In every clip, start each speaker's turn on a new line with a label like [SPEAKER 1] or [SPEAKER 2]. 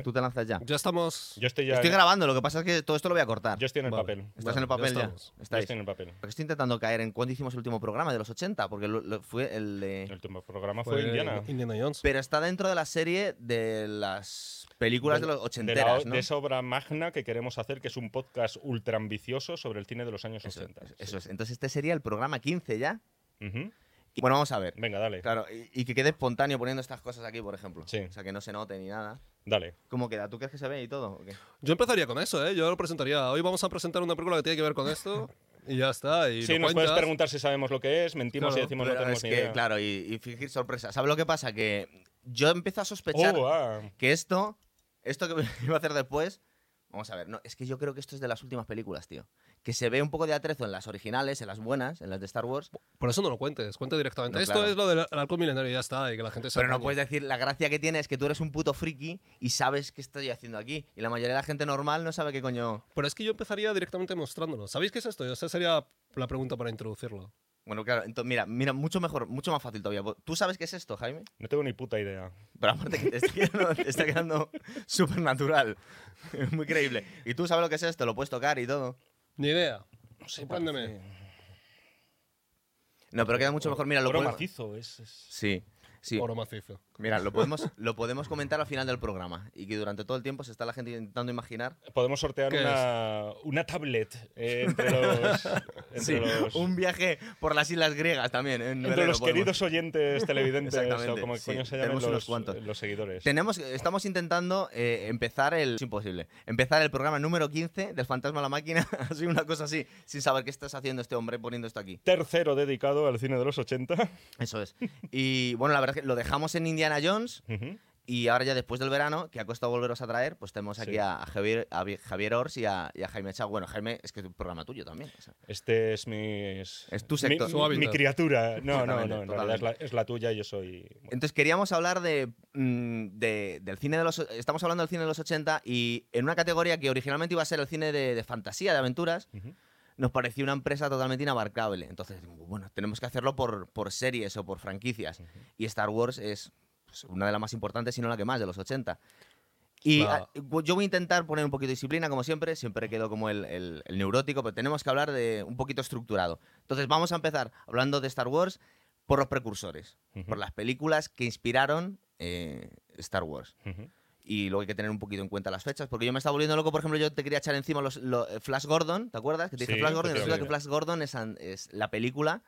[SPEAKER 1] lance.
[SPEAKER 2] Tú te lanzas ya.
[SPEAKER 3] Ya estamos.
[SPEAKER 1] Yo estoy ya.
[SPEAKER 2] Estoy grabando, lo que pasa es que todo esto lo voy a cortar.
[SPEAKER 1] Yo estoy en el
[SPEAKER 3] Vale.
[SPEAKER 1] papel.
[SPEAKER 2] ¿Estás en el papel ya?
[SPEAKER 3] estamos.
[SPEAKER 1] Yo estoy en el papel.
[SPEAKER 2] Porque estoy intentando caer en cuándo hicimos el último programa de los 80, porque lo- lo- fue el de...
[SPEAKER 1] El último programa fue, Indiana.
[SPEAKER 3] Indiana Jones.
[SPEAKER 2] Pero está dentro de la serie de las películas de, los
[SPEAKER 1] de, la-
[SPEAKER 2] ochenteras, ¿no?
[SPEAKER 1] de esa obra magna que queremos hacer, que es un podcast ultra ambicioso sobre el cine de los años
[SPEAKER 2] Eso,
[SPEAKER 1] 80.
[SPEAKER 2] eso es. Entonces este sería el programa 15 ya.
[SPEAKER 1] Ujú.
[SPEAKER 2] Y bueno, vamos a ver.
[SPEAKER 1] Venga, dale.
[SPEAKER 2] Claro, y, y que quede espontáneo poniendo estas cosas aquí, por ejemplo.
[SPEAKER 1] Sí.
[SPEAKER 2] O sea, que no se note ni nada.
[SPEAKER 1] Dale.
[SPEAKER 2] ¿Cómo queda? ¿Tú crees que se ve y todo? o qué?
[SPEAKER 3] Yo empezaría con eso, ¿eh? Yo lo presentaría. Hoy vamos a presentar una película que tiene que ver con esto. Y ya está. Y
[SPEAKER 1] Sí, nos puedes preguntar si sabemos lo que es, mentimos
[SPEAKER 3] Claro.
[SPEAKER 1] y decimos no tenemos
[SPEAKER 2] es
[SPEAKER 1] ni
[SPEAKER 2] que,
[SPEAKER 1] idea.
[SPEAKER 2] claro, y, y fingir sorpresa. ¿Sabes lo que pasa? Que yo empiezo a sospechar
[SPEAKER 1] Oh, ah.
[SPEAKER 2] que esto, esto que iba a hacer después, vamos a ver, no, es que yo creo que esto es de las últimas películas, tío. Que se ve un poco de atrezo en las originales, en las buenas, en las de Star Wars,
[SPEAKER 3] Por eso no lo cuentes, cuenta directamente.
[SPEAKER 2] No,
[SPEAKER 3] Esto
[SPEAKER 2] claro.
[SPEAKER 3] es lo del alcohol milenario y ya está. Y que la gente se
[SPEAKER 2] pero no puedes decir, la gracia que tiene es que tú eres un puto friki y sabes qué estoy haciendo aquí. Y la mayoría de la gente normal no sabe qué coño...
[SPEAKER 3] Pero es que yo empezaría directamente mostrándolo. ¿Sabéis qué es esto? Esa sería la pregunta para introducirlo.
[SPEAKER 2] Bueno, claro, entonces, mira, mira, mucho mejor, mucho más fácil todavía. ¿Tú sabes qué es esto, Jaime?
[SPEAKER 1] No tengo ni puta idea.
[SPEAKER 2] Pero aparte que te está quedando, te está quedando súper natural. Muy creíble. Y tú sabes lo que es esto, lo puedes tocar y todo.
[SPEAKER 3] Ni idea.
[SPEAKER 1] Parece-
[SPEAKER 2] No, pero queda mucho mejor. Mira, lo
[SPEAKER 1] Oro
[SPEAKER 2] podemos...
[SPEAKER 1] macizo, es, es-
[SPEAKER 2] Sí, sí.
[SPEAKER 3] Oro macizo.
[SPEAKER 2] Mira, lo podemos, lo podemos comentar al final del programa. Y que durante todo el tiempo se está la gente intentando imaginar.
[SPEAKER 1] Podemos sortear
[SPEAKER 3] ¿Qué
[SPEAKER 1] una, una tablet eh, entre los, entre
[SPEAKER 2] Sí,
[SPEAKER 1] los,
[SPEAKER 2] un viaje por las islas griegas también. En
[SPEAKER 1] entre los
[SPEAKER 2] podemos.
[SPEAKER 1] queridos oyentes televidentes o como
[SPEAKER 2] sí,
[SPEAKER 1] coño se
[SPEAKER 2] tenemos
[SPEAKER 1] llaman
[SPEAKER 2] unos
[SPEAKER 1] los,
[SPEAKER 2] cuantos.
[SPEAKER 1] los seguidores.
[SPEAKER 2] Tenemos, estamos intentando eh, empezar el. Es imposible. Empezar el programa número 15 del Fantasma a la Máquina. así, una cosa así. Sin saber qué estás haciendo este hombre poniendo esto aquí.
[SPEAKER 1] Tercero dedicado al cine de los 80.
[SPEAKER 2] Eso es. Y bueno, la verdad es que lo dejamos en Indiana Jones. Y ahora ya después del verano, que ha costado volveros a traer, pues tenemos aquí
[SPEAKER 1] Sí.
[SPEAKER 2] a, Javier, a Vi- Javier Ors y a, y a Jaime Chao. Bueno, Jaime, es que es un programa tuyo también. o sea.
[SPEAKER 1] Este es mi.
[SPEAKER 2] Es tu sector.
[SPEAKER 1] Mi,
[SPEAKER 3] Su
[SPEAKER 1] mi
[SPEAKER 3] hábitat.
[SPEAKER 1] criatura. No, no, no. Es la, es la tuya y yo soy. bueno,
[SPEAKER 2] Entonces queríamos hablar de, mm, de- del cine de los... Estamos hablando del cine de los 80 y en una categoría que originalmente iba a ser el cine de, de fantasía, de aventuras. Nos pareció una empresa totalmente inabarcable. Entonces, bueno, tenemos que hacerlo por, por series o por franquicias. Y Star Wars es pues, una de las más importantes, si no la que más, de los 80. Y ah, yo voy a intentar poner un poquito de disciplina, como siempre. Siempre quedo como el, el- el neurótico, pero tenemos que hablar de un poquito estructurado. Entonces, vamos a empezar hablando de Star Wars por los precursores, por las películas que inspiraron eh, Star Wars.
[SPEAKER 1] Ujú.
[SPEAKER 2] Y luego hay que tener un poquito en cuenta las fechas, porque yo me estaba volviendo loco, por ejemplo, yo te quería echar encima los, lo- eh, Flash Gordon, ¿te acuerdas? Que te dije
[SPEAKER 1] Sí,
[SPEAKER 2] Flash Gordon, resulta que. Flash Gordon es, es la película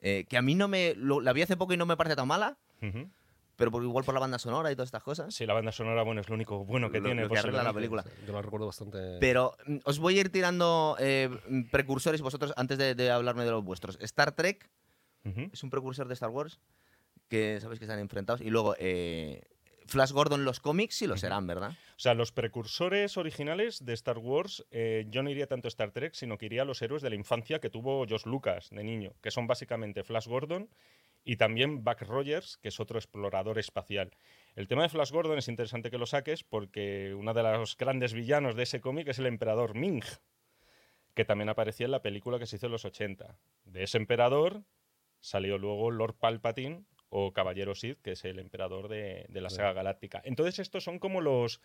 [SPEAKER 2] eh, que a mí no me... lo- la vi hace poco y no me parece tan mala,
[SPEAKER 1] Ujú.
[SPEAKER 2] pero por, igual por la banda sonora y todas estas cosas.
[SPEAKER 1] Sí, la banda sonora, bueno, es lo único bueno que
[SPEAKER 2] Lo-
[SPEAKER 1] tiene.
[SPEAKER 2] lo que arregla la película.
[SPEAKER 3] Yo la recuerdo bastante.
[SPEAKER 2] Pero mm, os voy a ir tirando eh, precursores vosotros antes de, de hablarme de los vuestros. Star Trek
[SPEAKER 1] Ujú.
[SPEAKER 2] es un precursor de Star Wars, que sabéis que están enfrentados. Y luego eh, Flash Gordon, los cómics sí lo serán, ¿verdad?
[SPEAKER 1] O sea, los precursores originales de Star Wars, eh, yo no iría tanto a Star Trek, sino que iría a los héroes de la infancia que tuvo Josh Lucas de niño, que son básicamente Flash Gordon y también Buck Rogers, que es otro explorador espacial. El tema de Flash Gordon es interesante que lo saques porque uno de los grandes villanos de ese cómic es el emperador Ming, que también aparecía en la película que se hizo en los 80. De ese emperador salió luego Lord Palpatine o Caballero Sith, que es el emperador de, de la saga galáctica. Entonces estos son como los,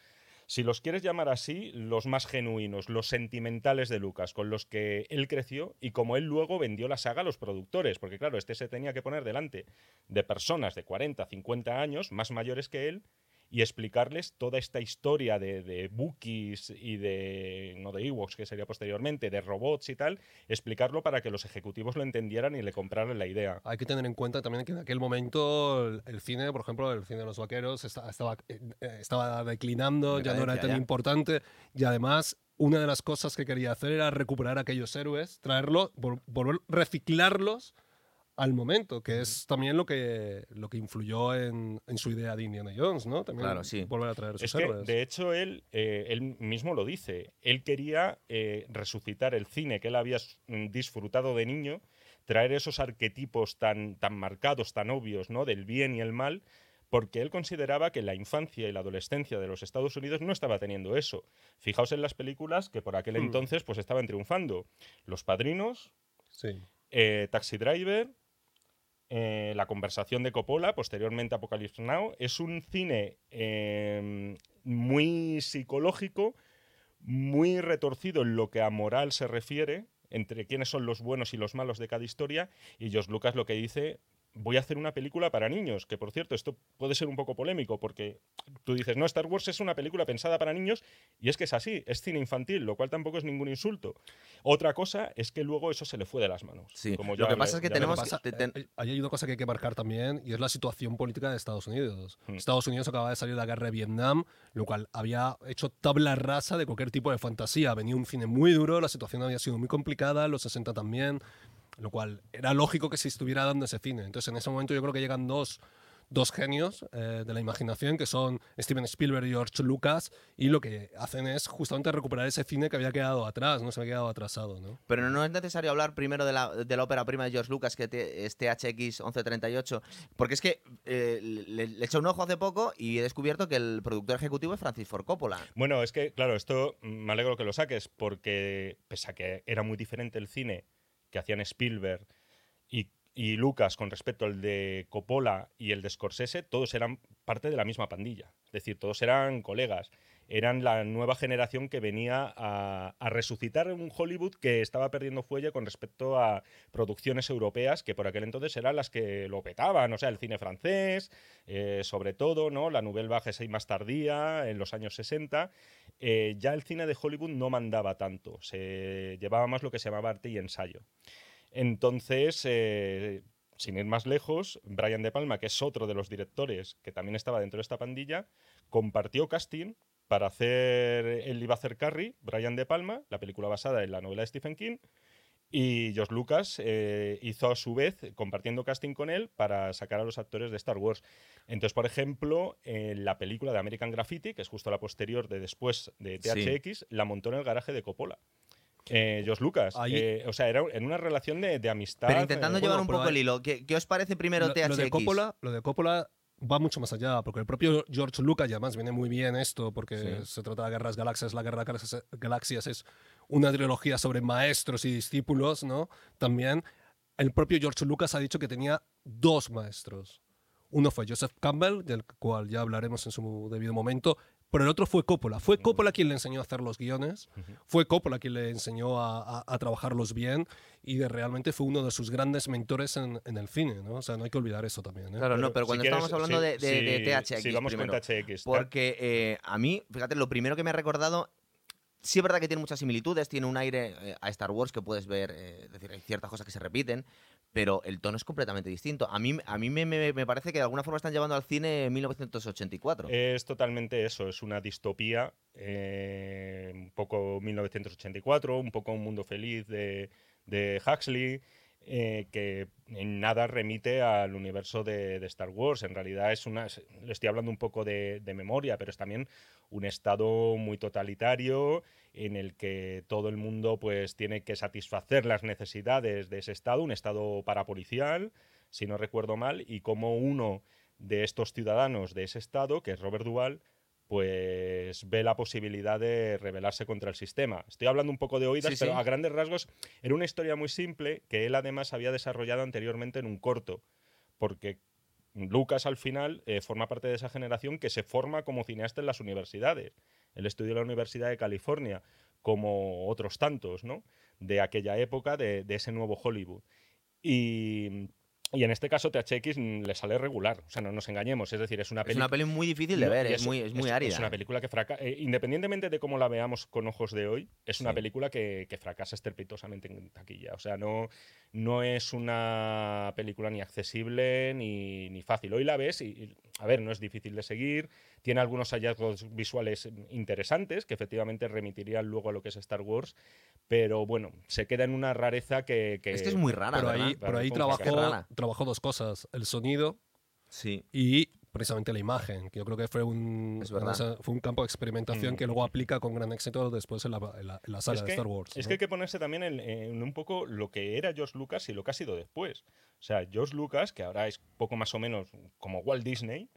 [SPEAKER 1] si los quieres llamar así, los más genuinos, los sentimentales de Lucas, con los que él creció y como él luego vendió la saga a los productores, porque claro, este se tenía que poner delante de personas de 40, 50 años, más mayores que él, y explicarles toda esta historia de, de Wookiees y de, no de Ewoks, que sería posteriormente, de robots y tal, explicarlo para que los ejecutivos lo entendieran y le compraran la idea.
[SPEAKER 3] Hay que tener en cuenta también que en aquel momento el, el cine, por ejemplo, el cine de los vaqueros esta- estaba, eh, estaba declinando, ya no era tan
[SPEAKER 2] ya.
[SPEAKER 3] importante y además una de las cosas que quería hacer era recuperar aquellos héroes, traerlos, vol- volver, reciclarlos al momento, que es también lo que, lo que influyó en, en su idea de Indiana Jones, ¿no? También
[SPEAKER 2] Claro, sí.
[SPEAKER 3] volver a traer
[SPEAKER 1] Es
[SPEAKER 3] esos
[SPEAKER 1] que,
[SPEAKER 3] héroes.
[SPEAKER 1] de hecho, él, eh, él mismo lo dice. Él quería eh, resucitar el cine que él había mm, disfrutado de niño, traer esos arquetipos tan, tan marcados, tan obvios, ¿no? Del bien y el mal, porque él consideraba que la infancia y la adolescencia de los Estados Unidos no estaba teniendo eso. Fijaos en las películas que por aquel
[SPEAKER 3] Hmm.
[SPEAKER 1] entonces pues estaban triunfando. Los Padrinos,
[SPEAKER 3] Sí.
[SPEAKER 1] eh, Taxi Driver, eh, La conversación de Coppola, posteriormente Apocalypse Now. Es un cine eh, muy psicológico, muy retorcido en lo que a moral se refiere, entre quiénes son los buenos y los malos de cada historia. Y Josh Lucas lo que dice voy a hacer una película para niños, que por cierto, esto puede ser un poco polémico, porque tú dices, no, Star Wars es una película pensada para niños, y es que es así, es cine infantil, lo cual tampoco es ningún insulto. Otra cosa es que luego eso se le fue de las manos.
[SPEAKER 2] Sí,
[SPEAKER 1] Como
[SPEAKER 2] lo que pasa
[SPEAKER 1] le-
[SPEAKER 2] es que tenemos que- te- te-
[SPEAKER 3] Eh, Ahí hay una cosa que hay que marcar también y es la situación política de Estados Unidos.
[SPEAKER 1] Hmm.
[SPEAKER 3] Estados Unidos acaba de salir de la guerra de Vietnam, lo cual había hecho tabla rasa de cualquier tipo de fantasía. Venía un cine muy duro, la situación había sido muy complicada, los 60 también, lo cual era lógico que se estuviera dando ese cine. Entonces en ese momento yo creo que llegan dos, dos genios eh, de la imaginación que son Steven Spielberg y George Lucas y lo que hacen es justamente recuperar ese cine que había quedado atrás, no se había quedado atrasado. ¿no?
[SPEAKER 2] Pero no es necesario hablar primero de la, de la ópera prima de George Lucas, que te- es THX 1138, porque es que eh, le, le eché un ojo hace poco y he descubierto que el productor ejecutivo es Francis Ford Coppola.
[SPEAKER 1] Bueno, es que, claro, esto mm, me alegro que lo saques, porque pese a que era muy diferente el cine que hacían Spielberg y, y Lucas con respecto al de Coppola y el de Scorsese, todos eran parte de la misma pandilla. Es decir, todos eran colegas. Eran la nueva generación que venía a, a resucitar un Hollywood que estaba perdiendo fuelle con respecto a producciones europeas que por aquel entonces eran las que lo petaban. O sea, el cine francés, eh, sobre todo, ¿no? La Nouvelle Vague y más tardía, en los años 60. eh, ya el cine de Hollywood no mandaba tanto. Se llevaba más lo que se llamaba arte y ensayo. Entonces, eh, sin ir más lejos, Brian De Palma, que es otro de los directores que también estaba dentro de esta pandilla, compartió casting para hacer. Él iba a hacer Carrie, Brian De Palma, la película basada en la novela de Stephen King. Y George Lucas eh, hizo a su vez, compartiendo casting con él, para sacar a los actores de Star Wars. Entonces, por ejemplo, en la película de American Graffiti, que es justo la posterior de después de
[SPEAKER 2] Sí.
[SPEAKER 1] THX, la montó en el garaje de Coppola. Eh, George Lucas.
[SPEAKER 3] Ahí-
[SPEAKER 1] Eh, o sea, era en una relación de, de amistad.
[SPEAKER 2] Pero intentando
[SPEAKER 1] eh,
[SPEAKER 2] llevar
[SPEAKER 3] bueno,
[SPEAKER 2] un poco el hilo, ¿qué, qué os parece primero
[SPEAKER 3] lo,
[SPEAKER 2] THX?
[SPEAKER 3] lo de Coppola, lo de Coppola va mucho más allá, porque el propio George Lucas, y además viene muy bien esto, porque
[SPEAKER 2] Sí.
[SPEAKER 3] se trata de Guerras Galaxias, la Guerra de Galaxias es una trilogía sobre maestros y discípulos, ¿no? También el propio George Lucas ha dicho que tenía dos maestros. Uno fue Joseph Campbell, del cual ya hablaremos en su debido momento, pero el otro fue Coppola. Fue Coppola quien le enseñó a hacer los guiones, fue Coppola quien le enseñó a, a- a trabajarlos bien y de, realmente fue uno de sus grandes mentores en, en el cine, ¿no? O sea, no hay que olvidar eso también, ¿eh?
[SPEAKER 2] Claro, no, pero
[SPEAKER 1] si
[SPEAKER 2] cuando
[SPEAKER 1] quieres,
[SPEAKER 2] estamos hablando
[SPEAKER 1] sí,
[SPEAKER 2] de, de- de THX
[SPEAKER 1] Sí, vamos
[SPEAKER 2] primero.
[SPEAKER 1] con THX.
[SPEAKER 2] Porque eh, a mí, fíjate, lo primero que me ha recordado, sí es verdad que tiene muchas similitudes, tiene un aire eh, a Star Wars que puedes ver, eh, es decir, hay ciertas cosas que se repiten, pero el tono es completamente distinto. A mí, a mí me, parece que de alguna forma están llevando al cine 1984.
[SPEAKER 1] Es totalmente eso, es una distopía, eh, un poco 1984, un poco un mundo feliz de, Huxley, eh, que en nada remite al universo de, Star Wars. En realidad es una, le estoy hablando un poco de memoria, pero es también un estado muy totalitario en el que todo el mundo pues tiene que satisfacer las necesidades de ese estado, un estado parapolicial, si no recuerdo mal, y como uno de estos ciudadanos de ese estado, que es Robert Duvall, pues ve la posibilidad de rebelarse contra el sistema. Estoy hablando un poco de oídas,
[SPEAKER 2] Sí,
[SPEAKER 1] pero
[SPEAKER 2] sí.
[SPEAKER 1] a grandes rasgos era una historia muy simple que él además había desarrollado anteriormente en un corto, porque Lucas al final eh, forma parte de esa generación que se forma como cineasta en las universidades. Él estudió en la Universidad de California, como otros tantos, ¿no? De aquella época, de, de ese nuevo Hollywood. Y, y en este caso THX le sale regular, o sea, no nos engañemos, es decir, es una
[SPEAKER 2] es
[SPEAKER 1] película...
[SPEAKER 2] una peli muy difícil de ver,
[SPEAKER 1] y
[SPEAKER 2] es, muy, es muy árida.
[SPEAKER 1] Es una
[SPEAKER 2] ¿eh?
[SPEAKER 1] película que fracasa. independientemente de cómo la veamos con ojos de hoy, es una
[SPEAKER 2] Sí.
[SPEAKER 1] película que, que fracasa estrepitosamente en taquilla. O sea, no, no es una película ni accesible ni, ni fácil. Hoy la ves y, y, a ver, no es difícil de seguir. Tiene algunos hallazgos visuales interesantes que efectivamente remitirían luego a lo que es Star Wars. Pero bueno, se queda en una rareza que. que
[SPEAKER 2] Es que es muy rara,
[SPEAKER 3] pero
[SPEAKER 2] ¿verdad?
[SPEAKER 3] ahí, pero ahí trabajó,
[SPEAKER 2] Rara.
[SPEAKER 3] trabajó dos cosas, el sonido
[SPEAKER 2] Sí.
[SPEAKER 3] y precisamente la imagen, que yo creo que fue un, fue un campo de experimentación
[SPEAKER 1] Mm.
[SPEAKER 3] que luego aplica con gran éxito después en la, en la- en la saga
[SPEAKER 1] Es
[SPEAKER 3] de Star Wars.
[SPEAKER 1] es
[SPEAKER 3] ¿no?
[SPEAKER 1] que hay que ponerse también en, en un poco lo que era George Lucas y lo que ha sido después. O sea, George Lucas, que ahora es poco más o menos como Walt Disney,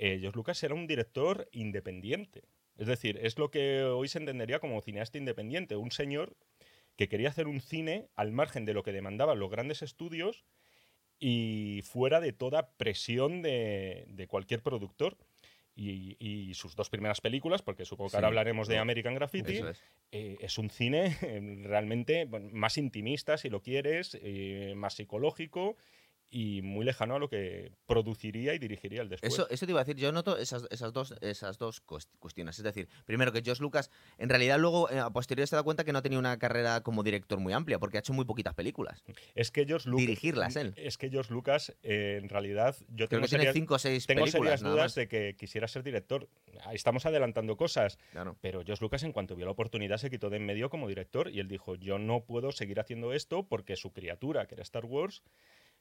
[SPEAKER 1] eh, George Lucas era un director independiente. Es decir, es lo que hoy se entendería como cineasta independiente, un señor que quería hacer un cine al margen de lo que demandaban los grandes estudios y fuera de toda presión de, de cualquier productor. Y, y sus dos primeras películas, porque supongo que ahora hablaremos de. American Graffiti,
[SPEAKER 2] es.
[SPEAKER 1] eh, es un cine eh, realmente más intimista, si lo quieres, eh, más psicológico y muy lejano a lo que produciría y dirigiría el después.
[SPEAKER 2] Eso, eso te iba a decir, yo noto esas, esas dos, esas dos cues- cuestiones. Es decir, primero que Josh Lucas, en realidad luego eh, a posteriori se da cuenta que no ha tenido una carrera como director muy amplia, porque ha hecho muy poquitas películas.
[SPEAKER 1] Es que George Lucas.
[SPEAKER 2] Dirigirlas él.
[SPEAKER 1] Es que George Lucas, eh, en realidad, yo
[SPEAKER 2] Creo
[SPEAKER 1] tengo,
[SPEAKER 2] que tiene
[SPEAKER 1] serias-
[SPEAKER 2] cinco o seis
[SPEAKER 1] tengo
[SPEAKER 2] películas.
[SPEAKER 1] serias dudas de que quisiera ser director. Estamos adelantando cosas,
[SPEAKER 2] Claro.
[SPEAKER 1] pero George Lucas, en cuanto vio la oportunidad, se quitó de en medio como director y él dijo: Yo no puedo seguir haciendo esto porque su criatura, que era Star Wars,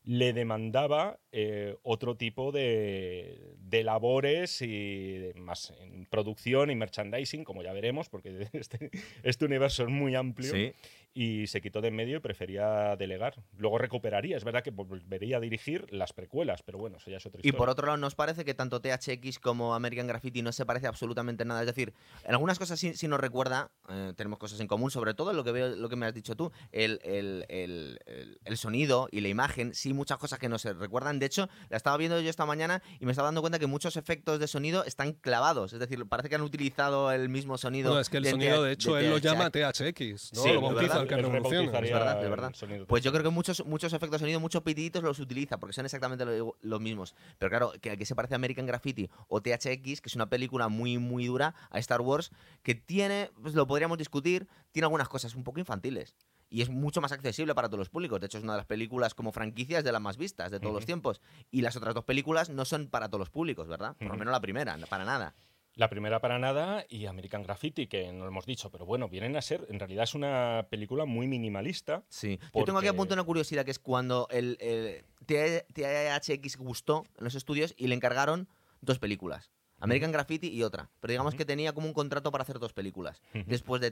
[SPEAKER 1] le demandaba eh, otro tipo de, de labores y más en producción y merchandising, como ya veremos, porque este, este universo es muy amplio. Y se quitó de en medio y prefería delegar. Luego recuperaría, es verdad que volvería a dirigir las precuelas, pero bueno, eso ya es otra
[SPEAKER 2] Y
[SPEAKER 1] historia.
[SPEAKER 2] por otro lado, ¿nos parece que tanto THX como American Graffiti no se parece absolutamente nada? Es decir, en algunas cosas sí, sí nos recuerda, eh, tenemos cosas en común, sobre todo lo que veo, lo que me has dicho tú, el, el- el- el- el sonido y la imagen, sí, muchas cosas que nos recuerdan. De hecho, la estaba viendo yo esta mañana y me estaba dando cuenta que muchos efectos de sonido están clavados. Es decir, parece que han utilizado el mismo sonido.
[SPEAKER 3] No, es que el
[SPEAKER 2] de
[SPEAKER 3] sonido, de hecho, él lo llama THX, ¿no?
[SPEAKER 2] Sí,
[SPEAKER 3] lo bautiza
[SPEAKER 2] verdad,
[SPEAKER 3] el que
[SPEAKER 1] Él
[SPEAKER 3] revoluciona.
[SPEAKER 1] rebautizaría
[SPEAKER 2] Es verdad, es verdad. Pues yo creo que muchos, muchos efectos de sonido, muchos pitiditos los utiliza, porque son exactamente lo- los mismos. Pero claro, que, que se parece a American Graffiti o THX, que es una película muy, muy dura, a Star Wars, que tiene, pues lo podríamos discutir, tiene algunas cosas un poco infantiles. Y es mucho más accesible para todos los públicos. De hecho, es una de las películas como franquicias de las más vistas de todos los tiempos. Y las otras dos películas no son para todos los públicos, ¿verdad? Por lo menos la primera, para nada.
[SPEAKER 1] La primera para nada y American Graffiti, que no lo hemos dicho, pero bueno, vienen a ser, en realidad es una película muy minimalista.
[SPEAKER 2] Sí. Yo tengo aquí
[SPEAKER 1] Porque-
[SPEAKER 2] apunto una curiosidad que es cuando el, el THX gustó en los estudios y le encargaron dos películas. American Graffiti y otra. Pero digamos que tenía como un contrato para hacer dos películas después de,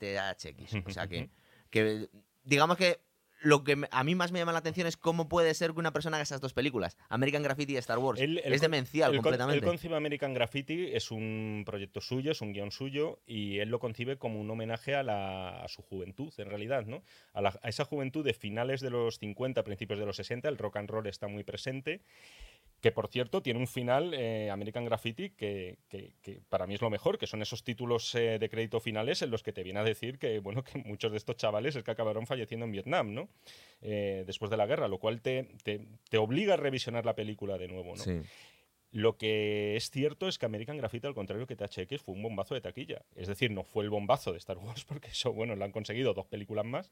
[SPEAKER 2] THX. O sea que digamos que lo que a mí más me llama la atención es cómo puede ser que una persona haga esas dos películas, American Graffiti y Star Wars.
[SPEAKER 1] Él
[SPEAKER 2] es demencial
[SPEAKER 1] con-
[SPEAKER 2] completamente.
[SPEAKER 1] Él concibe American Graffiti, es un proyecto suyo, es un guion suyo, y él lo concibe como un homenaje a, la- a su juventud, en realidad, ¿no? A, la- a esa juventud de finales de los 50, principios de los 60, el rock and roll está muy presente. Que por cierto tiene un final, eh, American Graffiti, que, que- que para mí es lo mejor, que son esos títulos eh, de crédito finales en los que te viene a decir que, bueno, que muchos de estos chavales es que acabaron falleciendo en Vietnam, ¿no? Eh, después de la guerra, lo cual te, te- te obliga a revisionar la película de nuevo, ¿no?
[SPEAKER 2] Sí.
[SPEAKER 1] Lo que es cierto es que American Graffiti, al contrario que THX, fue un bombazo de taquilla. Es decir, no fue el bombazo de Star Wars, porque eso, bueno, lo han conseguido dos películas más.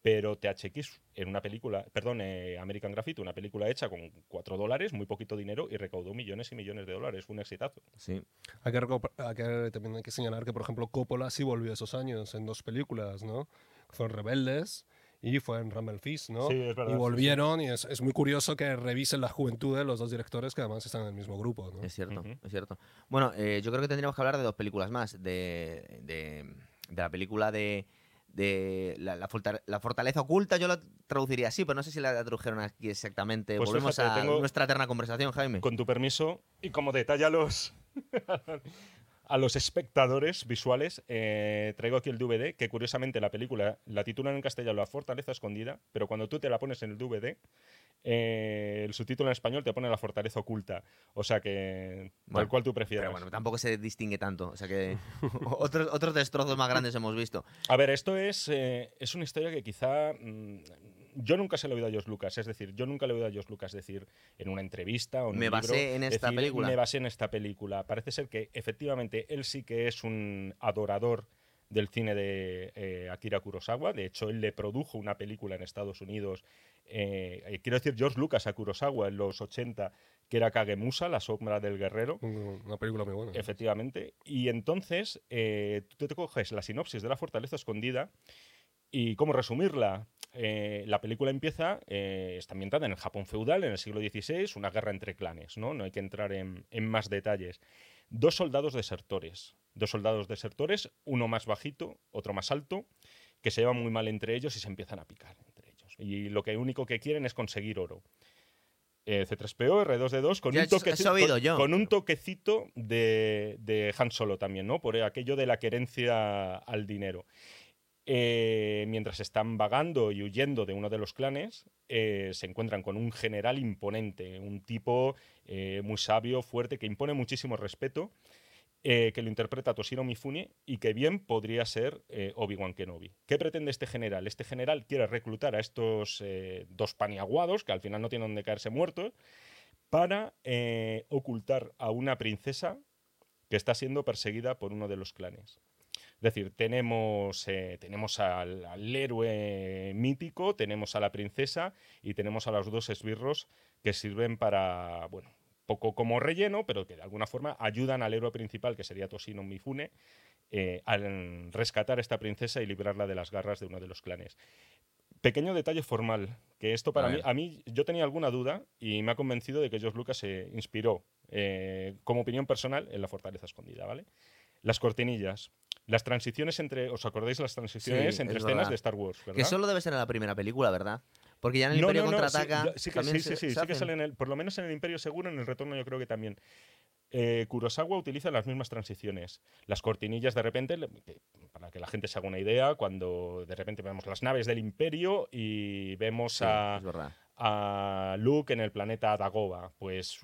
[SPEAKER 1] Pero THX en una película, perdón, eh, American Graffiti, una película hecha con cuatro dólares, muy poquito dinero, y recaudó millones y millones de dólares. Fue un exitazo.
[SPEAKER 2] Sí.
[SPEAKER 3] Hay que, hay que- también hay que señalar que, por ejemplo, Coppola sí volvió esos años en dos películas, ¿no? Fue en Rebeldes y fue en Rumble Fist, ¿no?
[SPEAKER 1] Sí, es verdad,
[SPEAKER 3] y
[SPEAKER 1] sí,
[SPEAKER 3] volvieron y es, es muy curioso que revisen la juventud de los dos directores que además están en el mismo grupo, ¿no?
[SPEAKER 2] Es cierto,
[SPEAKER 1] Ujú.
[SPEAKER 2] es cierto. Bueno, eh, yo creo que tendríamos que hablar de dos películas más. De, de, de la película de, de la, la forta- la fortaleza oculta, yo la traduciría así, pero no sé si la tradujeron aquí exactamente.
[SPEAKER 1] Pues
[SPEAKER 2] Volvemos
[SPEAKER 1] fíjate,
[SPEAKER 2] a nuestra eterna conversación, Jaime.
[SPEAKER 1] Con tu permiso, y como detalle a los, a los espectadores visuales, eh, traigo aquí el DVD, que curiosamente la película la titulan en castellano La Fortaleza Escondida, pero cuando tú te la pones en el DVD, eh, el subtítulo en español te pone La Fortaleza Oculta. O sea que,
[SPEAKER 2] Bueno,
[SPEAKER 1] tal cual tú prefieras.
[SPEAKER 2] Pero bueno, tampoco se distingue tanto. O sea que otros, otros destrozos más grandes hemos visto.
[SPEAKER 1] A ver, esto es, eh, es una historia que quizá mm, yo nunca se lo he oído a Josh Lucas. Es decir, yo nunca le he oído a Josh Lucas decir en una entrevista o en
[SPEAKER 2] Me
[SPEAKER 1] un
[SPEAKER 2] basé
[SPEAKER 1] libro,
[SPEAKER 2] en esta
[SPEAKER 1] decir,
[SPEAKER 2] película.
[SPEAKER 1] Me basé en esta película. Parece ser que efectivamente él sí que es un adorador del cine de eh, Akira Kurosawa. De hecho, él le produjo una película en Estados Unidos. eh, eh, quiero decir, George Lucas a Kurosawa en los 80, que era Kagemusa, La sombra del guerrero.
[SPEAKER 3] Un- Una película muy buena.
[SPEAKER 1] Efectivamente. Y entonces eh, tú te coges la sinopsis de La Fortaleza Escondida y cómo resumirla. Eh, la película empieza, eh, está ambientada en el Japón feudal, en el siglo XVI, una guerra entre clanes, ¿no? No hay que entrar en, en más detalles. Dos soldados desertores, dos soldados desertores, uno más bajito, otro más alto, que se llevan muy mal entre ellos y se empiezan a picar entre ellos. Y lo que único que quieren es conseguir oro. Eh, C3PO, R2D2, con toquecito, un toquecito de, de Han Solo también, ¿no? Por aquello de la querencia al dinero. Eh, mientras están vagando y huyendo de uno de los clanes, eh, se encuentran con un general imponente, un tipo eh, muy sabio, fuerte, que impone muchísimo respeto, que lo interpreta Toshiro Mifune y que bien podría ser Obi-Wan Kenobi. ¿Qué pretende este general? Este general quiere reclutar a estos dos paniaguados, que al final no tienen donde caerse muertos, para ocultar a una princesa que está siendo perseguida por uno de los clanes. Es decir, tenemos, eh, tenemos al, héroe mítico, tenemos a la princesa y tenemos a los dos esbirros que sirven para, bueno, poco como relleno, pero que de alguna forma ayudan al héroe principal, que sería Toshino Mifune, eh, a rescatar a esta princesa y librarla de las garras de uno de los clanes. Pequeño detalle formal, que esto para mí, a mí yo tenía alguna duda y me ha convencido de que George Lucas se inspiró eh, como opinión personal en la fortaleza escondida, ¿vale? Las cortinillas. Las transiciones entre. ¿Os acordáis las transiciones entre escenas de Star Wars?
[SPEAKER 2] Que solo debe ser en la primera película, ¿verdad? Porque ya en el Imperio contraataca.
[SPEAKER 1] Sí, sí, sí, sí, sí, que sale el, por lo menos en el Imperio seguro, en el retorno yo creo que también. Eh, Kurosawa utiliza las mismas transiciones. Las cortinillas de repente, para que la gente se haga una idea, cuando de repente vemos las naves del Imperio y vemos a, a Luke en el planeta Dagoba, pues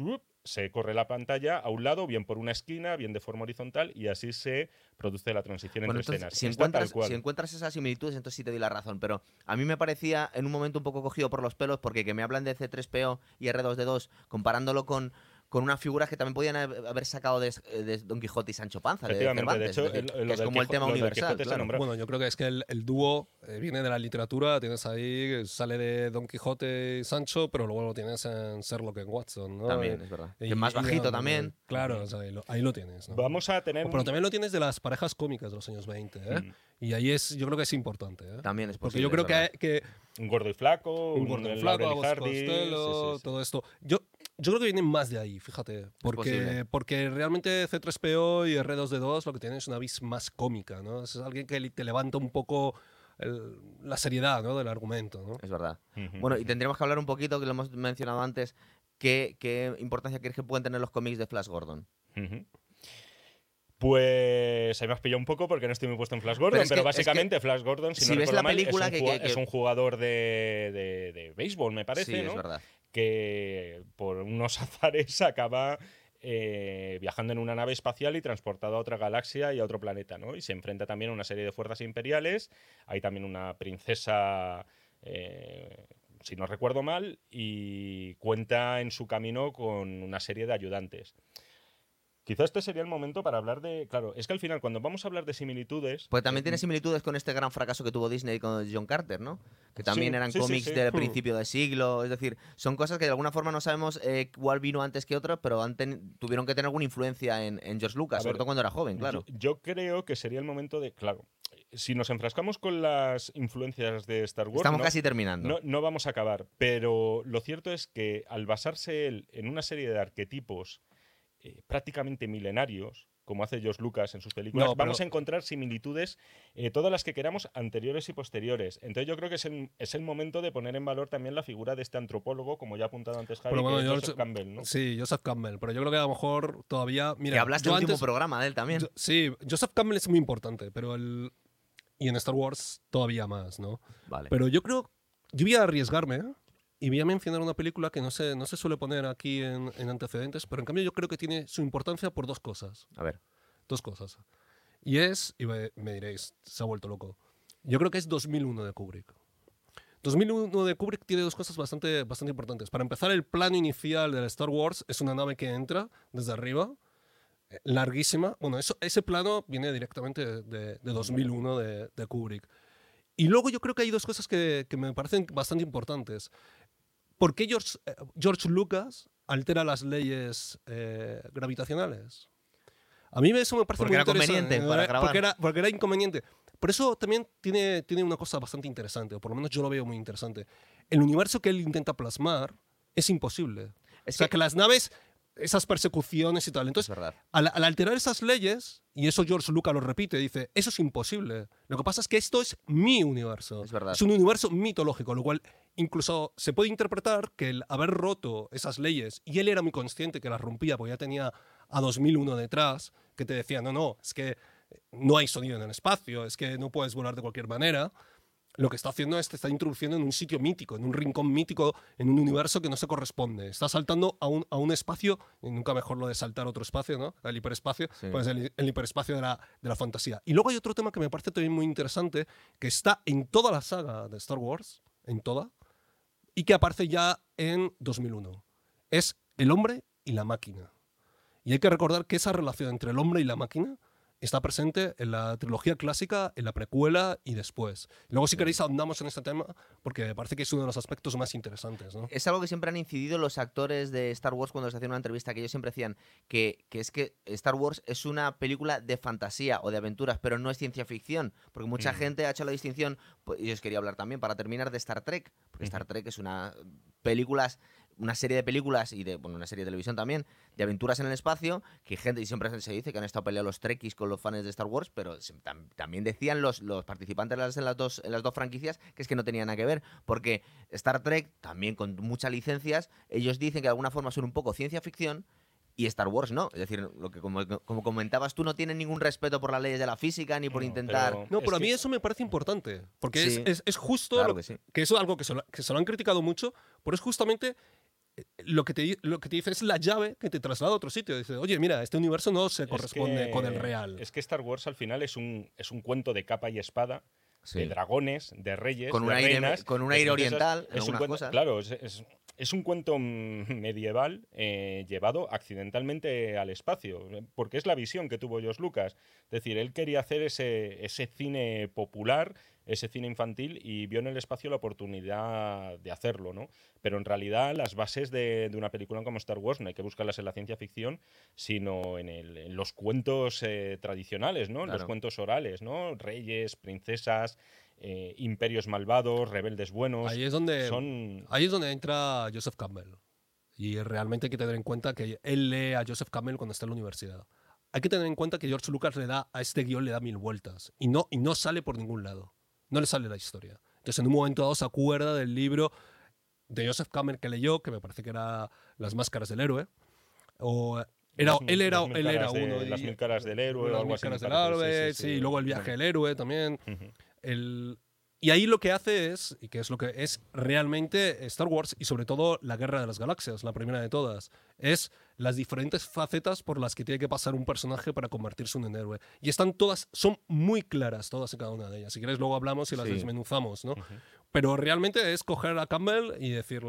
[SPEAKER 1] se corre la pantalla a un lado, bien por una esquina, bien de forma horizontal, y así se produce la transición entre escenas.
[SPEAKER 2] Si encuentras, si encuentras, esas similitudes, entonces sí te doy la razón, pero a mí me parecía en un momento un poco cogido por los pelos, porque que me hablan de C3PO y R2D2 comparándolo con con unas figuras que también podían haber sacado de, Don Quijote y Sancho Panza. De,
[SPEAKER 1] de hecho,
[SPEAKER 2] es como el tema universal.
[SPEAKER 3] Bueno, yo creo que es que el, dúo eh, viene de la literatura, tienes ahí, sale de Don Quijote y Sancho, pero luego lo tienes en Sherlock en Watson. ¿no?
[SPEAKER 2] También, es verdad. Y, más bajito también.
[SPEAKER 3] Claro, ahí, lo, tienes.
[SPEAKER 1] Vamos a tener.
[SPEAKER 3] Pero también lo tienes de las parejas cómicas de los años 20. ¿eh? Mm. Y ahí es, yo creo que es importante. ¿eh?
[SPEAKER 2] También es
[SPEAKER 3] posible. Porque yo creo que, que,
[SPEAKER 1] Un gordo y flaco,
[SPEAKER 3] un, gordo y flaco, todo esto. Yo, yo creo que vienen más de ahí, fíjate. Porque, porque realmente C3PO y R2D2 lo que tienen es una vis más cómica, ¿no? Es alguien que te levanta un poco la seriedad ¿no? del argumento, ¿no?
[SPEAKER 2] Es verdad. Bueno, y tendríamos que hablar un poquito, que lo hemos mencionado antes, ¿qué, qué importancia crees que pueden tener los cómics de Flash Gordon?
[SPEAKER 1] Pues ahí me has pillado un poco porque no estoy muy puesto en Flash Gordon, pero, básicamente Flash Gordon, si, no ves la película, es, un, que, es un jugador de, de, de, béisbol, me parece, sí,
[SPEAKER 2] es verdad
[SPEAKER 1] que por unos azares acaba eh, viajando en una nave espacial y transportado a otra galaxia y a otro planeta, ¿no? Y se enfrenta también a una serie de fuerzas imperiales. Hay también una princesa, eh, si no recuerdo mal, y cuenta en su camino con una serie de ayudantes. Quizás este sería el momento para hablar de. Claro, es que al final, cuando vamos a hablar de similitudes.
[SPEAKER 2] Pues también tiene similitudes con este gran fracaso que tuvo Disney con John Carter, ¿no? Que también eran cómics del principio del siglo. Es decir, son cosas que de alguna forma no sabemos eh, cuál vino antes que otro, pero tuvieron que tener alguna influencia en, George Lucas, sobre todo cuando era joven, claro.
[SPEAKER 1] Yo, creo que sería el momento de. Claro, si nos enfrascamos con las influencias de Star Wars.
[SPEAKER 2] Estamos casi terminando.
[SPEAKER 1] No, no vamos a acabar. Pero lo cierto es que al basarse él en una serie de arquetipos eh, prácticamente milenarios, como hace George Lucas en sus películas, vamos a encontrar similitudes, eh, todas las que queramos, anteriores y posteriores. Entonces yo creo que es el, momento de poner en valor también la figura de este antropólogo, como ya ha apuntado antes Javi, Joseph Campbell. ¿no?
[SPEAKER 3] Sí, Joseph Campbell, pero yo creo que a lo mejor todavía... Mira,
[SPEAKER 2] que hablaste del último programa de él también.
[SPEAKER 3] sí, Joseph Campbell es muy importante, pero el... Y en Star Wars todavía más, ¿no?
[SPEAKER 2] Vale.
[SPEAKER 3] Pero yo creo... Yo voy a arriesgarme, ¿eh? Y voy a mencionar una película que no se, no se suele poner aquí en, antecedentes, pero en cambio yo creo que tiene su importancia por dos cosas.
[SPEAKER 2] A ver.
[SPEAKER 3] Dos cosas. Y es, y me, diréis, se ha vuelto loco. Yo creo que es 2001 de Kubrick. 2001 de Kubrick tiene dos cosas bastante, bastante importantes. Para empezar, el plano inicial de Star Wars es una nave que entra desde arriba, eh, larguísima. Bueno, eso, ese plano viene directamente de, de 2001 de, de, Kubrick. Y luego yo creo que hay dos cosas que, que me parecen bastante importantes. ¿Por qué George, eh, George Lucas altera las leyes eh, gravitacionales? A mí eso me parece
[SPEAKER 2] porque
[SPEAKER 3] muy
[SPEAKER 2] era conveniente para grabar.
[SPEAKER 3] Porque era, porque era inconveniente. Por eso también tiene, tiene una cosa bastante interesante, o por lo menos yo lo veo muy interesante. El universo que él intenta plasmar es imposible. o sea, que las naves esas persecuciones y tal. Entonces, al, alterar esas leyes, y eso George Lucas lo repite, dice, eso es imposible. Lo que pasa es que esto es mi universo.
[SPEAKER 2] Es, verdad.
[SPEAKER 3] es un universo mitológico, lo cual incluso se puede interpretar que el haber roto esas leyes, y él era muy consciente que las rompía porque ya tenía a 2001 detrás, que te decía, no, no, es que no hay sonido en el espacio, es que no puedes volar de cualquier manera. Lo que está haciendo es te está introduciendo en un sitio mítico, en un rincón mítico, en un universo que no se corresponde. Está saltando a un, a un espacio, y nunca mejor lo de saltar a otro espacio, ¿no? El hiperespacio,
[SPEAKER 2] Sí.
[SPEAKER 3] pues el, el hiperespacio de la, de la fantasía. Y luego hay otro tema que me parece también muy interesante, que está en toda la saga de Star Wars, en toda, y que aparece ya en 2001. Es el hombre y la máquina. Y hay que recordar que esa relación entre el hombre y la máquina está presente en la trilogía clásica, en la precuela y después. Luego, si queréis, ahondamos en este tema, porque me parece que es uno de los aspectos más interesantes. ¿no?
[SPEAKER 2] Es algo que siempre han incidido los actores de Star Wars cuando se hacían una entrevista, que ellos siempre decían que, que es que Star Wars es una película de fantasía o de aventuras, pero no es ciencia ficción, porque mucha
[SPEAKER 1] Mm.
[SPEAKER 2] gente ha hecho la distinción, pues, y os quería hablar también, para terminar, de Star Trek, porque. Star Trek es una películas una serie de películas y de bueno, una serie de televisión también de aventuras en el espacio que gente y siempre se dice que han estado peleando los trekkies con los fans de Star Wars pero se- tam- también decían los, los participantes en las, en las dos en las dos franquicias que es que no tenía nada que ver porque Star Trek también con muchas licencias ellos dicen que de alguna forma son un poco ciencia ficción y Star Wars no, es decir, lo que como, como comentabas tú no tienen ningún respeto por las leyes de la física ni por
[SPEAKER 1] No,
[SPEAKER 2] intentar
[SPEAKER 1] pero-
[SPEAKER 3] No, pero a
[SPEAKER 1] que-
[SPEAKER 3] mí eso me parece importante, porque
[SPEAKER 2] Sí.
[SPEAKER 3] es, es- es justo
[SPEAKER 2] Claro
[SPEAKER 3] lo
[SPEAKER 2] que sí.
[SPEAKER 3] que eso es algo que se, lo, que se lo han criticado mucho, pero es justamente lo que, te, lo que te dice es la llave que te traslada a otro sitio. Dice, oye, mira, este universo no se
[SPEAKER 1] Es
[SPEAKER 3] corresponde
[SPEAKER 1] que-
[SPEAKER 3] con el real.
[SPEAKER 1] Es que Star Wars al final es un, es un cuento de capa y espada,
[SPEAKER 2] Sí.
[SPEAKER 1] de dragones, de reyes,
[SPEAKER 2] Con un
[SPEAKER 1] de
[SPEAKER 2] aire-
[SPEAKER 1] reinas,
[SPEAKER 2] con un aire oriental en
[SPEAKER 1] Es un cuento-
[SPEAKER 2] cosas.
[SPEAKER 1] Claro, es, es- es un cuento medieval eh, llevado accidentalmente al espacio, porque es la visión que tuvo George Lucas. Es decir, él quería hacer ese, ese cine popular, ese cine infantil, y vio en el espacio la oportunidad de hacerlo, ¿no? Pero en realidad las bases de, de una película como Star Wars no hay que buscarlas en la ciencia ficción, sino en, el- en los cuentos eh, tradicionales, ¿no? En Los
[SPEAKER 2] Claro.
[SPEAKER 1] cuentos orales, ¿no? Reyes, princesas, eh, imperios malvados, rebeldes buenos.
[SPEAKER 3] Ahí es donde
[SPEAKER 1] Son...
[SPEAKER 3] Ahí es donde entra Joseph Campbell. Y realmente hay que tener en cuenta que él lee a Joseph Campbell cuando está en la universidad. Hay que tener en cuenta que George Lucas le da a este guion le da mil vueltas y no, y no sale por ningún lado. No le sale la historia. Entonces en un momento dado se acuerda del libro de Joseph Campbell que leyó, que me parece que era Las máscaras del héroe. O era,
[SPEAKER 1] Las-
[SPEAKER 3] él era, él era
[SPEAKER 1] caras de-
[SPEAKER 3] uno.
[SPEAKER 1] las mil caras del héroe o
[SPEAKER 3] las
[SPEAKER 1] algo
[SPEAKER 3] mil
[SPEAKER 1] así
[SPEAKER 3] caras del
[SPEAKER 1] parece, sí,
[SPEAKER 3] héroe,
[SPEAKER 1] sí,
[SPEAKER 3] sí,
[SPEAKER 1] sí.
[SPEAKER 3] y luego el viaje del héroe también.
[SPEAKER 1] Ujú.
[SPEAKER 3] El, y ahí lo que hace es, y que es lo que es realmente Star Wars y sobre todo la Guerra de las Galaxias, la primera de todas, es las diferentes facetas por las que tiene que pasar un personaje para convertirse en un héroe. Y están todas, son muy claras todas y cada una de ellas. Si quieres luego hablamos y las
[SPEAKER 2] Sí.
[SPEAKER 3] desmenuzamos, ¿no? Pero realmente es coger a Campbell y decir,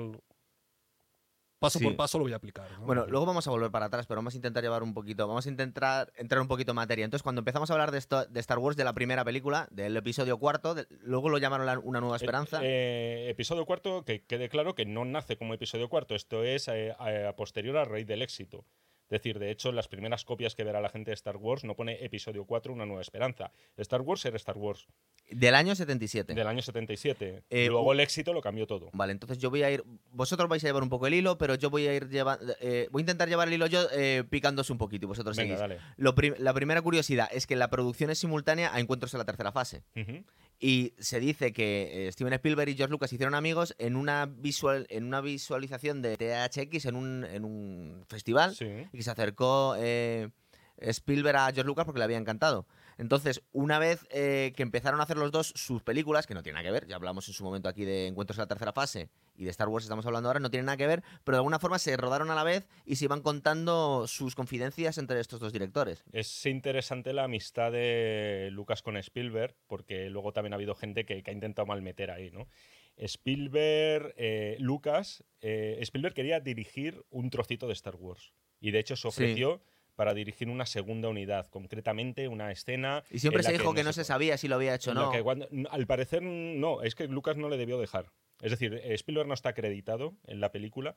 [SPEAKER 3] paso
[SPEAKER 2] Sí.
[SPEAKER 3] por paso lo voy a aplicar. ¿no?
[SPEAKER 2] Bueno, luego vamos a volver para atrás, pero vamos a intentar llevar un poquito, vamos a intentar entrar un poquito en materia. Entonces, cuando empezamos a hablar de, esto, de Star Wars, de la primera película, del episodio cuarto, de- luego lo llamaron la- Una Nueva Esperanza.
[SPEAKER 1] Eh, eh, episodio cuarto, que quede claro que no nace como episodio cuarto, esto es eh, a, a posterior a raíz del éxito. Es decir, de hecho, las primeras copias que verá la gente de Star Wars no pone episodio 4, una nueva esperanza. Star Wars era Star Wars,
[SPEAKER 2] Del año 77.
[SPEAKER 1] del año 77.
[SPEAKER 2] Eh,
[SPEAKER 1] Luego el éxito lo cambió todo.
[SPEAKER 2] Vale, entonces yo voy a ir. Vosotros vais a llevar un poco el hilo, pero yo voy a ir llevando. voy a intentar llevar el hilo yo eh, picándose un poquito y vosotros
[SPEAKER 1] Venga,
[SPEAKER 2] seguís.
[SPEAKER 1] dale.
[SPEAKER 2] Lo prim- la primera curiosidad es que la producción es simultánea a encuentros en la tercera fase.
[SPEAKER 1] Ujú.
[SPEAKER 2] Y se dice que eh, Steven Spielberg y George Lucas hicieron amigos en una, visual, en una visualización de THX en un, en un festival
[SPEAKER 1] Sí.
[SPEAKER 2] y que se acercó eh, Spielberg a George Lucas porque le había encantado. Entonces, una vez eh, que empezaron a hacer los dos sus películas, que no tienen nada que ver, ya hablamos en su momento aquí de Encuentros en la tercera fase y de Star Wars estamos hablando ahora, no tienen nada que ver, pero de alguna forma se rodaron a la vez y se iban contando sus confidencias entre estos dos directores.
[SPEAKER 1] Es interesante la amistad de Lucas con Spielberg, porque luego también ha habido gente que, que ha intentado malmeter ahí, ¿no? Spielberg, eh, Lucas, eh, Spielberg quería dirigir un trocito de Star Wars. Y de hecho se
[SPEAKER 2] Sí.
[SPEAKER 1] Para dirigir una segunda unidad, concretamente una escena.
[SPEAKER 2] Y siempre se dijo que, no se sabía si lo había hecho o no.
[SPEAKER 1] que cuando- al parecer, no, es que Lucas no le debió dejar. Es decir, Spielberg no está acreditado en la película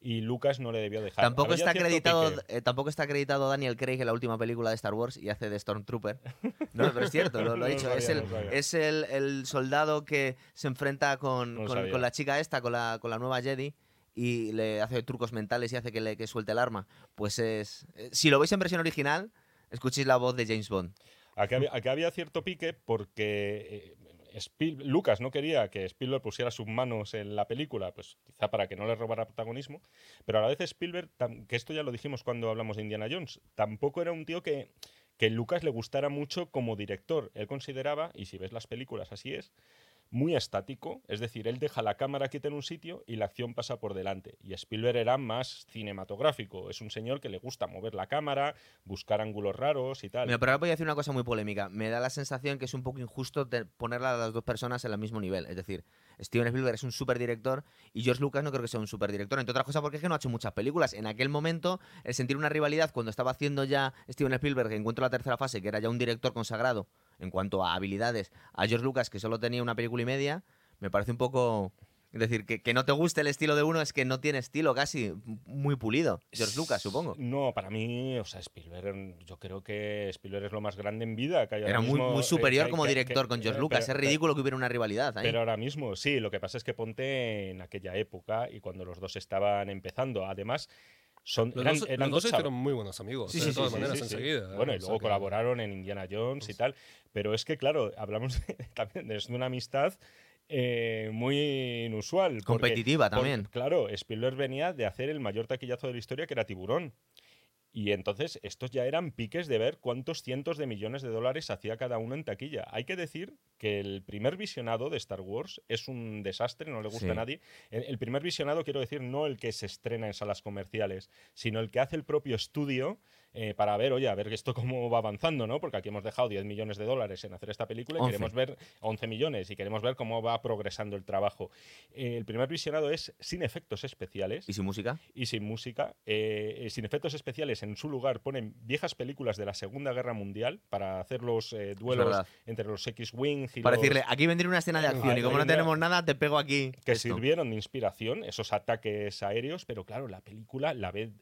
[SPEAKER 1] y Lucas no le debió dejar.
[SPEAKER 2] Tampoco
[SPEAKER 1] Había
[SPEAKER 2] está, acreditado, eh, tampoco está acreditado Daniel Craig en la última película de Star Wars y hace de Stormtrooper. No, pero es cierto, lo, lo he dicho.
[SPEAKER 1] sabía,
[SPEAKER 2] es el, es el, el soldado que se enfrenta con,
[SPEAKER 1] No
[SPEAKER 2] con- con la chica esta, con la, con la nueva Jedi, y le hace trucos mentales y hace que, le, que suelte el arma. Pues es. eh, Si lo veis en versión original, escuchéis la voz de James Bond.
[SPEAKER 1] Aquí había, aquí había cierto pique porque eh, Spiel- Lucas no quería que Spielberg pusiera sus manos en la película, pues quizá para que no le robara protagonismo, pero a la vez Spielberg, que esto ya lo dijimos cuando hablamos de Indiana Jones, tampoco era un tío que, que Lucas le gustara mucho como director. Él consideraba, y si ves las películas así es, muy estático, es decir, él deja la cámara quieta en un sitio y la acción pasa por delante. Y Spielberg era más cinematográfico, es un señor que le gusta mover la cámara, buscar ángulos raros y tal.
[SPEAKER 2] Mira, pero ahora voy a decir una cosa muy polémica. Me da la sensación que es un poco injusto de poner a las dos personas en el mismo nivel. Es decir, Steven Spielberg es un superdirector y George Lucas no creo que sea un superdirector. Entre otras cosas porque es que no ha hecho muchas películas. En aquel momento, el sentir una rivalidad cuando estaba haciendo ya Steven Spielberg, Encuentro la tercera fase, que era ya un director consagrado en cuanto a habilidades, a George Lucas, que solo tenía una película y media, me parece un poco... Es decir, que, que no te guste el estilo de uno es que no tiene estilo casi muy pulido. George Lucas, supongo.
[SPEAKER 1] No, para mí, o sea, Spielberg, yo creo que Spielberg es lo más grande en vida. Que hay ahora
[SPEAKER 2] Era muy,
[SPEAKER 1] mismo,
[SPEAKER 2] muy
[SPEAKER 1] eh,
[SPEAKER 2] superior
[SPEAKER 1] que-
[SPEAKER 2] como
[SPEAKER 1] que-
[SPEAKER 2] director
[SPEAKER 1] que-
[SPEAKER 2] con George
[SPEAKER 1] pero-
[SPEAKER 2] Lucas.
[SPEAKER 1] pero-
[SPEAKER 2] es ridículo que hubiera una rivalidad ahí.
[SPEAKER 1] Pero ahora mismo, sí, lo que pasa es que ponte en aquella época y cuando los dos estaban empezando. Además, son,
[SPEAKER 3] Los
[SPEAKER 1] eran,
[SPEAKER 3] dos,
[SPEAKER 1] eran
[SPEAKER 3] los dos muy buenos amigos,
[SPEAKER 2] Sí,
[SPEAKER 3] eh,
[SPEAKER 2] sí,
[SPEAKER 3] de todas
[SPEAKER 2] sí,
[SPEAKER 3] maneras,
[SPEAKER 1] sí, sí.
[SPEAKER 3] enseguida. ¿eh?
[SPEAKER 1] Bueno, y
[SPEAKER 3] O sea
[SPEAKER 1] luego
[SPEAKER 3] que-
[SPEAKER 1] colaboraron en Indiana Jones y tal. Pero es que, claro, hablamos de- también de una amistad eh, muy inusual.
[SPEAKER 2] Competitiva
[SPEAKER 1] porque,
[SPEAKER 2] también.
[SPEAKER 1] claro, Spielberg venía de hacer el mayor taquillazo de la historia, que era Tiburón. Y entonces estos ya eran piques de ver cuántos cientos de millones de dólares hacía cada uno en taquilla. Hay que decir que el primer visionado de Star Wars es un desastre, no le gusta
[SPEAKER 2] Sí.
[SPEAKER 1] a nadie. El, el primer visionado, quiero decir, no el que se estrena en salas comerciales, sino el que hace el propio estudio eh, para ver, oye, a ver esto cómo va avanzando, ¿no? Porque aquí hemos dejado 10 millones de dólares en hacer esta película y
[SPEAKER 2] 11.
[SPEAKER 1] queremos ver 11 millones y queremos ver cómo va progresando el trabajo. Eh, el primer visionado es sin efectos especiales
[SPEAKER 2] ¿Y sin música?
[SPEAKER 1] y sin música, eh, sin efectos especiales. En su lugar ponen viejas películas de la Segunda Guerra Mundial para hacer los duelos entre los X-Wing y
[SPEAKER 2] Para
[SPEAKER 1] los
[SPEAKER 2] decirle, aquí vendría una escena de acción y como no tenemos nada, te pego aquí.
[SPEAKER 1] que
[SPEAKER 2] esto.
[SPEAKER 1] sirvieron de inspiración, esos ataques aéreos, pero claro, la película la ve,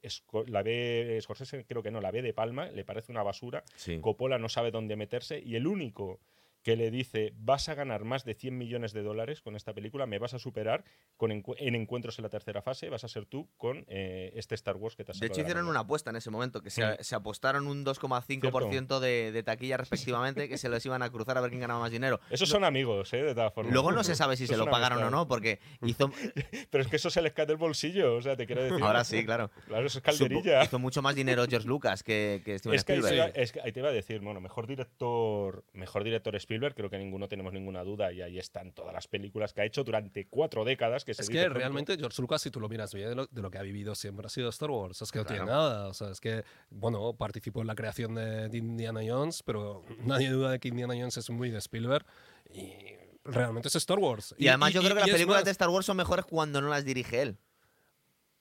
[SPEAKER 1] la ve Scorsese, creo que no, la ve de Palma, le parece una basura,
[SPEAKER 2] Sí.
[SPEAKER 1] Coppola no sabe dónde meterse y el único que le dice vas a ganar más de 100 millones de dólares con esta película, me vas a superar con encu- en encuentros en la tercera fase, vas a ser tú con eh, este Star Wars que te has
[SPEAKER 2] De hecho, hicieron
[SPEAKER 1] manga".
[SPEAKER 2] una apuesta en ese momento, que se,
[SPEAKER 1] Mm.
[SPEAKER 2] se apostaron un 2,5% de, de taquilla respectivamente, que se los iban a cruzar a ver quién ganaba más dinero.
[SPEAKER 1] Esos son amigos, ¿eh? De todas formas.
[SPEAKER 2] Luego no se sabe si se lo pagaron o
[SPEAKER 1] amistad.
[SPEAKER 2] no, porque hizo...
[SPEAKER 1] Pero es que eso se les cae del bolsillo, o sea, te quiero decir.
[SPEAKER 2] Ahora sí, claro.
[SPEAKER 1] Claro, eso es
[SPEAKER 2] Supo-
[SPEAKER 1] calderilla.
[SPEAKER 2] Hizo mucho más dinero George Lucas que, que Steven
[SPEAKER 1] Es que, ahí
[SPEAKER 2] Spielberg.
[SPEAKER 1] iba, es que ahí te iba a decir, bueno, mejor director, mejor director Spielberg, creo que ninguno tenemos ninguna duda, y ahí están todas las películas que ha hecho durante cuatro décadas. Que se
[SPEAKER 3] Es
[SPEAKER 1] dice
[SPEAKER 3] que
[SPEAKER 1] pronto.
[SPEAKER 3] realmente George Lucas, si tú lo miras bien, de lo, de lo que ha vivido siempre ha sido Star Wars. Es que no tiene
[SPEAKER 2] Claro.
[SPEAKER 3] nada. O sea, es que, bueno, participó en la creación de, de Indiana Jones, pero nadie duda de que Indiana Jones es muy de Spielberg. Y realmente es Star Wars.
[SPEAKER 2] Y además yo creo que las
[SPEAKER 3] y
[SPEAKER 2] películas
[SPEAKER 3] más-
[SPEAKER 2] de Star Wars son mejores cuando no las dirige él.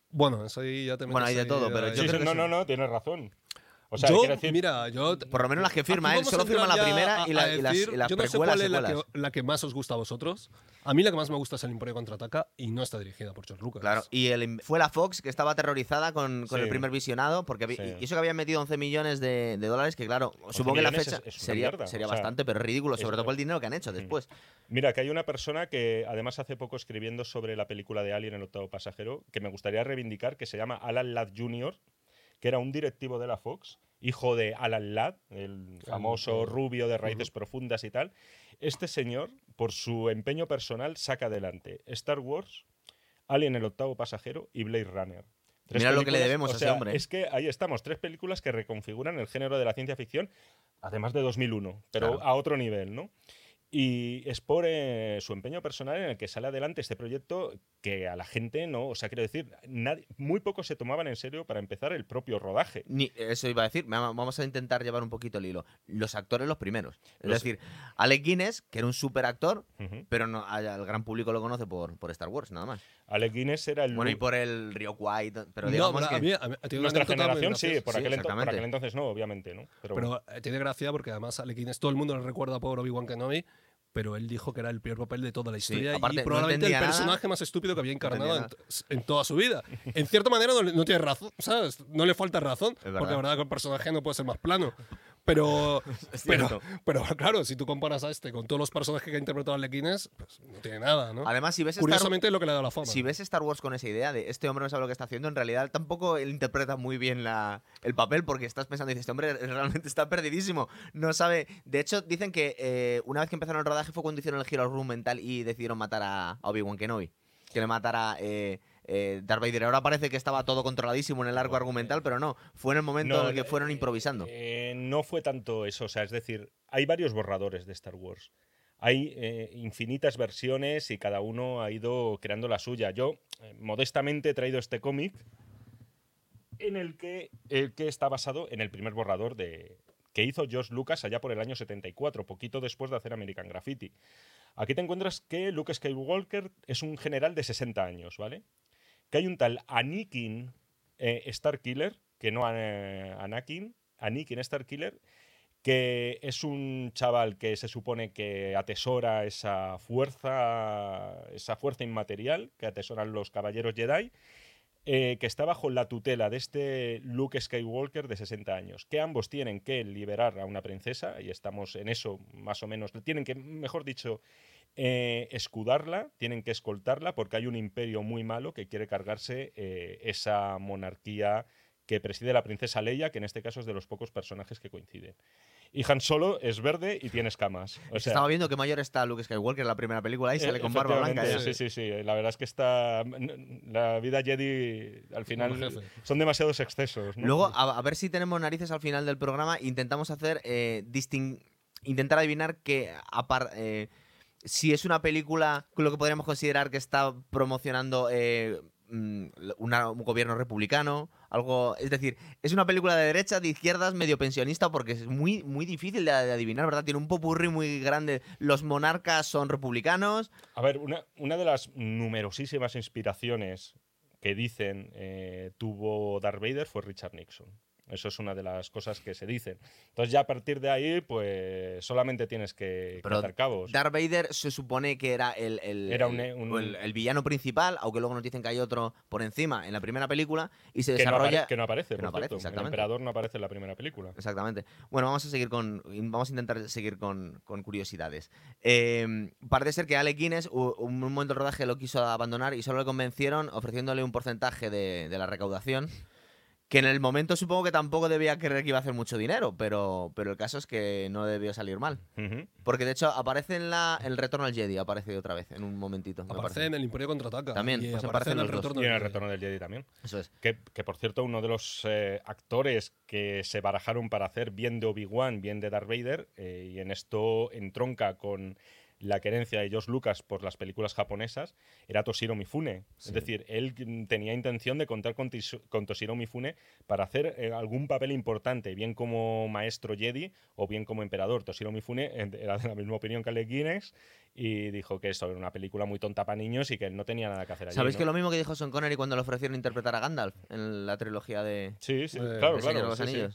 [SPEAKER 3] Bueno, eso ahí ya te
[SPEAKER 2] Bueno, hay de todo, pero yo
[SPEAKER 1] Sí,
[SPEAKER 2] creo
[SPEAKER 1] sí,
[SPEAKER 2] que
[SPEAKER 1] no,
[SPEAKER 2] sí.
[SPEAKER 1] no, no, tienes razón. O sea,
[SPEAKER 3] yo,
[SPEAKER 1] decir,
[SPEAKER 3] mira, yo
[SPEAKER 2] Por lo menos las que firma él, solo firma la primera
[SPEAKER 3] a-
[SPEAKER 2] y, la-
[SPEAKER 3] a
[SPEAKER 2] y las,
[SPEAKER 3] decir,
[SPEAKER 2] y las
[SPEAKER 3] Yo no sé cuál es la que, la que más os gusta a vosotros. A mí la que más me gusta es El Imperio Contraataca y no está dirigida por George Lucas.
[SPEAKER 2] Claro, y el, fue la Fox que estaba aterrorizada con, con
[SPEAKER 1] Sí.
[SPEAKER 2] el primer visionado, porque había-
[SPEAKER 1] Sí.
[SPEAKER 2] y eso que habían metido 11 millones de, de dólares, que claro, supongo que la fecha
[SPEAKER 1] es- es
[SPEAKER 2] sería, sería
[SPEAKER 1] o sea,
[SPEAKER 2] bastante, pero ridículo, sobre todo por el dinero que han hecho
[SPEAKER 1] Mm.
[SPEAKER 2] después.
[SPEAKER 1] Mira, que hay una persona que además hace poco escribiendo sobre la película de Alien, el octavo pasajero, que me gustaría reivindicar, que se llama Alan Ladd Jr., que era un directivo de la Fox, hijo de Alan Ladd, el famoso rubio de raíces profundas y tal. Este señor, por su empeño personal, saca adelante Star Wars, Alien, el octavo pasajero y Blade Runner. Tres
[SPEAKER 2] Mira lo que le debemos
[SPEAKER 1] o
[SPEAKER 2] a ese hombre.
[SPEAKER 1] Es que ahí estamos, tres películas que reconfiguran el género de la ciencia ficción, además de 2001, pero
[SPEAKER 2] Claro.
[SPEAKER 1] a otro nivel, ¿no? Y es por eh, su empeño personal en el que sale adelante este proyecto que a la gente no, o sea, quiero decir, nadie- muy pocos se tomaban en serio para empezar el propio rodaje.
[SPEAKER 2] Ni, eso iba a decir, va- vamos a intentar llevar un poquito el hilo. Los actores los primeros. Es
[SPEAKER 1] Los-
[SPEAKER 2] decir, Alec Guinness, que era un super actor,
[SPEAKER 1] Ujú.
[SPEAKER 2] pero no, al gran público lo conoce por, por Star Wars, nada más.
[SPEAKER 1] Alec Guinness era el
[SPEAKER 2] Bueno, y por el Río White, pero
[SPEAKER 3] No,
[SPEAKER 2] digamos
[SPEAKER 3] a
[SPEAKER 2] que...
[SPEAKER 3] mí- a mí- tiene una
[SPEAKER 1] nuestra generación sí, por,
[SPEAKER 2] Sí,
[SPEAKER 1] aquel ento- por aquel entonces no, obviamente, ¿no? Pero, bueno.
[SPEAKER 3] Pero eh, tiene gracia porque además a Guinness todo el mundo le recuerda por Obi-Wan Kenobi, pero él dijo que era el peor papel de toda la
[SPEAKER 2] Sí,
[SPEAKER 3] historia
[SPEAKER 2] aparte,
[SPEAKER 3] y
[SPEAKER 2] no
[SPEAKER 3] probablemente el
[SPEAKER 2] entendía nada.
[SPEAKER 3] personaje más estúpido que había encarnado en,
[SPEAKER 2] entendía
[SPEAKER 3] en toda su vida. En cierta manera no, no tiene razón, ¿sabes? No le falta razón, porque la verdad que el personaje no puede ser más plano. Pero, pero, claro, si tú comparas a este con todos los personajes que ha interpretado Alec Guinness, pues no tiene nada, ¿no?
[SPEAKER 2] Además, si ves Star
[SPEAKER 3] Curiosamente es lo que le ha dado la fama.
[SPEAKER 2] Si ves Star Wars con esa idea de este hombre no sabe lo que está haciendo, en realidad tampoco él interpreta muy bien la, el papel porque estás pensando y dices, este hombre realmente está perdidísimo. No sabe. De hecho, dicen que eh, una vez que empezaron el rodaje fue cuando hicieron el giro argumental y decidieron matar a Obi-Wan Kenobi. Que le matara eh, eh, Darth Vader. Ahora parece que estaba todo controladísimo en el arco argumental, pero no, fue en el momento en el que fueron
[SPEAKER 1] eh,
[SPEAKER 2] improvisando.
[SPEAKER 1] eh, no fue tanto eso, o sea, es decir, hay varios borradores de Star Wars. Hay eh, infinitas versiones y cada uno ha ido creando la suya. Yo, modestamente, he traído este cómic en el que, el que está basado en el primer borrador de, que hizo George Lucas allá por el año 74, poquito después de hacer American Graffiti. Aquí te encuentras que Luke Skywalker es un general de 60 años, ¿vale? Que hay un tal Anakin eh, Starkiller, que no eh, Anakin, Anakin Starkiller, que es un chaval que se supone que atesora esa fuerza, esa fuerza inmaterial que atesoran los caballeros Jedi, eh, que está bajo la tutela de este Luke Skywalker de 60 años, que ambos tienen que liberar a una princesa, y estamos en eso más o menos, tienen que, mejor dicho, eh, escudarla, tienen que escoltarla, porque hay un imperio muy malo que quiere cargarse eh, esa monarquía que preside la princesa Leia, que en este caso es de los pocos personajes que coinciden. Y Han Solo es verde y tiene escamas. O sea,
[SPEAKER 2] Estaba viendo qué mayor está Luke Skywalker en la primera película y sale
[SPEAKER 1] eh,
[SPEAKER 2] con barba blanca. ya.
[SPEAKER 1] Sí, sí, sí. La verdad es que está. La vida Jedi al final son demasiados excesos. ¿no?
[SPEAKER 2] Luego, a, a ver si tenemos narices al final del programa. Intentamos hacer. eh, distin- intentar adivinar que. apar- eh, si es una película lo que podríamos considerar que está promocionando eh, una- un gobierno republicano. Algo. Es decir, es una película de derecha, de izquierdas, medio pensionista, porque es muy, muy difícil de, adivinar, ¿verdad? Tiene un popurrí muy grande. Los monarcas son republicanos.
[SPEAKER 1] A ver, una, una de las numerosísimas inspiraciones que dicen eh, tuvo Darth Vader fue Richard Nixon. Eso es una de las cosas que se dicen. Entonces ya a partir de ahí, pues solamente tienes que
[SPEAKER 2] Pero
[SPEAKER 1] atar cabos.
[SPEAKER 2] Darth Vader se supone que era el, el-
[SPEAKER 1] Era un-
[SPEAKER 2] el-
[SPEAKER 1] un-
[SPEAKER 2] el- el villano principal, aunque luego nos dicen que hay otro por encima en la primera película y se
[SPEAKER 1] que, no
[SPEAKER 2] desarrolla.
[SPEAKER 1] que no aparece,
[SPEAKER 2] que no aparece,
[SPEAKER 1] cierto. El
[SPEAKER 2] exactamente.
[SPEAKER 1] emperador no aparece en la primera película.
[SPEAKER 2] Exactamente. Bueno, vamos a seguir con. Vamos a intentar seguir con, con curiosidades. Eh, parece ser que Alec Guinness, un momento del rodaje lo quiso abandonar y solo le convencieron ofreciéndole un porcentaje de, de la recaudación. Que en el momento supongo que tampoco debía creer que iba a hacer mucho dinero, pero, pero el caso es que no debió salir mal. Porque de hecho aparece en la, el retorno al Jedi, aparece otra vez, en un momentito. me
[SPEAKER 3] Aparece
[SPEAKER 2] parece.
[SPEAKER 3] en el Imperio Contraataca.
[SPEAKER 2] También,
[SPEAKER 3] y
[SPEAKER 2] pues
[SPEAKER 3] aparece en el retorno
[SPEAKER 1] Y en el
[SPEAKER 3] del Jedi.
[SPEAKER 1] retorno del Jedi también.
[SPEAKER 2] Eso es.
[SPEAKER 1] Que, que, por cierto, uno de los eh, actores que se barajaron para hacer bien de Obi-Wan, bien de Darth Vader, eh, y en esto entronca con la querencia de George Lucas por las películas japonesas, era Toshiro Mifune.
[SPEAKER 3] Sí.
[SPEAKER 1] Es decir, él tenía intención de contar con, con Toshiro Mifune para hacer eh, algún papel importante, bien como maestro Jedi o bien como emperador. Toshiro Mifune era de la misma opinión que Alec Guinness y dijo que eso era una película muy tonta para niños y que él no tenía nada que hacer allí.
[SPEAKER 2] ¿Sabéis
[SPEAKER 1] ¿no?
[SPEAKER 2] que lo mismo que dijo Sean Connery cuando le ofrecieron interpretar a Gandalf en la trilogía de,
[SPEAKER 1] Sí, sí,
[SPEAKER 3] Eh,
[SPEAKER 1] claro, claro.
[SPEAKER 2] los
[SPEAKER 1] sí, sí.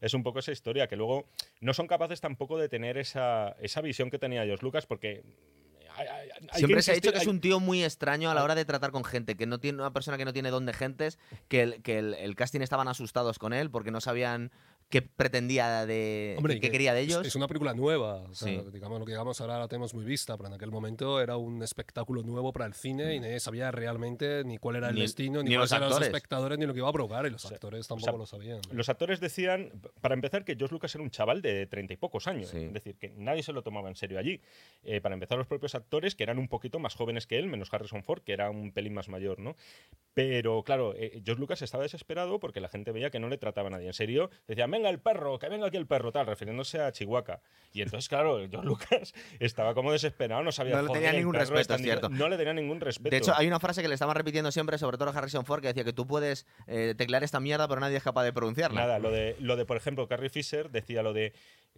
[SPEAKER 1] Es un poco esa historia, que luego no son capaces tampoco de tener esa, esa visión que tenía George Lucas, porque. hay- hay- hay que
[SPEAKER 2] Siempre se ha dicho que es un tío muy extraño a la hora de tratar con gente, que no tiene una persona que no tiene don de gentes, que el, que el, el casting estaban asustados con él porque no sabían qué pretendía de
[SPEAKER 3] Hombre, y
[SPEAKER 2] qué
[SPEAKER 3] que
[SPEAKER 2] quería de ellos.
[SPEAKER 3] Es, una película nueva. o sea,
[SPEAKER 2] Sí.
[SPEAKER 3] Digamos, lo que digamos ahora la tenemos muy vista, pero en aquel momento era un espectáculo nuevo para el cine y nadie sabía realmente ni cuál era el
[SPEAKER 2] Ni-
[SPEAKER 3] destino, ni,
[SPEAKER 2] ni
[SPEAKER 3] cuáles
[SPEAKER 2] los
[SPEAKER 3] eran los
[SPEAKER 2] actores.
[SPEAKER 3] espectadores, ni lo que iba a provocar. Y los
[SPEAKER 1] sea,
[SPEAKER 3] actores
[SPEAKER 1] sea,
[SPEAKER 3] tampoco lo sabían.
[SPEAKER 1] Los actores decían, para empezar, que George Lucas era un chaval de treinta y pocos años.
[SPEAKER 2] Sí.
[SPEAKER 1] Es decir, que nadie se lo tomaba en serio allí. Eh, para empezar, los propios actores, que eran un poquito más jóvenes que él, menos Harrison Ford, que era un pelín más mayor, ¿no? Pero claro, eh, George Lucas estaba desesperado porque la gente veía que no le trataba a nadie en serio. Decían, venga el perro, que venga aquí el perro, tal, refiriéndose a Chihuahua. Y entonces, claro, George Lucas estaba como desesperado, no sabía
[SPEAKER 2] No le tenía
[SPEAKER 1] "Joder, el
[SPEAKER 2] ningún respeto, es cierto.
[SPEAKER 1] No le tenía ningún respeto.
[SPEAKER 2] De hecho, hay una frase que le estaban repitiendo siempre, sobre todo a Harrison Ford, que decía que tú puedes eh, teclear esta mierda, pero nadie es capaz de pronunciarla.
[SPEAKER 1] Nada, lo de, lo de, por ejemplo, Carrie Fisher decía lo de.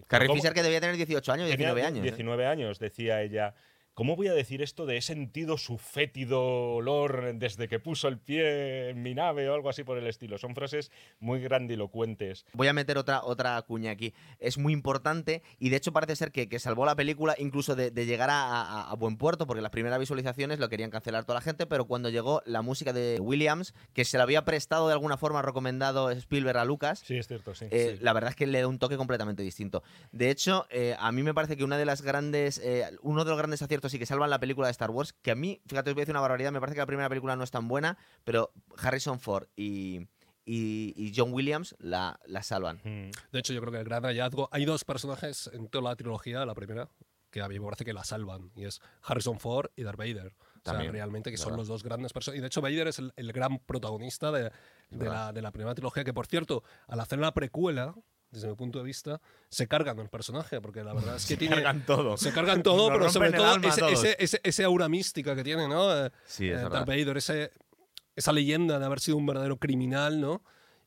[SPEAKER 2] Carrie
[SPEAKER 1] ¿cómo-
[SPEAKER 2] Fisher que debía tener 18 años,
[SPEAKER 1] tenía
[SPEAKER 2] 19 años. ¿eh?
[SPEAKER 1] 19 años, decía ella. ¿Cómo voy a decir esto de he sentido su fétido olor desde que puso el pie en mi nave o algo así por el estilo? Son frases muy grandilocuentes.
[SPEAKER 2] Voy a meter otra, otra cuña aquí. Es muy importante y de hecho parece ser que, que salvó la película incluso de, de llegar a, a- a buen puerto, porque las primeras visualizaciones lo querían cancelar toda la gente, pero cuando llegó la música de Williams, que se la había prestado de alguna forma recomendado Spielberg a Lucas,
[SPEAKER 1] Sí, es cierto, sí.
[SPEAKER 2] eh,
[SPEAKER 1] Sí.
[SPEAKER 2] la verdad es que le da un toque completamente distinto. De hecho, eh, a mí me parece que una de las grandes, eh, uno de los grandes aciertos y que salvan la película de Star Wars, que a mí, fíjate, os voy a decir una barbaridad, me parece que la primera película no es tan buena, pero Harrison Ford y, y- y John Williams la, la salvan.
[SPEAKER 1] Mm.
[SPEAKER 3] De hecho, yo creo que el gran hallazgo. Hay dos personajes en toda la trilogía, la primera, que a mí me parece que la salvan, y es Harrison Ford y Darth Vader. O sea,
[SPEAKER 2] También,
[SPEAKER 3] realmente que
[SPEAKER 2] es
[SPEAKER 3] son
[SPEAKER 2] verdad.
[SPEAKER 3] los dos grandes personas. Y de hecho, Vader es el, el gran protagonista de, de
[SPEAKER 2] verdad.
[SPEAKER 3] la, de la primera trilogía, que por cierto, al hacer la precuela, desde mi punto de vista, se cargan el personaje, porque la verdad es que tiene.
[SPEAKER 2] Cargan todo.
[SPEAKER 3] Se cargan todo,
[SPEAKER 2] Nos
[SPEAKER 3] pero sobre todo ese, ese, ese, ese aura mística que tiene, ¿no? Eh,
[SPEAKER 2] Sí, es
[SPEAKER 3] eh. Darth Vader, esa leyenda de haber sido un verdadero criminal, ¿no?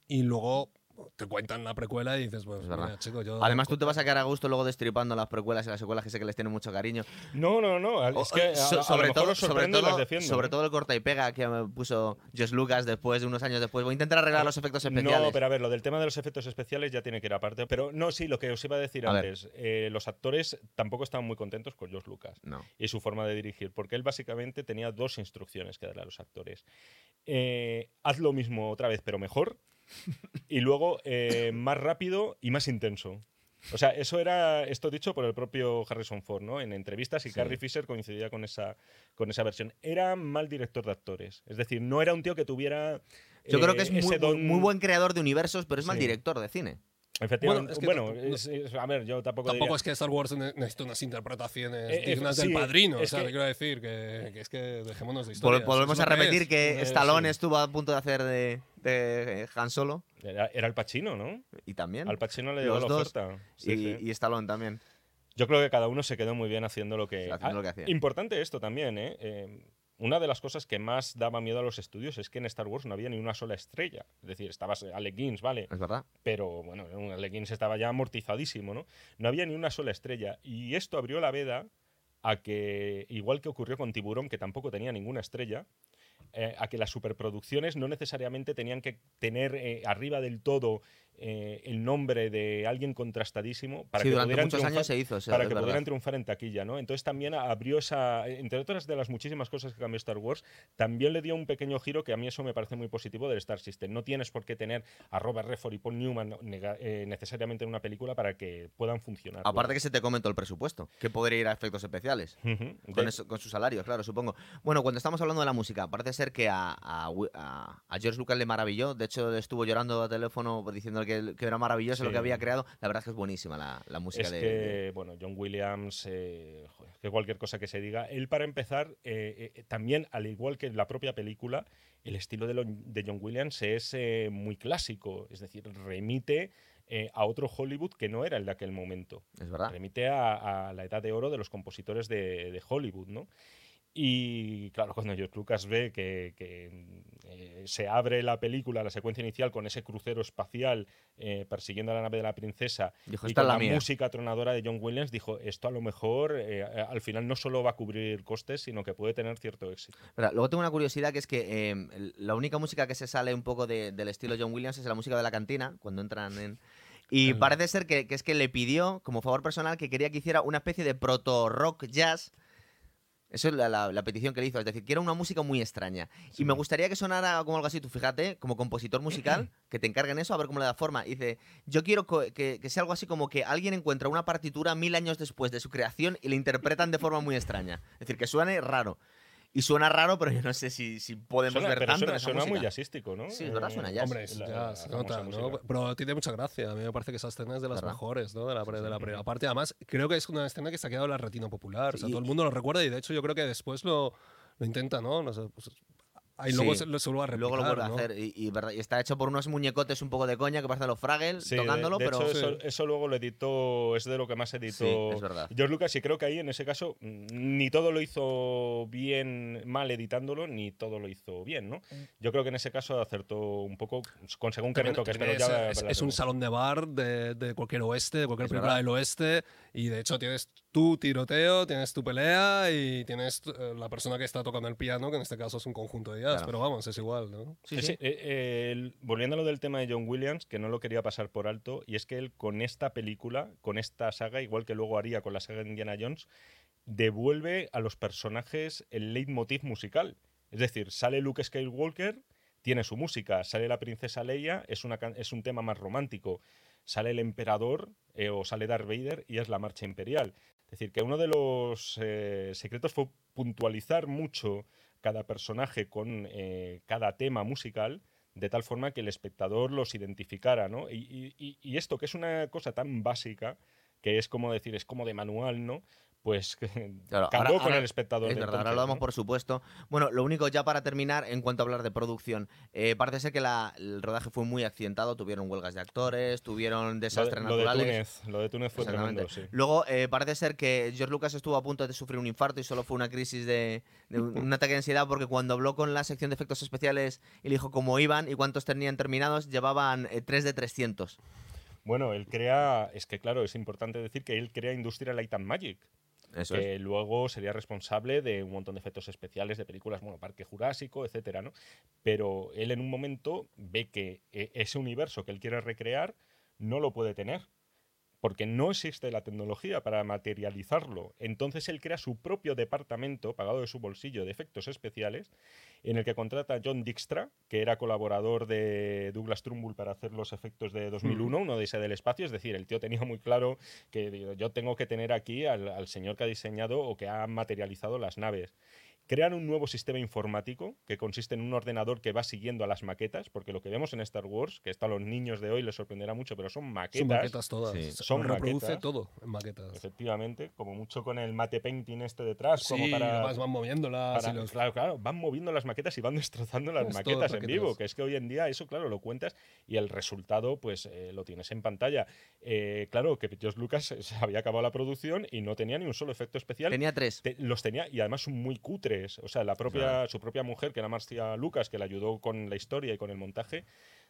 [SPEAKER 3] Y luego te cuentan la precuela y dices, pues,
[SPEAKER 2] Es verdad.
[SPEAKER 3] mira, chico, yo.
[SPEAKER 2] Además, tú te vas a quedar a gusto luego destripando las precuelas y las secuelas que sé que les tienen mucho cariño.
[SPEAKER 1] No, no, no. Es que a,
[SPEAKER 2] So-
[SPEAKER 1] a lo mejor os sorprende y las defiendo.
[SPEAKER 2] sobre
[SPEAKER 1] ¿eh?
[SPEAKER 2] todo el corta y pega que me puso Josh Lucas después de unos años después. Voy a intentar arreglar los efectos especiales.
[SPEAKER 1] No, pero a ver, lo del tema de los efectos especiales ya tiene que ir aparte. Pero no, sí, lo que os iba a decir
[SPEAKER 2] A
[SPEAKER 1] antes. eh, los actores tampoco estaban muy contentos con George Lucas
[SPEAKER 2] No.
[SPEAKER 1] y su forma de dirigir, porque él básicamente tenía dos instrucciones que darle a los actores. Eh, haz lo mismo otra vez, pero mejor. Y luego eh, más rápido y más intenso. O sea, eso era esto dicho por el propio Harrison Ford, ¿no? En entrevistas y
[SPEAKER 2] Sí.
[SPEAKER 1] Carrie Fisher coincidía con esa, con esa versión. Era mal director de actores. Es decir, no era un tío que tuviera.
[SPEAKER 2] Yo creo
[SPEAKER 1] eh,
[SPEAKER 2] que es muy,
[SPEAKER 1] don-
[SPEAKER 2] muy buen creador de universos, pero es mal director de cine.
[SPEAKER 1] Efectivamente.
[SPEAKER 3] Bueno,
[SPEAKER 1] Bueno,
[SPEAKER 3] es que
[SPEAKER 1] es- es- a ver, yo tampoco.
[SPEAKER 3] Tampoco
[SPEAKER 1] diría-
[SPEAKER 3] es que Star Wars ne- necesite unas interpretaciones
[SPEAKER 1] Eh, eh,
[SPEAKER 3] dignas
[SPEAKER 1] sí,
[SPEAKER 3] del padrino.
[SPEAKER 1] es
[SPEAKER 3] O sea,
[SPEAKER 1] que-
[SPEAKER 3] quiero decir que, que es que dejémonos de
[SPEAKER 2] Vol-
[SPEAKER 3] historias.
[SPEAKER 2] volvemos a repetir
[SPEAKER 3] es.
[SPEAKER 2] que
[SPEAKER 1] Eh,
[SPEAKER 2] Stallone
[SPEAKER 1] sí.
[SPEAKER 2] estuvo a punto de hacer de, de Han Solo
[SPEAKER 1] Era, era el Pacino, ¿no?
[SPEAKER 2] y también.
[SPEAKER 1] Al Pacino le llegó
[SPEAKER 2] Los
[SPEAKER 1] la
[SPEAKER 2] dos.
[SPEAKER 1] oferta. Sí,
[SPEAKER 2] y,
[SPEAKER 1] sí.
[SPEAKER 2] y Stallone también.
[SPEAKER 1] Yo creo que cada uno se quedó muy bien haciendo lo que.
[SPEAKER 2] Haciendo
[SPEAKER 1] Ah,
[SPEAKER 2] lo que hacía.
[SPEAKER 1] Importante esto también, ¿eh? Eh, Una de las cosas que más daba miedo a los estudios es que en Star Wars no había ni una sola estrella. Es decir, estabas Alec Guinness, ¿vale?
[SPEAKER 2] Es verdad.
[SPEAKER 1] pero bueno, Alec Guinness estaba ya amortizadísimo, ¿no? No había ni una sola estrella. Y esto abrió la veda a que, igual que ocurrió con Tiburón, que tampoco tenía ninguna estrella, eh, a que las superproducciones no necesariamente tenían que tener eh, arriba del todo eh, el nombre de alguien contrastadísimo para
[SPEAKER 2] sí,
[SPEAKER 1] que pudieran triunfar
[SPEAKER 2] se hizo. sí,
[SPEAKER 1] para
[SPEAKER 2] es
[SPEAKER 1] que
[SPEAKER 2] verdad.
[SPEAKER 1] pudieran triunfar en taquilla, ¿no? Entonces también abrió esa, entre otras de las muchísimas cosas que cambió Star Wars, también le dio un pequeño giro que a mí eso me parece muy positivo del Star System. No tienes por qué tener a Robert Redford y Paul Newman eh, necesariamente en una película para que puedan funcionar.
[SPEAKER 2] Aparte que se te comentó el presupuesto, que podría ir a efectos especiales. Con, eso- con sus salarios, claro, supongo. Bueno, cuando estamos hablando de la música, parece ser que a, a- a George Lucas le maravilló. De hecho, estuvo llorando a teléfono diciendo que, que era maravilloso lo
[SPEAKER 1] Sí.
[SPEAKER 2] que había creado. La verdad es que es buenísima la, la música
[SPEAKER 1] es
[SPEAKER 2] de,
[SPEAKER 1] que,
[SPEAKER 2] de-
[SPEAKER 1] bueno, John Williams, eh, joder, que cualquier cosa que se diga, él para empezar, eh, eh, también, al igual que en la propia película, el estilo de, lo- de John Williams es eh, muy clásico, es decir, remite eh, a otro Hollywood que no era el de aquel momento.
[SPEAKER 2] Es verdad.
[SPEAKER 1] Remite a, a la edad de oro de los compositores de, de Hollywood, ¿no? Y claro, cuando George Lucas ve que, que, eh, se abre la película, la secuencia inicial, con ese crucero espacial eh, persiguiendo a la nave de la princesa
[SPEAKER 2] Dijo,
[SPEAKER 1] y con
[SPEAKER 2] la
[SPEAKER 1] música tronadora de John Williams, dijo, esto a lo mejor eh, al final no solo va a cubrir costes, sino que puede tener cierto éxito.
[SPEAKER 2] Espera, luego tengo una curiosidad que es que eh, el- la única música que se sale un poco de- del estilo John Williams es la música de la cantina, cuando entran en... Y parece ser que, que es que le pidió, como favor personal, que quería que hiciera una especie de proto-rock jazz. Eso es la, la- la petición que le hizo. Es decir, quiero una música muy extraña. Y me gustaría que sonara como algo así. Tú fíjate, como compositor musical, que te encarguen eso, a ver cómo le da forma. Y dice, yo quiero que sea algo así como que alguien encuentra una partitura mil años después de su creación y la interpretan de forma muy extraña. Es decir, que suene raro. Y suena raro, pero yo no sé si, si podemos
[SPEAKER 1] Suena-
[SPEAKER 2] ver
[SPEAKER 1] pero
[SPEAKER 2] tanto
[SPEAKER 1] suena,
[SPEAKER 2] en esa
[SPEAKER 1] suena muy jazzístico, ¿no?
[SPEAKER 2] Sí, es verdad, suena jazz.
[SPEAKER 3] Hombre,
[SPEAKER 1] la-
[SPEAKER 3] ya
[SPEAKER 1] la
[SPEAKER 3] se
[SPEAKER 1] famosa
[SPEAKER 3] nota, ¿no?
[SPEAKER 1] música.
[SPEAKER 3] Pero tiene mucha gracia. A mí me parece que esa escena es de las
[SPEAKER 2] ¿Verdad?
[SPEAKER 3] mejores, ¿no? De la, pre- de la
[SPEAKER 1] sí.
[SPEAKER 3] primera parte. Además, creo que es una escena que se ha quedado en la retina popular. O sea, todo el mundo lo recuerda y de hecho yo creo que después lo, lo intenta, ¿no? No sé, pues, ahí luego
[SPEAKER 2] Sí.
[SPEAKER 3] se, lo se vuelve a replicar,
[SPEAKER 2] Luego lo vuelve
[SPEAKER 3] ¿no?
[SPEAKER 2] a hacer. Y, y y está hecho por unos muñecotes un poco de coña que parecen los Fraggles
[SPEAKER 1] Sí,
[SPEAKER 2] tocándolo,
[SPEAKER 1] de,
[SPEAKER 2] pero.
[SPEAKER 1] hecho,
[SPEAKER 3] Sí.
[SPEAKER 1] eso, eso luego lo editó, es de lo que más editó
[SPEAKER 2] Sí, es verdad.
[SPEAKER 1] George Lucas y creo que ahí en ese caso mm, ni todo lo hizo bien mal editándolo, ni todo lo hizo bien, ¿no? Yo creo que en ese caso acertó un poco con según qué pero
[SPEAKER 3] es,
[SPEAKER 1] ya
[SPEAKER 3] es- un salón de bar de, de cualquier oeste, de cualquier
[SPEAKER 2] Es
[SPEAKER 3] película
[SPEAKER 2] verdad.
[SPEAKER 3] del oeste. Y de hecho tienes tu tiroteo, tienes tu pelea y tienes eh, la persona que está tocando el piano, que en este caso es un conjunto de jazz.
[SPEAKER 2] Claro.
[SPEAKER 3] Pero vamos, es igual, ¿no?
[SPEAKER 2] Sí,
[SPEAKER 1] Sí,
[SPEAKER 2] sí.
[SPEAKER 1] eh, eh, volviendo a lo del tema de John Williams, que no lo quería pasar por alto, y es que él con esta película, con esta saga, igual que luego haría con la saga de Indiana Jones, devuelve a los personajes el leitmotiv musical. Es decir, sale Luke Skywalker, tiene su música, sale la princesa Leia, es, una, es un tema más romántico, sale el emperador eh, o sale Darth Vader y es la marcha imperial. Es decir, que uno de los eh, secretos fue puntualizar mucho cada personaje con eh, cada tema musical, de tal forma que el espectador los identificara, ¿no? Y, esto, que es una cosa tan básica, que es como decir, es como de manual, ¿no? Pues
[SPEAKER 2] Claro, ahora-
[SPEAKER 1] con
[SPEAKER 2] ahora-
[SPEAKER 1] el espectador.
[SPEAKER 2] Es ahora lo damos
[SPEAKER 1] ¿no?
[SPEAKER 2] por supuesto. Bueno, lo único ya para terminar, en cuanto a hablar de producción, eh, parece ser que la- el rodaje fue muy accidentado, tuvieron huelgas de actores, tuvieron
[SPEAKER 1] Lo de,
[SPEAKER 2] desastres
[SPEAKER 1] lo de
[SPEAKER 2] naturales.
[SPEAKER 1] Túnez, lo de Túnez fue tremendo, sí.
[SPEAKER 2] Luego, eh, parece ser que George Lucas estuvo a punto de sufrir un infarto y solo fue una crisis de, de un, ataque de ansiedad porque cuando habló con la sección de efectos especiales y le dijo cómo iban y cuántos tenían terminados, llevaban 3 de 300.
[SPEAKER 1] Bueno, él crea, es que claro, es importante decir que él crea Industrial Light and Magic, Luego sería responsable de un montón de efectos especiales de películas, bueno, Parque Jurásico, etcétera, ¿no? Pero él en un momento ve que eh, ese universo que él quiere recrear no lo puede tener. Porque no existe la tecnología para materializarlo. Entonces él crea su propio departamento, pagado de su bolsillo, de efectos especiales, en el que contrata a John Dijkstra, que era colaborador de Douglas Trumbull para hacer los efectos de 2001, uno de ese del espacio. Es decir, el tío tenía muy claro que yo tengo que tener aquí al, al señor que ha diseñado o que ha materializado las naves. Crean un nuevo sistema informático que consiste en un ordenador que va siguiendo a las maquetas, porque lo que vemos en Star Wars, que esto a los niños de hoy les sorprenderá mucho, pero son maquetas.
[SPEAKER 3] Son maquetas todas.
[SPEAKER 2] Sí.
[SPEAKER 3] Se
[SPEAKER 1] Son
[SPEAKER 3] reproduce
[SPEAKER 1] maquetas.
[SPEAKER 3] todo en maquetas.
[SPEAKER 1] Efectivamente, como mucho con el mate painting este detrás, como
[SPEAKER 3] Sí,
[SPEAKER 1] para,
[SPEAKER 3] además van moviéndolas.
[SPEAKER 1] para-
[SPEAKER 3] los-
[SPEAKER 1] claro, claro, van moviendo las maquetas y van destrozando las
[SPEAKER 3] Es
[SPEAKER 1] maquetas en vivo, que es que hoy en día eso, claro, lo cuentas y el resultado, pues eh, lo tienes en pantalla. Eh, claro, que George Lucas se había acabado la producción y no tenía ni un solo efecto especial.
[SPEAKER 2] Tenía tres.
[SPEAKER 1] Te- los tenía y además son muy cutres. O sea, la propia, su propia mujer, que era Marcia Lucas, que le ayudó con la historia y con el montaje,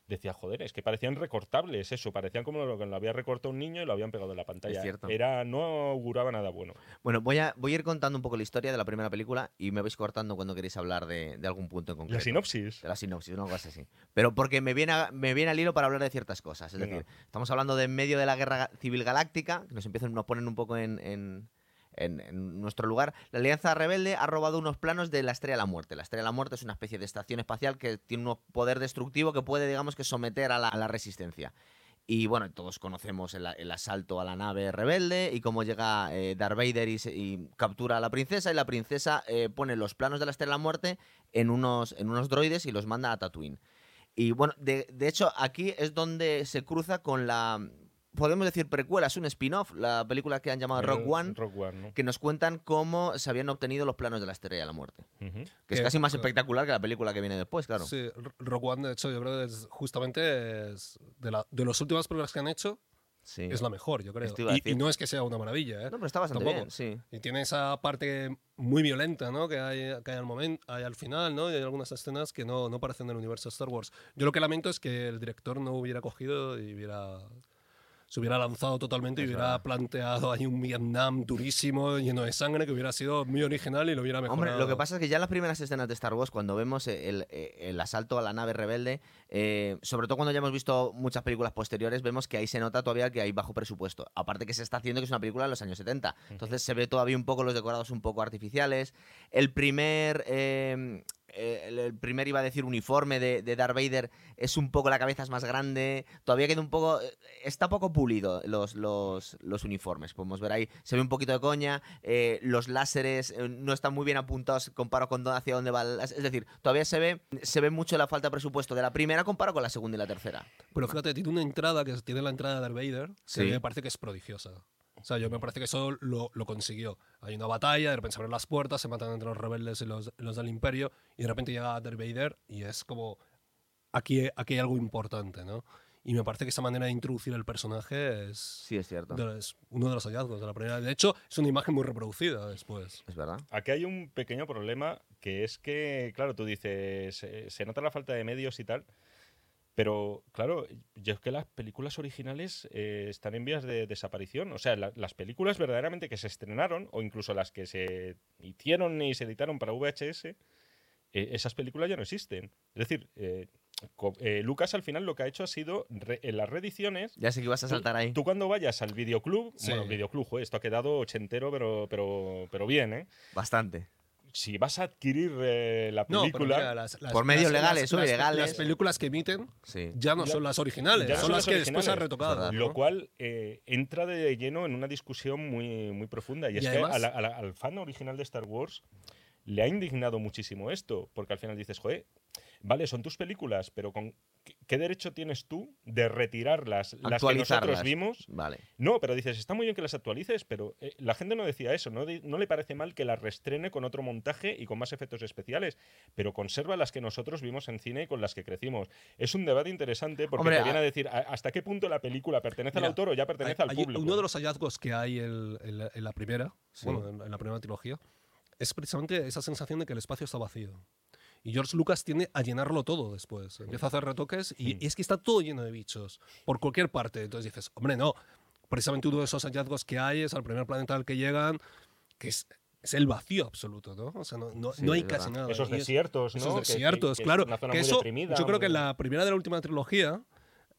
[SPEAKER 1] decía, joder, es que parecían recortables eso, parecían como lo que lo había recortado un niño y lo habían pegado en la pantalla.
[SPEAKER 2] cierto.
[SPEAKER 1] Era, no auguraba nada bueno.
[SPEAKER 2] Bueno, voy a, voy a ir contando un poco la historia de la primera película y me vais cortando cuando queréis hablar de, de algún punto en concreto.
[SPEAKER 1] La sinopsis.
[SPEAKER 2] De la sinopsis, una cosa así. Pero porque me viene, a- me viene al hilo para hablar de ciertas cosas. Es
[SPEAKER 1] Venga.
[SPEAKER 2] decir, estamos hablando de en medio de la guerra civil galáctica, que nos empiezan, nos ponen un poco en, en- en- nuestro lugar. La Alianza Rebelde ha robado unos planos de la Estrella de la Muerte. La Estrella de la Muerte es una especie de estación espacial que tiene un poder destructivo que puede, digamos, que someter a la, resistencia. Y bueno, todos conocemos el, asalto a la nave rebelde y cómo llega eh, Darth Vader y, captura a la princesa y la princesa eh, pone los planos de la Estrella de la Muerte en unos, en unos droides y los manda a Tatooine. Y bueno, de hecho aquí es donde se cruza con la, podemos decir precuela, es un spin-off, la película que han llamado Rock One,
[SPEAKER 1] Rogue One, ¿no?
[SPEAKER 2] que nos cuentan cómo se habían obtenido los planos de la Estrella de la Muerte.
[SPEAKER 1] Ujú.
[SPEAKER 2] Que es casi más
[SPEAKER 3] que-
[SPEAKER 2] espectacular que la película que viene después, claro.
[SPEAKER 3] Sí, R- Rogue One, de hecho, yo creo que es justamente es de, la, de las últimas películas que han hecho,
[SPEAKER 2] Sí.
[SPEAKER 3] es la mejor, yo creo. Y, y no es que sea una maravilla, ¿eh?
[SPEAKER 2] No, pero está bastante
[SPEAKER 3] Tampoco.
[SPEAKER 2] bien, sí.
[SPEAKER 3] Y tiene esa parte muy violenta, ¿no? Que hay, que hay al momento, hay al final, ¿no? Y hay algunas escenas que no, no parecen del universo de Star Wars. Yo lo que lamento es que el director no hubiera cogido y hubiera se hubiera lanzado totalmente y hubiera planteado ahí un Vietnam durísimo, lleno de sangre, que hubiera sido muy original y lo hubiera mejorado.
[SPEAKER 2] Hombre, lo que pasa es que ya en las primeras escenas de Star Wars, cuando vemos el, el- el asalto a la nave rebelde, eh, sobre todo cuando ya hemos visto muchas películas posteriores, vemos que ahí se nota todavía que hay bajo presupuesto. Aparte que se está haciendo que es una película de los años 70. Entonces se ve todavía un poco los decorados un poco artificiales. El primer... eh, eh, el, el primer iba a decir uniforme de, de Darth Vader es un poco la cabeza es más grande todavía queda un poco eh, está poco pulido los, los, los uniformes podemos ver ahí se ve un poquito de coña eh, los láseres no están muy bien apuntados comparo con hacia dónde va es decir todavía se ve se ve mucho la falta de presupuesto de la primera comparo con la segunda y la tercera
[SPEAKER 3] Pero fíjate, tiene una entrada que tiene la entrada de Darth Vader, que
[SPEAKER 2] Sí.
[SPEAKER 3] me parece que es prodigiosa. O sea, yo me parece que eso lo, lo consiguió. Hay una batalla, de repente se abren las puertas, se matan entre los rebeldes y los, los del Imperio, y de repente llega Darth Vader y es como, aquí, aquí hay algo importante, ¿no? Y me parece que esa manera de introducir el personaje es,
[SPEAKER 2] sí es cierto
[SPEAKER 3] de- es uno de los hallazgos de la primera. De hecho, es una imagen muy reproducida después.
[SPEAKER 2] es verdad
[SPEAKER 1] Aquí hay un pequeño problema que es que, claro, tú dices, eh, se nota la falta de medios y tal, pero claro, yo es que las películas originales eh, están en vías de desaparición. O sea, la- las películas verdaderamente que se estrenaron, o incluso las que se hicieron y se editaron para VHS, eh, esas películas ya no existen. Es decir, eh, eh, Lucas al final lo que ha hecho ha sido, re- en las reediciones,
[SPEAKER 2] ya sé que ibas a saltar ahí
[SPEAKER 1] Tú cuando vayas al videoclub,
[SPEAKER 3] Sí.
[SPEAKER 1] bueno, videoclub, joder, esto ha quedado ochentero, pero, pero, pero bien, ¿eh?
[SPEAKER 2] bastante
[SPEAKER 1] Si vas a adquirir eh, la
[SPEAKER 3] No,
[SPEAKER 1] película,
[SPEAKER 3] mira, las- las-
[SPEAKER 2] Por medios
[SPEAKER 3] las-
[SPEAKER 2] legales
[SPEAKER 3] las-
[SPEAKER 2] o
[SPEAKER 3] las-
[SPEAKER 2] ilegales.
[SPEAKER 3] Las películas que emiten
[SPEAKER 2] sí
[SPEAKER 3] ya no
[SPEAKER 1] Ya-
[SPEAKER 3] son las originales,
[SPEAKER 1] no
[SPEAKER 3] son,
[SPEAKER 1] son
[SPEAKER 3] las
[SPEAKER 1] las
[SPEAKER 3] que después han retocado.
[SPEAKER 2] verdad.
[SPEAKER 1] lo
[SPEAKER 3] ¿no?
[SPEAKER 1] cual eh, entra de lleno en una discusión muy, muy profunda. Y,
[SPEAKER 3] Y
[SPEAKER 1] es
[SPEAKER 3] además-
[SPEAKER 1] que a la- a la- al fan original de Star Wars le ha indignado muchísimo esto, porque al final dices, joder, vale, son tus películas, pero con ¿qué- ¿qué derecho tienes tú de retirarlas? Las que nosotros
[SPEAKER 2] Actualizarlas.
[SPEAKER 1] vimos.
[SPEAKER 2] Vale.
[SPEAKER 1] No, pero dices, está muy bien que las actualices, pero eh, la gente no decía eso, no, le parece mal que las restrene con otro montaje y con más efectos especiales, pero conserva las que nosotros vimos en cine y con las que crecimos. Es un debate interesante porque
[SPEAKER 2] Hombre,
[SPEAKER 1] te viene
[SPEAKER 2] a-
[SPEAKER 1] a decir, ¿a- ¿hasta qué punto la película pertenece
[SPEAKER 3] Mira,
[SPEAKER 1] al autor o ya pertenece
[SPEAKER 3] Hay-
[SPEAKER 1] al
[SPEAKER 3] hay
[SPEAKER 1] público?
[SPEAKER 3] Uno de los hallazgos que hay en, en la, en la primera,
[SPEAKER 2] Sí.
[SPEAKER 3] bueno, en, en la primera trilogía, es precisamente esa sensación de que el espacio está vacío. Y George Lucas tiende a llenarlo todo después. Empieza a hacer retoques y es que está todo lleno de bichos, por cualquier parte. Entonces dices, hombre, no. Precisamente uno de esos hallazgos que hay es al primer planeta al que llegan, que es, es el vacío absoluto, ¿no? O sea, no, no,
[SPEAKER 2] Sí,
[SPEAKER 3] no hay casi
[SPEAKER 2] verdad.
[SPEAKER 3] nada.
[SPEAKER 1] Esos
[SPEAKER 3] Y es-
[SPEAKER 1] desiertos, ¿no?
[SPEAKER 3] esos
[SPEAKER 1] Que- que-
[SPEAKER 3] desiertos,
[SPEAKER 1] que es
[SPEAKER 3] claro.
[SPEAKER 1] una zona
[SPEAKER 3] que
[SPEAKER 1] muy
[SPEAKER 3] eso,
[SPEAKER 1] deprimida,
[SPEAKER 3] yo creo que en la primera de la última trilogía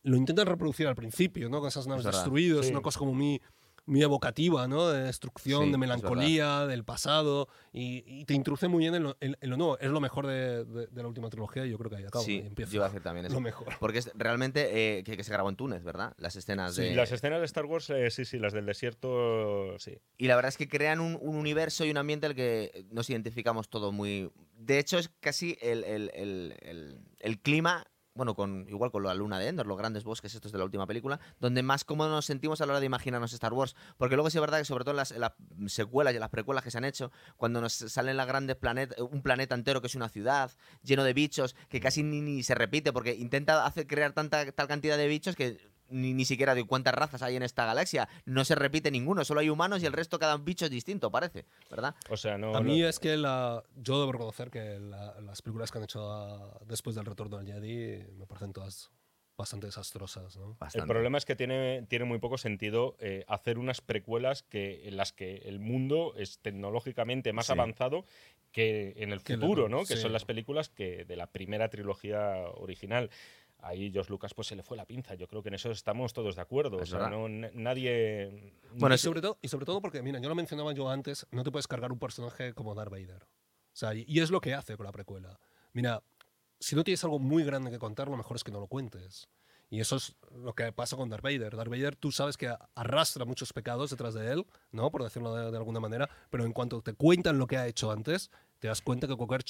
[SPEAKER 3] lo intentan reproducir al principio, ¿no? Con esas naves destruidas,
[SPEAKER 1] Sí.
[SPEAKER 3] una cosa como muy, muy evocativa, ¿no? De destrucción,
[SPEAKER 2] Sí,
[SPEAKER 3] de melancolía, del pasado, y, y te introduce muy bien en lo, en- en lo nuevo. Es lo mejor de, de- de la última trilogía y yo creo que ahí acaba.
[SPEAKER 2] sí,
[SPEAKER 3] ahí
[SPEAKER 2] yo iba a decir también eso.
[SPEAKER 3] lo mejor.
[SPEAKER 2] Porque es realmente eh, que, que se grabó en Túnez, ¿verdad? Las escenas
[SPEAKER 3] Sí,
[SPEAKER 2] de...
[SPEAKER 1] Las escenas de Star Wars, eh, sí, sí, las del desierto, sí.
[SPEAKER 2] Y la verdad es que crean un, un universo y un ambiente al que nos identificamos todo muy... De hecho, es casi el, el- el- el- el clima, bueno, con, igual con la luna de Endor, los grandes bosques estos de la última película, donde más cómodos nos sentimos a la hora de imaginarnos Star Wars. Porque luego sí es verdad que sobre todo en las, secuelas y las precuelas que se han hecho, cuando nos salen las grandes planetas, un planeta entero que es una ciudad, lleno de bichos, que casi ni, ni se repite, porque intenta hacer crear tanta tal cantidad de bichos que ni, ni siquiera de cuántas razas hay en esta galaxia. No se repite ninguno, solo hay humanos y el resto cada bicho es distinto, parece, ¿verdad?
[SPEAKER 1] O sea, no.
[SPEAKER 3] A mí
[SPEAKER 1] no-
[SPEAKER 3] es que la, yo debo reconocer que la- las películas que han hecho ah, después del retorno del Jedi me parecen todas bastante desastrosas, ¿no?
[SPEAKER 1] El
[SPEAKER 2] Bastante.
[SPEAKER 1] problema es que tiene, tiene muy poco sentido eh, hacer unas precuelas que, en las que el mundo es tecnológicamente más
[SPEAKER 2] Sí.
[SPEAKER 1] avanzado que en el
[SPEAKER 3] Que la-
[SPEAKER 1] futuro, ¿no? Que
[SPEAKER 3] sí.
[SPEAKER 1] son las películas que de la primera trilogía original. Ahí George Lucas pues se le fue la pinza. Yo creo que en eso estamos todos de acuerdo. O sea, no, nadie.
[SPEAKER 2] Bueno,
[SPEAKER 3] y, sobre todo, y sobre todo porque, mira, yo lo mencionaba yo antes, no te puedes cargar un personaje como Darth Vader. O sea, y, y es lo que hace con la precuela. Mira, si no tienes algo muy grande que contar, lo mejor es que no lo cuentes. Y eso es lo que pasa con Darth Vader. Darth Vader, tú sabes que arrastra muchos pecados detrás de él, ¿no? Por decirlo de, de alguna manera, pero en cuanto te cuentan lo que ha hecho antes, te das cuenta que cualquier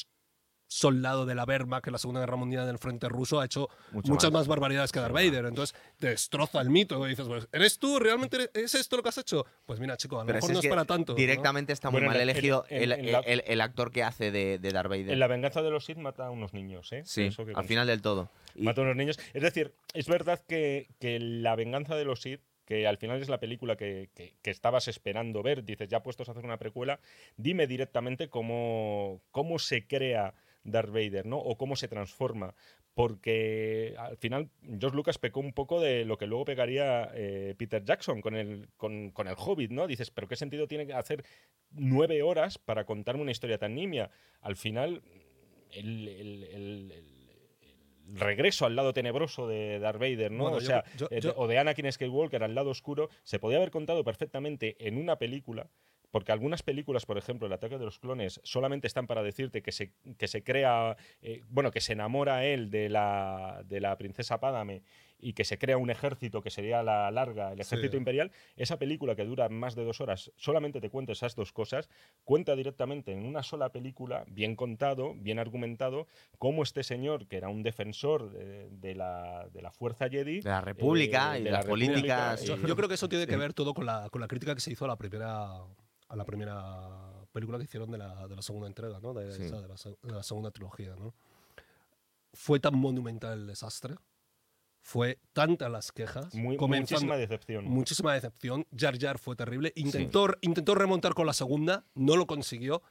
[SPEAKER 3] soldado de la Wehrmacht en la Segunda Guerra Mundial del frente ruso ha hecho
[SPEAKER 2] Mucho
[SPEAKER 3] muchas
[SPEAKER 2] más.
[SPEAKER 3] más, barbaridades que Darth Vader. Entonces te destroza el mito. Y dices, pues, ¿eres tú? ¿Realmente eres- es esto lo que has hecho? Pues mira, chico, a lo
[SPEAKER 2] Pero
[SPEAKER 3] mejor
[SPEAKER 2] es
[SPEAKER 3] no es
[SPEAKER 2] que
[SPEAKER 3] para tanto. ¿no?
[SPEAKER 2] Directamente está muy
[SPEAKER 1] Bueno, en
[SPEAKER 2] mal
[SPEAKER 1] en-
[SPEAKER 2] elegido
[SPEAKER 1] en-
[SPEAKER 2] el,
[SPEAKER 1] en la-
[SPEAKER 2] el- el actor que hace de, de Darth Vader.
[SPEAKER 1] En la venganza de los Sith mata a unos niños, ¿eh?
[SPEAKER 2] sí,
[SPEAKER 1] Eso que
[SPEAKER 2] al final del todo. Y-
[SPEAKER 1] Mata a unos niños. Es decir, es verdad que, que la venganza de los Sith, que al final es la película que, que- que estabas esperando ver, dices, ya puestos a hacer una precuela, dime directamente cómo, cómo se crea Darth Vader, ¿no? O cómo se transforma. Porque al final George Lucas pecó un poco de lo que luego pegaría eh, Peter Jackson con el, con, con el Hobbit, ¿no? Dices, pero ¿qué sentido tiene que hacer nueve horas para contarme una historia tan nimia? Al final, el- el- regreso al lado tenebroso de Darth Vader, ¿no?
[SPEAKER 3] Bueno,
[SPEAKER 1] o
[SPEAKER 3] yo-
[SPEAKER 1] sea,
[SPEAKER 3] yo-
[SPEAKER 1] eh,
[SPEAKER 3] yo-
[SPEAKER 1] o de Anakin Skywalker al lado oscuro, se podía haber contado perfectamente en una película, porque algunas películas, por ejemplo, El ataque de los clones, solamente están para decirte que se, que se crea, eh, bueno, que se enamora él de la, de la princesa Padame y que se crea un ejército que sería la larga, el ejército
[SPEAKER 3] Sí.
[SPEAKER 1] imperial, esa película que dura más de dos horas, solamente te cuenta esas dos cosas, cuenta directamente en una sola película, bien contado, bien argumentado, cómo este señor, que era un defensor de, de la, de la fuerza Jedi,
[SPEAKER 2] de la República
[SPEAKER 1] eh,
[SPEAKER 2] y
[SPEAKER 1] de
[SPEAKER 2] de
[SPEAKER 1] la
[SPEAKER 2] las políticas.
[SPEAKER 3] Yo, yo creo que eso tiene que ver todo con la, con la crítica que se hizo a la primera, a la primera película que hicieron de la, de la segunda entrega, ¿no? De,
[SPEAKER 2] Sí.
[SPEAKER 3] esa, de la, de la segunda trilogía, ¿no? Fue tan monumental el desastre, fue tantas las quejas,
[SPEAKER 1] muy, muchísima decepción.
[SPEAKER 3] muchísima decepción. Jar Jar fue terrible. Intentó, intentó remontar con la segunda, no lo consiguió.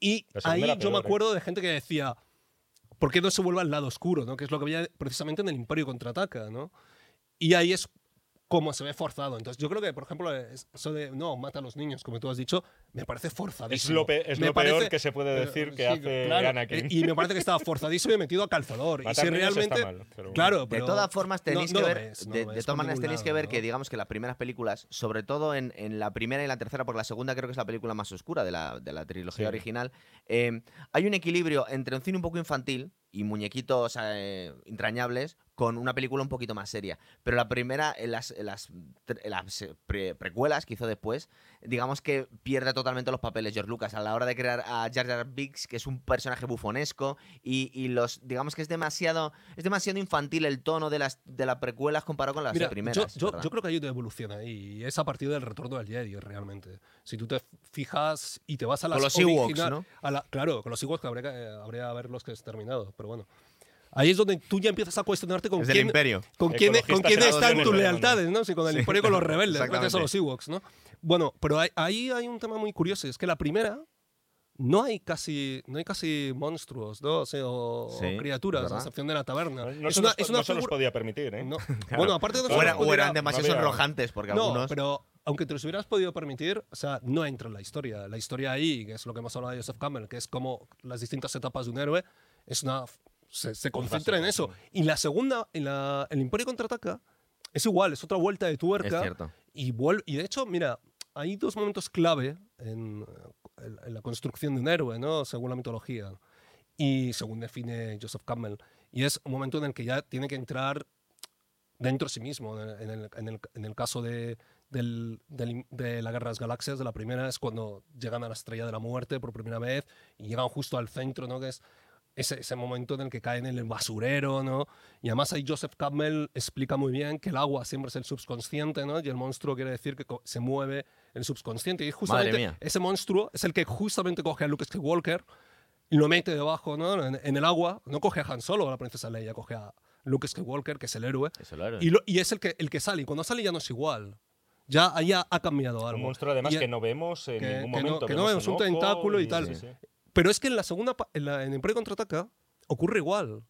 [SPEAKER 3] Y
[SPEAKER 1] La segunda
[SPEAKER 3] ahí yo me
[SPEAKER 1] ¿eh?
[SPEAKER 3] acuerdo de gente que decía, ¿por qué no se vuelve al lado oscuro? ¿no? Que es lo que había precisamente en el Imperio contraataca. ¿no? Y ahí es como se ve forzado. Entonces yo creo que, por ejemplo, es- eso de, no, mata a los niños, como tú has dicho, me parece
[SPEAKER 1] es
[SPEAKER 3] forzadísimo.
[SPEAKER 1] lo, pe- es
[SPEAKER 3] Me
[SPEAKER 1] lo
[SPEAKER 3] parece-
[SPEAKER 1] peor que se puede
[SPEAKER 3] pero,
[SPEAKER 1] decir que
[SPEAKER 3] sí,
[SPEAKER 1] hace
[SPEAKER 3] claro,
[SPEAKER 1] Anakin.
[SPEAKER 3] eh, Y me parece que estaba forzadísimo y metido a calzador. y
[SPEAKER 1] Matar
[SPEAKER 3] si
[SPEAKER 1] niños está
[SPEAKER 3] realmente...
[SPEAKER 1] mal, pero.
[SPEAKER 3] Claro,
[SPEAKER 2] De
[SPEAKER 3] pero
[SPEAKER 2] todas formas, tenéis
[SPEAKER 3] no- no
[SPEAKER 2] que ver,
[SPEAKER 3] ves, no
[SPEAKER 2] de, de todas maneras tenéis
[SPEAKER 3] lado,
[SPEAKER 2] que ver
[SPEAKER 3] ¿no?
[SPEAKER 2] que digamos que las primeras películas, sobre todo en, en la primera y la tercera, porque la segunda creo que es la película más oscura de la, de la trilogía
[SPEAKER 1] Sí.
[SPEAKER 2] original, eh, hay un equilibrio entre un cine un poco infantil y muñequitos eh, entrañables con una película un poquito más seria. Pero la primera, en las, en las, en las, eh, pre- precuelas que hizo después, digamos que pierde totalmente los papeles George Lucas a la hora de crear a Jar Jar Binks, que es un personaje bufonesco, y, y los, digamos que es demasiado, es demasiado infantil el tono de las, de las precuelas comparado con las
[SPEAKER 3] Mira,
[SPEAKER 2] primeras.
[SPEAKER 3] yo, yo-
[SPEAKER 2] ¿verdad?
[SPEAKER 3] yo creo que hay una evolución ahí. Y es a partir del retorno del Jedi, realmente. Si tú te fijas y te vas a las
[SPEAKER 2] Con los Ewoks, ¿no?
[SPEAKER 3] a la- claro, con los Ewoks que habría, que habría es terminado. Pero bueno. Ahí es donde tú ya empiezas a cuestionarte con
[SPEAKER 2] Es
[SPEAKER 3] quién,
[SPEAKER 2] imperio.
[SPEAKER 3] con quién, con quién están tus lealtades, ¿no? Si con el
[SPEAKER 2] Sí,
[SPEAKER 3] imperio y con los rebeldes, gracias a
[SPEAKER 2] exactamente.
[SPEAKER 3] los Ewoks, ¿no? Bueno, pero hay- ahí hay un tema muy curioso. Es que la primera no hay casi, no hay casi monstruos, ¿no? O, sea, o- o
[SPEAKER 2] Sí,
[SPEAKER 3] criaturas, a
[SPEAKER 2] ¿verdad?
[SPEAKER 3] excepción de la taberna.
[SPEAKER 1] No, no
[SPEAKER 3] es
[SPEAKER 1] se
[SPEAKER 3] una,
[SPEAKER 1] los,
[SPEAKER 3] es una
[SPEAKER 1] no se los
[SPEAKER 3] figura-
[SPEAKER 1] podía permitir, ¿eh?
[SPEAKER 3] no.
[SPEAKER 2] Claro.
[SPEAKER 3] Bueno, aparte de
[SPEAKER 2] O,
[SPEAKER 3] los
[SPEAKER 2] era- o eran demasiado sonrojantes, porque
[SPEAKER 3] no,
[SPEAKER 2] algunos.
[SPEAKER 3] pero aunque te los hubieras podido permitir, o sea, no entra en la historia. La historia ahí, que es lo que hemos hablado de Joseph Campbell, que es como las distintas etapas de un héroe, es una se, se concentra en eso. Y la segunda, en la, el Imperio contraataca, es igual, es otra vuelta de
[SPEAKER 2] es
[SPEAKER 3] tuerca.
[SPEAKER 2] cierto.
[SPEAKER 3] Y, vuel- y de hecho, mira, hay dos momentos clave en, en- en la construcción de un héroe, ¿no? Según la mitología y según define Joseph Campbell. Y es un momento en el que ya tiene que entrar dentro de sí mismo. En el, en el- en el- el caso de, del- del- de la Guerra de las Galaxias, de la primera, es cuando llegan a la Estrella de la Muerte por primera vez y llegan justo al centro, ¿no? Que es ese, ese momento en el que caen en el basurero, ¿no? Y además ahí Joseph Campbell explica muy bien que el agua siempre es el subconsciente, ¿no? Y el monstruo quiere decir que se mueve el subconsciente. Y justamente ese monstruo es el que justamente coge a Luke Skywalker y lo mete debajo, ¿no? En, en el agua. No coge a Han Solo, a la princesa Leia, coge a Luke Skywalker, que es el héroe.
[SPEAKER 2] Eso lo era.
[SPEAKER 3] Y, lo- y es el que, el que sale. Y cuando sale ya no es igual. Ya ahí ha, cambiado algo.
[SPEAKER 1] Un monstruo además
[SPEAKER 3] Y-
[SPEAKER 1] que no vemos en
[SPEAKER 3] que-
[SPEAKER 1] ningún
[SPEAKER 3] que no-
[SPEAKER 1] momento.
[SPEAKER 3] que no vemos un
[SPEAKER 1] ojo
[SPEAKER 3] tentáculo y tal.
[SPEAKER 1] sí, sí.
[SPEAKER 3] Pero es que en la segunda, en, la, en Imperio Contraataca, ocurre igual.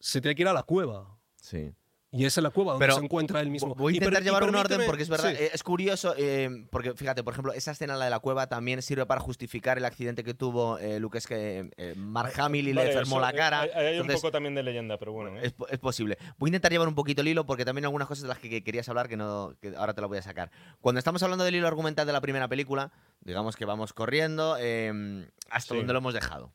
[SPEAKER 3] Se tiene que ir a la cueva.
[SPEAKER 2] Sí.
[SPEAKER 3] Y es en la cueva donde
[SPEAKER 2] Pero
[SPEAKER 3] se encuentra él mismo.
[SPEAKER 2] Voy a intentar
[SPEAKER 3] y
[SPEAKER 2] llevar un orden porque es verdad,
[SPEAKER 3] sí.
[SPEAKER 2] eh, es curioso, eh, porque fíjate, por ejemplo, esa escena, la de la cueva, también sirve para justificar el accidente que tuvo eh, Luke, es que eh, Mark Hamill y le enfermó la cara.
[SPEAKER 1] Hay, hay un poco también de leyenda, pero bueno. ¿eh?
[SPEAKER 2] es, po- es posible. Voy a intentar llevar un poquito el hilo porque también hay algunas cosas de las que, que querías hablar que, no, que ahora te lo voy a sacar. Cuando estamos hablando del hilo argumental de la primera película, digamos que vamos corriendo eh, hasta
[SPEAKER 1] Sí.
[SPEAKER 2] donde lo hemos dejado.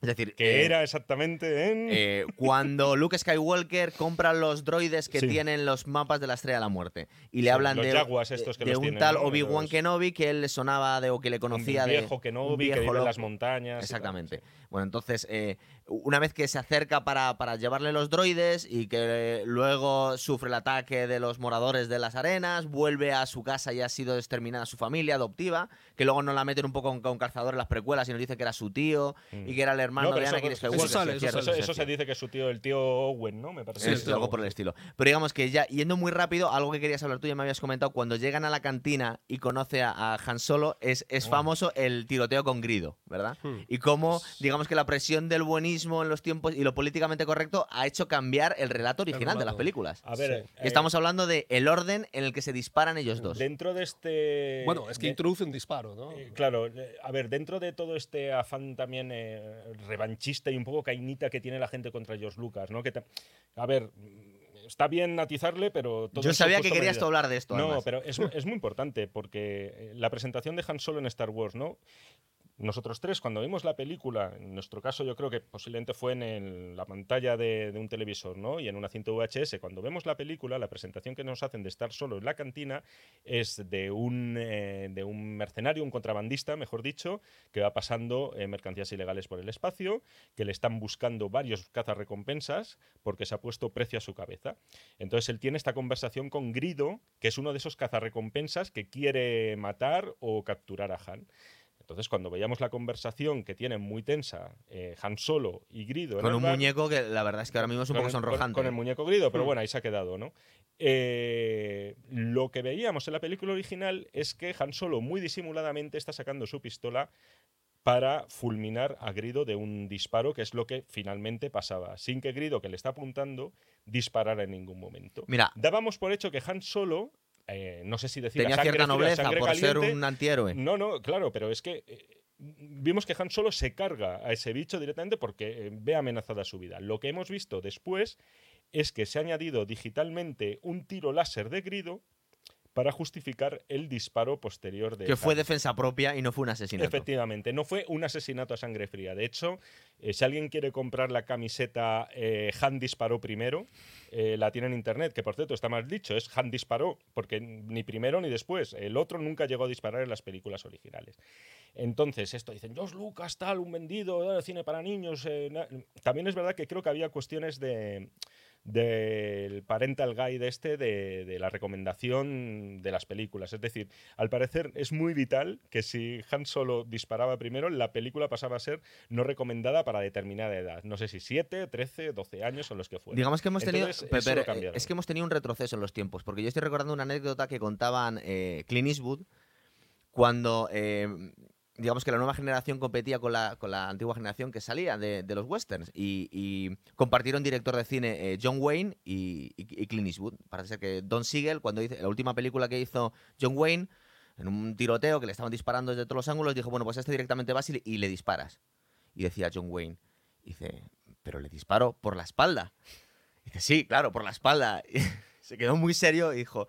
[SPEAKER 2] Es decir,
[SPEAKER 1] que
[SPEAKER 2] eh,
[SPEAKER 1] era exactamente en.
[SPEAKER 2] eh, cuando Luke Skywalker compra los droides que
[SPEAKER 1] Sí.
[SPEAKER 2] tienen los mapas de la Estrella de la Muerte y le
[SPEAKER 1] Sí,
[SPEAKER 2] hablan de,
[SPEAKER 1] estos que
[SPEAKER 2] de
[SPEAKER 1] los
[SPEAKER 2] un
[SPEAKER 1] tienen,
[SPEAKER 2] tal
[SPEAKER 1] ¿no?
[SPEAKER 2] Obi-Wan
[SPEAKER 1] Los-
[SPEAKER 2] Kenobi que él le sonaba de o que le conocía
[SPEAKER 1] un
[SPEAKER 2] de
[SPEAKER 1] viejo
[SPEAKER 2] un
[SPEAKER 1] vi, que
[SPEAKER 2] viejo
[SPEAKER 1] vive en
[SPEAKER 2] loco.
[SPEAKER 1] las montañas. tal,
[SPEAKER 2] Exactamente.
[SPEAKER 1] sí.
[SPEAKER 2] Bueno, entonces, eh, una vez que se acerca para, para llevarle los droides y que luego sufre el ataque de los moradores de las arenas, vuelve a su casa y ha sido exterminada su familia adoptiva, que luego nos la meten un poco con, con calzador en las precuelas y nos dice que era su tío
[SPEAKER 1] Mm.
[SPEAKER 2] y que era el hermano
[SPEAKER 1] No,
[SPEAKER 2] de
[SPEAKER 1] eso-
[SPEAKER 2] Anakin
[SPEAKER 1] eso
[SPEAKER 2] Skywalker.
[SPEAKER 3] sale,
[SPEAKER 2] sí,
[SPEAKER 3] eso
[SPEAKER 1] Eso, eso se dice que es su tío, el tío Owen, ¿no? Me parece.
[SPEAKER 2] Sí, algo por el estilo. Pero digamos que ya, yendo muy rápido, algo que querías hablar tú ya me habías comentado, cuando llegan a la cantina y conoce a, a Han Solo, es, es
[SPEAKER 1] Oh.
[SPEAKER 2] famoso el tiroteo con Grido, ¿verdad?
[SPEAKER 3] Hmm.
[SPEAKER 2] Y cómo, digamos que la presión del buenismo en los tiempos y lo políticamente correcto ha hecho cambiar el relato original de las películas.
[SPEAKER 1] A ver,
[SPEAKER 3] Sí.
[SPEAKER 1] eh,
[SPEAKER 2] Estamos hablando de el orden en el que se disparan ellos dos.
[SPEAKER 1] dentro de este.
[SPEAKER 3] Bueno, es que
[SPEAKER 1] de-
[SPEAKER 3] introduce un disparo, ¿no?
[SPEAKER 1] Eh, Claro, eh, a ver, dentro de todo este afán también eh, revanchista y un poco cainita que tiene la gente contra George Lucas, ¿no? Que a ver, está bien atizarle, pero todo
[SPEAKER 2] Yo sabía que querías hablar de esto.
[SPEAKER 1] No,
[SPEAKER 2] además.
[SPEAKER 1] pero es, es muy importante porque eh, la presentación de Han Solo en Star Wars, ¿no? Nosotros tres, cuando vimos la película, en nuestro caso yo creo que posiblemente fue en la pantalla de, un televisor, ¿no? Y en una cinta VHS, cuando vemos la película, la presentación que nos hacen de estar solo en la cantina es de un, eh, mercenario, un contrabandista, mejor dicho, que va pasando eh, mercancías ilegales por el espacio, que le están buscando varios cazarrecompensas porque se ha puesto precio a su cabeza. Entonces él tiene esta conversación con Grido, que es uno de esos cazarrecompensas que quiere matar o capturar a Han. Entonces, cuando veíamos la conversación que tienen muy tensa eh, Han Solo y Grido
[SPEAKER 2] con un
[SPEAKER 1] bar-
[SPEAKER 2] muñeco que la verdad es que ahora mismo es un poco
[SPEAKER 1] el- con-
[SPEAKER 2] sonrojante.
[SPEAKER 1] Con, el muñeco grido, pero
[SPEAKER 3] Hmm.
[SPEAKER 1] bueno, ahí se ha quedado, ¿no? Eh, lo que veíamos en la película original es que Han Solo muy disimuladamente está sacando su pistola para fulminar a Grido de un disparo, que es lo que finalmente pasaba, sin que Grido, que le está apuntando, disparara en ningún momento.
[SPEAKER 2] Mira,
[SPEAKER 1] Dábamos por hecho que Han Solo, eh, no sé si decir
[SPEAKER 2] tenía cierta nobleza por ser un antihéroe.
[SPEAKER 1] no, no, claro, pero es que eh, vimos que Han Solo se carga a ese bicho directamente porque eh, ve amenazada su vida. Lo que hemos visto después es que se ha añadido digitalmente un tiro láser de grido para justificar el disparo posterior de
[SPEAKER 2] Que fue defensa propia y no fue un asesinato.
[SPEAKER 1] Efectivamente, no fue un asesinato a sangre fría. De hecho, eh, si alguien quiere comprar la camiseta eh, Han disparó primero, eh, la tiene en internet, que por cierto está mal dicho, es Han disparó, porque ni primero ni después. El otro nunca llegó a disparar en las películas originales. Entonces, esto dicen, George Lucas, tal, un vendido, eh, cine para niños. eh, na-". También es verdad que creo que había cuestiones de del parental guide este de, de la recomendación de las películas. Es decir, al parecer es muy vital que si Han Solo disparaba primero, la película pasaba a ser no recomendada para determinada edad. No sé si 7, 13, 12 años son los que fueron.
[SPEAKER 2] Digamos que hemos tenido.
[SPEAKER 1] Entonces,
[SPEAKER 2] pero, eh, es que hemos tenido un retroceso en los tiempos. Porque yo estoy recordando una anécdota que contaban eh, Clint Eastwood cuando. eh, digamos que la nueva generación competía con la, con la antigua generación que salía de, los westerns. Y, compartieron director de cine eh, John Wayne y, Clint Eastwood. Parece ser que Don Siegel, cuando hizo la última película que hizo John Wayne, en un tiroteo que le estaban disparando desde todos los ángulos, dijo: Bueno, pues este directamente vas y y le disparas. Y decía John Wayne: Dice, pero le disparo por la espalda. Dice, sí, claro, por la espalda. Se quedó muy serio y dijo,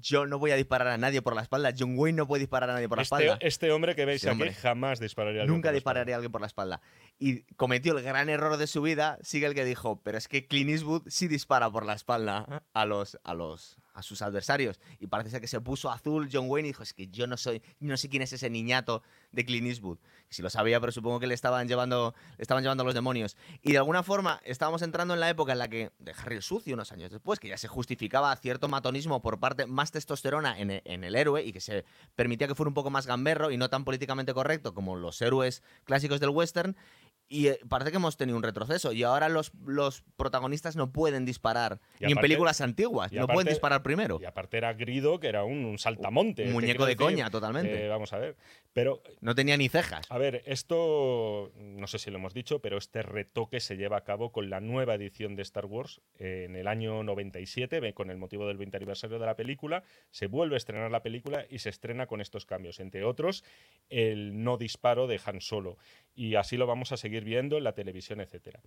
[SPEAKER 2] yo no voy a disparar a nadie por la espalda. John Wayne no puede disparar a nadie por la
[SPEAKER 1] este,
[SPEAKER 2] espalda.
[SPEAKER 1] este hombre que veis
[SPEAKER 2] Ese
[SPEAKER 1] aquí
[SPEAKER 2] hombre.
[SPEAKER 1] jamás dispararía. a alguien
[SPEAKER 2] Nunca
[SPEAKER 1] por la
[SPEAKER 2] a alguien por la espalda. Y cometió el gran error de su vida, sigue el que dijo, pero es que Clint Eastwood sí dispara por la espalda a los, a los a sus adversarios. Y parece ser que se puso azul John Wayne y dijo, es que yo no soy, no sé quién es ese niñato de Clint Eastwood. Si lo sabía, pero supongo que le estaban llevando, le estaban llevando a los demonios. Y de alguna forma estábamos entrando en la época en la que, de Harry el Sucio unos años después, que ya se justificaba cierto matonismo por parte, más testosterona en e- en el héroe y que se permitía que fuera un poco más gamberro y no tan políticamente correcto como los héroes clásicos del western. Y eh, parece que hemos tenido un retroceso. Y ahora los, los protagonistas no pueden disparar.
[SPEAKER 1] Y
[SPEAKER 2] ni en películas antiguas. No pueden disparar primero.
[SPEAKER 1] Y aparte era Grido, que era un, un saltamonte.
[SPEAKER 2] Un muñeco de
[SPEAKER 1] decir,
[SPEAKER 2] coña, totalmente.
[SPEAKER 1] eh, vamos a ver. Pero
[SPEAKER 2] No tenía ni cejas.
[SPEAKER 1] A ver, esto no sé si lo hemos dicho, pero este retoque se lleva a cabo con la nueva edición de Star Wars eh, en el año 97, ve- con el motivo del 20 aniversario de la película. Se vuelve a estrenar la película y se estrena con estos cambios, entre otros el no disparo de Han Solo. Y así lo vamos a seguir viendo en la televisión, etcétera.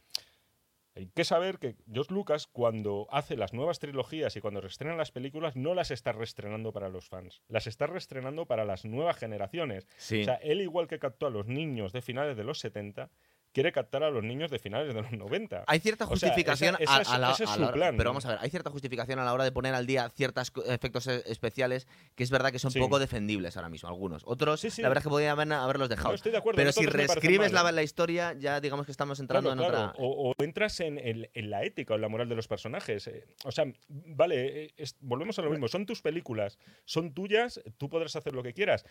[SPEAKER 1] Hay que saber que George Lucas, cuando hace las nuevas trilogías y cuando reestrena las películas, no las está reestrenando para los fans, las está reestrenando para las nuevas generaciones.
[SPEAKER 2] Sí.
[SPEAKER 1] O sea, él igual que captó a los niños de finales de los 70, quiere captar a los niños de finales de los 90.
[SPEAKER 2] Hay cierta
[SPEAKER 1] O sea,
[SPEAKER 2] justificación
[SPEAKER 1] esa- esa
[SPEAKER 2] a-
[SPEAKER 1] es-
[SPEAKER 2] a, la,
[SPEAKER 1] ese es
[SPEAKER 2] a la
[SPEAKER 1] plan,
[SPEAKER 2] Pero
[SPEAKER 1] ¿no?
[SPEAKER 2] vamos a ver, hay cierta justificación a la hora de poner al día ciertos efectos e- especiales que es verdad que son
[SPEAKER 1] Sí.
[SPEAKER 2] poco defendibles ahora mismo, algunos. Otros,
[SPEAKER 1] Sí, sí.
[SPEAKER 2] la verdad es que podrían haber- haberlos
[SPEAKER 1] No,
[SPEAKER 2] dejado.
[SPEAKER 1] estoy de acuerdo.
[SPEAKER 2] pero si reescribes la,
[SPEAKER 1] ¿eh?
[SPEAKER 2] la historia, ya digamos que estamos entrando
[SPEAKER 1] Claro,
[SPEAKER 2] en
[SPEAKER 1] claro.
[SPEAKER 2] otra.
[SPEAKER 1] O, o entras en, la ética o en la moral de los personajes. eh. O sea, vale, eh, es- volvemos a lo mismo. Son tus películas, son tuyas, tú podrás hacer lo que quieras.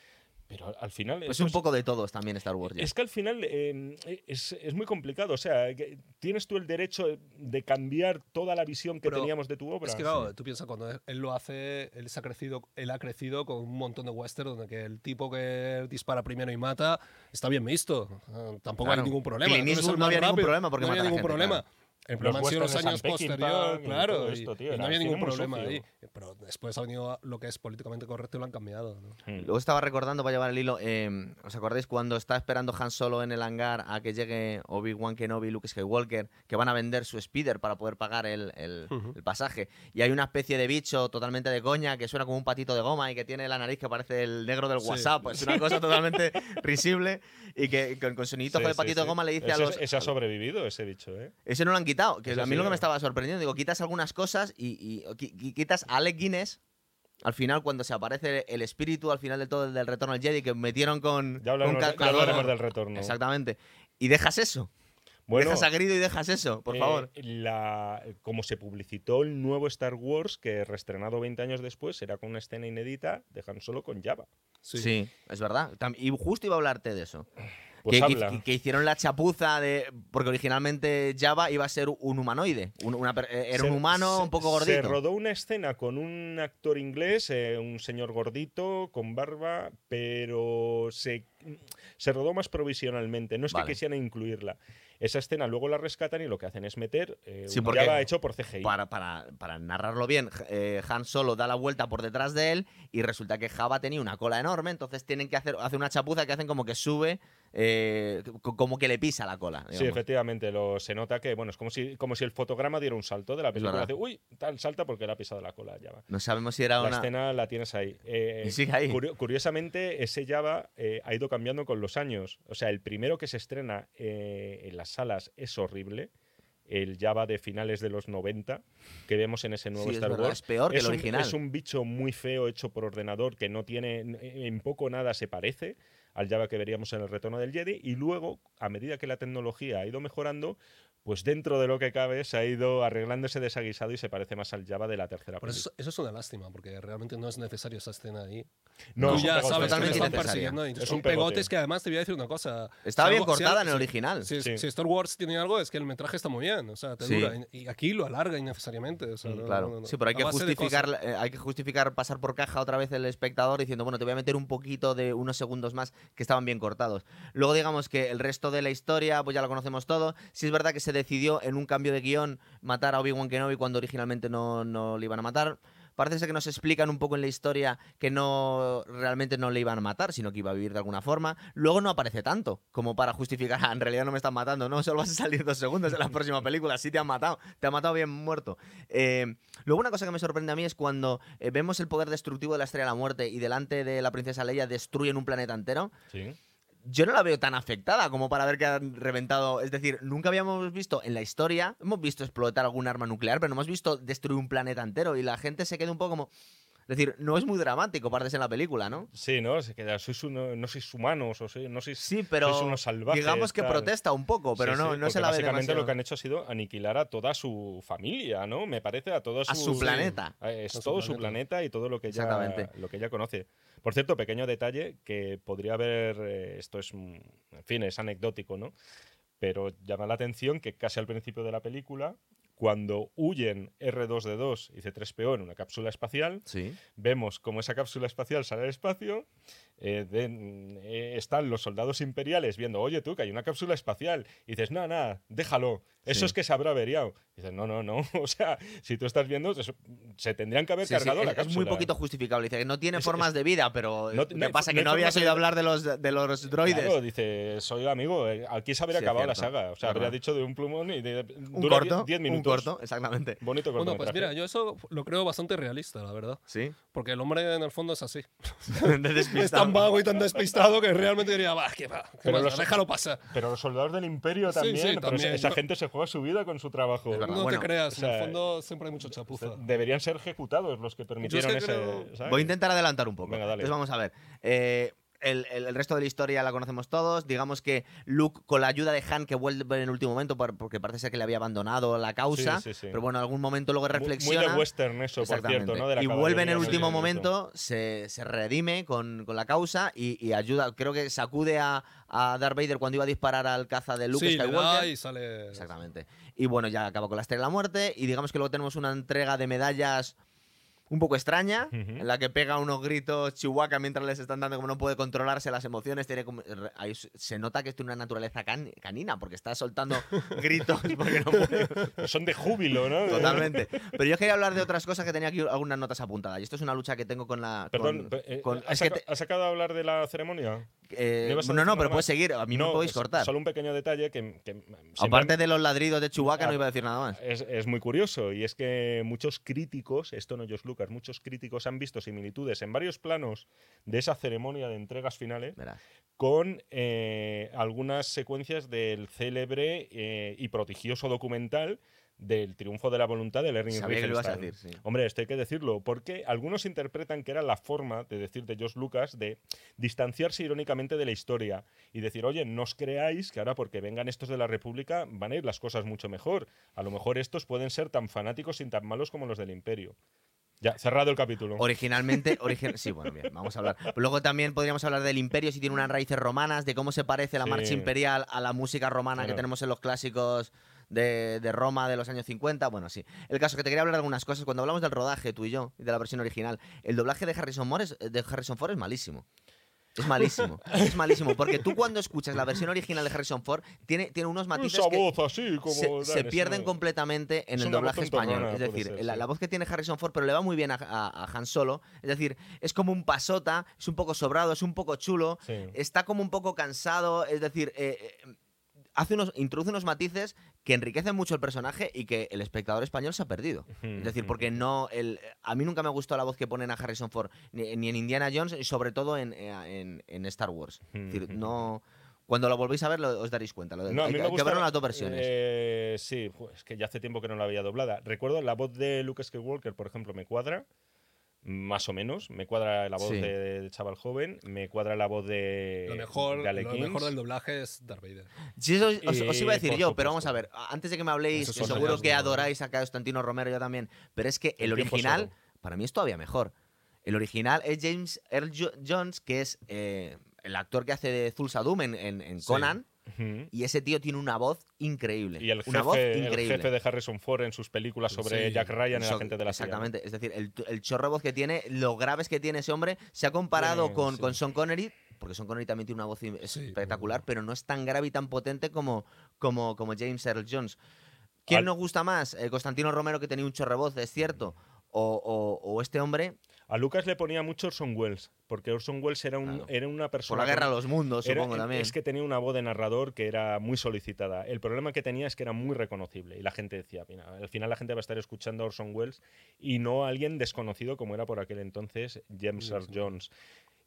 [SPEAKER 1] Pero al- al final.
[SPEAKER 2] Pues
[SPEAKER 1] eso
[SPEAKER 2] un
[SPEAKER 1] es-
[SPEAKER 2] poco de todos también Star Wars. ya.
[SPEAKER 1] Es que al final eh, es, es muy complicado. O sea, que tienes tú el derecho de cambiar toda la visión que
[SPEAKER 3] Pero
[SPEAKER 1] teníamos de tu obra.
[SPEAKER 3] Es que claro, tú piensas cuando él- lo hace, él se ha crecido, él ha crecido con un montón de western donde que el tipo que dispara primero y mata está bien visto. Eh, tampoco
[SPEAKER 2] Claro.
[SPEAKER 3] hay ningún problema.
[SPEAKER 2] Clint no
[SPEAKER 3] más
[SPEAKER 2] había ningún problema porque
[SPEAKER 3] no había ningún
[SPEAKER 2] gente,
[SPEAKER 3] problema.
[SPEAKER 2] claro.
[SPEAKER 3] El problema han sido los años posteriores, claro. y-
[SPEAKER 1] esto, tío,
[SPEAKER 3] y no había ningún problema
[SPEAKER 1] sucio.
[SPEAKER 3] ahí. Pero después ha venido lo que es políticamente correcto y lo han cambiado. ¿no?
[SPEAKER 1] Hmm.
[SPEAKER 2] Luego estaba recordando, para llevar el hilo, eh, ¿os acordáis cuando está esperando Han Solo en el hangar a que llegue Obi-Wan Kenobi y Luke Skywalker, que van a vender su speeder para poder pagar el, el- pasaje? Y hay una especie de bicho totalmente de coña que suena como un patito de goma y que tiene la nariz que parece el negro del
[SPEAKER 3] Sí.
[SPEAKER 2] WhatsApp. Es una cosa totalmente risible y que con, con sonidito
[SPEAKER 1] Sí,
[SPEAKER 2] de
[SPEAKER 1] sí,
[SPEAKER 2] patito de goma le dice a
[SPEAKER 1] Ese-
[SPEAKER 2] los...
[SPEAKER 1] Ese ha sobrevivido, ese bicho, ¿eh?
[SPEAKER 2] Ese no lo han quitado, que a mí
[SPEAKER 1] sí,
[SPEAKER 2] lo que me estaba sorprendiendo, digo, quitas algunas cosas y, quitas a Alec Guinness al final cuando se aparece el espíritu al final del todo del retorno al Jedi que metieron con,
[SPEAKER 1] Ya hablaremos,
[SPEAKER 2] con
[SPEAKER 1] ya
[SPEAKER 2] calzador.
[SPEAKER 1] hablaremos del retorno.
[SPEAKER 2] Exactamente. Y dejas eso.
[SPEAKER 1] Bueno,
[SPEAKER 2] dejas a Grido y dejas eso, por
[SPEAKER 1] eh,
[SPEAKER 2] favor.
[SPEAKER 1] la- como se publicitó el nuevo Star Wars, que reestrenado 20 años después, era con una escena inédita de Han Solo con Java.
[SPEAKER 2] Sí. es verdad. Y justo iba a hablarte de eso.
[SPEAKER 1] Pues
[SPEAKER 2] que, hicieron la chapuza de. Porque originalmente Java iba a ser un humanoide. un- una per- eh, era
[SPEAKER 1] Se-
[SPEAKER 2] un humano
[SPEAKER 1] se-
[SPEAKER 2] un poco
[SPEAKER 1] Se
[SPEAKER 2] gordito.
[SPEAKER 1] rodó una escena con un actor inglés, eh, un señor gordito, con barba, pero se, se rodó más provisionalmente. No es
[SPEAKER 2] Vale.
[SPEAKER 1] que quisieran incluirla. Esa escena luego la rescatan y lo que hacen es meter eh,
[SPEAKER 2] Sí,
[SPEAKER 1] un Java hecho por CGI.
[SPEAKER 2] Para, para, para narrarlo bien, eh, Han Solo da la vuelta por detrás de él y resulta que Java tenía una cola enorme, entonces tienen que hacer, hacer una chapuza que hacen como que sube, eh, co- como que le pisa la cola.
[SPEAKER 1] Sí, efectivamente, lo, se nota que, bueno, es como si, como si el fotograma diera un salto de la película. Hace, Uy, tal, salta porque le ha pisado la cola Java.
[SPEAKER 2] No sabemos si era
[SPEAKER 1] La
[SPEAKER 2] una...
[SPEAKER 1] escena la tienes ahí. Eh,
[SPEAKER 2] Y sigue ahí.
[SPEAKER 1] curio- curiosamente, ese Java eh, ha ido cambiando con los años. O sea, el primero que se estrena eh, en las salas es horrible. El Java de finales de los 90 que vemos en ese nuevo
[SPEAKER 2] Sí, es
[SPEAKER 1] Star
[SPEAKER 2] verdad,
[SPEAKER 1] Wars.
[SPEAKER 2] es peor que el
[SPEAKER 1] un-
[SPEAKER 2] original.
[SPEAKER 1] es un bicho muy feo hecho por ordenador que no tiene, en poco nada se parece al Java que veríamos en el retorno del Jedi. Y luego, a medida que la tecnología ha ido mejorando, pues dentro de lo que cabe se ha ido arreglando ese desaguisado y se parece más al Java de la tercera
[SPEAKER 3] Por eso, eso es una lástima, porque realmente no es necesario esa escena ahí.
[SPEAKER 1] No,
[SPEAKER 3] Tú
[SPEAKER 1] es un
[SPEAKER 3] ya
[SPEAKER 1] pegote.
[SPEAKER 3] sabes que están persiguiendo. y
[SPEAKER 1] Es
[SPEAKER 3] son
[SPEAKER 1] un pegote.
[SPEAKER 3] pegotes que además te voy a decir una cosa.
[SPEAKER 2] Estaba
[SPEAKER 3] Si
[SPEAKER 2] bien
[SPEAKER 3] algo- si
[SPEAKER 2] cortada
[SPEAKER 3] algo-
[SPEAKER 2] en el
[SPEAKER 3] si-
[SPEAKER 2] original.
[SPEAKER 3] Si,
[SPEAKER 1] Sí.
[SPEAKER 3] si Star Wars tiene algo es que el metraje está muy bien, o sea, te
[SPEAKER 2] Sí.
[SPEAKER 3] dura. Y aquí lo alarga innecesariamente. o sea,
[SPEAKER 1] Mm,
[SPEAKER 3] no-
[SPEAKER 2] Claro,
[SPEAKER 3] no- no-
[SPEAKER 2] sí, pero hay que justificar, eh, hay que justificar pasar por caja otra vez el espectador diciendo, bueno, te voy a meter un poquito de unos segundos más que estaban bien cortados. Luego digamos que el resto de la historia, pues ya lo conocemos todo. Sí es verdad que se decidió en un cambio de guion matar a Obi-Wan Kenobi cuando originalmente no, no le iban a matar. Parece ser que nos explican un poco en la historia que no realmente no le iban a matar, sino que iba a vivir de alguna forma. Luego no aparece tanto como para justificar, "Ah, en realidad no me están matando, no, solo vas a salir dos segundos en la próxima película, sí te han matado, te han matado bien muerto. Eh, luego una cosa que me sorprende a mí es cuando eh, vemos el poder destructivo de la Estrella de la Muerte y delante de la princesa Leia destruyen un planeta entero. Yo no la veo tan afectada como para ver que han reventado. Es decir, nunca habíamos visto en la historia, hemos visto explotar algún arma nuclear, pero no hemos visto destruir un planeta entero. Y la gente se queda un poco como. Es decir, no es muy dramático, partes en la película, ¿no?
[SPEAKER 1] Sí, ¿no? Se queda, sois uno- no sois humanos, o sois- no sois,
[SPEAKER 2] Sí, pero.
[SPEAKER 1] sois unos salvajes.
[SPEAKER 2] digamos que
[SPEAKER 1] tal.
[SPEAKER 2] protesta un poco, pero
[SPEAKER 1] Sí,
[SPEAKER 2] no,
[SPEAKER 1] sí,
[SPEAKER 2] no se la ve
[SPEAKER 1] Básicamente
[SPEAKER 2] demasiado.
[SPEAKER 1] lo que han hecho ha sido aniquilar a toda su familia, ¿no? Me parece a todo su,
[SPEAKER 2] A su planeta.
[SPEAKER 1] Es
[SPEAKER 3] A su
[SPEAKER 1] todo su
[SPEAKER 3] planeta.
[SPEAKER 1] planeta y todo lo que, ella,
[SPEAKER 2] Exactamente.
[SPEAKER 1] lo que ella conoce. Por cierto, pequeño detalle que podría haber. eh, esto es. En fin, es anecdótico, ¿no? Pero llama la atención que casi al principio de la película, cuando huyen R2D2 y C3PO en una cápsula espacial,
[SPEAKER 2] Sí.
[SPEAKER 1] vemos como esa cápsula espacial sale al espacio, eh, de- eh, están los soldados imperiales viendo, oye tú, que hay una cápsula espacial, y dices, no, nada, déjalo, eso
[SPEAKER 2] Sí.
[SPEAKER 1] es que se habrá averiado. Y dices, no, no, no, o sea, si tú estás viendo, se, se tendrían que haber
[SPEAKER 2] Sí, sí,
[SPEAKER 1] cargado la
[SPEAKER 2] es, es muy poquito justificable. Dice que no tiene
[SPEAKER 1] Es-
[SPEAKER 2] formas de vida, pero
[SPEAKER 1] No- hay
[SPEAKER 2] pasa que
[SPEAKER 1] no
[SPEAKER 2] habías oído hablar de los, de los droides.
[SPEAKER 1] Claro, dice, soy amigo, eh, aquí se habría
[SPEAKER 2] Sí,
[SPEAKER 1] acabado la saga. O sea, habría dicho de un plumón y de,
[SPEAKER 2] un
[SPEAKER 1] dura
[SPEAKER 2] corto,
[SPEAKER 1] 10
[SPEAKER 2] un
[SPEAKER 1] minutos.
[SPEAKER 2] corto, exactamente.
[SPEAKER 1] Bonito
[SPEAKER 3] Bueno, pues mira, yo eso lo creo bastante realista, la verdad.
[SPEAKER 2] Sí.
[SPEAKER 3] Porque el hombre en el fondo es así.
[SPEAKER 2] De
[SPEAKER 3] Es tan vago y tan despistado que realmente diría, va, que va, que
[SPEAKER 1] Pero los-
[SPEAKER 3] déjalo pasar.
[SPEAKER 1] Pero los soldados del imperio también, pero
[SPEAKER 3] también.
[SPEAKER 1] esa
[SPEAKER 3] Yo-
[SPEAKER 1] gente se juega su vida con su trabajo.
[SPEAKER 2] Es verdad.
[SPEAKER 3] No
[SPEAKER 2] bueno,
[SPEAKER 3] te creas,
[SPEAKER 1] o sea,
[SPEAKER 3] en el fondo siempre hay mucha chapuza.
[SPEAKER 1] Deberían ser ejecutados los que permitieron
[SPEAKER 3] que
[SPEAKER 1] ese.
[SPEAKER 3] creo-
[SPEAKER 1] ¿sabes?
[SPEAKER 2] Voy a intentar adelantar un poco.
[SPEAKER 1] Venga, dale.
[SPEAKER 2] Entonces vamos a ver. Eh, el, el- el resto de la historia la conocemos todos. Digamos que Luke, con la ayuda de Han, que vuelve en el último momento, por- porque parece ser que le había abandonado la causa.
[SPEAKER 1] Sí, sí, sí.
[SPEAKER 2] Pero bueno, en algún momento luego
[SPEAKER 1] Muy- Muy
[SPEAKER 2] reflexiona.
[SPEAKER 1] de western eso, por cierto, ¿no? De la
[SPEAKER 2] y vuelve en el último momento, se, se redime con, con la causa y, y ayuda. Creo que sacude a, a Darth Vader cuando iba a disparar al caza de Luke
[SPEAKER 3] sí, le
[SPEAKER 2] Skywalker.
[SPEAKER 3] da y sale.
[SPEAKER 2] Exactamente. Y bueno, ya acabó con la estrella de la muerte. Y digamos que luego tenemos una entrega de medallas un poco extraña, en la que pega unos gritos Chihuahua mientras les están dando, como no puede controlarse las emociones. Tiene como- ahí se nota que tiene una naturaleza can- canina, porque está soltando gritos porque no puede.
[SPEAKER 1] eso. Son de júbilo, ¿no?
[SPEAKER 2] Totalmente. Pero yo quería hablar de otras cosas que tenía aquí algunas notas apuntadas. Y esto es una lucha que tengo con la.
[SPEAKER 1] Perdón,
[SPEAKER 2] con-
[SPEAKER 1] eh,
[SPEAKER 2] con-
[SPEAKER 1] ¿has,
[SPEAKER 2] que
[SPEAKER 1] saca-
[SPEAKER 2] te-
[SPEAKER 1] has sacado a hablar de la ceremonia?
[SPEAKER 2] Eh,
[SPEAKER 1] ¿no
[SPEAKER 2] no, no, pero puedes seguir. A mí me podéis cortar.
[SPEAKER 1] Solo un pequeño detalle que.
[SPEAKER 2] Aparte de los ladridos de Chewbacca,
[SPEAKER 1] Ah,
[SPEAKER 2] no iba a decir nada más.
[SPEAKER 1] Es, es muy curioso y es que muchos críticos, esto no Josh Lucas, muchos críticos han visto similitudes en varios planos de esa ceremonia de entregas finales
[SPEAKER 2] Verás.
[SPEAKER 1] con eh, algunas secuencias del célebre eh, y prodigioso documental del triunfo de la voluntad de
[SPEAKER 2] a
[SPEAKER 1] Riefenstahl.
[SPEAKER 2] decir, sí.
[SPEAKER 1] Hombre, esto hay que decirlo, porque algunos interpretan que era la forma de decir de George Lucas de distanciarse irónicamente de la historia y decir, oye, no os creáis que ahora porque vengan estos de la República van a ir las cosas mucho mejor. A lo mejor estos pueden ser tan fanáticos y tan malos como los del Imperio. Ya, cerrado el capítulo.
[SPEAKER 2] Originalmente, origi- sí, bueno, bien, vamos a hablar. Luego también podríamos hablar del imperio, si tiene unas raíces romanas, de cómo se parece la
[SPEAKER 1] Sí.
[SPEAKER 2] marcha imperial a la música romana que tenemos en los clásicos de, de Roma de los años 50. Bueno, sí. El caso es que te quería hablar de algunas cosas. Cuando hablamos del rodaje, tú y yo, y de la versión original, el doblaje de Harrison, es, de Harrison Ford es malísimo. Es malísimo. es malísimo. Porque tú cuando escuchas la versión original de Harrison Ford, tiene, tiene unos matices
[SPEAKER 1] Esa
[SPEAKER 2] que
[SPEAKER 1] voz así, como.
[SPEAKER 2] se, pierden completamente en
[SPEAKER 1] es
[SPEAKER 2] el doblaje español. Es decir,
[SPEAKER 1] ser,
[SPEAKER 2] la,
[SPEAKER 1] sí.
[SPEAKER 2] la voz que tiene Harrison Ford, pero le va muy bien a, a- a Han Solo. Es decir, es como un pasota, es un poco sobrado, es un poco chulo,
[SPEAKER 1] Sí.
[SPEAKER 2] está como un poco cansado. Es decir, eh, eh, hace unos, introduce unos matices que enriquecen mucho el personaje y que el espectador español se ha perdido. Es decir, porque no. El, a mí nunca me gustó la voz que ponen a Harrison Ford, ni, ni en Indiana Jones, y sobre todo en, eh, en- en Star Wars. Es decir, no. Cuando lo volvéis a ver, lo- os daréis cuenta. Lo-
[SPEAKER 1] No, a
[SPEAKER 2] hay,
[SPEAKER 1] mí me
[SPEAKER 2] hay que
[SPEAKER 1] gusta
[SPEAKER 2] verlo en las dos versiones.
[SPEAKER 1] eh, sí, es que ya hace tiempo que no la había doblada. Recuerdo la voz de Luke Skywalker, por ejemplo, me cuadra, más o menos. Me cuadra la voz
[SPEAKER 2] Sí.
[SPEAKER 1] de, de chaval joven, me cuadra la voz de.
[SPEAKER 3] Lo mejor,
[SPEAKER 1] de
[SPEAKER 3] lo mejor del doblaje es Darth Vader.
[SPEAKER 2] Sí, eso os, iba a decir yo, pero vamos a ver. Antes de que me habléis, que seguro que adoráis a Constantino Romero, yo también. Pero es que el, original,
[SPEAKER 1] solo.
[SPEAKER 2] para mí es todavía mejor. El original es James Earl Jo- Jones, que es eh, el actor que hace de Zulsa Doom en, en- en
[SPEAKER 3] Sí.
[SPEAKER 2] Y ese tío tiene una voz increíble.
[SPEAKER 1] Y el
[SPEAKER 2] una voz
[SPEAKER 1] jefe, el
[SPEAKER 2] increíble.
[SPEAKER 1] jefe de Harrison Ford en sus películas sobre
[SPEAKER 3] Sí.
[SPEAKER 1] Jack Ryan, el
[SPEAKER 2] So-
[SPEAKER 1] agente de la CIA.
[SPEAKER 2] Exactamente. Es decir, el, el chorro de voz que tiene, lo graves que tiene ese hombre, se ha comparado con,
[SPEAKER 1] sí.
[SPEAKER 2] con Sean Connery, porque Sean Connery también tiene una voz
[SPEAKER 3] Sí,
[SPEAKER 2] espectacular, pero no es tan grave y tan potente como, como, como James Earl Jones. ¿Quién
[SPEAKER 1] Al-
[SPEAKER 2] nos gusta más? Eh, Constantino Romero, que tenía un chorro de voz, es cierto. O, o- o este hombre,
[SPEAKER 1] A Lucas le ponía mucho Orson Welles, porque Orson Welles era, un,
[SPEAKER 2] Claro.
[SPEAKER 1] era una
[SPEAKER 2] por
[SPEAKER 1] persona.
[SPEAKER 2] la guerra a los mundos,
[SPEAKER 1] era-
[SPEAKER 2] supongo también.
[SPEAKER 1] Es que tenía una voz de narrador que era muy solicitada. El problema que tenía es que era muy reconocible y la gente decía, mira, al final la gente va a estar escuchando a Orson Welles y no a alguien desconocido como era por aquel entonces James Earl Jones.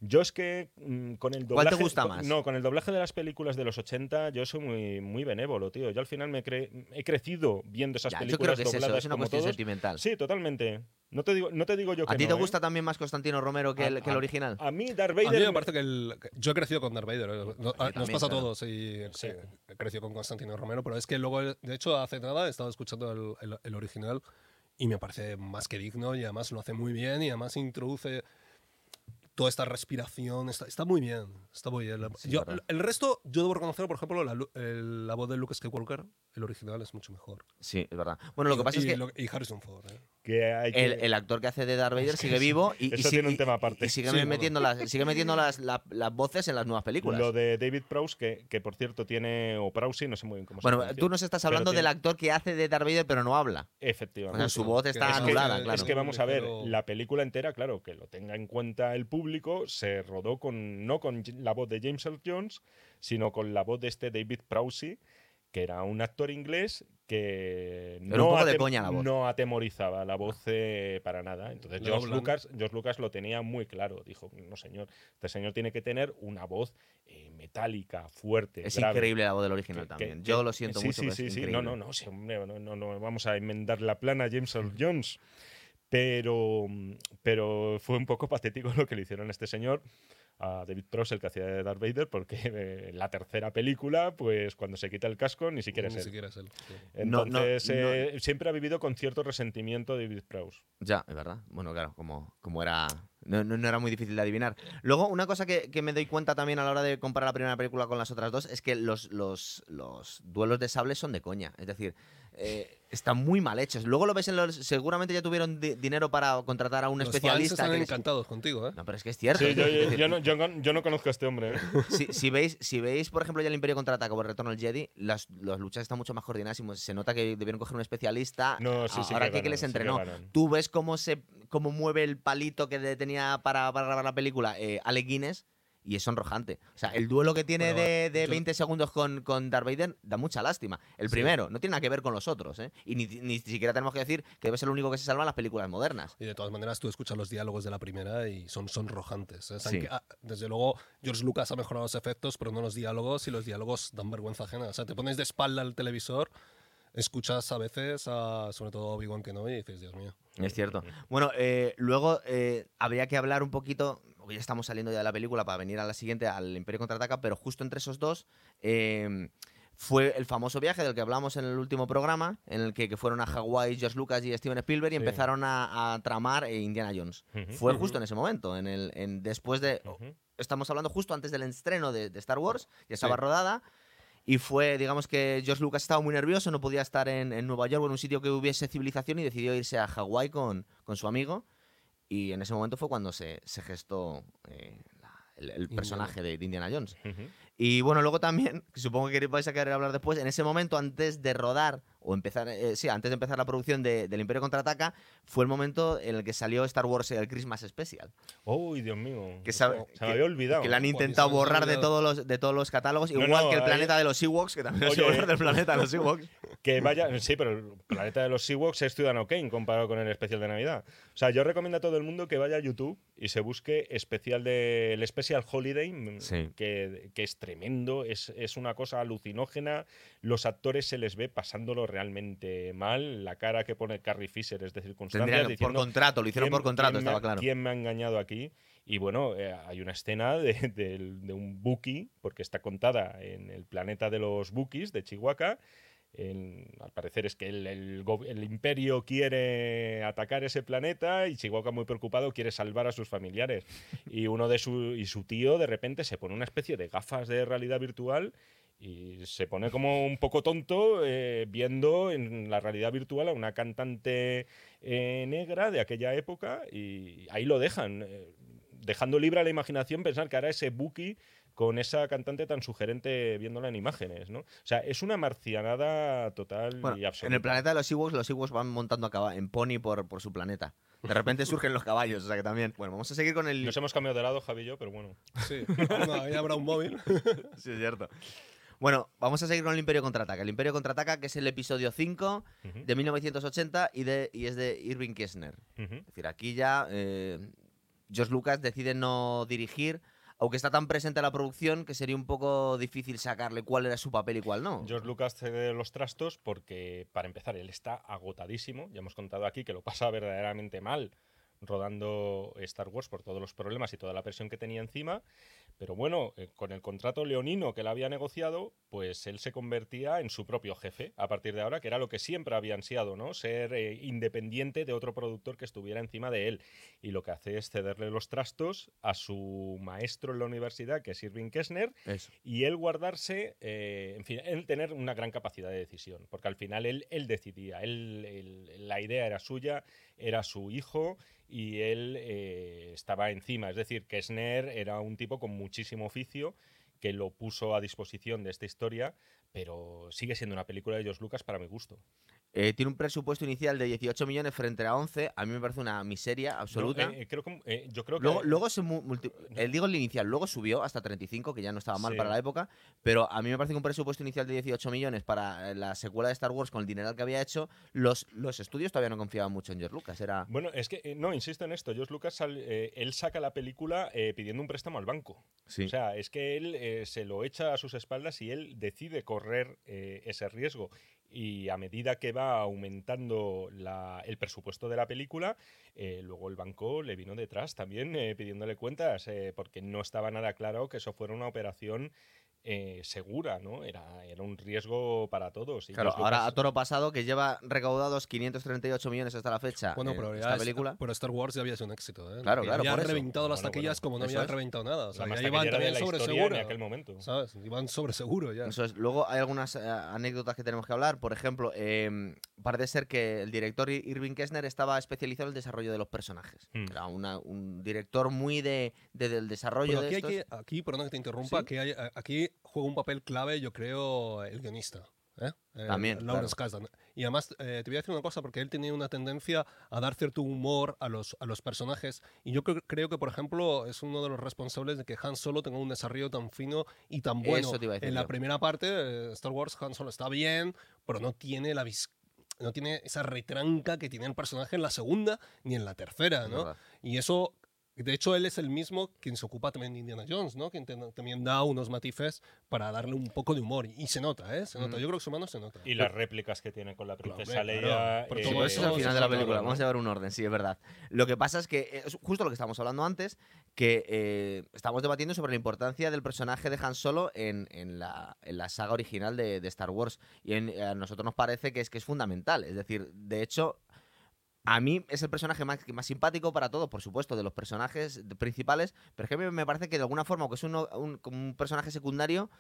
[SPEAKER 1] Yo es que mm, con el
[SPEAKER 2] ¿Cuál te
[SPEAKER 1] doblaje.
[SPEAKER 2] gusta más?
[SPEAKER 1] No, con el doblaje de las películas de los 80, yo soy muy, muy benévolo, tío. Yo al final me cre- he crecido viendo esas
[SPEAKER 2] Ya, yo
[SPEAKER 1] películas
[SPEAKER 2] creo que es eso,
[SPEAKER 1] dobladas
[SPEAKER 2] es una
[SPEAKER 1] como
[SPEAKER 2] cuestión
[SPEAKER 1] todos.
[SPEAKER 2] sentimental.
[SPEAKER 1] Sí, totalmente. No te digo, no te digo yo que
[SPEAKER 2] ¿A ti
[SPEAKER 1] no,
[SPEAKER 2] te
[SPEAKER 1] ¿eh?
[SPEAKER 2] gusta también más Constantino Romero que
[SPEAKER 1] A-
[SPEAKER 2] el, que el
[SPEAKER 1] a-
[SPEAKER 2] original?
[SPEAKER 1] A mí Darth
[SPEAKER 3] A mí
[SPEAKER 1] Vader
[SPEAKER 3] me parece que el, que- yo he crecido con Darth Vader. eh, Nos
[SPEAKER 2] también,
[SPEAKER 3] pasa a todos y
[SPEAKER 1] Sí.
[SPEAKER 3] eh, he crecido con Constantino Romero, pero es que luego, de hecho, hace nada he estado escuchando el, el- el original y me parece más que digno y además lo hace muy bien y además introduce toda esta respiración. Está, está muy bien, está muy bien.
[SPEAKER 2] Sí,
[SPEAKER 3] yo- el resto, yo debo reconocer, por ejemplo, la, el- la voz de Luke Skywalker, el original es mucho mejor.
[SPEAKER 2] Sí, es verdad. Bueno, lo que
[SPEAKER 3] Y-
[SPEAKER 2] pasa es que
[SPEAKER 3] y Harrison Ford. ¿eh?
[SPEAKER 1] Que hay que-
[SPEAKER 2] el, el actor que hace de Darth Vader sigue vivo y, y
[SPEAKER 1] eso
[SPEAKER 2] si-
[SPEAKER 1] tiene un
[SPEAKER 2] y-
[SPEAKER 1] tema aparte.
[SPEAKER 2] y sigue
[SPEAKER 3] Sí, bueno.
[SPEAKER 2] metiendo, las, sigue metiendo las, la- las voces en las nuevas películas.
[SPEAKER 1] Lo de David Prowse, que, que por cierto tiene, o Prowse, no sé muy bien cómo se
[SPEAKER 2] Bueno,
[SPEAKER 1] pronuncia.
[SPEAKER 2] tú nos estás hablando
[SPEAKER 1] tiene-
[SPEAKER 2] del actor que hace de Darth Vader pero no habla.
[SPEAKER 1] Efectivamente.
[SPEAKER 2] O sea, su voz está
[SPEAKER 3] es
[SPEAKER 2] anulada, claro.
[SPEAKER 1] Es que vamos a ver,
[SPEAKER 3] Pero-
[SPEAKER 1] la película entera, claro, que lo tenga en cuenta el público, se rodó con no con la voz de James Earl Jones, sino con la voz de este David Prowse, que era un actor inglés que
[SPEAKER 2] un
[SPEAKER 1] no,
[SPEAKER 2] poco de
[SPEAKER 1] atem-
[SPEAKER 2] coña la voz.
[SPEAKER 1] no atemorizaba la voz eh, para nada. Entonces George. Lucas, George Lucas lo tenía muy claro. Dijo, no señor, este señor tiene que tener una voz eh, metálica, fuerte,
[SPEAKER 2] Es
[SPEAKER 1] grave".
[SPEAKER 2] increíble la voz del original
[SPEAKER 1] Que-
[SPEAKER 2] también.
[SPEAKER 1] que-
[SPEAKER 2] Yo
[SPEAKER 1] que-
[SPEAKER 2] lo siento
[SPEAKER 1] sí,
[SPEAKER 2] mucho.
[SPEAKER 1] Sí,
[SPEAKER 2] pero
[SPEAKER 1] sí,
[SPEAKER 2] es
[SPEAKER 1] sí. No, no, no, sí, hombre, no, no, no vamos a enmendar la plana a James Earl Jones. Pero, pero fue un poco patético lo que le hicieron a este señor, a David Prowse, el que hacía de Darth Vader, porque eh, en la tercera película, pues cuando se quita el casco, ni siquiera
[SPEAKER 3] Ni
[SPEAKER 1] es él.
[SPEAKER 3] siquiera es él. sí.
[SPEAKER 2] No, no,
[SPEAKER 1] Entonces,
[SPEAKER 2] no.
[SPEAKER 1] eh, siempre ha vivido con cierto resentimiento David Prowse.
[SPEAKER 2] Ya, es verdad. Bueno, claro, como, como era. No, no- no era muy difícil de adivinar. Luego, una cosa que, que me doy cuenta también a la hora de comparar la primera película con las otras dos es que los, los, los duelos de sables son de coña. Es decir, eh, están muy mal hechos. Luego lo ves en los. Seguramente ya tuvieron di- dinero para contratar a un
[SPEAKER 3] Los fans
[SPEAKER 2] especialista.
[SPEAKER 3] están
[SPEAKER 2] que les-
[SPEAKER 3] encantados contigo, ¿eh?
[SPEAKER 2] No, pero es que es cierto.
[SPEAKER 1] Sí, yo,
[SPEAKER 2] decir,
[SPEAKER 1] yo- yo no, yo no- yo no conozco a este hombre. ¿eh?
[SPEAKER 2] si, si veis, si veis, por ejemplo, ya el Imperio contraataca o el Retorno al Jedi, las, las luchas están mucho más coordinadas y se nota que debieron coger un especialista.
[SPEAKER 1] No, sí, sí
[SPEAKER 2] ahora
[SPEAKER 1] que
[SPEAKER 2] que, que
[SPEAKER 1] ganan,
[SPEAKER 2] les
[SPEAKER 1] sí que
[SPEAKER 2] entrenó.
[SPEAKER 1] ganan.
[SPEAKER 2] Tú ves cómo se cómo mueve el palito que tenía para, para grabar la película eh, Alec Guinness y es sonrojante. O sea, el duelo que tiene
[SPEAKER 3] Bueno,
[SPEAKER 2] de, de
[SPEAKER 3] yo-
[SPEAKER 2] 20 segundos con, con Darth Vader da mucha lástima. El
[SPEAKER 3] Sí.
[SPEAKER 2] primero, no tiene nada que ver con los otros, ¿eh? Y ni, ni siquiera tenemos que decir que debe ser el único que se salva en las películas modernas.
[SPEAKER 3] Y de todas maneras, tú escuchas los diálogos de la primera y son sonrojantes. ¿eh?
[SPEAKER 2] Sí.
[SPEAKER 3] que, ah, desde luego, George Lucas ha mejorado los efectos, pero no los diálogos, y los diálogos dan vergüenza ajena. O sea, te pones de espalda al televisor, escuchas a veces, a, sobre todo a Obi-Wan Kenobi, y dices, Dios mío.
[SPEAKER 2] Es cierto. Bueno, eh, luego eh, habría que hablar un poquito, ya estamos saliendo ya de la película para venir a la siguiente, al Imperio Contraataca, pero justo entre esos dos eh, fue el famoso viaje del que hablamos en el último programa, en el que, que fueron a Hawái George Lucas y Steven Spielberg y
[SPEAKER 1] Sí.
[SPEAKER 2] empezaron a, a tramar eh, Indiana Jones.
[SPEAKER 1] Ujú,
[SPEAKER 2] Fue
[SPEAKER 1] ujú,
[SPEAKER 2] justo en ese momento, en el, en, después de...
[SPEAKER 1] ujú.
[SPEAKER 2] Estamos hablando justo antes del estreno de, de Star Wars, ya estaba
[SPEAKER 3] Sí.
[SPEAKER 2] rodada. Y fue, digamos que George Lucas estaba muy nervioso, no podía estar en, en Nueva York o en un sitio que hubiese civilización y decidió irse a Hawái con, con su amigo. Y en ese momento fue cuando se, se gestó eh, la- el, el personaje de, de Indiana Jones. Y bueno, luego también, supongo que vais a querer hablar después, en ese momento antes de rodar, o empezar, eh, sí, antes de empezar la producción de, del Imperio Contraataca, fue el momento en el que salió Star Wars el Christmas Special.
[SPEAKER 1] Uy, Dios mío.
[SPEAKER 2] Que
[SPEAKER 1] se me había olvidado.
[SPEAKER 2] Que la han intentado borrar de todos los, de todos los catálogos,
[SPEAKER 1] No,
[SPEAKER 2] igual
[SPEAKER 1] no,
[SPEAKER 2] que el
[SPEAKER 1] ahí-
[SPEAKER 2] planeta de los Ewoks, que también se
[SPEAKER 1] Oye,
[SPEAKER 2] borra del planeta de los Ewoks.
[SPEAKER 1] Que vaya, sí, pero el planeta de los Ewoks es Ciudadano Kane comparado con el especial de Navidad. O sea, yo recomiendo a todo el mundo que vaya a YouTube y se busque especial de, el Special Holiday, mm,
[SPEAKER 2] Sí.
[SPEAKER 1] que, que es tremendo, es, es una cosa alucinógena. Los actores se les ve pasándolo realmente mal. La cara que pone Carrie Fisher es de circunstancias.
[SPEAKER 2] Que- por
[SPEAKER 1] diciendo,
[SPEAKER 2] contrato, lo hicieron
[SPEAKER 1] ¿quién-
[SPEAKER 2] por contrato,
[SPEAKER 1] me
[SPEAKER 2] estaba claro.
[SPEAKER 1] ¿Quién me ha engañado aquí? Y bueno, eh, hay una escena de, del- de un Buki, porque está contada en el planeta de los Bukis de Chihuahua. En- al parecer es que el, el el imperio quiere atacar ese planeta y Chihuahua muy preocupado quiere salvar a sus familiares. Y uno de su, y su tío de repente se pone una especie de gafas de realidad virtual y se pone como un poco tonto eh, viendo en la realidad virtual a una cantante eh, negra de aquella época y ahí lo dejan, eh, dejando libre a la imaginación pensar que ahora ese Buki con esa cantante tan sugerente viéndola en imágenes, ¿no? O sea, es una marcianada total
[SPEAKER 2] Bueno,
[SPEAKER 1] y absoluta.
[SPEAKER 2] en el planeta de los Ewoks, los Ewoks van montando a en pony por, por su planeta. De repente surgen los caballos, o sea que también. Bueno, vamos a seguir con el.
[SPEAKER 1] Nos hemos cambiado de lado, Javi y yo, pero bueno.
[SPEAKER 3] Sí, no, ahí habrá un móvil.
[SPEAKER 2] Sí, es cierto. Bueno, vamos a seguir con el Imperio Contraataca. El Imperio Contraataca, que es el episodio 5
[SPEAKER 1] Ujú,
[SPEAKER 2] de 1980 y, de, y es de Irving Kirchner.
[SPEAKER 1] ujú.
[SPEAKER 2] Es decir, aquí ya eh, George Lucas decide no dirigir, aunque está tan presente en la producción que sería un poco difícil sacarle cuál era su papel y cuál no.
[SPEAKER 1] George Lucas cede los trastos porque, para empezar, él está agotadísimo. Ya hemos contado aquí que lo pasa verdaderamente mal rodando Star Wars por todos los problemas y toda la presión que tenía encima. Pero bueno, eh, con el contrato leonino que él había negociado, pues él se convertía en su propio jefe a partir de ahora, que era lo que siempre había ansiado, ¿no? Ser eh, independiente de otro productor que estuviera encima de él. Y lo que hace es cederle los trastos a su maestro en la universidad, que es Irving Kessner,
[SPEAKER 2] Eso.
[SPEAKER 1] y él guardarse, eh, en fin, él tener una gran capacidad de decisión, porque al final él, él decidía, él, él- la idea era suya, era su hijo y él eh, estaba encima. Es decir, Kessner era un tipo con muchísimo oficio que lo puso a disposición de esta historia, pero sigue siendo una película de George Lucas para mi gusto.
[SPEAKER 2] Eh, tiene un presupuesto inicial de 18 millones frente a 11. A mí me parece una miseria absoluta.
[SPEAKER 1] No, eh, creo que, eh, yo creo que
[SPEAKER 2] Luego, luego se mu- multi- el digo el inicial, luego subió hasta 35, que ya no estaba mal
[SPEAKER 1] Sí.
[SPEAKER 2] para la época, pero a mí me parece que un presupuesto inicial de 18 millones para la secuela de Star Wars con el dinero que había hecho, los, los estudios todavía no confiaban mucho en George Lucas, era
[SPEAKER 1] Bueno, es que, no, insisto en esto, George Lucas, él saca la película pidiendo un préstamo al banco.
[SPEAKER 2] sí.
[SPEAKER 1] O sea, es que él se lo echa a sus espaldas y él decide correr eh, ese riesgo. Y a medida que va aumentando la- el presupuesto de la película, eh, luego el banco le vino detrás también eh, pidiéndole cuentas, porque no estaba nada claro que eso fuera una operación eh, segura, ¿no? Era, era un riesgo para todos. Y
[SPEAKER 2] Claro, ahora a toro pasado, que lleva recaudados 538 millones hasta la fecha
[SPEAKER 3] Bueno, pero,
[SPEAKER 2] esta
[SPEAKER 3] es-
[SPEAKER 2] película.
[SPEAKER 3] pero Star Wars ya había sido un éxito. ¿eh?
[SPEAKER 2] Claro, claro,
[SPEAKER 3] Ya han reventado las
[SPEAKER 1] Bueno,
[SPEAKER 3] taquillas como no habían
[SPEAKER 2] es.
[SPEAKER 3] reventado nada. O sea,
[SPEAKER 1] la
[SPEAKER 3] ya iban
[SPEAKER 1] de
[SPEAKER 3] también sobre seguro.
[SPEAKER 1] en aquel momento.
[SPEAKER 3] ¿Sabes? Iban sobre seguro ya.
[SPEAKER 2] Eso es. Luego hay algunas eh, anécdotas que tenemos que hablar. Por ejemplo, eh, parece ser que el director Irving Kessner estaba especializado en el desarrollo de los personajes.
[SPEAKER 1] Hmm.
[SPEAKER 2] Era una- un director muy de, de- del desarrollo
[SPEAKER 3] Pero
[SPEAKER 2] de
[SPEAKER 3] aquí, hay
[SPEAKER 2] estos.
[SPEAKER 3] que, aquí, perdón que te interrumpa,
[SPEAKER 2] Sí.
[SPEAKER 3] que hay- aquí juega un papel clave, yo creo, el guionista. ¿eh?
[SPEAKER 2] También,
[SPEAKER 3] Lawrence Kasdan. Y además, eh, te voy a decir una cosa, porque él tenía una tendencia a dar cierto humor a los, a los personajes. Y yo creo, creo que, por ejemplo, es uno de los responsables de que Han Solo tenga un desarrollo tan fino y tan bueno.
[SPEAKER 2] Eso te iba a decir
[SPEAKER 3] en la
[SPEAKER 2] yo.
[SPEAKER 3] primera parte, eh, Star Wars, Han Solo está bien, pero no tiene la vis- no tiene esa retranca que tiene el personaje en la segunda ni en la tercera, ¿no? Y eso, de hecho, él es el mismo quien se ocupa también de Indiana Jones, ¿no? Quien te- también da unos matices para darle un poco de humor. Y se nota, ¿eh? Se nota.
[SPEAKER 2] Mm.
[SPEAKER 3] Yo creo que su mano se nota.
[SPEAKER 1] Y las réplicas que tiene con la princesa Leia.
[SPEAKER 3] claro.
[SPEAKER 1] Eh,
[SPEAKER 3] todo
[SPEAKER 2] eso es al final de la película. Vamos a llevar un orden, sí, es verdad. Lo que pasa es que eh, es justo lo que estábamos hablando antes, que eh, estamos debatiendo sobre la importancia del personaje de Han Solo en, en la, en la saga original de, de Star Wars. Y en- a nosotros nos parece que es, que es fundamental. Es decir, de hecho, a mí es el personaje más, más simpático para todos, por supuesto, de los personajes principales, pero es que me parece que de alguna forma, aunque es un, personaje secundario,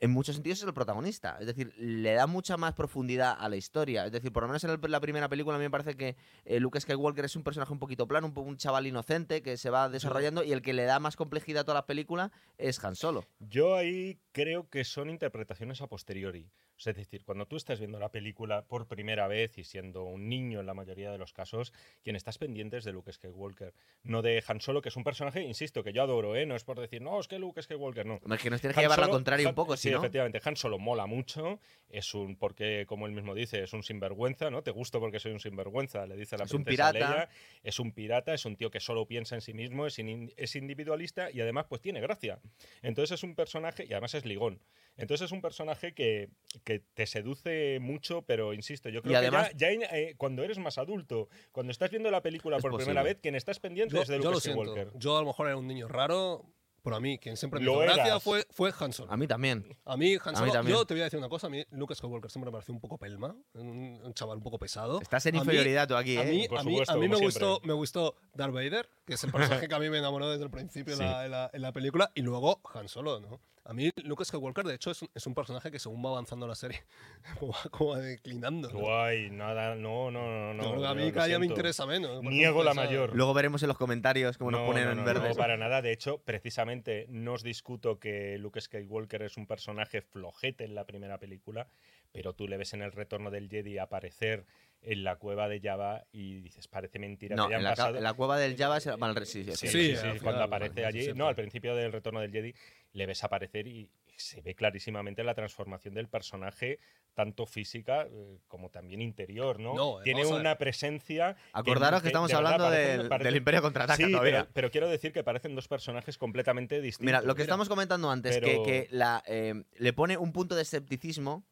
[SPEAKER 2] en muchos sentidos es el protagonista. Es decir, le da mucha más profundidad a la historia. Es decir, por lo menos en el- la primera película a mí me parece que eh, Luke Skywalker es un personaje un poquito plano, un, un chaval inocente que se va desarrollando y el que le da más complejidad a toda la película es Han Solo.
[SPEAKER 1] Yo ahí creo que son interpretaciones a posteriori. Es decir, cuando tú estás viendo la película por primera vez y siendo un niño en la mayoría de los casos, quien estás pendiente es de Luke Skywalker, no de Han Solo, que es un personaje, insisto, que yo adoro, ¿eh? No es por decir, no, es que Luke Skywalker, no.
[SPEAKER 2] Es que nos tienes que
[SPEAKER 1] Han
[SPEAKER 2] llevar la contraria un poco,
[SPEAKER 1] sí,
[SPEAKER 2] si no.
[SPEAKER 1] efectivamente, Han Solo mola mucho, es un, porque como él mismo dice, es un sinvergüenza, ¿no? Te gusto porque soy un sinvergüenza, le dice a la
[SPEAKER 2] Es un
[SPEAKER 1] princesa
[SPEAKER 2] pirata.
[SPEAKER 1] Leia. es un pirata, es un tío que solo piensa en sí mismo, es, in- es individualista y además pues tiene gracia. Entonces es un personaje, y además es ligón, entonces es un personaje que, que te seduce mucho, pero insisto, yo creo
[SPEAKER 2] además-
[SPEAKER 1] que ya, eh, cuando eres más adulto, cuando estás viendo la película por primera vez, quien estás pendiente
[SPEAKER 3] Yo,
[SPEAKER 1] es de
[SPEAKER 3] yo
[SPEAKER 1] Luke
[SPEAKER 3] siento.
[SPEAKER 1] Skywalker.
[SPEAKER 3] Yo a lo mejor era un niño raro, pero a mí quien siempre me
[SPEAKER 1] Lo
[SPEAKER 3] hizo gracia fue, fue Han Solo.
[SPEAKER 2] A mí también.
[SPEAKER 3] A mí, Han
[SPEAKER 2] A mí
[SPEAKER 3] Solo,
[SPEAKER 2] también.
[SPEAKER 3] yo te voy a decir una cosa, a mí Luke Skywalker siempre me pareció un poco pelma, un, un chaval un poco pesado.
[SPEAKER 2] Estás en
[SPEAKER 3] A mí-
[SPEAKER 2] inferioridad tú aquí,
[SPEAKER 3] A
[SPEAKER 2] ¿eh?
[SPEAKER 3] mí,
[SPEAKER 1] Por
[SPEAKER 3] a mí,
[SPEAKER 1] supuesto,
[SPEAKER 3] a mí me, gustó, me gustó Darth Vader, que es el personaje que a mí me enamoró desde el principio en, la, en la- en la película, y luego Han Solo, ¿no? A mí Luke Skywalker, de hecho, es un, es un personaje que según va avanzando la serie, como va, como va declinando. ¿no?
[SPEAKER 1] Guay, nada, no, no, no, no.
[SPEAKER 3] A mí cada día me interesa menos.
[SPEAKER 1] Niego la mayor.
[SPEAKER 2] Luego veremos en los comentarios cómo nos
[SPEAKER 1] No,
[SPEAKER 2] ponen
[SPEAKER 1] no,
[SPEAKER 2] en
[SPEAKER 1] no,
[SPEAKER 2] verde.
[SPEAKER 1] No, para nada. De hecho, precisamente no os discuto que Luke Skywalker es un personaje flojete en la primera película, pero tú le ves en el retorno del Jedi aparecer en la cueva de Java y dices, parece mentira
[SPEAKER 2] No,
[SPEAKER 1] que
[SPEAKER 2] en la,
[SPEAKER 1] pasado.
[SPEAKER 2] en la cueva del Java se van al- sí, sí,
[SPEAKER 1] Sí,
[SPEAKER 2] sí.
[SPEAKER 1] cuando aparece allí. No, al principio del retorno del Jedi le ves aparecer y se ve clarísimamente la transformación del personaje, tanto física eh, como también interior, ¿no?
[SPEAKER 3] No,
[SPEAKER 1] Tiene una presencia.
[SPEAKER 2] Acordaros que estamos
[SPEAKER 1] de
[SPEAKER 2] hablando
[SPEAKER 1] parecen-
[SPEAKER 2] del,
[SPEAKER 1] parecen-
[SPEAKER 2] del Imperio Contraataca
[SPEAKER 1] Sí,
[SPEAKER 2] todavía.
[SPEAKER 1] pero, pero quiero decir que parecen dos personajes completamente distintos.
[SPEAKER 2] Mira, lo que
[SPEAKER 3] Mira,
[SPEAKER 2] estamos comentando antes,
[SPEAKER 1] pero-
[SPEAKER 2] que, que la, eh, le pone un punto de escepticismo,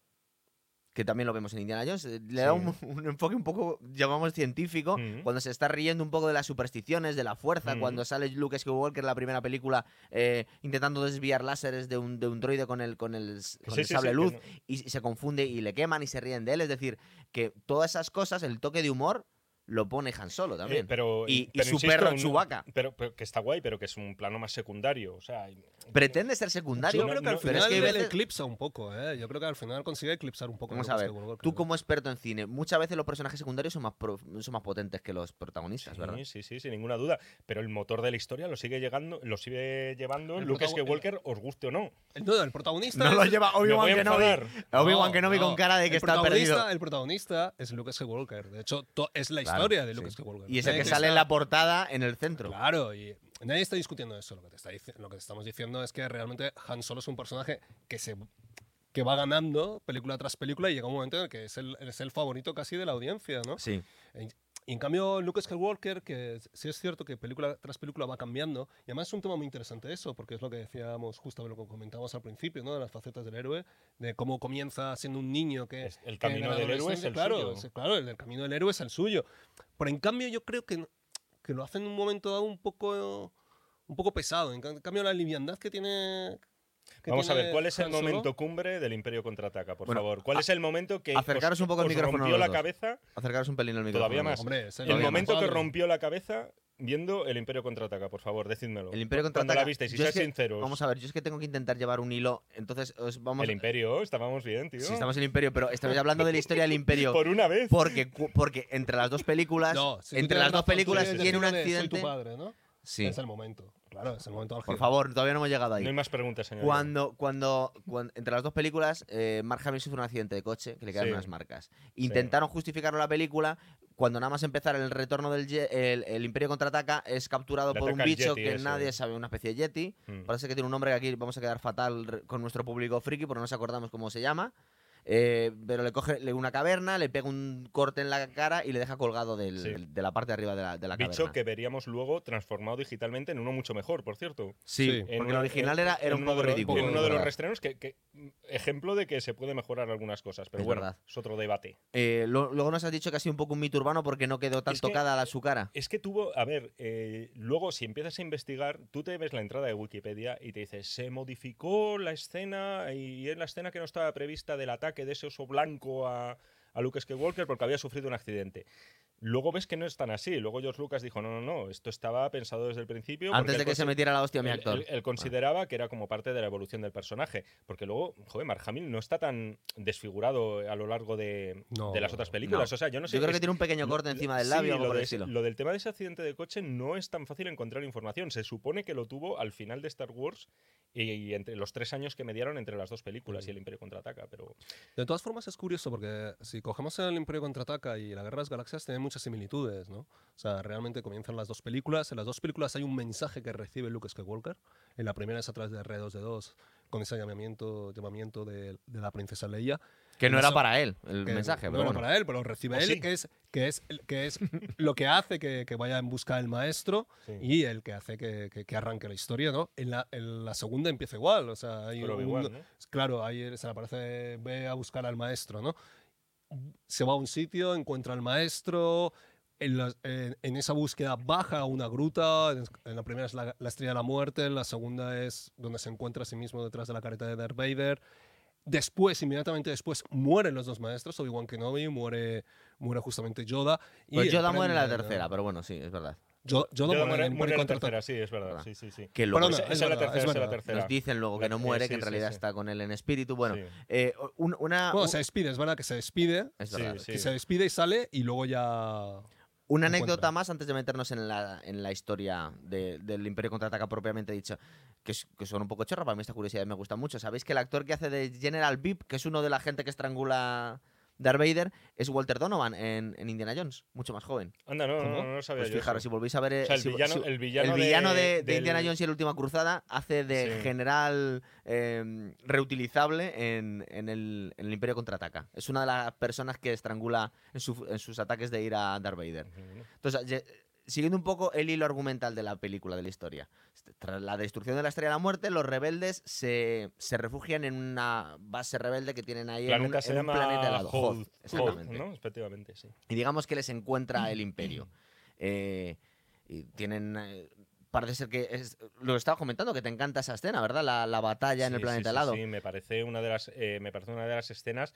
[SPEAKER 2] que también lo vemos en Indiana Jones, eh, le da un, un enfoque un poco, llamamos científico,
[SPEAKER 1] Mm.
[SPEAKER 2] cuando se está riendo un poco de las supersticiones, de la fuerza,
[SPEAKER 1] Mm.
[SPEAKER 2] cuando sale Luke Skywalker en la primera película eh, intentando desviar láseres de un, de un droide con el, con el, s- con
[SPEAKER 1] Sí,
[SPEAKER 2] el
[SPEAKER 1] sí,
[SPEAKER 2] sable luz
[SPEAKER 1] no-
[SPEAKER 2] y se confunde y le queman y se ríen de él, es decir, que todas esas cosas, el toque de humor, lo pone Han Solo también.
[SPEAKER 1] Eh, pero,
[SPEAKER 2] y, y
[SPEAKER 1] pero
[SPEAKER 2] su
[SPEAKER 1] insisto,
[SPEAKER 2] perro Chewbacca.
[SPEAKER 1] Pero, pero que está guay, pero que es un plano más secundario. O sea,
[SPEAKER 2] Pretende ser secundario,
[SPEAKER 3] Yo creo que al
[SPEAKER 1] no,
[SPEAKER 2] pero
[SPEAKER 3] final
[SPEAKER 2] es que veces-
[SPEAKER 3] eclipsa un poco, ¿eh? Yo creo que al final consigue eclipsar un poco.
[SPEAKER 2] Vamos a ver,
[SPEAKER 3] Skywalker,
[SPEAKER 2] Tú
[SPEAKER 3] ¿no?
[SPEAKER 2] como experto en cine, muchas veces los personajes secundarios son más, pro- son más potentes que los protagonistas, ¿verdad?
[SPEAKER 1] Sí, sí, sí, sin ninguna duda. Pero el motor de la historia lo sigue llegando, lo sigue llevando
[SPEAKER 3] El
[SPEAKER 1] Luke Skywalker, os guste o no.
[SPEAKER 3] El, no, el protagonista
[SPEAKER 2] No lo
[SPEAKER 3] es-
[SPEAKER 2] lleva
[SPEAKER 1] Me voy
[SPEAKER 2] Obi-Wan Kenobi. Obi-Wan
[SPEAKER 3] No,
[SPEAKER 2] Kenobi
[SPEAKER 3] no.
[SPEAKER 2] con cara de que está perdido.
[SPEAKER 3] El protagonista es Luke Skywalker. De hecho, es la
[SPEAKER 2] Claro,
[SPEAKER 3] historia de Luke
[SPEAKER 2] sí.
[SPEAKER 3] Skywalker.
[SPEAKER 2] Y es el que sale en la portada en el centro.
[SPEAKER 3] Claro, y nadie está discutiendo eso. Lo que, te está dici- lo que te estamos diciendo es que realmente Han Solo es un personaje que se que va ganando película tras película y llega un momento en el que es el, es el favorito casi de la audiencia, ¿no?
[SPEAKER 2] Sí.
[SPEAKER 3] Y en cambio, Luke Skywalker, que sí es cierto que película tras película va cambiando, y además es un tema muy interesante eso, porque es lo que decíamos justo lo que comentábamos al principio, ¿no? De las facetas del héroe, de cómo comienza siendo un niño que...
[SPEAKER 1] Es- el
[SPEAKER 3] que
[SPEAKER 1] camino
[SPEAKER 3] la
[SPEAKER 1] del héroe es el
[SPEAKER 3] claro,
[SPEAKER 1] suyo.
[SPEAKER 3] es- claro, el, el camino del héroe es el suyo. Pero en cambio yo creo que, que lo hacen en un momento dado un poco, un poco pesado. En ca- cambio, la liviandad que tiene...
[SPEAKER 1] Vamos a ver, ¿cuál es el momento cumbre del Imperio contraataca, por
[SPEAKER 2] Bueno,
[SPEAKER 1] favor? ¿Cuál
[SPEAKER 2] a-
[SPEAKER 1] es el momento que os-
[SPEAKER 2] acercaros un poco el
[SPEAKER 1] os
[SPEAKER 2] micrófono
[SPEAKER 1] rompió la cabeza?
[SPEAKER 2] Acercaros un pelín al micrófono.
[SPEAKER 1] Todavía más.
[SPEAKER 3] Hombre,
[SPEAKER 1] El
[SPEAKER 2] Todavía
[SPEAKER 1] momento
[SPEAKER 3] más
[SPEAKER 1] que rompió la cabeza viendo el Imperio contraataca, por favor, decídmelo.
[SPEAKER 2] El Imperio
[SPEAKER 1] Cuando
[SPEAKER 2] contraataca.
[SPEAKER 1] la visteis,
[SPEAKER 2] es
[SPEAKER 1] seáis
[SPEAKER 2] que-
[SPEAKER 1] sinceros.
[SPEAKER 2] Vamos a ver, yo es que tengo que intentar llevar un hilo. Entonces, os vamos.
[SPEAKER 1] El Imperio, estábamos bien, tío.
[SPEAKER 2] Sí, estamos en el Imperio, pero estamos hablando de la historia del Imperio.
[SPEAKER 1] Por una vez.
[SPEAKER 2] Porque, porque entre las dos películas.
[SPEAKER 3] No, si
[SPEAKER 2] entre las dos películas tiene un
[SPEAKER 3] de, Soy
[SPEAKER 2] accidente.
[SPEAKER 3] tu padre, ¿no?
[SPEAKER 2] Sí.
[SPEAKER 3] Es el momento. Claro, es el momento
[SPEAKER 2] Por favor, todavía no hemos llegado
[SPEAKER 1] No
[SPEAKER 2] ahí.
[SPEAKER 1] hay más preguntas, señor.
[SPEAKER 2] Cuando, cuando, cuando- entre las dos películas, eh, Mark Hamill sufre un accidente de coche que le quedan
[SPEAKER 1] Sí.
[SPEAKER 2] unas marcas. Intentaron justificarlo en la película. Cuando nada más empezar el retorno del ye- el, el Imperio contraataca, es capturado
[SPEAKER 1] Le
[SPEAKER 2] por un bicho que
[SPEAKER 1] ese.
[SPEAKER 2] nadie sabe, una especie de Yeti.
[SPEAKER 1] Mm.
[SPEAKER 2] Parece que tiene un nombre que aquí vamos a quedar fatal con nuestro público friki porque no nos acordamos cómo se llama. Eh, pero le coge le- una caverna, le pega un corte en la cara y le deja colgado del-
[SPEAKER 1] Sí.
[SPEAKER 2] de la parte de arriba de la, de la
[SPEAKER 1] Bicho
[SPEAKER 2] caverna.
[SPEAKER 1] que veríamos luego transformado digitalmente en uno mucho mejor, por cierto.
[SPEAKER 2] Sí,
[SPEAKER 3] Sí.
[SPEAKER 2] porque
[SPEAKER 1] En
[SPEAKER 2] el original
[SPEAKER 1] en-
[SPEAKER 2] era, era un
[SPEAKER 1] uno
[SPEAKER 2] poco
[SPEAKER 1] de los-
[SPEAKER 2] ridículo.
[SPEAKER 1] En uno de los restrenos que, que- ejemplo de que se puede mejorar algunas cosas, pero
[SPEAKER 2] Es
[SPEAKER 1] bueno,
[SPEAKER 2] verdad.
[SPEAKER 1] es otro debate.
[SPEAKER 2] Eh, lo- luego nos has dicho que ha sido un poco un mito urbano porque no quedó tan
[SPEAKER 1] Es que-
[SPEAKER 2] tocada la, su cara.
[SPEAKER 1] Es que tuvo, a ver, eh, luego si empiezas a investigar, tú te ves la entrada de Wikipedia y te dices, se modificó la escena y es la escena que no estaba prevista del ataque de ese oso blanco a, a Luke Skywalker porque había sufrido un accidente. Luego ves que no es tan así. Luego George Lucas dijo, no, no, no, esto estaba pensado desde el principio.
[SPEAKER 2] Antes de que se metiera la hostia mi actor.
[SPEAKER 1] Él, él consideraba que era como parte de la evolución del personaje. Porque luego, joder, Mark Hamill no está tan desfigurado a lo largo de,
[SPEAKER 3] No,
[SPEAKER 1] de las otras películas.
[SPEAKER 2] no.
[SPEAKER 1] O sea, yo no sé.
[SPEAKER 2] Yo creo que
[SPEAKER 1] es-
[SPEAKER 2] tiene un pequeño
[SPEAKER 1] lo-
[SPEAKER 2] corte encima del
[SPEAKER 1] sí,
[SPEAKER 2] labio o algo
[SPEAKER 1] lo
[SPEAKER 2] el
[SPEAKER 1] de-. Lo del tema de ese accidente de coche no es tan fácil encontrar información. Se supone que lo tuvo al final de Star Wars y, y entre los tres años que mediaron entre las dos películas y el Imperio contraataca. Pero
[SPEAKER 3] De todas formas es curioso porque si cogemos el Imperio Contraataca y la Guerra de las Galaxias tienen muchas similitudes, ¿no? O sea, realmente comienzan las dos películas. En las dos películas hay un mensaje que recibe Luke Skywalker. En la primera es a través de R2D2 con ese llamamiento, llamamiento de, de la princesa Leia.
[SPEAKER 2] Que no era para él el
[SPEAKER 3] que
[SPEAKER 2] mensaje,
[SPEAKER 3] no
[SPEAKER 2] pero
[SPEAKER 3] era
[SPEAKER 2] bueno.
[SPEAKER 3] para él, pero lo recibe
[SPEAKER 1] ¿O
[SPEAKER 3] él,
[SPEAKER 1] sí?
[SPEAKER 3] que es, que es, que es lo que hace que, que vaya en busca del maestro
[SPEAKER 1] Sí.
[SPEAKER 3] y el que hace que, que- que arranque la historia, ¿no? En la, en la segunda empieza igual, o sea, hay
[SPEAKER 1] pero
[SPEAKER 3] un-
[SPEAKER 1] igual, ¿no?
[SPEAKER 3] Claro, ahí se le aparece, ve a buscar al maestro, ¿no? Se va a un sitio, encuentra al maestro, en, la- en- en esa búsqueda baja a una gruta, en, en la primera es la, la estrella de la muerte, en la segunda es donde se encuentra a sí mismo detrás de la careta de Darth Vader. Después, inmediatamente después, mueren los dos maestros, Obi-Wan Kenobi, muere, muere justamente Yoda. y
[SPEAKER 2] Pues Yoda muere en la tercera, pero bueno, sí, es verdad.
[SPEAKER 3] Yo- Yoda,
[SPEAKER 1] Yoda
[SPEAKER 3] muere,
[SPEAKER 1] muere, muere en la tercera, sí, es verdad.
[SPEAKER 2] Verdad.
[SPEAKER 1] Sí, sí, sí.
[SPEAKER 2] Que luego
[SPEAKER 1] Esa-
[SPEAKER 3] es
[SPEAKER 1] es la tercera,
[SPEAKER 3] es
[SPEAKER 1] es la tercera.
[SPEAKER 2] nos dicen luego que no
[SPEAKER 1] eh,
[SPEAKER 2] muere,
[SPEAKER 1] sí,
[SPEAKER 2] que en realidad
[SPEAKER 1] sí.
[SPEAKER 2] está con él en espíritu. Bueno,
[SPEAKER 1] Sí.
[SPEAKER 2] eh, un- una,
[SPEAKER 3] Bueno,
[SPEAKER 2] un-
[SPEAKER 3] se despide, es verdad que se despide,
[SPEAKER 2] es verdad.
[SPEAKER 1] sí.
[SPEAKER 3] que se despide y sale y luego ya...
[SPEAKER 2] Una
[SPEAKER 3] encuentra.
[SPEAKER 2] anécdota más antes de meternos en la, en la historia de- del Imperio Contraataca propiamente dicho, que, es- que son un poco chorra, para mí esta curiosidad me gusta mucho. ¿Sabéis que el actor que hace de General Beep, que es uno de la gente que estrangula Darth Vader, es Walter Donovan en, en Indiana Jones, mucho más joven?
[SPEAKER 1] Anda, no,
[SPEAKER 3] ¿Cómo?
[SPEAKER 1] no, no, lo sabía
[SPEAKER 2] Pues
[SPEAKER 1] yo.
[SPEAKER 2] fijaros,
[SPEAKER 1] eso.
[SPEAKER 2] si volvéis a ver...
[SPEAKER 1] O sea, el
[SPEAKER 2] si-
[SPEAKER 1] villano,
[SPEAKER 2] si-
[SPEAKER 1] el villano,
[SPEAKER 2] el villano de, de
[SPEAKER 1] del-
[SPEAKER 2] Indiana Jones y la última cruzada hace de
[SPEAKER 1] Sí.
[SPEAKER 2] general eh, reutilizable en, en el, en el Imperio Contraataca. Es una de las personas que estrangula en, su- en sus ataques de ir a Darth Vader. Entonces, siguiendo un poco el hilo argumental de la película, de la historia. Tras la destrucción de la Estrella de la Muerte, los rebeldes se, se refugian en una base rebelde que tienen ahí en un,
[SPEAKER 1] planeta se
[SPEAKER 2] en un
[SPEAKER 1] llama
[SPEAKER 2] planeta helado. Hoth,
[SPEAKER 1] Hoth, Hoth,
[SPEAKER 2] exactamente.
[SPEAKER 1] ¿no? Efectivamente, sí.
[SPEAKER 2] Y digamos que les encuentra el imperio. Eh, y tienen... eh, parece ser que... Es, lo estaba comentando, que te encanta esa escena, ¿verdad? La, la batalla en el planeta
[SPEAKER 1] sí, sí,
[SPEAKER 2] helado.
[SPEAKER 1] Sí, me parece una de las, eh, me parece una de las escenas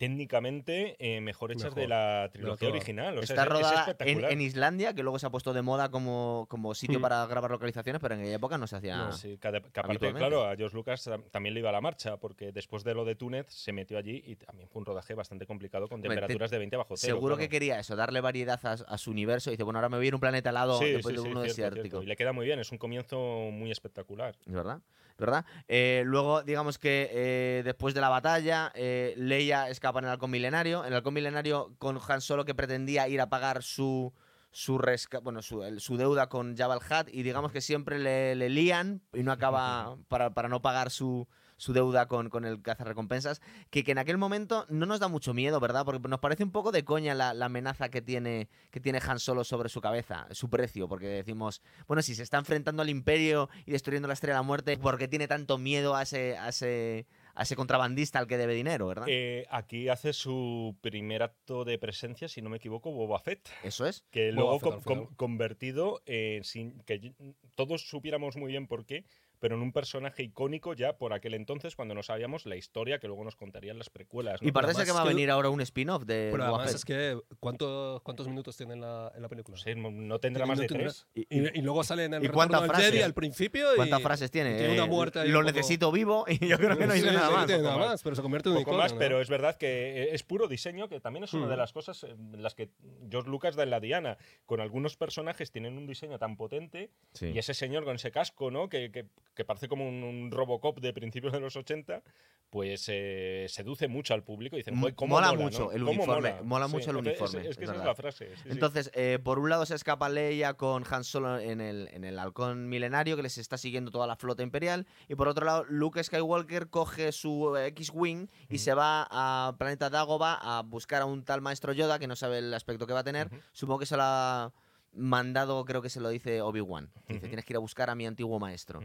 [SPEAKER 1] técnicamente eh, mejor hechas de
[SPEAKER 3] Mejor,
[SPEAKER 1] la trilogía
[SPEAKER 3] toda.
[SPEAKER 1] original. O sea,
[SPEAKER 2] Está
[SPEAKER 1] es- es
[SPEAKER 2] rodada en,
[SPEAKER 1] espectacular.
[SPEAKER 2] en Islandia, que luego se ha puesto de moda como, como sitio
[SPEAKER 3] Mm.
[SPEAKER 2] para grabar localizaciones, pero en aquella época no se hacía...
[SPEAKER 1] No, sí, que, que aparte, claro, a George Lucas tam- también le iba a la marcha, porque después de lo de Túnez se metió allí y también fue un rodaje bastante complicado con temperaturas de 20 bajo cero.
[SPEAKER 2] Seguro
[SPEAKER 1] claro.
[SPEAKER 2] que quería eso, darle variedad a, a su universo. Y dice, bueno, ahora me voy a ir a un planeta helado
[SPEAKER 1] Sí,
[SPEAKER 2] después
[SPEAKER 1] sí,
[SPEAKER 2] de
[SPEAKER 1] sí,
[SPEAKER 2] uno
[SPEAKER 1] cierto,
[SPEAKER 2] desértico.
[SPEAKER 1] cierto. Y le queda muy bien, es un comienzo muy espectacular.
[SPEAKER 2] ¿Es verdad? ¿Es verdad? Eh, luego, digamos que eh, después de la batalla, eh, Leia escapa en el halcón milenario. En el halcón milenario con Han Solo que pretendía ir a pagar su su, resca- bueno, su, el- su deuda con Jabba el Hutt y digamos que siempre le, le lían y no acaba para, para no pagar su, su deuda con, con el cazarrecompensas, que, que en aquel momento no nos da mucho miedo, ¿verdad? Porque nos parece un poco de coña la, la amenaza que tiene, que tiene Han Solo sobre su cabeza, su precio, porque decimos, bueno, si se está enfrentando al Imperio y destruyendo la Estrella de la Muerte, ¿por qué tiene tanto miedo a ese, a ese, a ese contrabandista al que debe dinero, ¿verdad?
[SPEAKER 1] Eh, aquí hace su primer acto de presencia, si no me equivoco, Boba Fett,
[SPEAKER 2] Eso es.
[SPEAKER 1] que
[SPEAKER 3] Boba
[SPEAKER 1] luego
[SPEAKER 3] Fett al
[SPEAKER 1] con- con-
[SPEAKER 3] final.
[SPEAKER 1] convertido en sin que todos supiéramos muy bien por qué, pero en un personaje icónico ya por aquel entonces cuando no sabíamos la historia que luego nos contarían las precuelas. ¿no?
[SPEAKER 2] Y parece que va a venir ahora un spin-off de
[SPEAKER 3] Pero
[SPEAKER 2] Boba
[SPEAKER 3] además
[SPEAKER 2] Fett.
[SPEAKER 3] es que, ¿cuántos, ¿cuántos minutos tiene en la, en la película?
[SPEAKER 1] No sé, no- tendrá más
[SPEAKER 3] no
[SPEAKER 1] de
[SPEAKER 3] tendrá-
[SPEAKER 1] tres.
[SPEAKER 2] Y-
[SPEAKER 3] Y, y luego sale en el
[SPEAKER 2] ¿Y cuántas frases?
[SPEAKER 3] Jedi al principio. y-
[SPEAKER 2] ¿Cuántas frases tiene?
[SPEAKER 3] tiene una
[SPEAKER 2] Eh,
[SPEAKER 3] muerte
[SPEAKER 2] Lo
[SPEAKER 3] un poco-
[SPEAKER 2] necesito vivo y yo creo que no
[SPEAKER 3] Sí,
[SPEAKER 2] dice
[SPEAKER 3] sí,
[SPEAKER 2] nada
[SPEAKER 1] poco
[SPEAKER 3] nada
[SPEAKER 1] más.
[SPEAKER 3] pero se convierte en un
[SPEAKER 1] poco
[SPEAKER 3] icono,
[SPEAKER 1] más,
[SPEAKER 3] ¿no?
[SPEAKER 1] pero es verdad que eh, es puro diseño, que también es una de
[SPEAKER 3] Mm.
[SPEAKER 1] las cosas en las que George Lucas da en la Diana. Con algunos personajes tienen un diseño tan potente
[SPEAKER 2] Sí.
[SPEAKER 1] y ese señor con ese casco, ¿no? Que, que- que parece como un, un Robocop de principios de los 80, pues eh, seduce mucho al público. Dicen,
[SPEAKER 2] Mo-
[SPEAKER 1] "Joder, ¿cómo
[SPEAKER 2] mola
[SPEAKER 1] mola,
[SPEAKER 2] mucho
[SPEAKER 1] ¿no?
[SPEAKER 2] el
[SPEAKER 1] ¿Cómo
[SPEAKER 2] uniforme,
[SPEAKER 1] mola?".
[SPEAKER 2] mola mucho el uniforme,
[SPEAKER 1] Es, es
[SPEAKER 2] es
[SPEAKER 1] que esa es la frase. sí, sí.
[SPEAKER 2] Entonces, eh, por un lado se escapa Leia con Han Solo en el, en el halcón milenario que les está siguiendo toda la flota imperial. Y por otro lado, Luke Skywalker coge su eh, X-Wing y se va a planeta Dagobah a buscar a un tal maestro Yoda que no sabe el aspecto que va a tener. Supongo que se lo ha mandado, creo que se lo dice Obi-Wan. Dice, tienes que ir a buscar a mi antiguo maestro.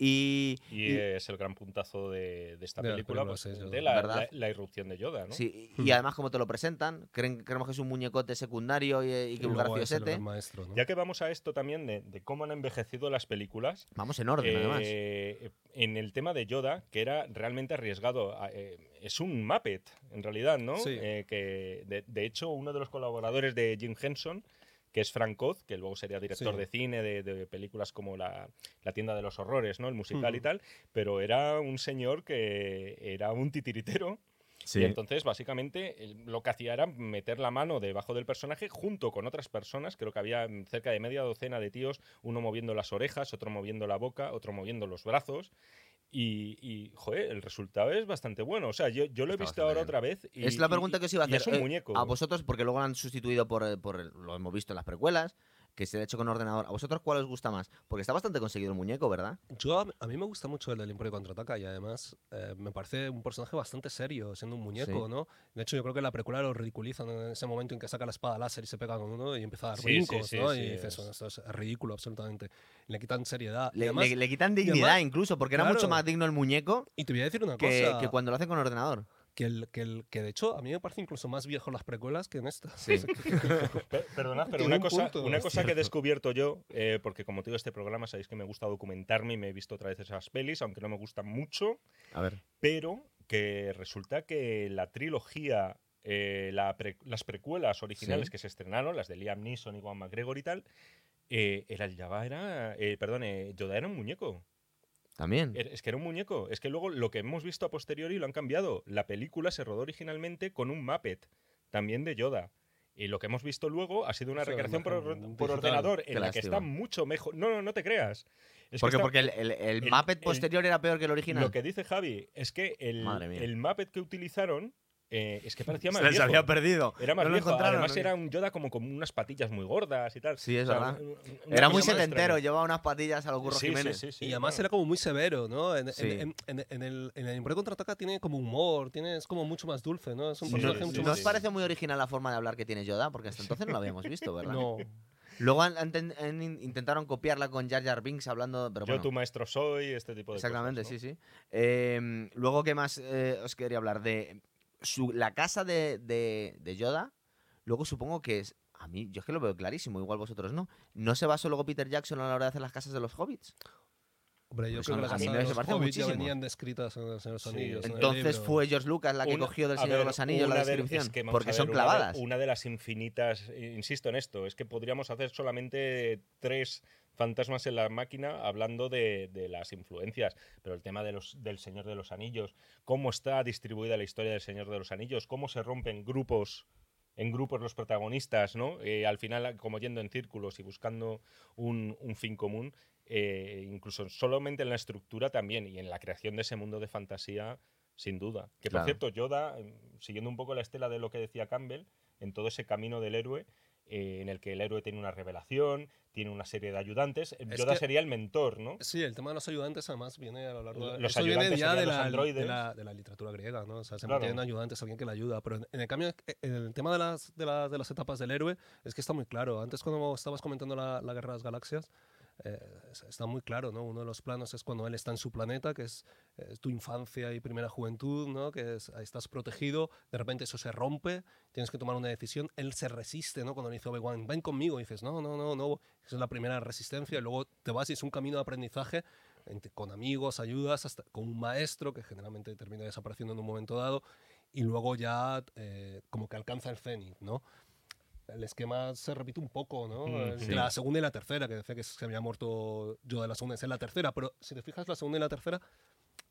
[SPEAKER 2] Y,
[SPEAKER 1] Y es el gran puntazo de, de esta
[SPEAKER 3] De
[SPEAKER 1] película, pues, de la,
[SPEAKER 2] ¿Verdad?
[SPEAKER 1] la- la irrupción de Yoda, ¿no?
[SPEAKER 2] sí, y
[SPEAKER 3] Hmm.
[SPEAKER 2] además como te lo presentan, creen, creemos que es un muñecote secundario y, y que un
[SPEAKER 3] luego es el
[SPEAKER 2] graciosete.
[SPEAKER 3] maestro, ¿no?
[SPEAKER 1] Ya que vamos a esto también de, de cómo han envejecido las películas,
[SPEAKER 2] Vamos en orden, además.
[SPEAKER 1] eh, en el tema de Yoda, que era realmente arriesgado, eh, es un Muppet, en realidad, ¿no?
[SPEAKER 3] Sí.
[SPEAKER 1] Eh, que de, de hecho, uno de los colaboradores de Jim Henson, que es Frank Oz, que luego sería director
[SPEAKER 3] Sí.
[SPEAKER 1] de cine de, de películas como la, La tienda de los horrores, ¿no? El musical y tal, pero era un señor que era un titiritero
[SPEAKER 2] Sí.
[SPEAKER 1] y entonces, básicamente, lo que hacía era meter la mano debajo del personaje junto con otras personas. Creo que había cerca de media docena de tíos, uno moviendo las orejas, otro moviendo la boca, otro moviendo los brazos. Y, y, joder, el resultado es bastante bueno. O sea, yo, yo lo he
[SPEAKER 2] Está
[SPEAKER 1] visto ahora
[SPEAKER 2] bien.
[SPEAKER 1] otra vez. Y,
[SPEAKER 2] es la
[SPEAKER 1] y-
[SPEAKER 2] pregunta que os iba a hacer.
[SPEAKER 1] es un
[SPEAKER 2] eh,
[SPEAKER 1] muñeco.
[SPEAKER 2] A vosotros, porque luego lo han sustituido por, el- por el- lo hemos visto en las precuelas, que se ha hecho con ordenador. ¿A vosotros cuál os gusta más? Porque está bastante conseguido el muñeco, ¿verdad?
[SPEAKER 3] Yo, a, mí me gusta mucho el del Imperio Contraataca y además eh, me parece un personaje bastante serio, siendo un muñeco,
[SPEAKER 2] Sí.
[SPEAKER 3] ¿no? De hecho, yo creo que la precuela lo ridiculizan en ese momento en que saca la espada láser y se pega con uno y empieza a dar
[SPEAKER 1] Sí,
[SPEAKER 3] brincos,
[SPEAKER 1] sí, sí,
[SPEAKER 3] ¿no?
[SPEAKER 1] sí,
[SPEAKER 3] y dices,
[SPEAKER 1] es-
[SPEAKER 3] "Bueno, esto es ridículo absolutamente. Le quitan seriedad.
[SPEAKER 2] Le,
[SPEAKER 3] además-
[SPEAKER 2] le- le quitan dignidad
[SPEAKER 3] además-
[SPEAKER 2] incluso, porque era
[SPEAKER 3] claro.
[SPEAKER 2] mucho más digno el muñeco
[SPEAKER 3] y te voy a decir una
[SPEAKER 2] que,
[SPEAKER 3] cosa,
[SPEAKER 2] que cuando lo hacen con ordenador.
[SPEAKER 3] Que, el, que, el, que de hecho a mí me parece incluso más viejo las precuelas que en estas.
[SPEAKER 2] Sí.
[SPEAKER 1] Pe- Perdonad, pero una
[SPEAKER 3] un
[SPEAKER 1] cosa,
[SPEAKER 3] punto,
[SPEAKER 1] una cosa que he descubierto yo, eh, porque como te digo, este programa sabéis que me gusta documentarme y me he visto otra vez esas pelis, aunque no me gustan mucho.
[SPEAKER 2] A ver.
[SPEAKER 1] pero que resulta que la trilogía, eh, la pre- las precuelas originales
[SPEAKER 2] Sí.
[SPEAKER 1] que se estrenaron, las de Liam Neeson y Juan McGregor y tal, eh, era el Java era, eh, perdón, eh, Yoda era un muñeco.
[SPEAKER 2] También.
[SPEAKER 1] Era- Es que era un muñeco. Es que luego lo que hemos visto a posteriori lo han cambiado. La película se rodó originalmente con un Muppet, también de Yoda. Y lo que hemos visto luego ha sido una
[SPEAKER 3] O sea,
[SPEAKER 1] recreación por, ordenador
[SPEAKER 2] Qué
[SPEAKER 1] en la que está mucho mejor. No, no, no te creas. Es que
[SPEAKER 2] porque
[SPEAKER 1] está-
[SPEAKER 2] porque el, el, el
[SPEAKER 1] el-
[SPEAKER 2] Muppet
[SPEAKER 1] el-
[SPEAKER 2] posterior era peor que el original.
[SPEAKER 1] Lo que dice Javi es que el, el Muppet que utilizaron eh, es que parecía más
[SPEAKER 2] Se les
[SPEAKER 1] viejo.
[SPEAKER 2] había perdido.
[SPEAKER 1] Era más
[SPEAKER 2] No lo
[SPEAKER 1] viejo.
[SPEAKER 2] encontraron,
[SPEAKER 1] Además
[SPEAKER 2] ¿no?
[SPEAKER 1] era un Yoda como con unas patillas muy gordas y tal.
[SPEAKER 2] Sí, es
[SPEAKER 1] O sea,
[SPEAKER 2] verdad. Era muy setentero, llevaba unas patillas a lo Curro
[SPEAKER 1] Sí,
[SPEAKER 2] Jiménez.
[SPEAKER 1] sí, sí, sí,
[SPEAKER 3] y además
[SPEAKER 1] bueno.
[SPEAKER 3] era como muy severo, ¿no? En, en-
[SPEAKER 2] Sí.
[SPEAKER 3] en- en- en el, en el Imperio Contraataca tiene como humor, tiene, es como mucho más dulce, ¿no? Es un
[SPEAKER 1] Sí,
[SPEAKER 3] personaje
[SPEAKER 1] sí,
[SPEAKER 3] mucho
[SPEAKER 1] sí,
[SPEAKER 2] ¿No
[SPEAKER 3] más...
[SPEAKER 2] os parece muy original la forma de hablar que tiene Yoda? Porque hasta entonces no lo habíamos visto, ¿verdad?
[SPEAKER 3] No.
[SPEAKER 2] Luego han- han ten- han in- intentaron copiarla con Jar Jar Binks hablando, pero
[SPEAKER 1] Yo
[SPEAKER 2] bueno.
[SPEAKER 1] tu maestro soy, este tipo de
[SPEAKER 2] Exactamente,
[SPEAKER 1] cosas.
[SPEAKER 2] sí, sí. Eh, luego, ¿qué más eh, os quería hablar? De su, la casa de, de- de Yoda. Luego supongo que es. A mí, yo es que lo veo clarísimo, igual vosotros no. ¿No se basó luego Peter Jackson a la hora de hacer las casas de los hobbits?
[SPEAKER 3] Hombre, yo
[SPEAKER 2] Pues
[SPEAKER 3] creo que las casas de los hobbits ya
[SPEAKER 2] muchísimo.
[SPEAKER 3] venían descritas en el Señor de los
[SPEAKER 1] Sí.
[SPEAKER 3] Anillos. en
[SPEAKER 2] Entonces
[SPEAKER 3] libro.
[SPEAKER 2] fue George Lucas la que
[SPEAKER 1] Una-
[SPEAKER 2] cogió del Señor de los Anillos la
[SPEAKER 1] de-
[SPEAKER 2] descripción.
[SPEAKER 1] es que
[SPEAKER 2] porque son
[SPEAKER 1] ver, una de-
[SPEAKER 2] clavadas.
[SPEAKER 1] Una de, las infinitas, eh, insisto en esto, es que podríamos hacer solamente tres fantasmas en la máquina hablando de, de las influencias, pero el tema de los, del Señor de los Anillos, cómo está distribuida la historia del Señor de los Anillos, cómo se rompen grupos en grupos los protagonistas, ¿no? Eh, al final, como yendo en círculos y buscando un, un fin común, eh, incluso solamente en la estructura también y en la creación de ese mundo de fantasía, sin duda. Que
[SPEAKER 2] Claro.
[SPEAKER 1] por cierto, Yoda, eh, siguiendo un poco la estela de lo que decía Campbell, en todo ese camino del héroe, eh, en el que el héroe tiene una revelación, tiene una serie de ayudantes,
[SPEAKER 3] Es
[SPEAKER 1] Yoda
[SPEAKER 3] que-
[SPEAKER 1] sería el mentor, ¿no?
[SPEAKER 3] Sí, el tema de los ayudantes además viene a lo largo de...
[SPEAKER 1] Los
[SPEAKER 3] eso viene
[SPEAKER 1] ayudantes
[SPEAKER 3] ya de
[SPEAKER 1] los
[SPEAKER 3] la, de, la, de la literatura griega, ¿no? O sea, siempre
[SPEAKER 1] Claro.
[SPEAKER 3] tienen ayudantes, alguien que le ayuda. Pero en, en el cambio, eh, en el tema de las, de, las, de las etapas del héroe, es que está muy claro. Antes cuando estabas comentando la, la Guerra de las Galaxias, eh, es- está muy claro, ¿no? Uno de los planos es cuando él está en su planeta, que es, eh, tu infancia y primera juventud, ¿no? Que es- estás protegido, de repente eso se rompe, tienes que tomar una decisión, él se resiste, ¿no? Cuando le dice Obi-Wan, ven conmigo, y dices, no, no, no, no, esa es la primera resistencia, y luego te vas y es un camino de aprendizaje con amigos, ayudas, hasta con un maestro que generalmente termina desapareciendo en un momento dado, y luego ya eh, como que alcanza el cenit, ¿no? El esquema se repite un poco, ¿no?
[SPEAKER 1] Mm, sí.
[SPEAKER 3] La segunda y la tercera, que decía que se había muerto yo de la segunda, es en la tercera, pero si te fijas, la segunda y la tercera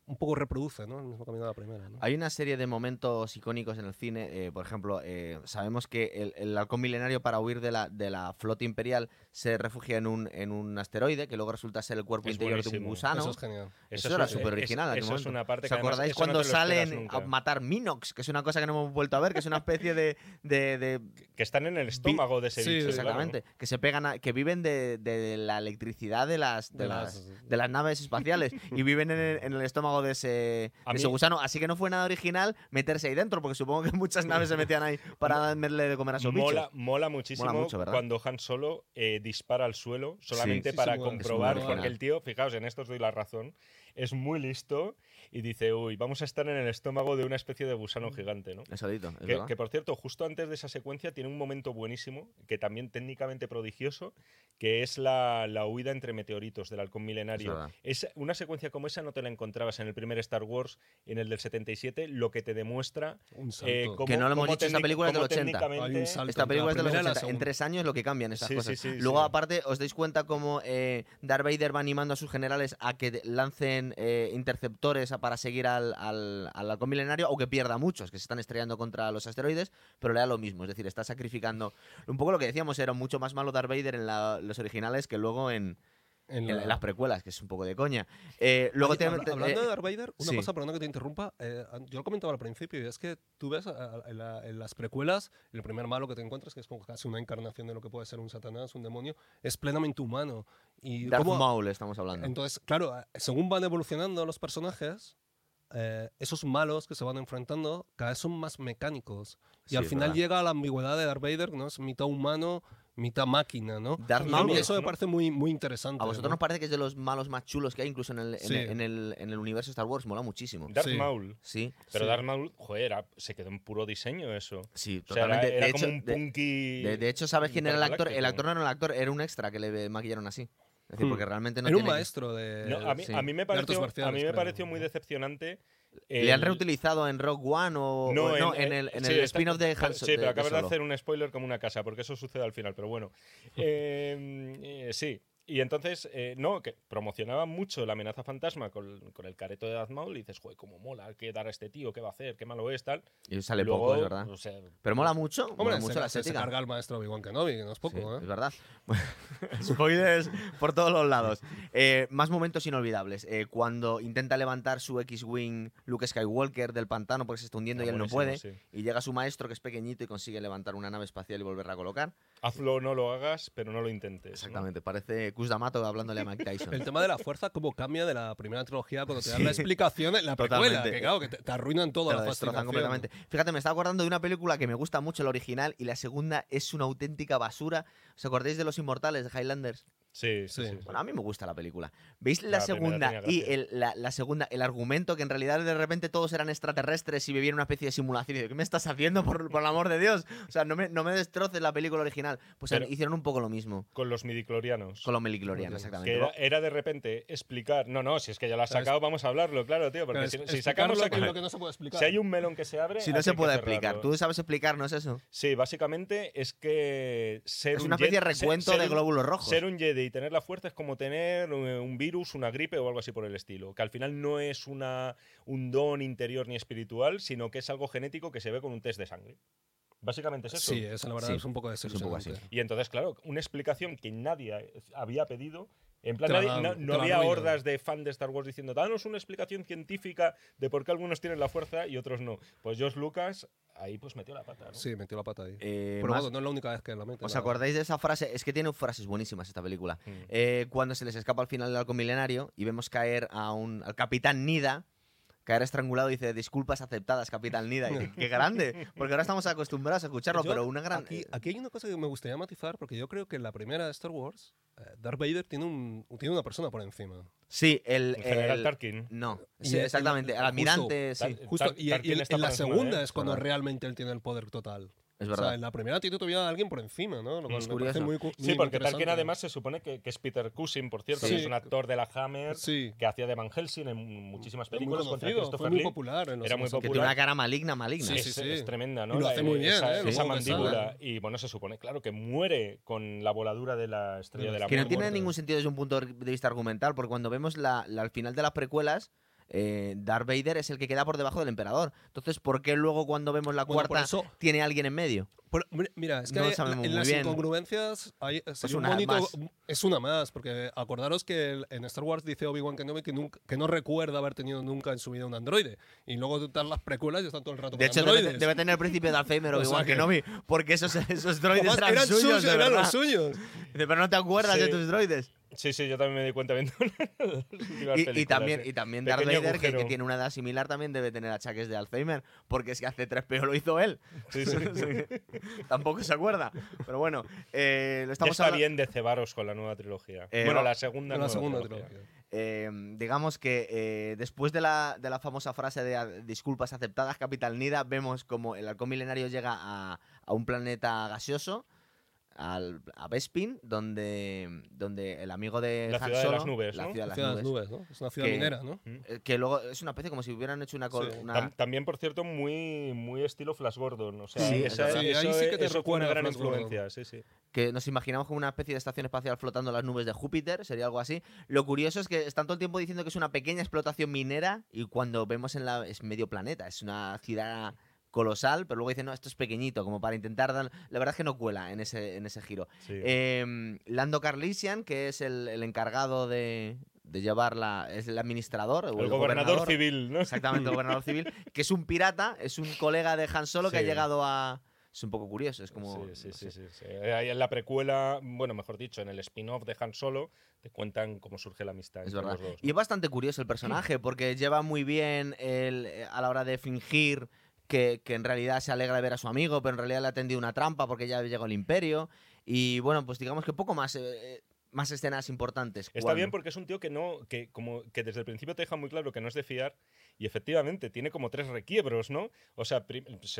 [SPEAKER 3] un poco reproduce, ¿no? El mismo camino de la primera, ¿no?
[SPEAKER 2] Hay una serie de momentos icónicos en el cine. eh, por ejemplo, eh, sabemos que el, el halcón milenario, para huir de la, de la flota imperial, se refugia en un, en un asteroide que luego resulta ser el cuerpo
[SPEAKER 1] Es
[SPEAKER 2] interior de un gusano.
[SPEAKER 3] Eso es genial.
[SPEAKER 2] Eso,
[SPEAKER 1] es
[SPEAKER 2] era súper original.
[SPEAKER 1] es- Eso es
[SPEAKER 2] momento.
[SPEAKER 1] una parte
[SPEAKER 2] ¿Os
[SPEAKER 1] además
[SPEAKER 2] acordáis
[SPEAKER 1] no
[SPEAKER 2] cuando salen a matar Minox? Que es una cosa que no hemos vuelto a ver, que es una especie de- de- de
[SPEAKER 1] Que están en el estómago de ese
[SPEAKER 3] Sí,
[SPEAKER 1] bicho. claro.
[SPEAKER 2] Exactamente. Que se pegan, a- que viven de, de la electricidad de las, de,
[SPEAKER 3] De
[SPEAKER 2] las,
[SPEAKER 3] las-
[SPEAKER 2] de las naves espaciales y viven en el, en el estómago estómago de ese, de gusano. Así que no fue nada original meterse ahí dentro, porque supongo que muchas naves se metían ahí para darle de comer a esos
[SPEAKER 1] Mola,
[SPEAKER 2] bichos.
[SPEAKER 1] mola muchísimo
[SPEAKER 2] Mola mucho, ¿verdad?
[SPEAKER 1] cuando Han Solo eh, dispara al suelo solamente
[SPEAKER 3] Sí,
[SPEAKER 1] para
[SPEAKER 3] sí,
[SPEAKER 1] comprobar, porque el tío, fijaos, en esto os doy la razón, es muy listo y dice, uy, vamos a estar en el estómago de una especie de gusano gigante, ¿no?
[SPEAKER 2] Es solito, es
[SPEAKER 1] Que, que, por cierto, justo antes de esa secuencia tiene un momento buenísimo, que también técnicamente prodigioso, que es la, la huida entre meteoritos del halcón milenario.
[SPEAKER 2] verdad.
[SPEAKER 1] Es una secuencia como esa no te la encontrabas en el primer Star Wars, en el del 77, lo que te demuestra
[SPEAKER 3] Un salto.
[SPEAKER 1] eh, cómo,
[SPEAKER 2] Que no lo hemos dicho, esta película es del
[SPEAKER 1] cómo
[SPEAKER 2] 80.
[SPEAKER 1] técnicamente-
[SPEAKER 3] Hay un salto.
[SPEAKER 2] Esta película
[SPEAKER 3] la
[SPEAKER 2] es de los
[SPEAKER 3] primera y la
[SPEAKER 2] 80. En tres años lo que cambian esas
[SPEAKER 1] Sí,
[SPEAKER 2] cosas.
[SPEAKER 1] sí, sí,
[SPEAKER 2] Luego,
[SPEAKER 1] sí.
[SPEAKER 2] aparte, os dais cuenta cómo eh, Darth Vader va animando a sus generales a que lancen eh, interceptores a- para seguir al, al, al halcón milenario, aunque pierda muchos, que se están estrellando contra los asteroides, pero le da lo mismo. Es decir, está sacrificando. Un poco lo que decíamos, era mucho más malo Darth Vader en los originales que luego en,
[SPEAKER 3] En
[SPEAKER 2] en
[SPEAKER 3] la-
[SPEAKER 2] las precuelas, que es un poco de coña. Eh, luego
[SPEAKER 3] Oye,
[SPEAKER 2] te-
[SPEAKER 3] habla-
[SPEAKER 2] te-
[SPEAKER 3] hablando
[SPEAKER 2] eh,
[SPEAKER 3] de Darth Vader, una
[SPEAKER 2] sí.
[SPEAKER 3] cosa, perdona que te interrumpa. eh, yo lo comentaba al principio, y es que tú ves a- a- en, la- en las precuelas, el primer malo que te encuentras, que es como casi una encarnación de lo que puede ser un Satanás, un demonio, es plenamente humano. Y
[SPEAKER 2] Darth
[SPEAKER 3] cómo-
[SPEAKER 2] Maul estamos hablando.
[SPEAKER 3] Entonces, claro, según van evolucionando los personajes, eh, esos malos que se van enfrentando cada vez son más mecánicos. Y
[SPEAKER 2] Sí,
[SPEAKER 3] al final
[SPEAKER 2] verdad.
[SPEAKER 3] llega a la ambigüedad de Darth Vader, ¿no? Es mitad humano, mitad máquina, ¿no?
[SPEAKER 2] Darth
[SPEAKER 3] Y a
[SPEAKER 2] Maul
[SPEAKER 3] mí
[SPEAKER 2] es-
[SPEAKER 3] eso me parece muy, muy interesante.
[SPEAKER 2] A vosotros
[SPEAKER 3] ¿no?
[SPEAKER 2] nos parece que es de los malos más chulos que hay, incluso en el, en
[SPEAKER 3] Sí.
[SPEAKER 2] el- en el, en el universo Star Wars. Mola muchísimo.
[SPEAKER 1] Darth
[SPEAKER 3] Sí.
[SPEAKER 1] Maul.
[SPEAKER 2] Sí,
[SPEAKER 1] Pero
[SPEAKER 3] Sí.
[SPEAKER 1] Darth Maul, joder, era- se quedó en puro diseño eso.
[SPEAKER 2] sí,
[SPEAKER 1] O sea, era,
[SPEAKER 2] totalmente.
[SPEAKER 1] era
[SPEAKER 2] de,
[SPEAKER 1] como
[SPEAKER 2] hecho,
[SPEAKER 1] un punky.
[SPEAKER 2] de- de hecho, ¿sabes quién era el actor? El actor no era el actor, era un extra que le maquillaron así. Es decir,
[SPEAKER 3] Hmm.
[SPEAKER 2] porque realmente no
[SPEAKER 3] Era un maestro de.
[SPEAKER 1] No, a, mí,
[SPEAKER 2] sí,
[SPEAKER 1] a mí me pareció, a mí me pareció muy
[SPEAKER 3] ¿no?
[SPEAKER 1] Decepcionante.
[SPEAKER 2] ¿Le han
[SPEAKER 1] el-
[SPEAKER 2] reutilizado en Rogue One o,
[SPEAKER 1] No,
[SPEAKER 2] o no, en, el, en
[SPEAKER 1] sí,
[SPEAKER 2] el spin-off de Han
[SPEAKER 1] Sí, pero acabas de hacer un spoiler como una casa, porque eso sucede al final, pero bueno. Eh, eh, sí. Y entonces, eh, no, que promocionaba mucho la amenaza fantasma con, con el careto de Darth Maul y dices, joder, cómo mola, qué dar a este tío, qué va a hacer, qué malo es, tal.
[SPEAKER 2] Y sale
[SPEAKER 1] Luego,
[SPEAKER 2] poco, es verdad.
[SPEAKER 1] o sea,
[SPEAKER 2] Pero mola mucho,
[SPEAKER 3] Hombre,
[SPEAKER 2] mola
[SPEAKER 3] se,
[SPEAKER 2] mucho la
[SPEAKER 3] se- se carga el maestro Obi-Wan Kenobi, que no es poco,
[SPEAKER 2] Sí,
[SPEAKER 3] ¿eh?
[SPEAKER 2] es verdad. Spoilers por todos los lados. Eh, más momentos inolvidables. Eh, cuando intenta levantar su X-Wing Luke Skywalker del pantano porque se está hundiendo y él no puede.
[SPEAKER 1] sí.
[SPEAKER 2] Y llega su maestro que es pequeñito y consigue levantar una nave espacial y volverla a colocar.
[SPEAKER 1] Hazlo o no lo hagas, pero no lo intentes. ¿no?
[SPEAKER 2] Exactamente, parece Cus D'Amato hablándole a Mike Tyson.
[SPEAKER 3] El tema de la fuerza, cómo cambia de la primera trilogía cuando te dan la explicación en la precuela.
[SPEAKER 2] Totalmente.
[SPEAKER 3] Que claro, que te, te arruinan todo
[SPEAKER 2] Te
[SPEAKER 3] la
[SPEAKER 2] destrozan completamente. Fíjate, me estaba acordando de una película que me gusta mucho, la original, y la segunda es una auténtica basura. ¿Os acordáis de Los Inmortales de Highlanders?
[SPEAKER 1] Sí, sí,
[SPEAKER 3] Sí.
[SPEAKER 1] sí.
[SPEAKER 2] Bueno, a mí me gusta la película. ¿Veis la, segunda y el, la, la segunda, el argumento que en realidad de repente todos eran extraterrestres y vivían una especie de simulación? Y digo, ¿qué me estás haciendo por, por el amor de Dios? O sea, no me, no me destroces la película original. Pues
[SPEAKER 1] Pero-
[SPEAKER 2] hicieron un poco lo mismo
[SPEAKER 1] Con los midiclorianos.
[SPEAKER 2] con los meliclorianos,
[SPEAKER 3] Que
[SPEAKER 2] exactamente.
[SPEAKER 1] Que era, era de repente explicar. No, no, si es que ya lo has sacado, vamos a hablarlo, claro, tío. Porque si, sacamos aquí.
[SPEAKER 3] lo que no se puede explicar.
[SPEAKER 1] Si hay un melón que se abre.
[SPEAKER 2] Si no se puede explicar. ¿Tú sabes explicarnos eso?
[SPEAKER 1] Sí, básicamente es que ser
[SPEAKER 2] Es
[SPEAKER 1] un
[SPEAKER 2] una especie de recuento
[SPEAKER 1] ser
[SPEAKER 2] de
[SPEAKER 1] un-
[SPEAKER 2] glóbulos rojos.
[SPEAKER 1] Ser un Jedi y tener la fuerza es como tener un, un virus, una gripe o algo así por el estilo. Que al final no es una, un don interior ni espiritual, sino que es algo genético que se ve con un test de sangre. Básicamente es eso.
[SPEAKER 3] Sí, eso la verdad
[SPEAKER 2] Sí,
[SPEAKER 3] es un poco
[SPEAKER 2] es un poco así.
[SPEAKER 1] Y entonces, claro, una explicación que nadie había pedido. En plan, nadie-
[SPEAKER 3] dan,
[SPEAKER 1] no, no había hordas de fan de Star Wars diciendo, danos una explicación científica de por qué algunos tienen la fuerza y otros no. Pues George Lucas ahí pues metió la pata. ¿no?
[SPEAKER 3] Sí, metió la pata ahí.
[SPEAKER 2] Eh,
[SPEAKER 3] Pero
[SPEAKER 2] más-
[SPEAKER 3] bueno, no es la única vez que la mete.
[SPEAKER 2] ¿Os
[SPEAKER 3] la-
[SPEAKER 2] acordáis de esa frase? Es que tiene frases buenísimas esta película.
[SPEAKER 1] Mm.
[SPEAKER 2] Eh, cuando se les escapa al final del halcón milenario y vemos caer a un, al capitán Nida, caer estrangulado y dice disculpas aceptadas, capitán Nida. Y dice, qué grande, porque ahora estamos acostumbrados a escucharlo,
[SPEAKER 3] Yo,
[SPEAKER 2] pero una gran...
[SPEAKER 3] Aquí, aquí hay una cosa que me gustaría matizar, porque yo creo que en la primera de Star Wars, eh, Darth Vader tiene, un, tiene una persona por encima.
[SPEAKER 2] sí, el...
[SPEAKER 1] El general
[SPEAKER 2] el-
[SPEAKER 1] Tarkin.
[SPEAKER 2] No, sí,
[SPEAKER 3] el-
[SPEAKER 2] exactamente, el
[SPEAKER 3] justo-
[SPEAKER 2] almirante, sí,
[SPEAKER 3] Justo, y, y en- la segunda
[SPEAKER 1] ¿eh?
[SPEAKER 3] es cuando
[SPEAKER 2] Verdad.
[SPEAKER 3] realmente él tiene el poder total.
[SPEAKER 2] Es
[SPEAKER 3] O
[SPEAKER 2] verdad.
[SPEAKER 3] sea, en la primera tiene todavía a alguien por encima, ¿no? Lo cual
[SPEAKER 2] Es
[SPEAKER 3] me parece
[SPEAKER 2] curioso.
[SPEAKER 3] muy, cu-
[SPEAKER 1] Sí,
[SPEAKER 3] muy
[SPEAKER 1] porque Tarkin además se supone que, que es Peter Cushing, por cierto,
[SPEAKER 3] Sí.
[SPEAKER 1] que es un actor de la Hammer
[SPEAKER 3] Sí.
[SPEAKER 1] que hacía de Van Helsing en muchísimas
[SPEAKER 3] muy
[SPEAKER 1] películas contra
[SPEAKER 3] conocido,
[SPEAKER 1] Christopher
[SPEAKER 3] fue muy
[SPEAKER 1] Lee.
[SPEAKER 3] popular en los
[SPEAKER 1] Era muy
[SPEAKER 3] años
[SPEAKER 2] que tiene
[SPEAKER 1] popular.
[SPEAKER 2] una cara maligna, maligna.
[SPEAKER 3] Sí,
[SPEAKER 1] es,
[SPEAKER 3] sí, sí.
[SPEAKER 1] es tremenda, ¿no?
[SPEAKER 3] Y lo
[SPEAKER 1] La-
[SPEAKER 3] hace muy bien,
[SPEAKER 1] esa,
[SPEAKER 3] ¿eh?
[SPEAKER 1] esa mandíbula. Y bueno, se supone, claro, que muere con la voladura de la estrella de la
[SPEAKER 2] Que no
[SPEAKER 1] muerte.
[SPEAKER 2] tiene ningún sentido desde un punto de vista argumental, porque cuando vemos la, la- al final de las precuelas, eh, Darth Vader es el que queda por debajo del emperador. Entonces, ¿por qué luego cuando vemos la
[SPEAKER 3] Bueno,
[SPEAKER 2] cuarta
[SPEAKER 3] eso-
[SPEAKER 2] tiene alguien en medio?
[SPEAKER 3] Por- mira- es que
[SPEAKER 2] No
[SPEAKER 3] en
[SPEAKER 2] muy
[SPEAKER 3] las
[SPEAKER 2] bien.
[SPEAKER 3] incongruencias hay, sería un
[SPEAKER 2] una
[SPEAKER 3] bonito-
[SPEAKER 2] más.
[SPEAKER 3] es una más, porque acordaros que en Star Wars dice Obi-Wan Kenobi que, nunca, que no recuerda haber tenido nunca en su vida un androide. Y luego tú las precuelas y están todo el rato
[SPEAKER 2] De
[SPEAKER 3] con
[SPEAKER 2] hecho, debe,
[SPEAKER 3] androides.
[SPEAKER 2] debe tener el príncipe de Alzheimer o
[SPEAKER 3] O sea
[SPEAKER 2] igual que
[SPEAKER 3] que-
[SPEAKER 2] no porque esos, esos droides
[SPEAKER 3] Además,
[SPEAKER 2] eran,
[SPEAKER 3] eran
[SPEAKER 2] suyos,
[SPEAKER 3] suyos,
[SPEAKER 2] de
[SPEAKER 3] eran los suyos.
[SPEAKER 2] Dice, pero no te acuerdas
[SPEAKER 1] Sí.
[SPEAKER 2] de tus droides.
[SPEAKER 1] Sí, sí, yo también me di cuenta viendo
[SPEAKER 2] Y, también, y también Darth Vader, que, tiene una edad similar, también debe tener achaques de Alzheimer, porque es que hace 3PO lo hizo él.
[SPEAKER 1] Sí, sí.
[SPEAKER 2] Tampoco se acuerda. Pero bueno, eh, lo
[SPEAKER 1] Ya
[SPEAKER 2] estamos
[SPEAKER 1] está
[SPEAKER 2] hablando.
[SPEAKER 1] bien de cebaros con la nueva trilogía.
[SPEAKER 2] Eh,
[SPEAKER 1] bueno,
[SPEAKER 2] no,
[SPEAKER 1] la segunda,
[SPEAKER 3] la
[SPEAKER 1] nueva
[SPEAKER 3] segunda
[SPEAKER 1] trilogía.
[SPEAKER 3] trilogía.
[SPEAKER 2] Eh, digamos que eh, después de la, de la famosa frase de "Ah, disculpas aceptadas, Capital Nida, vemos como el halcón milenario llega a, a un planeta gaseoso, al, a Bespin, donde, donde el amigo de
[SPEAKER 1] La
[SPEAKER 2] Han
[SPEAKER 1] ciudad de las nubes,
[SPEAKER 2] la
[SPEAKER 1] ¿no?
[SPEAKER 2] ciudad de
[SPEAKER 3] La
[SPEAKER 2] las
[SPEAKER 3] ciudad de las
[SPEAKER 2] nubes,
[SPEAKER 3] nubes, ¿no? Es una ciudad
[SPEAKER 2] Que-
[SPEAKER 3] minera, ¿no?
[SPEAKER 2] eh, que luego es una especie como si hubieran hecho una, col-
[SPEAKER 3] Sí.
[SPEAKER 2] una-
[SPEAKER 1] Tam- también, por cierto, muy, muy estilo Flash Gordon. O sea,
[SPEAKER 2] Sí,
[SPEAKER 1] esa-.
[SPEAKER 3] Sí, ahí sí que te
[SPEAKER 1] una
[SPEAKER 3] recuerda a
[SPEAKER 1] gran
[SPEAKER 3] Flash Gordon.
[SPEAKER 1] influencia. Sí, sí.
[SPEAKER 2] que nos imaginamos como una especie de estación espacial flotando en las nubes de Júpiter, sería algo así. Lo curioso es que están todo el tiempo diciendo que es una pequeña explotación minera y cuando vemos en la es medio planeta, es una ciudad colosal, pero luego dicen, no, esto es pequeñito, como para intentar dar... La verdad es que no cuela en ese, en ese giro.
[SPEAKER 1] sí.
[SPEAKER 2] Eh, Lando Carlisian, que es el, el encargado de, de llevar la... es el administrador.
[SPEAKER 1] el gobernador, civil, ¿no?
[SPEAKER 2] Exactamente, el gobernador civil, que es un pirata, es un colega de Han Solo que ha llegado a... Es un poco curioso, es como...
[SPEAKER 1] Sí, sí,
[SPEAKER 2] no
[SPEAKER 1] sí,
[SPEAKER 2] sé.
[SPEAKER 1] sí, sí. Ahí en la precuela, bueno, mejor dicho, en el spin-off de Han Solo, te cuentan cómo surge la amistad
[SPEAKER 2] Es
[SPEAKER 1] entre
[SPEAKER 2] verdad.
[SPEAKER 1] los dos.
[SPEAKER 2] Y es bastante curioso el personaje, porque lleva muy bien el, eh, a la hora de fingir que, que en realidad se alegra de ver a su amigo, pero en realidad le ha tendido una trampa porque ya llegó al imperio. Y bueno, pues digamos que poco más, eh, más escenas importantes.
[SPEAKER 1] Está
[SPEAKER 2] Cuando-
[SPEAKER 1] bien porque es un tío que no, que como que desde el principio te deja muy claro que no es de fiar y efectivamente tiene como tres requiebros, ¿no? O sea,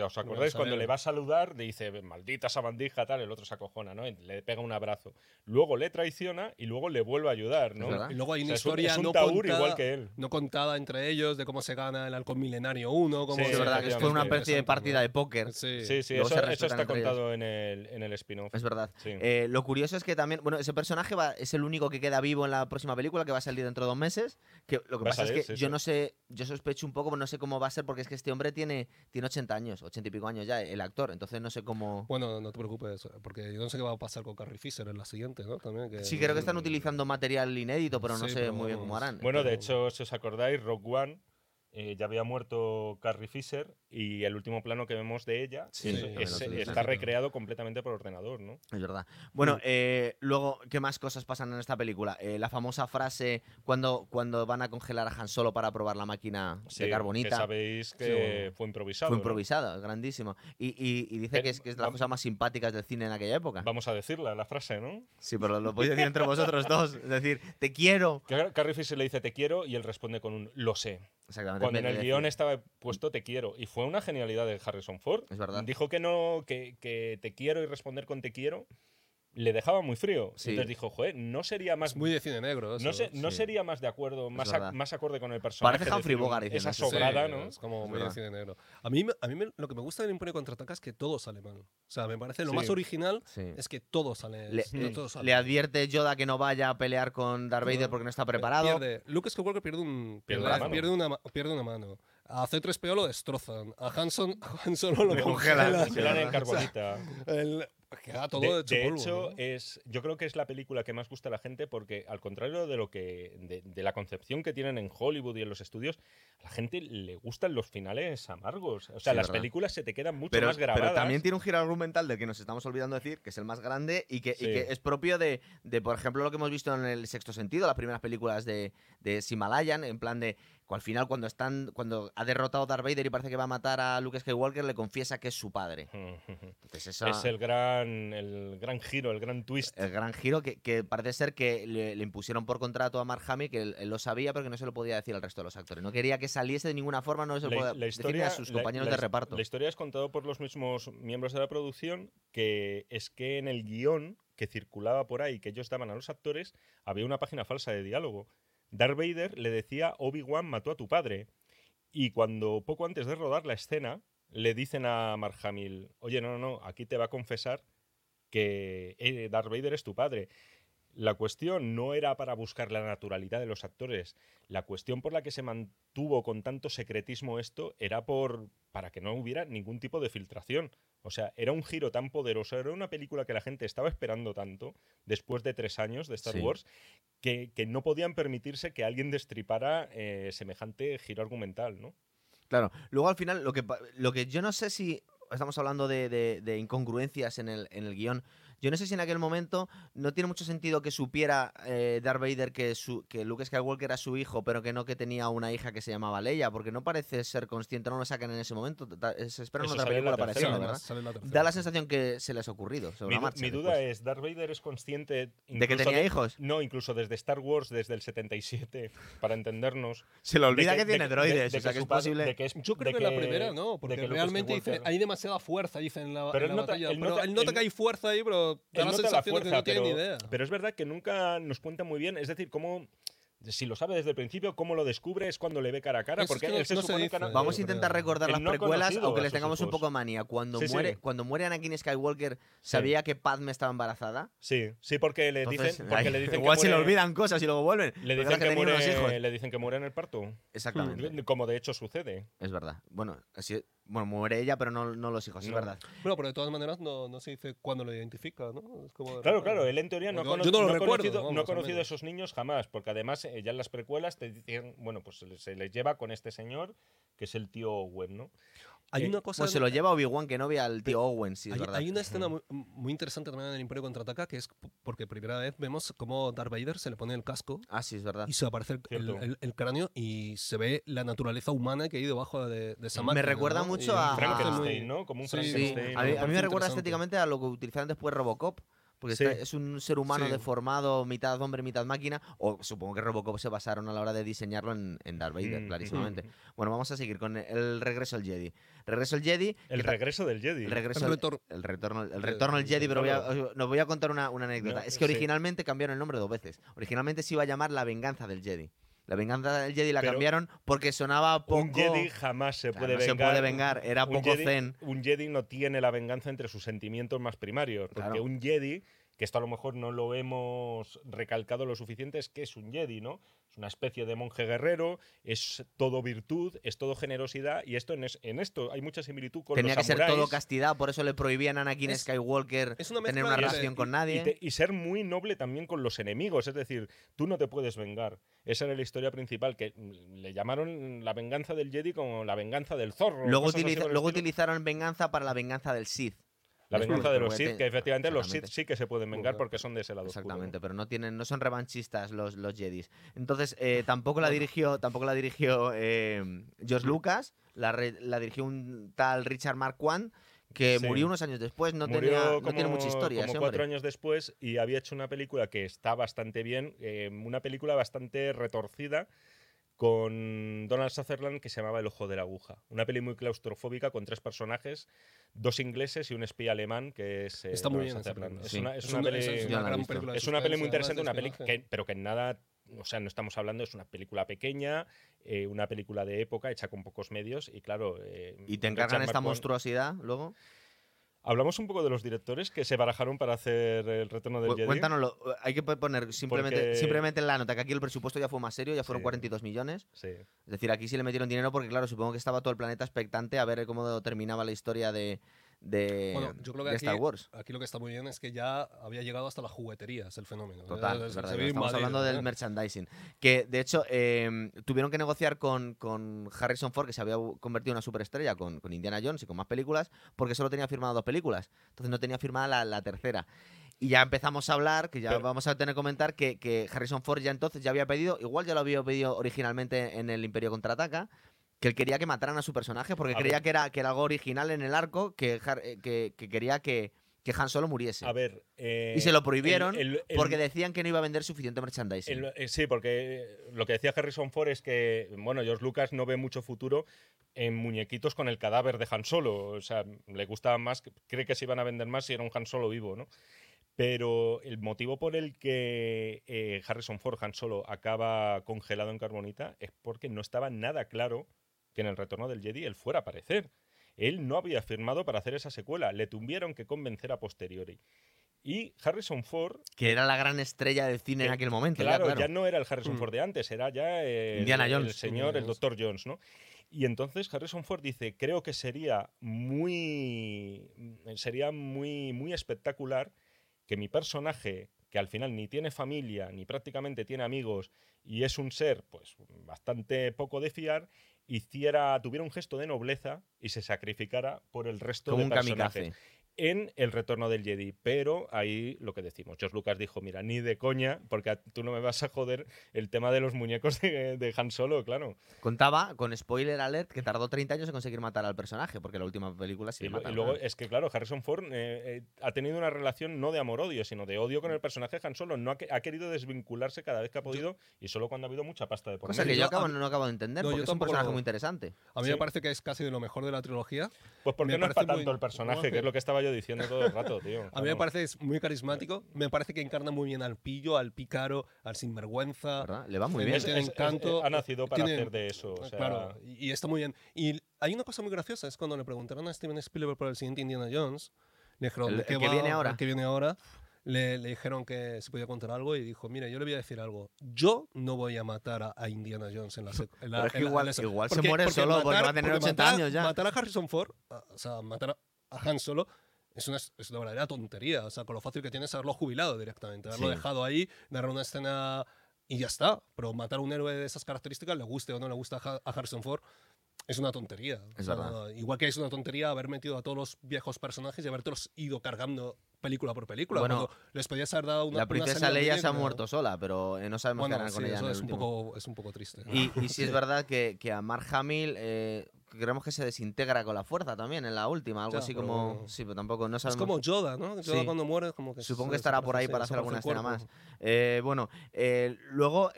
[SPEAKER 1] os acordáis
[SPEAKER 3] a
[SPEAKER 1] cuando le va a saludar, le dice maldita sabandija tal, el otro se acojona, ¿no? Y le pega un abrazo. Luego le traiciona y luego le vuelve a ayudar, ¿no?
[SPEAKER 2] Es.
[SPEAKER 3] Y luego hay
[SPEAKER 1] O
[SPEAKER 3] una
[SPEAKER 1] sea, es un-
[SPEAKER 3] historia
[SPEAKER 1] es un
[SPEAKER 3] no,
[SPEAKER 1] Taur
[SPEAKER 3] contada,
[SPEAKER 1] igual que él.
[SPEAKER 3] no contada entre ellos de cómo se gana el halcón milenario 1. Cómo
[SPEAKER 1] Sí,
[SPEAKER 2] Es verdad que fue una
[SPEAKER 1] efectivamente.
[SPEAKER 2] especie de partida de póker.
[SPEAKER 3] Sí.
[SPEAKER 1] Sí, sí, eso, eso está
[SPEAKER 2] ellos.
[SPEAKER 1] contado en el, en el spin-off.
[SPEAKER 2] Es verdad.
[SPEAKER 1] Sí.
[SPEAKER 2] Eh, lo curioso es que también, bueno, ese personaje va- es el único que queda vivo en la próxima película que va a salir dentro de dos meses. Que lo que
[SPEAKER 1] Va
[SPEAKER 2] pasa
[SPEAKER 1] salir,
[SPEAKER 2] es que
[SPEAKER 1] sí,
[SPEAKER 2] yo
[SPEAKER 1] sí.
[SPEAKER 2] no sé, yo sospecho un poco, pero no sé cómo va a ser porque es que este hombre tiene, tiene 80 años, 80 y pico años ya, el actor. Entonces no sé cómo.
[SPEAKER 3] Bueno, no te preocupes, porque yo no sé qué va a pasar con Carrie Fisher en la siguiente, ¿no? También, que,
[SPEAKER 2] Sí, creo que están utilizando material inédito, pero no
[SPEAKER 3] Sí,
[SPEAKER 2] sé
[SPEAKER 3] pero
[SPEAKER 2] muy bien cómo harán.
[SPEAKER 1] Bueno, de hecho, si os acordáis, Rogue One eh, ya había muerto Carrie Fisher y el último plano que vemos de ella
[SPEAKER 2] Sí,
[SPEAKER 1] es-
[SPEAKER 3] sí, también
[SPEAKER 1] es-
[SPEAKER 3] lo sé,
[SPEAKER 1] está recreado completamente por ordenador, ¿no?
[SPEAKER 2] Es verdad. Bueno, eh, luego, ¿qué más cosas pasan en esta película? Eh, la famosa frase cuando, cuando van a congelar a Han Solo para probar la máquina
[SPEAKER 1] Sí,
[SPEAKER 2] de
[SPEAKER 1] Que
[SPEAKER 2] carbonita.
[SPEAKER 1] sabéis que
[SPEAKER 3] Sí, bueno.
[SPEAKER 1] fue improvisado.
[SPEAKER 2] Fue
[SPEAKER 1] ¿no?
[SPEAKER 2] improvisado, es grandísimo. Y, y- y dice que es, que es de las
[SPEAKER 1] vam-
[SPEAKER 2] cosas más simpáticas del cine en aquella época.
[SPEAKER 1] Vamos a decirla, la frase, ¿no?
[SPEAKER 2] Sí, pero lo podéis decir entre vosotros dos. Es decir, te quiero.
[SPEAKER 1] Que Car- Carrie Fisher le dice te quiero y él responde con un lo sé.
[SPEAKER 2] Exactamente.
[SPEAKER 1] Cuando en el
[SPEAKER 2] guion
[SPEAKER 1] estaba puesto te quiero. Y fue una genialidad de Harrison Ford.
[SPEAKER 2] Es verdad.
[SPEAKER 1] Dijo que no, que, que te quiero y responder con te quiero le dejaba muy frío.
[SPEAKER 2] Sí.
[SPEAKER 1] Entonces dijo, joder, no sería más.
[SPEAKER 3] Es muy de cine negro.
[SPEAKER 1] no,
[SPEAKER 2] sí.
[SPEAKER 1] sería más de acuerdo, más, ac- más acorde con el personaje.
[SPEAKER 2] Parece Humphrey Bogart diciendo
[SPEAKER 1] Esa sobrada,
[SPEAKER 3] Sí,
[SPEAKER 1] ¿no?
[SPEAKER 3] Es como
[SPEAKER 2] Es
[SPEAKER 3] muy de cine negro. A mí, me- a mí me- lo que me gusta del Imperio Contraataca es que todo sale mal. O sea, me parece lo
[SPEAKER 1] Sí.
[SPEAKER 3] más original
[SPEAKER 2] Sí.
[SPEAKER 3] es que todo sale,
[SPEAKER 2] Le,
[SPEAKER 3] no todo sale
[SPEAKER 2] le
[SPEAKER 3] mal.
[SPEAKER 2] advierte Yoda que no vaya a pelear con Darth Vader porque no está preparado.
[SPEAKER 3] Pierde. Luke Skywalker pierde, un,
[SPEAKER 1] Pierde
[SPEAKER 3] pierde,
[SPEAKER 1] la mano.
[SPEAKER 3] pierde una, pierde una mano. A C3PO lo destrozan. A Hanson, a Han Solo lo congelan.
[SPEAKER 2] congelan.
[SPEAKER 1] Se dan en carbonita.
[SPEAKER 3] El- queda todo
[SPEAKER 1] de,
[SPEAKER 3] hecho
[SPEAKER 1] de
[SPEAKER 3] polvo,
[SPEAKER 1] hecho,
[SPEAKER 3] ¿no?
[SPEAKER 1] es, yo creo que es la película que más gusta a la gente porque, al contrario de lo que de, de la concepción que tienen en Hollywood y en los estudios, a la gente le gustan los finales amargos. O sea,
[SPEAKER 2] Sí,
[SPEAKER 1] las
[SPEAKER 2] verdad.
[SPEAKER 1] películas se te quedan mucho
[SPEAKER 2] Pero,
[SPEAKER 1] más grabadas.
[SPEAKER 2] pero también tiene un giro argumental del que nos estamos olvidando decir, que es el más grande y que, y
[SPEAKER 1] Sí.
[SPEAKER 2] que es propio de, de, por ejemplo, lo que hemos visto en el sexto sentido, las primeras películas de, de Himalayan, en plan de al final cuando están cuando ha derrotado a Darth Vader y parece que va a matar a Luke Skywalker, le confiesa que es su padre. Entonces esa-
[SPEAKER 1] Es el gran, el gran giro, el gran twist.
[SPEAKER 2] el gran giro que, que parece ser que le, le impusieron por contrato a Mark Hamill, que él, él lo sabía, pero que no se lo podía decir al resto de los actores. No quería que saliese de ninguna forma, no se lo podía decir a sus
[SPEAKER 1] la-
[SPEAKER 2] compañeros
[SPEAKER 1] la
[SPEAKER 2] de
[SPEAKER 1] his-
[SPEAKER 2] reparto.
[SPEAKER 1] La historia es contada por los mismos miembros de la producción, que es que en el guion que circulaba por ahí, que ellos daban a los actores, había una página falsa de diálogo. Darth Vader le decía, Obi-Wan mató a tu padre. Y cuando, poco antes de rodar la escena, le dicen a Mark Hamill, oye, no, no, no, aquí te va a confesar que eh, Darth Vader es tu padre. La cuestión no era para buscar la naturalidad de los actores. La cuestión por la que se mantuvo con tanto secretismo esto era por para que no hubiera ningún tipo de filtración. O sea, era un giro tan poderoso, era una película que la gente estaba esperando tanto después de tres años de Star
[SPEAKER 2] Sí.
[SPEAKER 1] Wars que, que no podían permitirse que alguien destripara eh, semejante giro argumental, ¿no?
[SPEAKER 2] Claro. Luego al final, lo que, lo que yo no sé si estamos hablando de, de- de incongruencias en el, en el guion. Yo no sé si en aquel momento no tiene mucho sentido que supiera eh, Darth Vader que, su, que Luke Skywalker era su hijo, pero que no que tenía una hija que se llamaba Leia, porque no parece ser consciente, no lo sacan en ese momento. Se espera en
[SPEAKER 1] Eso
[SPEAKER 2] otra
[SPEAKER 1] en
[SPEAKER 2] película
[SPEAKER 3] además,
[SPEAKER 2] ¿verdad?
[SPEAKER 3] en la
[SPEAKER 2] Da la sensación que se les ha ocurrido sobre
[SPEAKER 1] Mi,
[SPEAKER 2] la
[SPEAKER 1] du-
[SPEAKER 2] marcha.
[SPEAKER 1] mi duda
[SPEAKER 2] después.
[SPEAKER 1] es, ¿Darth Vader es consciente
[SPEAKER 2] ¿De que tenía hijos?
[SPEAKER 1] No, incluso desde Star Wars, desde el 77, para entendernos.
[SPEAKER 2] Se le olvida que, tiene
[SPEAKER 1] de-
[SPEAKER 2] droides,
[SPEAKER 1] de
[SPEAKER 2] o sea que es
[SPEAKER 1] padre-
[SPEAKER 2] posible.
[SPEAKER 1] de que es-
[SPEAKER 3] Yo creo que, la primera no, porque realmente dice, hay demasiada fuerza, dice en la,
[SPEAKER 1] Pero
[SPEAKER 3] en
[SPEAKER 1] él
[SPEAKER 3] la
[SPEAKER 1] nota-
[SPEAKER 3] batalla.
[SPEAKER 1] él
[SPEAKER 3] pero
[SPEAKER 1] nota-
[SPEAKER 3] él nota que hay fuerza ahí, pero da la
[SPEAKER 1] nota la
[SPEAKER 3] sensación de que
[SPEAKER 1] fuerza,
[SPEAKER 3] no tiene
[SPEAKER 1] pero,
[SPEAKER 3] ni idea.
[SPEAKER 1] pero es verdad que nunca nos cuenta muy bien. Es decir, cómo. Si lo sabe desde el principio, cómo lo descubre es cuando le ve cara a cara.
[SPEAKER 3] Es
[SPEAKER 1] porque
[SPEAKER 3] que
[SPEAKER 1] él se
[SPEAKER 3] no se dice.
[SPEAKER 1] que no-
[SPEAKER 2] Vamos a intentar recordar las
[SPEAKER 1] no
[SPEAKER 2] precuelas, aunque les tengamos un
[SPEAKER 1] hijos.
[SPEAKER 2] poco manía. Cuando
[SPEAKER 1] Sí, sí.
[SPEAKER 2] muere, cuando muere Anakin Skywalker, ¿sabía que Padme estaba embarazada?
[SPEAKER 1] Sí, sí, porque le
[SPEAKER 2] Entonces,
[SPEAKER 1] dicen, porque
[SPEAKER 2] ahí-
[SPEAKER 1] le dicen
[SPEAKER 2] igual
[SPEAKER 1] que
[SPEAKER 2] se le
[SPEAKER 1] muere-
[SPEAKER 2] olvidan cosas y luego vuelven.
[SPEAKER 1] Le
[SPEAKER 2] Pero
[SPEAKER 1] dicen, que
[SPEAKER 2] hijos.
[SPEAKER 1] muere, le dicen que muere en el parto.
[SPEAKER 2] Exactamente.
[SPEAKER 1] Como de hecho sucede.
[SPEAKER 2] Es verdad. Bueno, así, bueno, muere ella, pero no, no los hijos, es verdad.
[SPEAKER 3] Bueno, pero de todas maneras no, no se dice cuándo lo identifica, ¿no? Es como de
[SPEAKER 1] Claro, claro, él en teoría no ha
[SPEAKER 3] Yo-
[SPEAKER 1] cono-
[SPEAKER 3] yo no lo recuerdo,
[SPEAKER 1] conocido, no ha conocido a esos niños jamás, porque además eh, ya en las precuelas te dicen, bueno, pues se les- lleva con este señor, que es el tío Owen, ¿no?
[SPEAKER 3] Hay
[SPEAKER 1] Eh,
[SPEAKER 3] una cosa...
[SPEAKER 2] Pues se lo lleva Obi-Wan que no ve al tío Owen, sí, es
[SPEAKER 3] hay,
[SPEAKER 2] verdad.
[SPEAKER 3] hay una escena muy, muy interesante también en el Imperio Contraataca, que es porque primera vez vemos cómo Darth Vader se le pone el casco
[SPEAKER 2] Ah, sí, es verdad.
[SPEAKER 3] y se aparece el, el- el- el cráneo y se ve la naturaleza humana que hay debajo de, de esa
[SPEAKER 2] Me
[SPEAKER 3] máquina.
[SPEAKER 2] recuerda
[SPEAKER 3] ¿no?
[SPEAKER 2] mucho
[SPEAKER 3] Y
[SPEAKER 2] a-
[SPEAKER 3] me
[SPEAKER 1] Frankenstein, ¿no? Como un
[SPEAKER 3] Sí,
[SPEAKER 2] Sí,
[SPEAKER 1] Frankenstein.
[SPEAKER 2] a mí,
[SPEAKER 1] ¿no?
[SPEAKER 2] a mí me recuerda estéticamente a lo que utilizaron después Robocop. Porque
[SPEAKER 1] Sí.
[SPEAKER 2] está- es un ser humano
[SPEAKER 3] Sí.
[SPEAKER 2] deformado, mitad hombre, mitad máquina. O supongo que Robocop se basaron a la hora de diseñarlo en, en Darth Vader,
[SPEAKER 1] Mm,
[SPEAKER 2] clarísimamente.
[SPEAKER 1] mm.
[SPEAKER 2] Bueno, vamos a seguir con el regreso al Jedi. Regreso al Jedi.
[SPEAKER 1] El regreso del Jedi.
[SPEAKER 2] el regreso
[SPEAKER 3] El
[SPEAKER 2] al-
[SPEAKER 3] retorno.
[SPEAKER 2] el retorno, el retorno al Jedi, pero voy a,
[SPEAKER 1] claro.
[SPEAKER 2] os- nos voy a contar una, una anécdota.
[SPEAKER 1] No,
[SPEAKER 2] es que
[SPEAKER 1] sí.
[SPEAKER 2] originalmente cambiaron el nombre dos veces. Originalmente se iba a llamar La Venganza del Jedi. La Venganza del Jedi la
[SPEAKER 1] Pero
[SPEAKER 2] cambiaron porque sonaba poco...
[SPEAKER 1] Un Jedi jamás se
[SPEAKER 2] Claro,
[SPEAKER 1] puede
[SPEAKER 2] no se
[SPEAKER 1] vengar.
[SPEAKER 2] puede vengar, era
[SPEAKER 1] Un
[SPEAKER 2] poco
[SPEAKER 1] Jedi-
[SPEAKER 2] zen.
[SPEAKER 1] Un Jedi no tiene la venganza entre sus sentimientos más primarios. Porque
[SPEAKER 2] Claro.
[SPEAKER 1] un Jedi, que esto a lo mejor no lo hemos recalcado lo suficiente, es que es un Jedi, ¿no? Es una especie de monje guerrero, es todo virtud, es todo generosidad, y esto en, es- en esto hay mucha similitud con
[SPEAKER 2] Tenía
[SPEAKER 1] los
[SPEAKER 2] que ser todo castidad, por eso le prohían a Anakin
[SPEAKER 3] Es-
[SPEAKER 2] Skywalker
[SPEAKER 3] es una
[SPEAKER 2] tener una
[SPEAKER 3] de-
[SPEAKER 2] relación con nadie.
[SPEAKER 1] Y, te- y ser muy noble también con los enemigos, es decir, tú no te puedes vengar. Esa era la historia principal, que le llamaron la venganza del Jedi como la venganza del zorro.
[SPEAKER 2] luego utiliza- luego utilizaron venganza para la venganza del Sith.
[SPEAKER 1] La venganza de los Sith, que efectivamente los Sith sí que se pueden vengar porque son de ese lado oscuro, ¿no?
[SPEAKER 2] Exactamente, pero no tienen, no son revanchistas los, los Jedis. Entonces, eh, tampoco la dirigió, tampoco la dirigió eh, George Lucas, la, re- la dirigió un tal Richard Marquand, que
[SPEAKER 1] Sí.
[SPEAKER 2] murió unos años después, no,
[SPEAKER 1] Murió
[SPEAKER 2] tenía, no
[SPEAKER 1] como,
[SPEAKER 2] tiene mucha historia.
[SPEAKER 1] como
[SPEAKER 2] ese
[SPEAKER 1] cuatro años después y había hecho una película que está bastante bien, eh, una película bastante retorcida con Donald Sutherland que se llamaba El ojo de la aguja. Una peli muy claustrofóbica con tres personajes, dos ingleses y un espía alemán que es eh,
[SPEAKER 3] Está muy
[SPEAKER 1] Donald
[SPEAKER 3] bien esa
[SPEAKER 1] Sutherland. Es
[SPEAKER 2] Sí.
[SPEAKER 1] una, es
[SPEAKER 3] Es
[SPEAKER 1] una
[SPEAKER 3] una,
[SPEAKER 1] peli,
[SPEAKER 3] es- una película de
[SPEAKER 1] es una peli muy interesante, una peli que, pero que en nada, o sea, no estamos hablando, es una película pequeña, eh, una película de época hecha con pocos medios y claro... eh,
[SPEAKER 2] Y te
[SPEAKER 1] Richard
[SPEAKER 2] encargan esta monstruosidad luego.
[SPEAKER 1] Hablamos un poco de los directores que se barajaron para hacer el retorno del Jedi.
[SPEAKER 2] Cuéntanoslo. Hay que poner simplemente,
[SPEAKER 1] Porque-
[SPEAKER 2] simplemente en la nota que aquí el presupuesto ya fue más serio, ya fueron
[SPEAKER 1] Sí.
[SPEAKER 2] 42 millones.
[SPEAKER 1] Sí.
[SPEAKER 2] Es decir, aquí sí le metieron dinero porque, claro, supongo que estaba todo el planeta expectante a ver cómo terminaba la historia de, de,
[SPEAKER 3] Bueno, yo creo que
[SPEAKER 2] de
[SPEAKER 3] aquí,
[SPEAKER 2] Star Wars.
[SPEAKER 3] aquí lo que está muy bien es que ya había llegado hasta las jugueterías el fenómeno.
[SPEAKER 2] Total, es verdad. Estamos hablando del
[SPEAKER 3] ¿eh?
[SPEAKER 2] merchandising. Que de hecho eh, tuvieron que negociar con, con Harrison Ford, que se había convertido en una superestrella con, con Indiana Jones y con más películas, porque solo tenía firmado dos películas. Entonces no tenía firmada la, la tercera. Y ya empezamos a hablar, que ya
[SPEAKER 1] Pero-
[SPEAKER 2] vamos a tener que comentar, que, que Harrison Ford ya entonces ya había pedido, igual ya lo había pedido originalmente en el Imperio Contraataca, que él quería que mataran a su personaje porque
[SPEAKER 1] A
[SPEAKER 2] creía que era, que era algo original en el arco, que, eh, que, que quería que, que Han Solo muriese.
[SPEAKER 1] A ver. eh,
[SPEAKER 2] y se lo prohibieron
[SPEAKER 1] el- el- el-
[SPEAKER 2] porque decían que no iba a vender suficiente merchandising.
[SPEAKER 1] eh, sí, porque lo que decía Harrison Ford es que, bueno, George Lucas no ve mucho futuro en muñequitos con el cadáver de Han Solo. O sea, le gustaba más, cree que se iban a vender más si era un Han Solo vivo, ¿no? Pero el motivo por el que eh, Harrison Ford, Han Solo, acaba congelado en carbonita es porque no estaba nada claro que en el retorno del Jedi él fuera a aparecer. Él no había firmado para hacer esa secuela, le tuvieron que convencer a posteriori. Y Harrison Ford,
[SPEAKER 2] que era la gran estrella del cine en
[SPEAKER 1] Que,
[SPEAKER 2] aquel momento. ya,
[SPEAKER 1] claro, ya no era el Harrison
[SPEAKER 3] Mm.
[SPEAKER 1] Ford de antes, era ya el,
[SPEAKER 2] Indiana
[SPEAKER 1] el
[SPEAKER 2] Jones.
[SPEAKER 1] señor,
[SPEAKER 3] Indiana
[SPEAKER 1] el
[SPEAKER 3] Jones.
[SPEAKER 1] doctor Jones, ¿no? Y entonces Harrison Ford dice, creo que sería muy, sería muy, muy espectacular que mi personaje, que al final ni tiene familia, ni prácticamente tiene amigos, y es un ser, pues, bastante poco de fiar, hiciera, tuviera un gesto de nobleza y se sacrificara por el resto
[SPEAKER 2] Como
[SPEAKER 1] de
[SPEAKER 2] un kamikaze.
[SPEAKER 1] En El Retorno del Jedi. Pero ahí lo que decimos, George Lucas dijo, mira, ni de coña, porque tú no me vas a joder el tema de los muñecos de, de Han Solo, claro.
[SPEAKER 2] Contaba, con spoiler alert, que tardó 30 años en conseguir matar al personaje, porque la última película sí
[SPEAKER 1] Y, y luego es que, claro, Harrison Ford eh, eh, ha tenido una relación no de amor-odio, sino de odio con el personaje de Han Solo. No ha, ha querido desvincularse cada vez que ha podido y solo cuando ha habido mucha pasta de por
[SPEAKER 2] Cosa
[SPEAKER 1] medio.
[SPEAKER 2] que yo
[SPEAKER 3] Yo-
[SPEAKER 2] acabo,
[SPEAKER 3] a-
[SPEAKER 2] no acabo de entender,
[SPEAKER 3] No, yo
[SPEAKER 2] porque es un personaje
[SPEAKER 3] lo-
[SPEAKER 2] muy interesante.
[SPEAKER 3] A mí
[SPEAKER 1] Sí.
[SPEAKER 3] me parece que es casi de lo mejor de la trilogía.
[SPEAKER 1] Pues porque
[SPEAKER 3] me
[SPEAKER 1] no es para
[SPEAKER 3] muy-
[SPEAKER 1] tanto el personaje,
[SPEAKER 3] no,
[SPEAKER 1] que es lo que estaba yo diciendo todo el rato, tío.
[SPEAKER 3] A mí me parece es muy carismático. Me parece que encarna muy bien al pillo, al pícaro, al sinvergüenza.
[SPEAKER 2] ¿verdad? Le va muy
[SPEAKER 3] Sí,
[SPEAKER 2] bien.
[SPEAKER 1] Es-
[SPEAKER 3] tiene
[SPEAKER 1] es- es-
[SPEAKER 3] encanto,
[SPEAKER 1] ha nacido para
[SPEAKER 3] tiene-
[SPEAKER 1] hacer de eso. o sea,
[SPEAKER 3] Claro, y, y está muy bien. Y hay una cosa muy graciosa, es cuando le preguntaron a Steven Spielberg por el siguiente Indiana Jones, le dijeron,
[SPEAKER 2] El-
[SPEAKER 3] ¿de qué
[SPEAKER 2] el que
[SPEAKER 3] va?
[SPEAKER 2] viene ahora.
[SPEAKER 3] El que viene ahora. Le, le dijeron que se podía contar algo y dijo, mire, yo le voy a decir algo. Yo no voy a matar a, a Indiana Jones en la sec- en la-
[SPEAKER 2] Pero es que
[SPEAKER 3] la-
[SPEAKER 2] igual-
[SPEAKER 3] la
[SPEAKER 2] igual se muere solo porque va a tener
[SPEAKER 3] porque
[SPEAKER 2] 80
[SPEAKER 3] matar-
[SPEAKER 2] años ya.
[SPEAKER 3] Matar a Harrison Ford, o sea, matar a, a Han Solo, es una, es una verdadera tontería. O sea, con lo fácil que tienes haberlo jubilado directamente, haberlo
[SPEAKER 2] Sí.
[SPEAKER 3] dejado ahí, darle una escena y ya está. Pero matar a un héroe de esas características, le guste o no le gusta a Harrison Ford, es una tontería.
[SPEAKER 2] Es verdad.
[SPEAKER 3] Igual que es una tontería haber metido a todos los viejos personajes y habértelos ido cargando película por película.
[SPEAKER 2] Bueno,
[SPEAKER 3] les podías haber dado una
[SPEAKER 2] la princesa Leia se ha muerto sola, pero eh, no sabemos
[SPEAKER 3] Bueno,
[SPEAKER 2] qué harán con ella
[SPEAKER 3] eso
[SPEAKER 2] en el
[SPEAKER 3] es un, poco, es un poco triste.
[SPEAKER 2] Y, y sí es verdad que, que a Mark Hamill eh, creemos que se desintegra con la fuerza también en la última, algo
[SPEAKER 3] Ya,
[SPEAKER 2] así
[SPEAKER 3] pero
[SPEAKER 2] como... Sí, pero tampoco, no
[SPEAKER 3] es
[SPEAKER 2] sabemos...
[SPEAKER 3] como Yoda, ¿no? Yoda
[SPEAKER 2] Sí.
[SPEAKER 3] cuando muere, como que
[SPEAKER 2] Supongo que estará por ahí para hacer alguna escena más. Eh, bueno, eh, luego,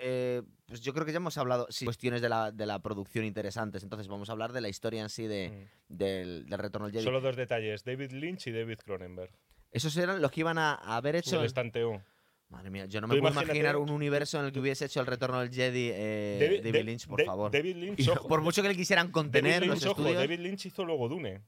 [SPEAKER 2] pues yo creo que ya hemos hablado sí, cuestiones de la, de la producción interesantes, entonces vamos a hablar de la historia en sí de,
[SPEAKER 1] Mm.
[SPEAKER 2] del, del Retorno al Jedi.
[SPEAKER 1] Solo dos detalles, David Lynch y David Cronenberg.
[SPEAKER 2] Esos eran los que iban a haber hecho...
[SPEAKER 1] El.
[SPEAKER 2] Madre mía, yo no
[SPEAKER 1] Tú
[SPEAKER 2] me puedo imaginar un universo en el que hubiese hecho el Retorno del Jedi eh,
[SPEAKER 1] David,
[SPEAKER 2] David
[SPEAKER 1] Da-
[SPEAKER 2] Lynch, por favor.
[SPEAKER 1] David Lynch, ojo,
[SPEAKER 2] por mucho que le quisieran contener
[SPEAKER 1] David
[SPEAKER 2] los
[SPEAKER 1] Lynch, ojo,
[SPEAKER 2] estudios...
[SPEAKER 1] David Lynch hizo luego Dune.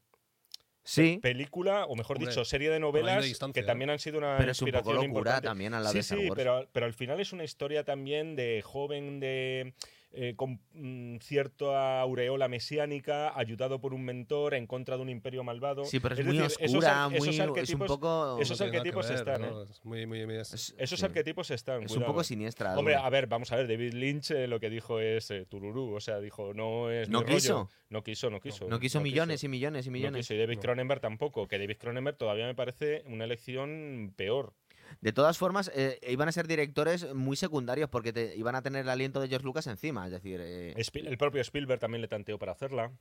[SPEAKER 2] Sí,
[SPEAKER 1] Película, o mejor
[SPEAKER 3] Hombre,
[SPEAKER 1] dicho, serie de novelas que también han sido una
[SPEAKER 2] pero es un poco
[SPEAKER 1] inspiración
[SPEAKER 2] locura
[SPEAKER 1] importante.
[SPEAKER 2] también a la
[SPEAKER 1] sí, sí, pero, pero al final es una historia también de joven de eh, con mm, cierta aureola mesiánica, ayudado por un mentor en contra de un imperio malvado.
[SPEAKER 2] Sí, pero es,
[SPEAKER 1] Es
[SPEAKER 2] muy
[SPEAKER 1] decir, esos
[SPEAKER 2] oscura,
[SPEAKER 1] esos
[SPEAKER 2] muy, es un
[SPEAKER 1] arquetipos-
[SPEAKER 2] poco...
[SPEAKER 1] esos
[SPEAKER 3] No
[SPEAKER 1] arquetipos
[SPEAKER 3] ver,
[SPEAKER 1] están,
[SPEAKER 3] ¿no?
[SPEAKER 1] ¿eh?
[SPEAKER 3] Es muy, muy, muy- es-
[SPEAKER 2] es-
[SPEAKER 1] Esos
[SPEAKER 2] sí.
[SPEAKER 1] arquetipos están.
[SPEAKER 2] Es un poco siniestra.
[SPEAKER 1] Hombre, a ver, vamos a ver, David Lynch eh, lo que dijo es eh, tururú, o sea, dijo, no es
[SPEAKER 2] No
[SPEAKER 1] mi rollo.
[SPEAKER 2] quiso.
[SPEAKER 1] No quiso, no quiso.
[SPEAKER 2] no quiso millones y millones y
[SPEAKER 1] No
[SPEAKER 2] millones.
[SPEAKER 1] quiso, y David
[SPEAKER 3] No.
[SPEAKER 1] Cronenberg tampoco, que David Cronenberg todavía me parece una elección peor.
[SPEAKER 2] De todas formas, eh, iban a ser directores muy secundarios porque te, iban a tener el aliento de George Lucas encima. Es decir, eh,
[SPEAKER 1] El propio Spielberg también le tanteó para hacerla.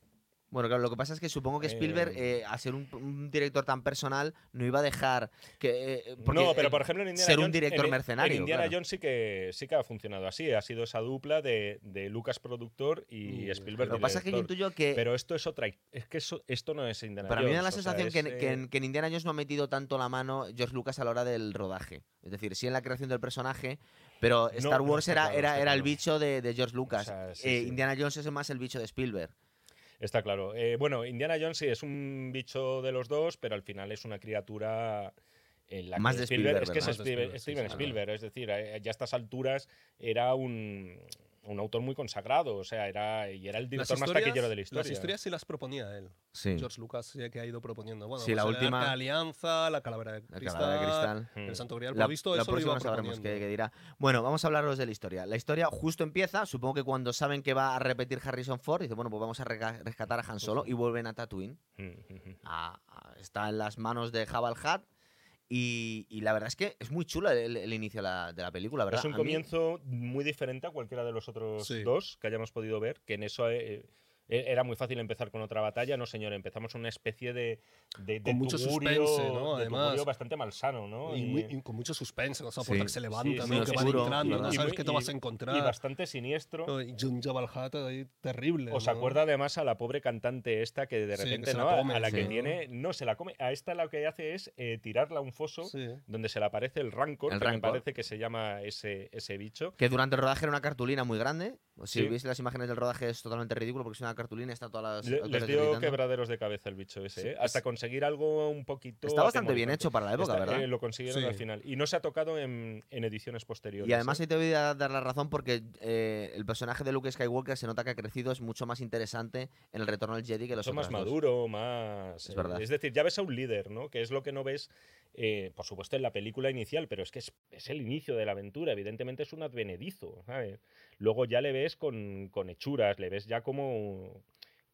[SPEAKER 2] Bueno, claro, lo que pasa es que supongo que Spielberg,
[SPEAKER 1] Eh,
[SPEAKER 2] eh, a ser un, un director tan personal, no iba a dejar que. eh, porque,
[SPEAKER 1] no, pero por ejemplo en Indiana
[SPEAKER 2] ser un
[SPEAKER 1] Jones-
[SPEAKER 2] director
[SPEAKER 1] en-
[SPEAKER 2] mercenario,
[SPEAKER 1] En Indiana
[SPEAKER 2] claro.
[SPEAKER 1] Jones sí que, sí que ha funcionado así. Ha sido esa dupla de, de Lucas productor y
[SPEAKER 3] Mm,
[SPEAKER 1] Spielberg
[SPEAKER 2] Lo que pasa es que yo intuyo que.
[SPEAKER 1] Pero esto es otra. Es que eso- esto no es Indiana
[SPEAKER 2] Para mí me da
[SPEAKER 1] Jones,
[SPEAKER 2] la
[SPEAKER 1] sea,
[SPEAKER 2] sensación que, que en, que en Indiana Jones no ha metido tanto la mano George Lucas a la hora del rodaje. Es decir, sí en la creación del personaje, pero Star
[SPEAKER 1] no
[SPEAKER 2] Wars era,
[SPEAKER 1] claro,
[SPEAKER 2] era, era el bicho de, de George Lucas.
[SPEAKER 1] sea, sí,
[SPEAKER 2] Eh,
[SPEAKER 1] sí.
[SPEAKER 2] Indiana Jones es más el bicho de Spielberg.
[SPEAKER 1] Está claro. Eh, bueno, Indiana Jones sí es un bicho de los dos, pero al final es una criatura. En la
[SPEAKER 2] Más
[SPEAKER 1] que
[SPEAKER 2] de Spielberg,
[SPEAKER 1] es que es Spielberg-
[SPEAKER 3] Spielberg,
[SPEAKER 1] Steven Spielberg, es decir, ya a estas alturas era un, un autor muy consagrado, o sea, era, y era el director más taquillero de la historia.
[SPEAKER 3] Las historias sí las proponía él.
[SPEAKER 2] Sí.
[SPEAKER 3] George Lucas sí que ha ido proponiendo. Bueno,
[SPEAKER 2] Sí, la
[SPEAKER 3] pues el
[SPEAKER 2] última-
[SPEAKER 3] de Alianza, la Calavera de
[SPEAKER 2] La
[SPEAKER 3] Cristal,
[SPEAKER 2] calavera de cristal.
[SPEAKER 1] Mm.
[SPEAKER 3] el Santo Grial.
[SPEAKER 2] La,
[SPEAKER 3] Por visto,
[SPEAKER 2] la
[SPEAKER 3] eso lo
[SPEAKER 2] próxima
[SPEAKER 3] iba
[SPEAKER 2] sabremos qué, qué dirá. Bueno, vamos a hablaros de la historia. La historia justo empieza, supongo que cuando saben que va a repetir Harrison Ford, dice, bueno, pues vamos a rescatar a Han Solo y vuelven a Tatooine.
[SPEAKER 1] Mm, mm, mm.
[SPEAKER 2] A- a- está en las manos de Jabal Hutt y, y la verdad es que es muy chulo el, el inicio de la, de la película, ¿verdad?
[SPEAKER 1] Es un
[SPEAKER 2] mí-
[SPEAKER 1] comienzo muy diferente a cualquiera de los otros
[SPEAKER 3] Sí.
[SPEAKER 1] dos que hayamos podido ver, que en eso eh, era muy fácil empezar con otra batalla. No, señor, empezamos una especie de, de, de
[SPEAKER 3] Con mucho
[SPEAKER 1] tugurio-
[SPEAKER 3] suspense, ¿no?
[SPEAKER 1] de
[SPEAKER 3] Además.
[SPEAKER 1] bastante malsano, ¿no?
[SPEAKER 3] Y, muy- y con mucho suspense, ¿no? O sea,
[SPEAKER 2] Sí.
[SPEAKER 3] que se levanta,
[SPEAKER 1] sí,
[SPEAKER 3] ¿no? que van entrando,
[SPEAKER 2] ¿verdad?
[SPEAKER 3] no
[SPEAKER 1] y
[SPEAKER 3] sabes qué te
[SPEAKER 1] y-
[SPEAKER 3] vas a encontrar.
[SPEAKER 1] y bastante siniestro.
[SPEAKER 3] No, Y Jun Jabal ahí terrible.
[SPEAKER 1] ¿Os
[SPEAKER 3] ¿no?
[SPEAKER 1] acuerda además a la pobre cantante esta que de
[SPEAKER 3] Sí, que
[SPEAKER 1] repente
[SPEAKER 3] se la
[SPEAKER 1] ¿no? A-
[SPEAKER 3] come,
[SPEAKER 1] a la que tiene no se la come a esta lo que hace es eh, tirarla a un foso
[SPEAKER 3] Sí.
[SPEAKER 1] donde se le aparece el rancor
[SPEAKER 2] El
[SPEAKER 1] que me
[SPEAKER 2] Rancor.
[SPEAKER 1] parece que se llama ese, ese bicho
[SPEAKER 2] Que durante el rodaje era una cartulina muy grande. Si
[SPEAKER 1] Sí.
[SPEAKER 2] veis las imágenes del rodaje es totalmente ridículo porque es una cartulina está todas las...
[SPEAKER 1] Le- les dio
[SPEAKER 2] gritando.
[SPEAKER 1] quebraderos de cabeza el bicho ese
[SPEAKER 3] Sí,
[SPEAKER 1] ¿eh? hasta
[SPEAKER 3] es-
[SPEAKER 1] conseguir algo un poquito
[SPEAKER 2] Está bastante bien hecho para la época,
[SPEAKER 1] Está-
[SPEAKER 2] ¿verdad?
[SPEAKER 1] eh, lo consiguieron
[SPEAKER 3] Sí.
[SPEAKER 1] al final y no se ha tocado en, en ediciones posteriores
[SPEAKER 2] Y además
[SPEAKER 1] ¿eh?
[SPEAKER 2] ahí te voy a dar la razón porque eh, el personaje de Luke Skywalker se nota que ha crecido, es mucho más interesante en el retorno del Jedi que los
[SPEAKER 1] más
[SPEAKER 2] otros dos.
[SPEAKER 1] maduro, más.
[SPEAKER 2] Es
[SPEAKER 1] eh,
[SPEAKER 2] verdad.
[SPEAKER 1] es decir, ya ves a un líder, ¿no? Que es lo que no ves, eh, por supuesto, en la película inicial, pero es que es, el inicio de la aventura. Evidentemente es un advenedizo, ¿sabes? Luego ya le ves con, con hechuras, le ves ya como.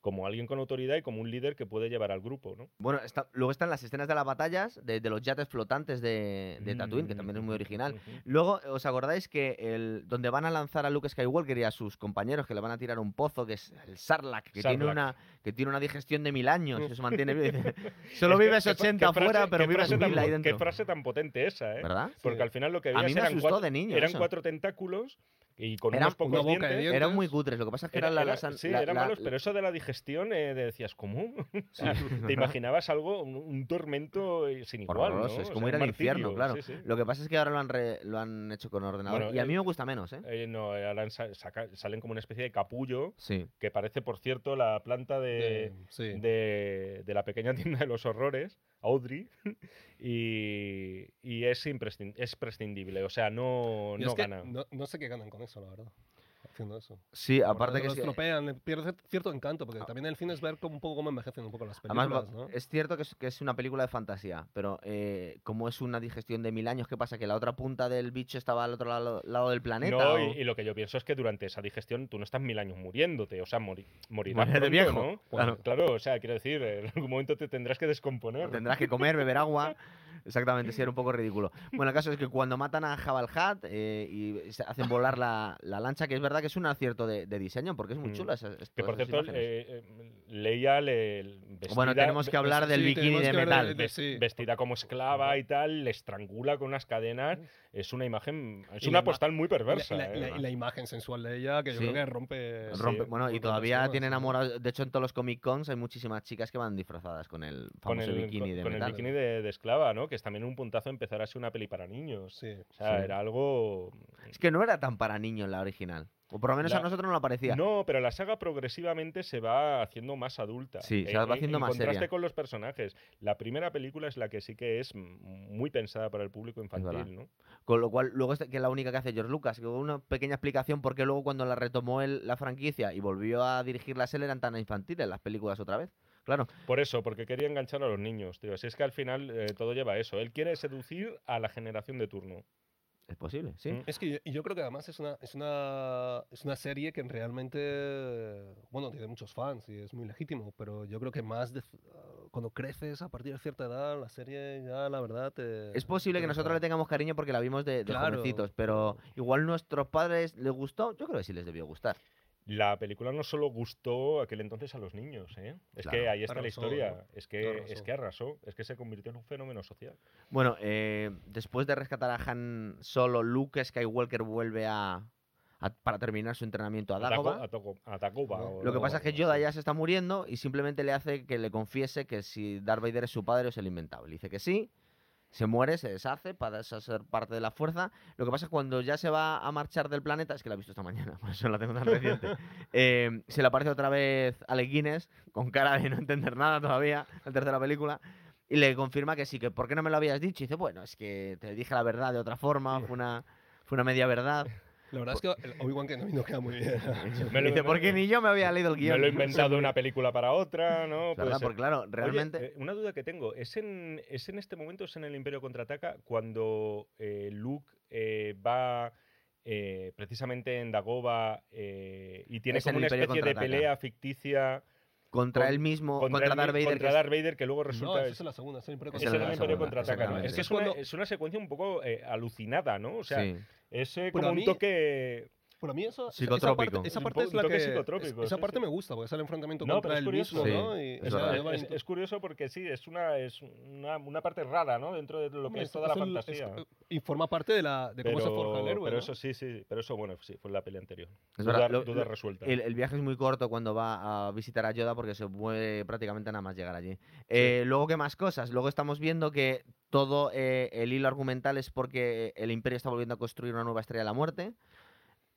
[SPEAKER 1] Como alguien con autoridad y como un líder que puede llevar al grupo, ¿no?
[SPEAKER 2] Bueno, está- luego están las escenas de las batallas de, de los yates flotantes de, de Tatooine, que también es muy original.
[SPEAKER 1] Ujú.
[SPEAKER 2] Luego, ¿os acordáis que el, donde van a lanzar a Luke Skywalker y a sus compañeros que le van a tirar un pozo, que es el Sarlacc, que, Tiene, una, que tiene una digestión de mil años, que se mantiene Solo vives
[SPEAKER 1] qué fra-
[SPEAKER 2] 80
[SPEAKER 1] qué frase-
[SPEAKER 2] afuera, pero vives
[SPEAKER 1] tan
[SPEAKER 2] mil ahí dentro.
[SPEAKER 1] Qué frase tan potente esa, ¿eh?
[SPEAKER 2] ¿Verdad?
[SPEAKER 1] Porque
[SPEAKER 3] Sí.
[SPEAKER 1] al final lo que
[SPEAKER 2] A mí
[SPEAKER 1] veías
[SPEAKER 2] me
[SPEAKER 1] eran, cuatro,
[SPEAKER 2] de niño
[SPEAKER 1] eran cuatro tentáculos y con
[SPEAKER 2] Era
[SPEAKER 1] unos pocos
[SPEAKER 3] una boca de
[SPEAKER 1] dientes.
[SPEAKER 3] dientes.
[SPEAKER 2] Eran muy cutres, lo que pasa es que
[SPEAKER 1] Era-
[SPEAKER 2] eran la,
[SPEAKER 1] era-
[SPEAKER 2] la san-
[SPEAKER 1] sí,
[SPEAKER 2] la-
[SPEAKER 1] eran
[SPEAKER 2] la-
[SPEAKER 1] malos, pero eso de la digestión eh, de- decías, ¿cómo? O
[SPEAKER 2] Sí.
[SPEAKER 1] te imaginabas algo, un, un tormento eh, sin igual,
[SPEAKER 2] es
[SPEAKER 1] O
[SPEAKER 2] como
[SPEAKER 1] sea,
[SPEAKER 2] ir al infierno, claro.
[SPEAKER 1] sí, sí.
[SPEAKER 2] Lo que pasa es que ahora lo han, re- lo han hecho con ordenador
[SPEAKER 1] Bueno,
[SPEAKER 2] y a
[SPEAKER 1] eh,
[SPEAKER 2] mí me gusta menos, ¿eh?
[SPEAKER 1] Eh, no, ahora saca- salen como una especie de capullo
[SPEAKER 2] Sí.
[SPEAKER 1] que parece, por cierto, la planta de,
[SPEAKER 3] De- sí.
[SPEAKER 1] de, de la pequeña tienda de los horrores, Audrey, y, y es, es prescindible, o sea, no, no
[SPEAKER 3] es que
[SPEAKER 1] gana.
[SPEAKER 3] no, no sé qué ganan con eso, la verdad. Haciendo eso.
[SPEAKER 2] Sí,
[SPEAKER 3] Porque
[SPEAKER 2] aparte que
[SPEAKER 3] lo
[SPEAKER 2] que-
[SPEAKER 3] estropean, pierde cierto encanto, porque también el cine es ver como un poco cómo envejecen un poco las películas,
[SPEAKER 2] Además, va-
[SPEAKER 3] ¿no?
[SPEAKER 2] es cierto que es, que es una película de fantasía, pero eh, como es una digestión de mil años, ¿qué pasa? ¿Que la otra punta del bicho estaba al otro lado, lado del planeta?
[SPEAKER 1] No,
[SPEAKER 2] o-
[SPEAKER 1] y, y lo que yo pienso es que durante esa digestión tú no estás mil años muriéndote, o sea, mori- morirás
[SPEAKER 2] de viejo,
[SPEAKER 1] ¿no?
[SPEAKER 2] claro.
[SPEAKER 1] Claro, o sea, quiero decir, en algún momento te tendrás que descomponer.
[SPEAKER 2] Tendrás que comer, beber agua. Exactamente, sí, era un poco ridículo. Bueno, el caso es que cuando matan a Jabal Hat eh, y se hacen volar la, la lancha, que es verdad que es un acierto de, de diseño, porque es muy
[SPEAKER 1] Mm.
[SPEAKER 2] chula. esa- es-
[SPEAKER 1] Que por
[SPEAKER 2] esas
[SPEAKER 1] cierto, eh, eh, Leia le, vestida,
[SPEAKER 2] bueno, tenemos que hablar del
[SPEAKER 3] sí,
[SPEAKER 2] bikini de metal.
[SPEAKER 3] de- de-
[SPEAKER 1] ves-
[SPEAKER 3] sí.
[SPEAKER 1] vestida como esclava y tal, le estrangula con unas cadenas. Es una imagen, es
[SPEAKER 3] Y
[SPEAKER 1] una postal muy
[SPEAKER 3] la-
[SPEAKER 1] perversa.
[SPEAKER 3] y la,
[SPEAKER 1] ¿eh?
[SPEAKER 3] la- imagen sensual de ella, que yo creo que rompe.
[SPEAKER 2] Rompe-
[SPEAKER 1] sí,
[SPEAKER 2] bueno, y todavía tiene enamorado. De hecho, en todos los Comic Cons hay muchísimas chicas que van disfrazadas con el
[SPEAKER 1] con
[SPEAKER 2] famoso
[SPEAKER 1] el,
[SPEAKER 2] bikini
[SPEAKER 1] con-
[SPEAKER 2] de
[SPEAKER 1] con el
[SPEAKER 2] metal.
[SPEAKER 1] bikini de, de esclava, ¿no? Que es también un puntazo empezar a ser una peli para niños.
[SPEAKER 3] Sí.
[SPEAKER 1] O sea,
[SPEAKER 2] Sí.
[SPEAKER 1] era algo.
[SPEAKER 2] Es que no era tan para niños la original. O por lo menos a nosotros no lo parecía.
[SPEAKER 1] No, pero la saga progresivamente se va haciendo más adulta.
[SPEAKER 2] Sí, se
[SPEAKER 1] En-
[SPEAKER 2] va haciendo
[SPEAKER 1] en
[SPEAKER 2] más
[SPEAKER 1] contraste
[SPEAKER 2] seria.
[SPEAKER 1] con los personajes. La primera película es la que sí que es mm, muy pensada para el público infantil, ¿no?
[SPEAKER 2] Con lo cual, luego es que es la única que hace George Lucas. Que una pequeña explicación porque luego cuando la retomó él, la franquicia y volvió a dirigirlas él eran tan infantiles las películas otra vez. Claro.
[SPEAKER 1] Por eso, porque quería enganchar a los niños, tío. Si es que al final eh, todo lleva a eso. Él quiere seducir a la generación de turno.
[SPEAKER 2] Es posible, sí.
[SPEAKER 1] Mm.
[SPEAKER 3] Es que yo, y yo creo que además es una, es una, es una serie que realmente, bueno, tiene muchos fans y es muy legítimo, pero yo creo que más de- cuando creces a partir de cierta edad, la serie ya, la verdad, te...
[SPEAKER 2] Es posible
[SPEAKER 3] te
[SPEAKER 2] que nosotros le tengamos cariño porque la vimos de, de
[SPEAKER 3] Claro,
[SPEAKER 2] jovencitos, pero igual nuestros padres les gustó. Yo creo que sí les debió gustar.
[SPEAKER 1] La película no solo gustó aquel entonces a los niños, ¿eh? Es
[SPEAKER 2] Claro.
[SPEAKER 1] que ahí está la historia.
[SPEAKER 3] ¿no?
[SPEAKER 1] Es que,
[SPEAKER 3] Arrasó.
[SPEAKER 1] es que arrasó. Es que se convirtió en un fenómeno social.
[SPEAKER 2] Bueno, eh, después de rescatar a Han Solo, Luke Skywalker vuelve a, a- para terminar su entrenamiento a Dagobah.
[SPEAKER 1] A Taco- a Tacoba, o
[SPEAKER 2] Lo que pasa es que Yoda ya se está muriendo y simplemente le hace que le confiese que si Darth Vader es su padre o es el inventable. Dice que sí, se muere, se deshace para ser parte de la fuerza. Lo que pasa es que cuando ya se va a marchar del planeta, es que la he visto esta mañana, por eso la tengo tan reciente, eh, se le aparece otra vez Alec Guinness con cara de no entender nada todavía, la tercera película. Y le confirma que sí, que ¿por qué no me lo habías dicho? Y dice, bueno, es que te dije la verdad de otra forma, fue una, fue una media verdad.
[SPEAKER 3] La verdad es que Obi-Wan Kenobi no queda muy bien.
[SPEAKER 1] Me lo-
[SPEAKER 2] dice,
[SPEAKER 1] me-
[SPEAKER 2] porque ni yo me había leído el
[SPEAKER 1] Me
[SPEAKER 2] guion.
[SPEAKER 1] lo he inventado de una película para otra, ¿no? Puede
[SPEAKER 2] ¿Verdad?
[SPEAKER 1] ser.
[SPEAKER 2] Porque claro, realmente...
[SPEAKER 1] eh, una duda que tengo. ¿Es en, ¿Es en este momento, es en el Imperio Contraataca, cuando eh, Luke eh, va eh, precisamente en Dagobah eh, y tiene
[SPEAKER 2] Es
[SPEAKER 1] como una especie de pelea ficticia
[SPEAKER 2] contra
[SPEAKER 1] con-
[SPEAKER 2] él mismo,
[SPEAKER 1] contra,
[SPEAKER 2] contra, Darth Vader.
[SPEAKER 1] contra Darth Vader, que luego
[SPEAKER 3] No,
[SPEAKER 1] resulta...
[SPEAKER 3] esa
[SPEAKER 1] es-
[SPEAKER 3] la segunda, es el Imperio
[SPEAKER 1] es que es una, es una secuencia un poco eh, alucinada, ¿no? O sea,
[SPEAKER 2] sí.
[SPEAKER 1] es eh, como un
[SPEAKER 3] mí-
[SPEAKER 1] toque...
[SPEAKER 3] Para mí eso, esa-
[SPEAKER 2] Psicotrópico.
[SPEAKER 3] Esa parte, es la que...
[SPEAKER 1] psicotrópico,
[SPEAKER 3] Esa
[SPEAKER 1] sí,
[SPEAKER 3] parte
[SPEAKER 1] sí.
[SPEAKER 3] me gusta, porque es el enfrentamiento
[SPEAKER 1] No,
[SPEAKER 3] contra él
[SPEAKER 1] curioso.
[SPEAKER 3] mismo,
[SPEAKER 2] Sí,
[SPEAKER 3] ¿no? Y,
[SPEAKER 2] es
[SPEAKER 3] o sea,
[SPEAKER 2] verdad.
[SPEAKER 3] lleva
[SPEAKER 1] Es,
[SPEAKER 3] in-
[SPEAKER 1] es curioso porque sí, es una, es una, una parte rara, ¿no? Dentro de lo que es,
[SPEAKER 3] es-
[SPEAKER 1] toda la
[SPEAKER 3] el-
[SPEAKER 1] fantasía.
[SPEAKER 3] es- y forma parte de, la, de cómo se forja el héroe,
[SPEAKER 1] pero
[SPEAKER 3] ¿no?
[SPEAKER 1] eso sí, sí, pero eso bueno, sí, fue en la peli anterior.
[SPEAKER 2] Es
[SPEAKER 1] duda,
[SPEAKER 2] verdad, lo-
[SPEAKER 1] duda resuelta.
[SPEAKER 2] El, el viaje es muy corto cuando va a visitar a Yoda porque se puede prácticamente nada más llegar allí. Eh, luego, ¿qué más cosas? Luego estamos viendo que todo eh, el hilo argumental es porque el Imperio está volviendo a construir una nueva estrella de la muerte.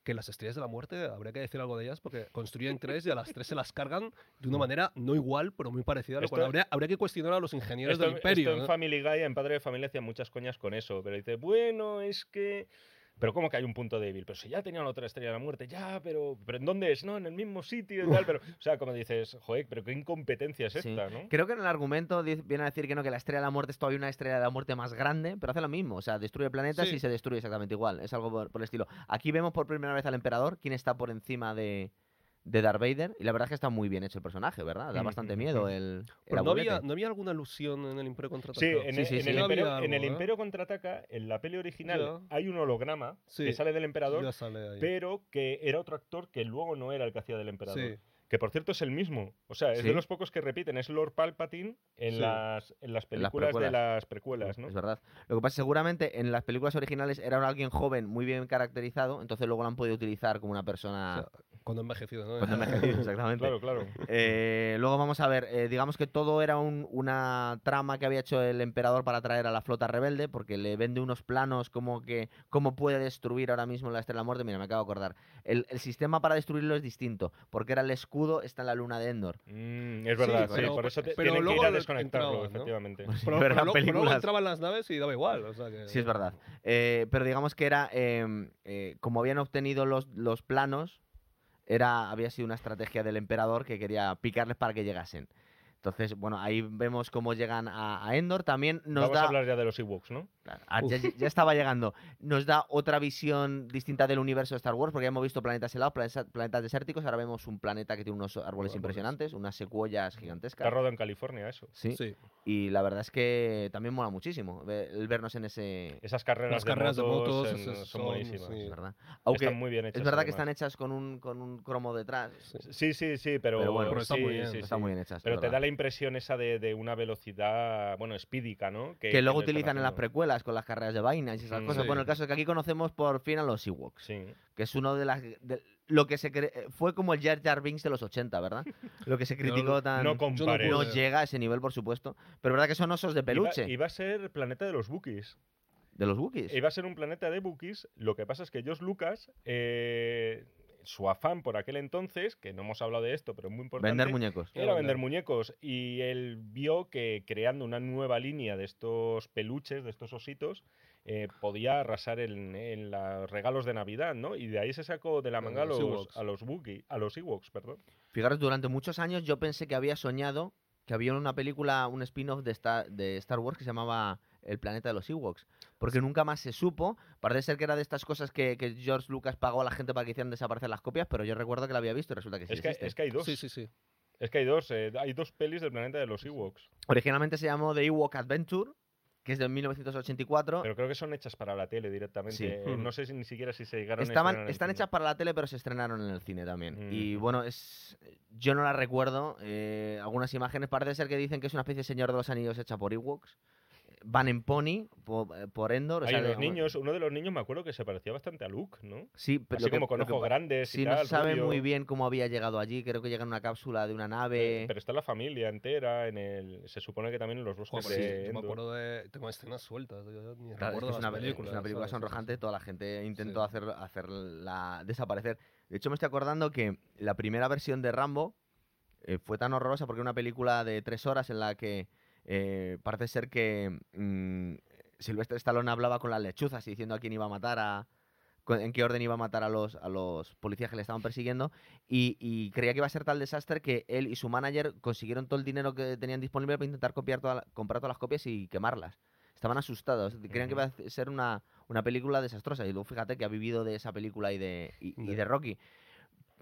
[SPEAKER 3] Que las estrellas de la muerte, habría que decir algo de ellas, porque construyen tres y a las tres se las cargan de una manera no igual, pero muy parecida, lo
[SPEAKER 1] Esto-
[SPEAKER 3] cual habría, habría que cuestionar a los ingenieros
[SPEAKER 1] Esto,
[SPEAKER 3] del imperio.
[SPEAKER 1] esto en
[SPEAKER 3] ¿no?
[SPEAKER 1] Family Guy, en Padre de Familia, hacían muchas coñas con eso. Pero dice, bueno, es que. Pero ¿cómo que hay un punto débil? Pero si ya tenían otra estrella de la muerte, ya, pero, pero ¿en dónde es? No, en el mismo sitio y tal. Pero, o sea, como dices, joder, pero qué incompetencia es
[SPEAKER 2] Sí.
[SPEAKER 1] esta, ¿no?
[SPEAKER 2] Creo que en el argumento viene a decir que no, que la estrella de la muerte es todavía una estrella de la muerte más grande, pero hace lo mismo. O sea, destruye planetas
[SPEAKER 3] Sí.
[SPEAKER 2] y se destruye exactamente igual. Es algo por, por el estilo. Aquí vemos por primera vez al emperador, quien está por encima de, de Darth Vader. Y la verdad es que está muy bien hecho el personaje, ¿verdad? Da
[SPEAKER 1] Mm,
[SPEAKER 2] bastante
[SPEAKER 1] mm,
[SPEAKER 2] miedo
[SPEAKER 1] mm.
[SPEAKER 2] el,
[SPEAKER 3] no había,
[SPEAKER 2] abuelete.
[SPEAKER 3] no había alguna alusión en el Imperio Contraataca.
[SPEAKER 1] Sí, en,
[SPEAKER 2] Sí,
[SPEAKER 1] el-
[SPEAKER 2] sí,
[SPEAKER 1] en
[SPEAKER 2] sí.
[SPEAKER 1] el, Imperio,
[SPEAKER 3] algo,
[SPEAKER 1] en el
[SPEAKER 3] ¿eh?
[SPEAKER 1] Imperio contraataca, en la peli original, hay un holograma
[SPEAKER 3] Sí.
[SPEAKER 1] que sale del emperador,
[SPEAKER 3] sale
[SPEAKER 1] pero que era otro actor que luego no era el que hacía del emperador. Que por cierto es el mismo. O sea, es
[SPEAKER 2] Sí.
[SPEAKER 1] de los pocos que repiten. Es Lord Palpatine en,
[SPEAKER 3] Sí.
[SPEAKER 1] las, en las
[SPEAKER 2] En las
[SPEAKER 1] películas de las precuelas, ¿no?
[SPEAKER 2] Es verdad. Lo que pasa es que seguramente en las películas originales era alguien joven, muy bien caracterizado, entonces luego lo han podido utilizar como una
[SPEAKER 3] O
[SPEAKER 2] persona...
[SPEAKER 3] sea, cuando envejecido, ¿no?
[SPEAKER 2] cuando envejecido, exactamente.
[SPEAKER 1] Claro, claro.
[SPEAKER 2] Eh, luego vamos a ver, eh, digamos que todo era un- una trama que había hecho el emperador para atraer a la flota rebelde, porque le vende unos planos como que cómo puede destruir ahora mismo la Estrella de la Muerte. Mira, me acabo de acordar. El, el sistema para destruirlo es distinto, porque era el escudo, está en la luna de Endor.
[SPEAKER 1] Mm, es verdad, sí,
[SPEAKER 3] pero-
[SPEAKER 1] por eso te,
[SPEAKER 3] pero
[SPEAKER 1] tienen que
[SPEAKER 3] luego
[SPEAKER 1] ir a
[SPEAKER 3] lo
[SPEAKER 1] desconectarlo,
[SPEAKER 3] entraban, ¿no?
[SPEAKER 1] efectivamente.
[SPEAKER 2] Pues
[SPEAKER 3] Pero,
[SPEAKER 2] pero
[SPEAKER 3] pero
[SPEAKER 2] eran
[SPEAKER 3] luego, pero luego
[SPEAKER 2] películas-
[SPEAKER 3] entraban las naves y daba igual. O sea que...
[SPEAKER 2] Sí, es verdad. Eh, pero digamos que era, eh, eh, como habían obtenido los, los planos, era, había sido una estrategia del emperador que quería picarles para que llegasen. Entonces, bueno, ahí vemos cómo llegan a, a Endor. También nos
[SPEAKER 1] Vamos
[SPEAKER 2] da...
[SPEAKER 1] a hablar ya de los Ewoks, ¿no?
[SPEAKER 2] Ah, ya, ya estaba llegando. Nos da otra visión distinta del universo de Star Wars, porque ya hemos visto planetas helados, planetas, planetas desérticos. Ahora vemos un planeta que tiene unos árboles
[SPEAKER 3] Árboles.
[SPEAKER 2] impresionantes, unas secuoyas
[SPEAKER 1] Está
[SPEAKER 2] gigantescas.
[SPEAKER 1] rodado en California, eso.
[SPEAKER 2] Sí.
[SPEAKER 3] Sí.
[SPEAKER 2] Y la verdad es que también mola muchísimo el vernos en ese.
[SPEAKER 1] Esas carreras,
[SPEAKER 3] Las carreras de motos,
[SPEAKER 1] en- son,
[SPEAKER 3] son,
[SPEAKER 1] buenísimas.
[SPEAKER 3] sí.
[SPEAKER 2] Es verdad. Aunque
[SPEAKER 1] Están muy bien hechas.
[SPEAKER 2] es verdad que están hechas con un, con un cromo detrás.
[SPEAKER 1] Sí, sí, sí, pero,
[SPEAKER 2] Pero bueno,
[SPEAKER 3] pero están
[SPEAKER 1] sí,
[SPEAKER 3] muy bien,
[SPEAKER 1] sí,
[SPEAKER 2] Están
[SPEAKER 1] sí.
[SPEAKER 2] muy bien hechas.
[SPEAKER 1] Pero te da la impresión esa de, de una velocidad, bueno, espídica, ¿no?
[SPEAKER 2] que luego utilizan en las precuelas con las carreras de vainas y esas
[SPEAKER 1] Mm.
[SPEAKER 2] cosas.
[SPEAKER 3] Sí.
[SPEAKER 2] Bueno, el caso es que aquí conocemos por fin a los Ewoks,
[SPEAKER 1] Sí.
[SPEAKER 2] que es uno de las. de- lo que se cre- fue como el Jar Jar Binks de los 80, ¿verdad? Lo que se criticó tan.
[SPEAKER 1] No compares.
[SPEAKER 2] no llega a ese nivel, por supuesto. Pero verdad que son osos de peluche.
[SPEAKER 1] Iba, iba a ser el planeta de los Wookiees.
[SPEAKER 2] De los Wookiees.
[SPEAKER 1] Iba a ser un planeta de Wookiees. Lo que pasa es que Josh Lucas, eh, su afán por aquel entonces, que no hemos hablado de esto, pero es muy importante.
[SPEAKER 2] Vender muñecos.
[SPEAKER 1] Era vender muñecos y él vio que creando una nueva línea de estos peluches, de estos ositos, eh, podía arrasar en, en los regalos de Navidad, ¿no? Y de ahí se sacó de la manga a
[SPEAKER 3] los
[SPEAKER 1] los,
[SPEAKER 3] Ewoks.
[SPEAKER 1] a los Wookiee- a los Ewoks, perdón.
[SPEAKER 2] Fijaros, durante muchos años yo pensé que había soñado que había una película, un spin-off de Star, de Star Wars que se llamaba El planeta de los Ewoks. Porque nunca más se supo. Parece ser que era de estas cosas que, que George Lucas pagó a la gente para que hicieran desaparecer las copias, pero yo recuerdo que la había visto y resulta que sí
[SPEAKER 1] es, que,
[SPEAKER 2] existe.
[SPEAKER 1] es que hay dos.
[SPEAKER 3] Sí, sí, sí.
[SPEAKER 1] Es que hay dos. eh, hay dos pelis del planeta de los Ewoks.
[SPEAKER 2] Originalmente se llamó The Ewok Adventure, que es de 1984.
[SPEAKER 1] Pero creo que son hechas para la tele directamente.
[SPEAKER 2] Sí.
[SPEAKER 1] Eh, no sé si ni siquiera si se llegaron a
[SPEAKER 2] Estaban,
[SPEAKER 1] estrenar en
[SPEAKER 2] están hechas para la tele, pero se estrenaron en el cine también.
[SPEAKER 1] Mm.
[SPEAKER 2] Y bueno, es yo no la recuerdo. eh, algunas imágenes parece ser que dicen que es una especie de Señor de los Anillos hecha por Ewoks. Van en Pony, por, por Endor. o
[SPEAKER 1] Hay
[SPEAKER 2] sea,
[SPEAKER 1] unos
[SPEAKER 2] de-
[SPEAKER 1] niños, uno de los niños me acuerdo que se parecía bastante a Luke, ¿no?
[SPEAKER 2] Sí, pero
[SPEAKER 1] Así
[SPEAKER 2] lo que-
[SPEAKER 1] como con
[SPEAKER 2] lo
[SPEAKER 1] ojos grandes
[SPEAKER 2] Sí,
[SPEAKER 1] y
[SPEAKER 2] no
[SPEAKER 1] tal.
[SPEAKER 2] se sabe
[SPEAKER 1] rubio.
[SPEAKER 2] muy bien cómo había llegado allí. Creo que llega en una cápsula de una nave.
[SPEAKER 1] Pero está la familia entera, en el, se supone que también en los bosques
[SPEAKER 3] Joder, sí,
[SPEAKER 1] de
[SPEAKER 3] yo me acuerdo de. Tengo escenas sueltas. Yo ni
[SPEAKER 2] Claro, es, una, es una película
[SPEAKER 3] ¿sabes?
[SPEAKER 2] sonrojante, toda la gente intentó
[SPEAKER 3] Sí.
[SPEAKER 2] hacer, hacerla desaparecer. De hecho, me estoy acordando que la primera versión de Rambo eh, fue tan horrorosa porque era una película de tres horas en la que eh, parece ser que mm, Silvestre Stallone hablaba con las lechuzas y diciendo a quién iba a matar a en qué orden iba a matar a los, a los policías que le estaban persiguiendo y, y creía que iba a ser tal desastre que él y su manager consiguieron todo el dinero que tenían disponible para intentar copiar toda la- comprar todas las copias y quemarlas. Estaban asustados, creían que iba a ser una, una película desastrosa y luego fíjate que ha vivido de esa película y de, y,
[SPEAKER 3] de
[SPEAKER 2] Rocky.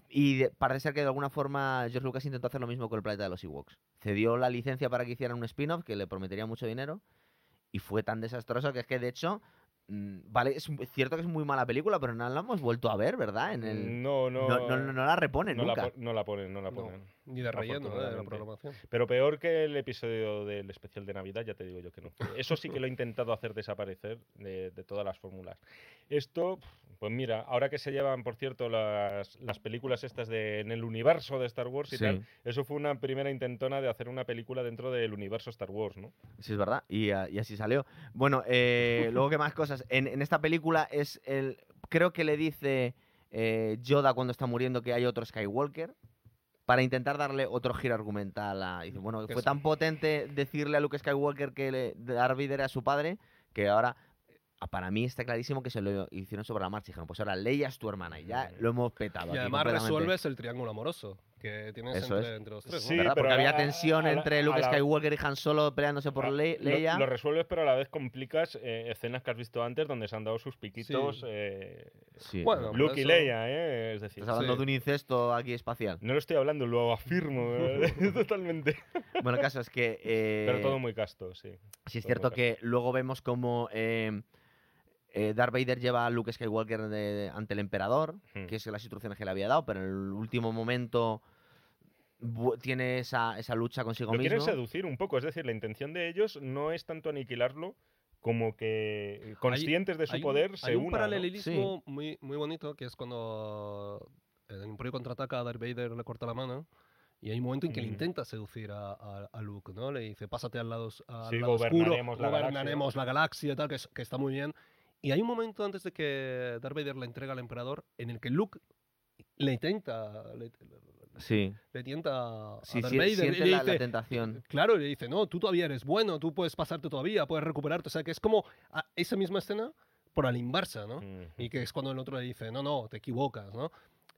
[SPEAKER 2] Y parece ser que de alguna forma George Lucas intentó hacer lo mismo con el planeta de los Ewoks. Cedió la licencia para que hicieran un spin-off que le prometería mucho dinero y fue tan desastroso que es que de hecho, vale, es cierto que es muy mala película, pero no la hemos vuelto a ver, ¿verdad? En el...
[SPEAKER 1] No, no.
[SPEAKER 2] no, no, la reponen
[SPEAKER 1] no
[SPEAKER 2] nunca.
[SPEAKER 1] no la ponen, no la
[SPEAKER 3] No,
[SPEAKER 1] ponen.
[SPEAKER 3] Ni de relleno, ¿eh? de la programación.
[SPEAKER 1] Pero peor que el episodio del especial de Navidad, ya te digo yo que no. Eso sí que lo he intentado hacer desaparecer de, de todas las fórmulas. Esto, pues mira, ahora que se llevan, por cierto, las, las películas estas de, en el universo de Star Wars y
[SPEAKER 2] Sí.
[SPEAKER 1] tal, eso fue una primera intentona de hacer una película dentro del universo Star Wars, ¿no?
[SPEAKER 2] Sí, es verdad. Y, ah, y así salió. Bueno, eh, luego, ¿qué más cosas? En, en esta película es el. Creo que le dice eh, Yoda cuando está muriendo que hay otro Skywalker. Para intentar darle otro giro argumental a. Dice, bueno, fue tan potente decirle a Luke Skywalker que le, Darth Vader era su padre que ahora. ah, Para mí está clarísimo que se lo hicieron sobre la marcha. Dijeron, pues ahora Leia es tu hermana y ya
[SPEAKER 1] Mm.
[SPEAKER 2] lo hemos petado.
[SPEAKER 3] Y
[SPEAKER 2] aquí
[SPEAKER 3] además resuelves el triángulo amoroso. Que tienes
[SPEAKER 2] Eso
[SPEAKER 3] entre,
[SPEAKER 2] es.
[SPEAKER 3] entre los tres, ¿no?
[SPEAKER 1] Sí,
[SPEAKER 2] ¿verdad? Porque había tensión
[SPEAKER 1] a
[SPEAKER 2] entre Luke
[SPEAKER 1] la-
[SPEAKER 2] Skywalker y Han Solo peleándose por
[SPEAKER 1] Ah,
[SPEAKER 2] Le- Leia.
[SPEAKER 1] Lo, resuelves, pero a la vez complicas eh, escenas que has visto antes donde se han dado sus piquitos
[SPEAKER 3] Sí.
[SPEAKER 1] eh,
[SPEAKER 2] Sí.
[SPEAKER 3] Bueno,
[SPEAKER 1] Luke y Leia, ¿eh? Es decir,
[SPEAKER 2] Estás hablando
[SPEAKER 3] Sí.
[SPEAKER 2] de un incesto aquí espacial.
[SPEAKER 1] no lo estoy hablando, lo afirmo ¿verdad? totalmente.
[SPEAKER 2] Bueno, el caso es que. eh,
[SPEAKER 1] Pero todo muy casto, sí.
[SPEAKER 2] Sí, es
[SPEAKER 1] todo
[SPEAKER 2] cierto que luego vemos como eh, Darth Vader lleva a Luke Skywalker de- ante el emperador,
[SPEAKER 1] Hmm.
[SPEAKER 2] que es las instrucciones que le había dado, pero en el último momento tiene esa, esa lucha consigo
[SPEAKER 1] Lo
[SPEAKER 2] mismo.
[SPEAKER 1] quieren seducir un poco, es decir, la intención de ellos no es tanto aniquilarlo como que conscientes de su
[SPEAKER 3] Hay un-
[SPEAKER 1] poder se
[SPEAKER 3] hay un
[SPEAKER 1] unan. ¿no?
[SPEAKER 3] paralelismo muy, muy bonito que es cuando en el Imperio contraataca a Darth Vader le corta la mano y hay un momento en que le intenta seducir a, a- a Luke, ¿no? Le dice, pásate al lado, al
[SPEAKER 1] Sí,
[SPEAKER 3] lado oscuro,
[SPEAKER 1] gobernaremos la
[SPEAKER 3] gobernaremos la galaxia y tal, que está muy bien. Y hay un momento antes de que Darth Vader le entrega al emperador en el que Luke le intenta, le,
[SPEAKER 2] Sí,
[SPEAKER 3] le tienta a
[SPEAKER 2] sí,
[SPEAKER 3] Darth
[SPEAKER 2] sí,
[SPEAKER 3] Vader y
[SPEAKER 2] siente
[SPEAKER 3] le
[SPEAKER 2] la, la
[SPEAKER 3] dice,
[SPEAKER 2] tentación.
[SPEAKER 3] Claro, y le dice, no, tú todavía eres bueno, tú puedes pasarte todavía, puedes recuperarte. O sea, que es como a- esa misma escena, por a la inversa, ¿no?
[SPEAKER 1] Ujú.
[SPEAKER 3] Y que es cuando el otro le dice, no, no, te equivocas, ¿no?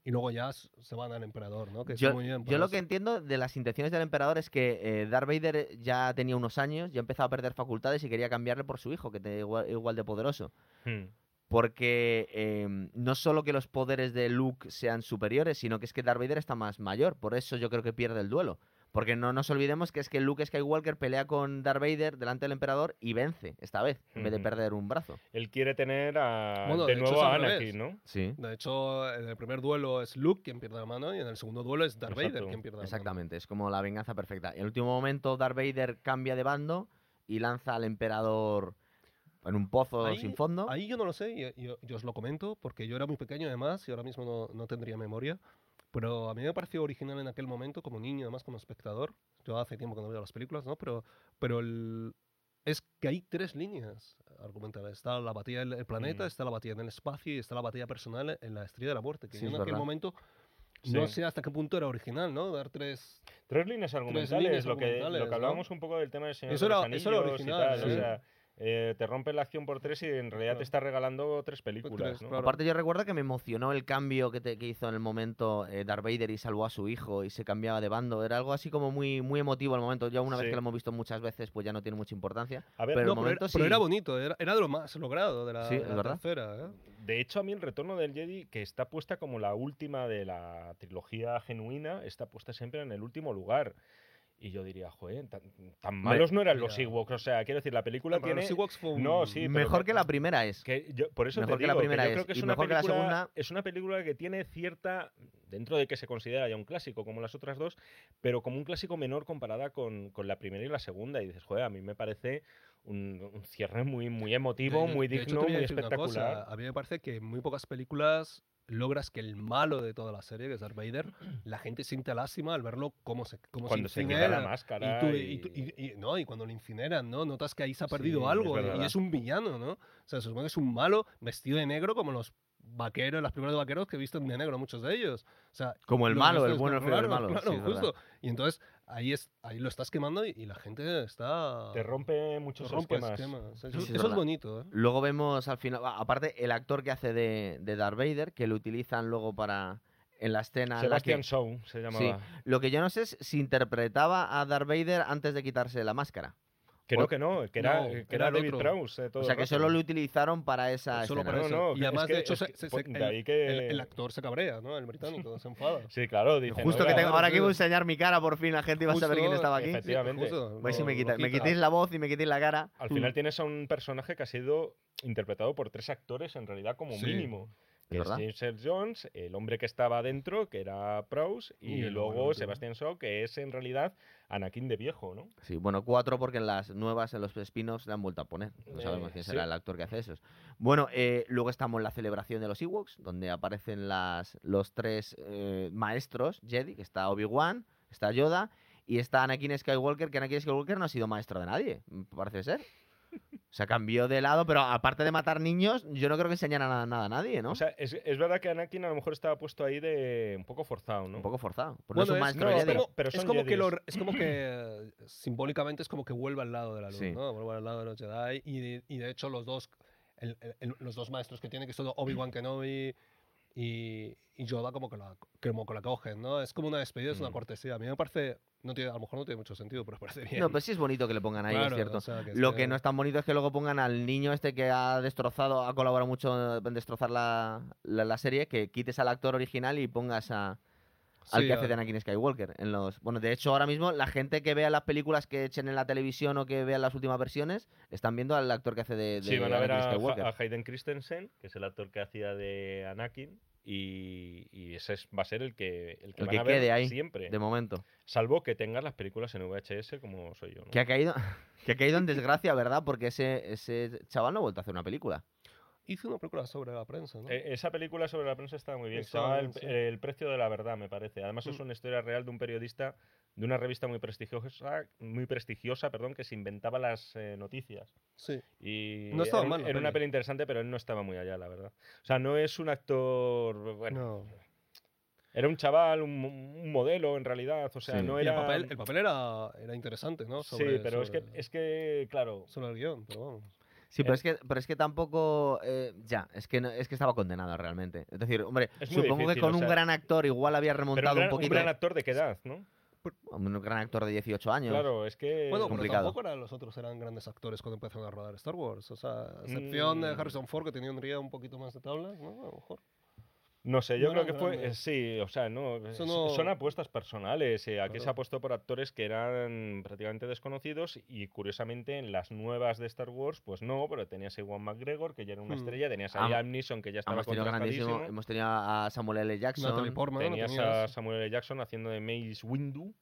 [SPEAKER 3] Y luego ya se van al emperador, ¿no? Que
[SPEAKER 2] Yo,
[SPEAKER 3] muy bien.
[SPEAKER 2] yo
[SPEAKER 3] pero
[SPEAKER 2] lo
[SPEAKER 3] es-
[SPEAKER 2] que entiendo de las intenciones del emperador es que eh, Darth Vader ya tenía unos años, ya empezaba a perder facultades y quería cambiarle por su hijo, que tenía igual, igual de poderoso.
[SPEAKER 1] Hmm.
[SPEAKER 2] Porque eh, no solo que los poderes de Luke sean superiores, sino que es que Darth Vader está más mayor. Por eso yo creo que pierde el duelo. Porque no nos olvidemos que es que Luke Skywalker pelea con Darth Vader delante del emperador y vence esta vez, en vez de perder un brazo.
[SPEAKER 1] Él quiere tener a,
[SPEAKER 3] Bueno,
[SPEAKER 1] de
[SPEAKER 3] de hecho
[SPEAKER 1] nuevo
[SPEAKER 3] es
[SPEAKER 1] a. Anakin, ¿no?
[SPEAKER 2] Sí.
[SPEAKER 3] De hecho, en el primer duelo es Luke quien pierde la mano y en el segundo duelo es Darth
[SPEAKER 1] Exacto.
[SPEAKER 3] Vader quien pierde la mano.
[SPEAKER 2] Exactamente, es como la venganza perfecta. En el último momento Darth Vader cambia de bando y lanza al emperador en un pozo
[SPEAKER 3] Ahí-
[SPEAKER 2] sin fondo.
[SPEAKER 3] Ahí yo no lo sé, y, y- yo os lo comento, porque yo era muy pequeño además y ahora mismo no, no tendría memoria. Pero a mí me pareció original en aquel momento, como niño, además como espectador. Yo hace tiempo que no veo las películas, ¿no? Pero, pero el- es que hay tres líneas argumentales. Está la batalla en el planeta,
[SPEAKER 1] Mm.
[SPEAKER 3] está la batalla en el espacio y está la batalla personal en la Estrella de la Muerte. Que
[SPEAKER 2] Sí,
[SPEAKER 3] yo en aquel
[SPEAKER 2] verdad.
[SPEAKER 3] momento
[SPEAKER 1] Sí.
[SPEAKER 3] no sé hasta qué punto era original, ¿no? Dar tres...
[SPEAKER 1] Tres líneas argumentales,
[SPEAKER 3] líneas
[SPEAKER 1] lo, que, lo que
[SPEAKER 3] ¿no?
[SPEAKER 1] hablábamos un poco del tema del Señor
[SPEAKER 3] Eso
[SPEAKER 1] de los
[SPEAKER 3] era- eso era
[SPEAKER 1] Anillos y
[SPEAKER 3] original,
[SPEAKER 1] tal,
[SPEAKER 2] sí.
[SPEAKER 1] O sea, eh, te rompe la acción por tres y en realidad
[SPEAKER 3] Claro.
[SPEAKER 1] te está regalando tres películas,
[SPEAKER 3] Tres,
[SPEAKER 1] ¿no?
[SPEAKER 3] claro.
[SPEAKER 2] Aparte yo recuerdo que me emocionó el cambio que, te- que hizo en el momento eh, Darth Vader y salvó a su hijo y se cambiaba de bando. Era algo así como muy, muy emotivo el momento. Ya una vez
[SPEAKER 1] Sí.
[SPEAKER 2] que lo hemos visto muchas veces, pues ya no tiene mucha importancia.
[SPEAKER 1] A ver,
[SPEAKER 2] Pero
[SPEAKER 3] No,
[SPEAKER 2] el
[SPEAKER 3] pero,
[SPEAKER 2] momento
[SPEAKER 3] era, pero
[SPEAKER 2] sí.
[SPEAKER 3] era bonito, era, era de lo más logrado de la,
[SPEAKER 2] Sí,
[SPEAKER 3] de la
[SPEAKER 2] verdad.
[SPEAKER 3] tercera. ¿eh?
[SPEAKER 1] De hecho, a mí el retorno del Jedi, que está puesta como la última de la trilogía genuina, está puesta siempre en el último lugar. Y yo diría, joder, tan, tan malos no eran los. Ewoks. O sea, quiero decir, la película
[SPEAKER 3] Pero
[SPEAKER 1] tiene...
[SPEAKER 3] los Ewoks fue un-
[SPEAKER 1] No, sí,
[SPEAKER 2] Mejor
[SPEAKER 1] que-
[SPEAKER 2] la primera es.
[SPEAKER 1] Que yo- por eso
[SPEAKER 2] Mejor
[SPEAKER 1] te
[SPEAKER 2] que la primera
[SPEAKER 1] yo
[SPEAKER 2] es,
[SPEAKER 1] creo que es
[SPEAKER 2] y
[SPEAKER 1] una
[SPEAKER 2] mejor que la
[SPEAKER 1] película,
[SPEAKER 2] segunda.
[SPEAKER 1] es una película que tiene cierta, dentro de que se considera ya un clásico como las otras dos, pero como un clásico menor comparada con, con la primera y la segunda. Y dices, joder, a mí me parece un, un cierre muy, muy emotivo, muy digno, muy espectacular.
[SPEAKER 3] cosa, A mí me parece que en muy pocas películas logras que el malo de toda la serie, que es Darth Vader, la gente siente lástima al verlo cómo se, cómo
[SPEAKER 1] Cuando se
[SPEAKER 3] incinera.
[SPEAKER 1] quita la máscara.
[SPEAKER 3] Y, tú-
[SPEAKER 1] y-
[SPEAKER 3] y tú- y- no, y cuando lo incineran, ¿no? Notas que ahí se ha
[SPEAKER 1] Sí,
[SPEAKER 3] perdido
[SPEAKER 1] es
[SPEAKER 3] algo y-
[SPEAKER 1] verdad.
[SPEAKER 3] y es un villano, ¿no? O sea, se supone que es un malo vestido de negro como los vaqueros, las de vaqueros que visten de negro, muchos de ellos. O sea,
[SPEAKER 2] Como el malo, el bueno, el malo.
[SPEAKER 3] Claro,
[SPEAKER 2] sí, es
[SPEAKER 3] justo. Y entonces ahí, es, ahí lo estás quemando y, y la gente está...
[SPEAKER 1] Te rompe muchos
[SPEAKER 3] rompe
[SPEAKER 1] esquemas.
[SPEAKER 3] esquemas. Eso,
[SPEAKER 2] Sí, sí, es
[SPEAKER 3] eso es
[SPEAKER 2] verdad.
[SPEAKER 3] bonito, ¿eh?
[SPEAKER 2] Luego vemos al final, aparte el actor que hace de, de Darth Vader, que lo utilizan luego para en la escena.
[SPEAKER 1] Sebastian
[SPEAKER 2] que-
[SPEAKER 1] Shaw se llamaba.
[SPEAKER 2] Lo que yo no sé es si interpretaba a Darth Vader antes de quitarse la máscara.
[SPEAKER 1] Que no, que no, que era,
[SPEAKER 3] No,
[SPEAKER 1] que
[SPEAKER 3] era
[SPEAKER 1] era David. Prowse. eh,
[SPEAKER 2] O sea que
[SPEAKER 1] rato.
[SPEAKER 2] solo lo utilizaron para esa
[SPEAKER 3] Solo
[SPEAKER 2] escena.
[SPEAKER 3] para
[SPEAKER 1] No,
[SPEAKER 3] eso.
[SPEAKER 1] no,
[SPEAKER 3] y
[SPEAKER 1] que
[SPEAKER 3] además,
[SPEAKER 1] es que-
[SPEAKER 3] de hecho,
[SPEAKER 1] es
[SPEAKER 3] se-
[SPEAKER 1] que
[SPEAKER 3] se-
[SPEAKER 1] por-
[SPEAKER 3] se-
[SPEAKER 1] de
[SPEAKER 3] el,
[SPEAKER 1] ahí que-
[SPEAKER 3] el- el actor se cabrea, ¿no? El británico se enfada.
[SPEAKER 1] Sí, claro, dice.
[SPEAKER 2] Justo
[SPEAKER 1] no,
[SPEAKER 2] que tengo, ahora que a enseñar mi cara, por fin la gente iba a saber quién estaba aquí.
[SPEAKER 1] efectivamente.
[SPEAKER 3] justo,
[SPEAKER 2] Vais y me, quita- me quitéis la voz y me quitéis la cara.
[SPEAKER 1] Al
[SPEAKER 3] Mm.
[SPEAKER 1] final tienes a un personaje que ha sido interpretado por tres actores en realidad como
[SPEAKER 3] Sí.
[SPEAKER 1] mínimo. Que es. James Earl Jones, el hombre que estaba dentro, que era Prowse, y, luego
[SPEAKER 3] bueno.
[SPEAKER 1] Sebastian Shaw, que es en realidad Anakin de viejo, ¿no?
[SPEAKER 2] Sí, bueno, cuatro porque en las nuevas, en los spin-offs, le han vuelto a poner. No
[SPEAKER 1] Eh,
[SPEAKER 2] sabemos quién
[SPEAKER 1] sí.
[SPEAKER 2] será el actor que hace esos. Bueno, eh, luego estamos en la celebración de los Ewoks, donde aparecen las, los tres eh, maestros Jedi, que está Obi-Wan, está Yoda y está Anakin Skywalker, que Anakin Skywalker no ha sido maestro de nadie, parece ser. Se cambió de lado, pero aparte de matar niños, yo no creo que enseñara nada, nada a nadie, ¿no?
[SPEAKER 1] O sea, es, es verdad que Anakin a lo mejor estaba puesto ahí de un poco forzado, ¿no?
[SPEAKER 2] Un poco forzado.
[SPEAKER 3] Bueno,
[SPEAKER 2] no es un
[SPEAKER 3] es-
[SPEAKER 2] maestro
[SPEAKER 1] no,
[SPEAKER 2] Jedi.
[SPEAKER 1] pero-
[SPEAKER 3] como, es como que, lo- es como que simbólicamente es como que vuelve al lado de la luz,
[SPEAKER 2] Sí.
[SPEAKER 3] ¿no? Vuelve al lado de los Jedi y de, y de hecho los dos, el- el- el- los dos maestros que tiene, que son Obi-Wan Kenobi y, y Yoda como que, la, como que la cogen, ¿no? Es como una despedida, es una
[SPEAKER 1] Mm.
[SPEAKER 3] cortesía. A mí me parece, no tiene, a lo mejor no tiene mucho sentido, pero parece bien.
[SPEAKER 2] No, pues sí es bonito que le pongan ahí, es cierto.
[SPEAKER 3] o sea, que
[SPEAKER 2] Lo que no es tan bonito es que luego pongan al niño este que ha destrozado, ha colaborado mucho en destrozar la, la, la serie, que quites al actor original y pongas a, al
[SPEAKER 3] Sí,
[SPEAKER 2] que hace de Anakin Skywalker. En los, bueno, de hecho, ahora mismo la gente que vea las películas que echen en la televisión o que vea las últimas versiones están viendo al actor que hace de, de
[SPEAKER 1] Sí, van a ver
[SPEAKER 2] Anakin
[SPEAKER 1] a,
[SPEAKER 2] Skywalker.
[SPEAKER 1] Ha- a Hayden Christensen, que es el actor que hacía de Anakin, y, y ese es- va a ser el que, el que
[SPEAKER 2] El
[SPEAKER 1] van
[SPEAKER 2] que
[SPEAKER 1] a ver
[SPEAKER 2] quede ahí,
[SPEAKER 1] siempre.
[SPEAKER 2] de momento.
[SPEAKER 1] Salvo que tengas las películas en VHS como soy yo. ¿no?
[SPEAKER 2] Que ha caído, que ha caído en desgracia, ¿verdad? Porque ese, ese chaval no ha vuelto a hacer una película.
[SPEAKER 3] Hizo una película sobre la prensa, ¿no?
[SPEAKER 1] Eh, Esa película sobre la prensa está muy bien. Se
[SPEAKER 3] Está
[SPEAKER 1] llama
[SPEAKER 3] bien,
[SPEAKER 1] el,
[SPEAKER 3] sí.
[SPEAKER 1] El precio de la verdad, me parece. Además es
[SPEAKER 3] Mm.
[SPEAKER 1] una historia real de un periodista de una revista muy prestigiosa, muy prestigiosa, perdón, que se inventaba las eh, noticias.
[SPEAKER 3] Sí.
[SPEAKER 1] Y
[SPEAKER 3] No estaba
[SPEAKER 1] era,
[SPEAKER 3] mal
[SPEAKER 1] era una
[SPEAKER 3] peli.
[SPEAKER 1] interesante, pero él no estaba muy allá, la verdad. O sea, no es un actor, bueno,
[SPEAKER 3] No.
[SPEAKER 1] era un chaval, un, un modelo en realidad. O sea,
[SPEAKER 2] Sí.
[SPEAKER 1] no
[SPEAKER 3] Y
[SPEAKER 1] era.
[SPEAKER 3] el papel, el papel era, era interesante, ¿no?
[SPEAKER 1] sí,
[SPEAKER 3] Sobre-
[SPEAKER 1] pero es que es que claro.
[SPEAKER 3] Sobre el guion, pero vamos.
[SPEAKER 2] Sí, pero
[SPEAKER 1] Eh.
[SPEAKER 2] es que, pero es que tampoco. eh, ya, es que, no- es que estaba condenado realmente. Es decir, hombre,
[SPEAKER 1] Es
[SPEAKER 2] supongo
[SPEAKER 1] difícil,
[SPEAKER 2] que con
[SPEAKER 1] o
[SPEAKER 2] un
[SPEAKER 1] sea,
[SPEAKER 2] gran actor igual había
[SPEAKER 1] Pero
[SPEAKER 2] remontado
[SPEAKER 1] un gran,
[SPEAKER 2] un
[SPEAKER 1] un
[SPEAKER 2] poquito.
[SPEAKER 1] gran actor de qué edad, ¿no?
[SPEAKER 2] Un gran actor de 18 años.
[SPEAKER 1] Claro, es que.
[SPEAKER 3] Bueno, pero
[SPEAKER 2] complicado.
[SPEAKER 3] tampoco eran los otros eran grandes actores cuando empezaron a rodar Star Wars. O sea, a excepción de
[SPEAKER 1] Mm.
[SPEAKER 3] Harrison Ford, que tenía un día un poquito más de tablas, ¿no? A lo mejor.
[SPEAKER 1] No sé, yo
[SPEAKER 3] No
[SPEAKER 1] creo que fue.
[SPEAKER 3] grandes.
[SPEAKER 1] eh, sí, o sea, no. Son apuestas personales. eh, aquí se
[SPEAKER 3] Claro.
[SPEAKER 1] ha puesto por actores que eran prácticamente desconocidos y curiosamente en las nuevas de Star Wars, pues no, pero tenías a Iwan McGregor, que ya era una
[SPEAKER 3] Hmm.
[SPEAKER 1] estrella, tenías a
[SPEAKER 2] Am-
[SPEAKER 1] Liam Neeson, que ya estaba
[SPEAKER 2] Hemos tenido, grandísimo,
[SPEAKER 1] contrastadísimo,
[SPEAKER 2] hemos tenido a Samuel L. Jackson.
[SPEAKER 3] Portman, ¿no?
[SPEAKER 1] tenías a
[SPEAKER 3] Tenías-
[SPEAKER 1] Samuel L. Jackson haciendo de Mace Windu.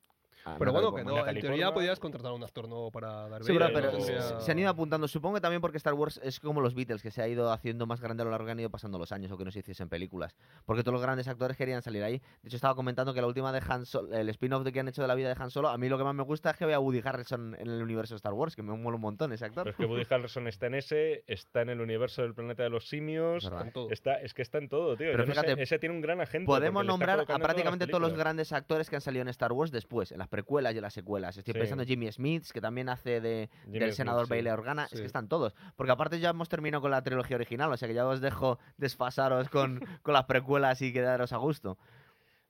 [SPEAKER 3] Pero
[SPEAKER 2] Natalie
[SPEAKER 3] bueno, que no, en teoría podías contratar a un actor nuevo para dar
[SPEAKER 2] Sí,
[SPEAKER 3] vida,
[SPEAKER 2] pero, se- han ido apuntando. Supongo que también porque Star Wars es como los Beatles, que se ha ido haciendo más grande a lo largo que han ido pasando los años o que no se hiciesen películas. Porque todos los grandes actores querían salir ahí. De hecho, estaba comentando que la última de Han Solo, el spin-off de que han hecho de la vida de Han Solo, a mí lo que más me gusta es que vea a Woody Harrelson en el universo de Star Wars, que me mola un montón ese actor.
[SPEAKER 1] Pero es que Woody Harrelson está en ese, está en el universo del planeta de los simios.
[SPEAKER 2] Es verdad.
[SPEAKER 3] Con todo.
[SPEAKER 1] Está, es que está en todo, tío.
[SPEAKER 2] Pero
[SPEAKER 1] Yo no sé,
[SPEAKER 2] fíjate,
[SPEAKER 1] ese tiene un gran agente.
[SPEAKER 2] Podemos
[SPEAKER 1] está
[SPEAKER 2] nombrar a
[SPEAKER 1] en
[SPEAKER 2] prácticamente todos los grandes actores que han salido en Star Wars después, en las precuelas y en las secuelas. Estoy
[SPEAKER 1] Sí.
[SPEAKER 2] pensando en Jimmy Smith, que también hace de,
[SPEAKER 1] Jimmy
[SPEAKER 2] del senador. Bailey Organa. Es que están todos. Porque aparte ya hemos terminado con la trilogía original, o sea que ya os dejo desfasaros con, con las precuelas y quedaros a gusto.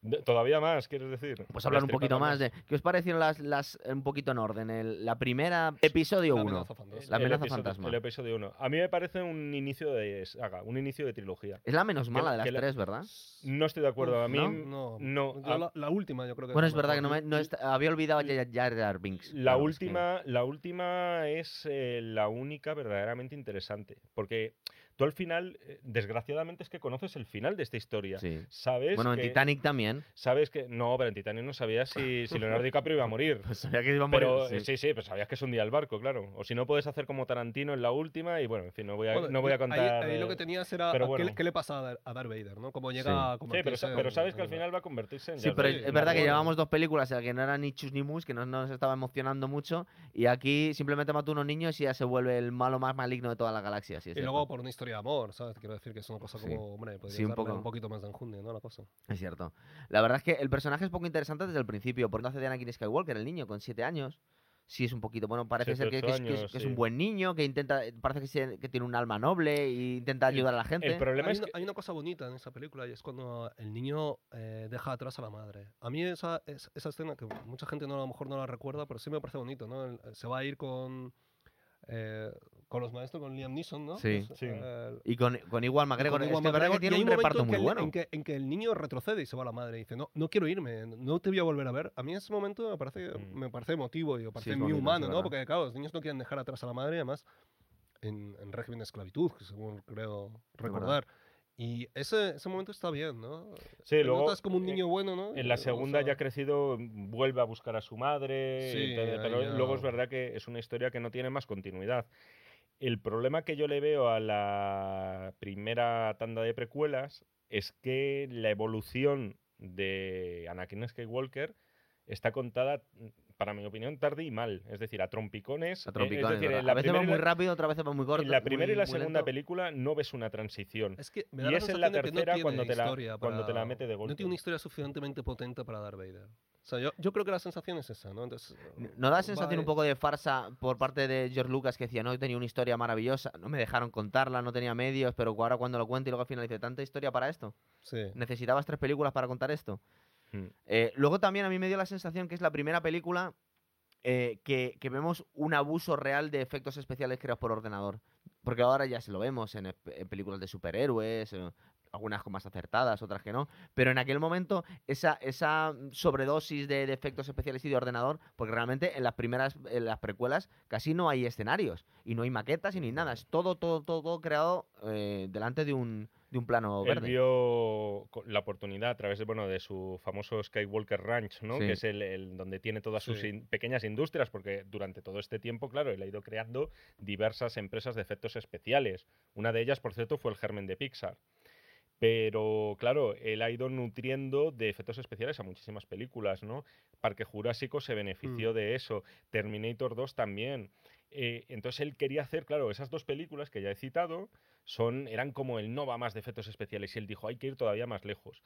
[SPEAKER 1] De- Todavía más, quieres decir.
[SPEAKER 2] Pues hablar un poquito más de. ¿Qué os parecieron las, las un poquito en orden? El- la primera, episodio
[SPEAKER 3] La
[SPEAKER 2] 1.
[SPEAKER 3] amenaza fantasma.
[SPEAKER 2] La
[SPEAKER 1] El
[SPEAKER 2] amenaza
[SPEAKER 1] episodio-
[SPEAKER 2] fantasma.
[SPEAKER 1] El episodio 1. A mí me parece un inicio de saga, un inicio de trilogía.
[SPEAKER 2] Es la menos mala de las
[SPEAKER 1] que la-
[SPEAKER 2] tres, ¿verdad?
[SPEAKER 1] No estoy de acuerdo. A mí,
[SPEAKER 2] ¿no?
[SPEAKER 3] No,
[SPEAKER 1] no, a-
[SPEAKER 3] la, la última yo creo que
[SPEAKER 2] Bueno,
[SPEAKER 3] la
[SPEAKER 2] es verdad que no, me, no est- había olvidado a Jar Binks.
[SPEAKER 1] La
[SPEAKER 2] es que-
[SPEAKER 1] última, la última es eh, la única verdaderamente interesante. Porque tú al final, eh, desgraciadamente, es que conoces el final de esta historia.
[SPEAKER 2] Sí.
[SPEAKER 1] Sabes
[SPEAKER 2] Bueno, en Titanic también.
[SPEAKER 1] Sabes que. No, pero en Titanic no sabías si, si Leonardo DiCaprio iba a morir.
[SPEAKER 2] Pues sabía que iba a morir.
[SPEAKER 1] Pero
[SPEAKER 2] sí.
[SPEAKER 1] eh, sí, sí, pues sabías que es un día al barco, claro. O si no, puedes hacer como Tarantino en la última y bueno, en fin, no voy a,
[SPEAKER 3] Bueno,
[SPEAKER 1] no voy a contar.
[SPEAKER 3] Ahí, lo
[SPEAKER 1] eh,
[SPEAKER 3] que tenías era
[SPEAKER 1] pero
[SPEAKER 3] qué, le- qué le pasa a Dar- a Darth Vader, ¿no? Cómo llega
[SPEAKER 2] Sí.
[SPEAKER 3] a
[SPEAKER 1] Sí, pero,
[SPEAKER 3] convertirse
[SPEAKER 1] sa- pero
[SPEAKER 3] en-
[SPEAKER 1] sabes que al final va a convertirse en
[SPEAKER 2] Sí, pero es verdad que
[SPEAKER 1] bueno.
[SPEAKER 2] llevamos dos películas en las que no era ni chus ni mus, que no nos estaba emocionando mucho, y aquí simplemente mató unos niños y ya se vuelve el malo más maligno de toda la galaxia. sí, es
[SPEAKER 3] Y
[SPEAKER 2] cierto.
[SPEAKER 3] luego por una historia de amor, ¿sabes? Quiero decir que es una cosa
[SPEAKER 2] Sí.
[SPEAKER 3] como, hombre, podrías
[SPEAKER 2] Sí, un
[SPEAKER 3] darle
[SPEAKER 2] poco.
[SPEAKER 3] un poquito más de enjundia, ¿no? La cosa.
[SPEAKER 2] Es cierto. La verdad es que el personaje es poco interesante desde el principio, porque no hace de Anakin Skywalker, el niño, con siete años. Sí, es un poquito. Bueno, parece ser que, que es, que es-
[SPEAKER 1] años,
[SPEAKER 2] que es un buen niño, que intenta. Parece que, se- que tiene un alma noble e intenta ayudar a la gente.
[SPEAKER 1] El problema
[SPEAKER 3] Hay
[SPEAKER 1] es
[SPEAKER 3] una,
[SPEAKER 1] que.
[SPEAKER 3] hay una cosa bonita en esa película y es cuando el niño eh, deja atrás a la madre. A mí esa, es- esa escena, que mucha gente no, a lo mejor no la recuerda, pero sí me parece bonito, ¿no? El- se va a ir con, eh, con los maestros, con Liam Neeson, ¿no?
[SPEAKER 2] Sí.
[SPEAKER 3] Es,
[SPEAKER 1] Sí.
[SPEAKER 3] eh,
[SPEAKER 2] Y con, con Igual McGregor.
[SPEAKER 3] con
[SPEAKER 2] que es verdad que
[SPEAKER 3] McGregor, y
[SPEAKER 2] tiene un reparto
[SPEAKER 3] en
[SPEAKER 2] muy
[SPEAKER 3] el-
[SPEAKER 2] bueno.
[SPEAKER 3] En que, en que el niño retrocede y se va a la madre y dice, no, no quiero irme, no te voy a volver a ver. A mí ese momento me parece,
[SPEAKER 1] Mm.
[SPEAKER 3] me parece emotivo y me parece
[SPEAKER 2] es
[SPEAKER 3] muy
[SPEAKER 2] bonito,
[SPEAKER 3] humano, ¿no? Porque, claro, los niños no quieren dejar atrás a la madre, además, en, en régimen de esclavitud, que según creo recordar. Y ese, ese momento está bien, ¿no?
[SPEAKER 1] Sí,
[SPEAKER 3] Te
[SPEAKER 1] luego,
[SPEAKER 3] notas como un
[SPEAKER 1] eh,
[SPEAKER 3] niño bueno, ¿no?
[SPEAKER 1] En la
[SPEAKER 3] O
[SPEAKER 1] segunda,
[SPEAKER 3] sea,
[SPEAKER 1] ya crecido, vuelve a buscar a su madre.
[SPEAKER 3] Sí, ahí
[SPEAKER 1] pero
[SPEAKER 3] ya-
[SPEAKER 1] luego es verdad que es una historia que no tiene más continuidad. El problema que yo le veo a la primera tanda de precuelas es que la evolución de Anakin Skywalker está contada, para mi opinión, tarde y mal. Es decir, a trompicones.
[SPEAKER 2] A
[SPEAKER 1] Eh,
[SPEAKER 2] trompicones,
[SPEAKER 1] es decir,
[SPEAKER 2] ¿verdad?
[SPEAKER 1] en la
[SPEAKER 2] a veces va muy rápido, otra vez va muy corto.
[SPEAKER 1] en la primera y la segunda
[SPEAKER 2] lento.
[SPEAKER 1] película no ves una transición.
[SPEAKER 3] Es que me da
[SPEAKER 1] Y
[SPEAKER 3] la
[SPEAKER 1] es en la
[SPEAKER 3] no
[SPEAKER 1] tercera cuando te la- cuando te la mete de golpe.
[SPEAKER 3] No tiene una historia suficientemente potente para Darth Vader. O sea, yo, yo creo que la sensación es esa, ¿no? Entonces,
[SPEAKER 2] ¿No da sensación
[SPEAKER 3] vale.
[SPEAKER 2] un poco de farsa por parte de George Lucas que decía, no, tenía una historia maravillosa, no me dejaron contarla, no tenía medios, pero ahora cuando lo cuento y luego al final dice, ¿tanta historia para esto?
[SPEAKER 3] Sí.
[SPEAKER 2] ¿Necesitabas tres películas para contar esto?
[SPEAKER 1] Mm.
[SPEAKER 2] Eh, luego también a mí me dio la sensación que es la primera película eh, que, que vemos un abuso real de efectos especiales creados por ordenador. Porque ahora ya se lo vemos en películas de superhéroes, eh, algunas con más acertadas, otras que no. Pero en aquel momento, esa, esa sobredosis de, de efectos especiales y de ordenador, porque realmente en las primeras, en las precuelas, casi no hay escenarios, y no hay maquetas y ni nada. Es todo, todo, todo, todo creado eh, delante de un, de un plano
[SPEAKER 1] Él
[SPEAKER 2] verde.
[SPEAKER 1] vio la oportunidad a través de, bueno, de su famoso Skywalker Ranch, ¿no?
[SPEAKER 2] Sí.
[SPEAKER 1] Que es el, el donde tiene todas sus
[SPEAKER 3] Sí.
[SPEAKER 1] in- pequeñas industrias, porque durante todo este tiempo, claro, él ha ido creando diversas empresas de efectos especiales. Una de ellas, por cierto, fue el germen de Pixar. Pero, claro, él ha ido nutriendo de efectos especiales a muchísimas películas, ¿no? Parque Jurásico se benefició de eso. Terminator 2 también. Eh, entonces él quería hacer, claro, esas dos películas que ya he citado, son, eran como el no va más de efectos especiales. Y él dijo, hay que ir todavía más lejos.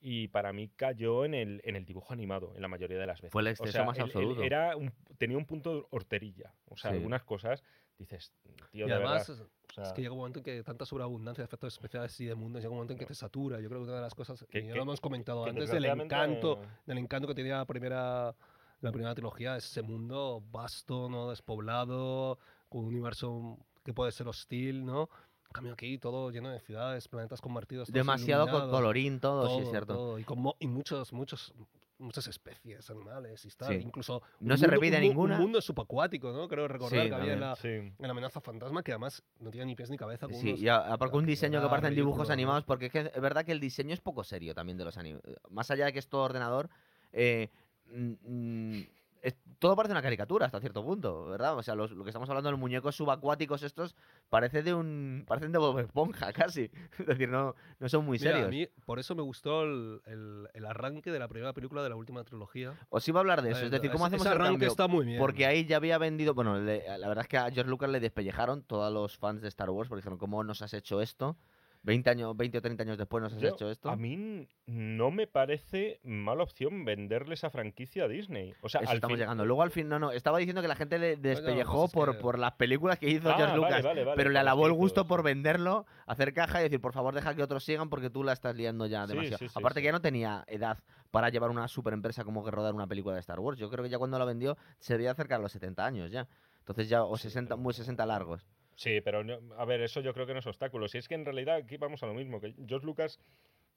[SPEAKER 1] Y para mí cayó en el, en el dibujo animado, en la mayoría de las veces.
[SPEAKER 2] Fue el
[SPEAKER 1] O
[SPEAKER 2] exceso
[SPEAKER 1] sea,
[SPEAKER 2] más
[SPEAKER 1] él- él
[SPEAKER 2] absoluto.
[SPEAKER 1] era un- tenía un punto horterilla. O sea,
[SPEAKER 2] Sí.
[SPEAKER 1] algunas cosas dices, tío,
[SPEAKER 3] Y
[SPEAKER 1] de
[SPEAKER 3] además,
[SPEAKER 1] verdad. Sea,
[SPEAKER 3] es que llega un momento en que tanta sobreabundancia de efectos especiales y de mundos, llega un momento en que te satura. Yo creo que una de las cosas,
[SPEAKER 1] Que-
[SPEAKER 3] y ya
[SPEAKER 1] que-
[SPEAKER 3] lo hemos comentado
[SPEAKER 1] que
[SPEAKER 3] antes, del encanto, del encanto que tenía la primera, la primera trilogía, es ese mundo vasto, ¿no? despoblado, con un universo que puede ser hostil, ¿no? En cambio aquí todo lleno de ciudades, planetas convertidos.
[SPEAKER 2] Demasiado co-
[SPEAKER 3] iluminados,
[SPEAKER 2] colorín todo, sí es
[SPEAKER 3] todo,
[SPEAKER 2] cierto.
[SPEAKER 3] todo, Y, con mo- y muchos, muchos, muchas especies animales y tal.
[SPEAKER 2] Sí.
[SPEAKER 3] Incluso
[SPEAKER 2] No se
[SPEAKER 3] mundo-
[SPEAKER 2] repite
[SPEAKER 3] un
[SPEAKER 2] ninguna.
[SPEAKER 3] Un mundo subacuático, ¿no? Creo recordar
[SPEAKER 2] Sí,
[SPEAKER 3] que había en la,
[SPEAKER 1] sí.
[SPEAKER 3] en la amenaza fantasma que además no tiene ni pies ni cabeza. con
[SPEAKER 2] Sí,
[SPEAKER 3] unos-
[SPEAKER 2] y aparte un diseño que parecen dibujos animados, porque es, que es verdad que el diseño es poco serio también de los animes. Más allá de que es todo ordenador, eh, mm, mm, es- todo parece una caricatura hasta cierto punto, ¿verdad? O sea, los- lo que estamos hablando de los muñecos subacuáticos estos parece de un parecen de Bob Esponja casi. Es decir, no, no son muy
[SPEAKER 3] Mira,
[SPEAKER 2] serios.
[SPEAKER 3] a mí por eso me gustó el, el- el arranque de la primera película de la última trilogía.
[SPEAKER 2] Os iba a hablar de eso, es decir, ¿cómo hacemos
[SPEAKER 3] ese
[SPEAKER 2] el
[SPEAKER 3] arranque
[SPEAKER 2] cambio?
[SPEAKER 3] está muy bien.
[SPEAKER 2] Porque ahí ya había vendido, bueno, le- la verdad es que a George Lucas le despellejaron todos los fans de Star Wars porque dijeron, ¿cómo nos has hecho esto? 20 años, 20 o 30 años después nos has
[SPEAKER 1] Yo-
[SPEAKER 2] hecho esto.
[SPEAKER 1] A mí no me parece mala opción venderle esa franquicia a Disney. O sea,
[SPEAKER 2] Eso
[SPEAKER 1] al
[SPEAKER 2] estamos
[SPEAKER 1] fin-
[SPEAKER 2] llegando. Luego al fin, no, no, estaba diciendo que la gente le despellejó
[SPEAKER 3] pues es
[SPEAKER 2] por,
[SPEAKER 3] que-
[SPEAKER 2] por las películas que hizo
[SPEAKER 1] Ah,
[SPEAKER 2] George Lucas,
[SPEAKER 1] vale, vale,
[SPEAKER 2] pero le alabó el gusto por venderlo, hacer caja y decir, por favor, deja que otros sigan porque tú la estás liando ya demasiado.
[SPEAKER 1] sí, sí,
[SPEAKER 2] Aparte
[SPEAKER 1] sí.
[SPEAKER 2] que ya no tenía edad para llevar una super empresa como que rodar una película de Star Wars. Yo creo que ya cuando la vendió se debía acercar a los 70 años ya. Entonces ya, o 60, muy 60 largos.
[SPEAKER 1] Sí, pero a ver, eso yo creo que no es obstáculo. Si es que en realidad aquí vamos a lo mismo, que George Lucas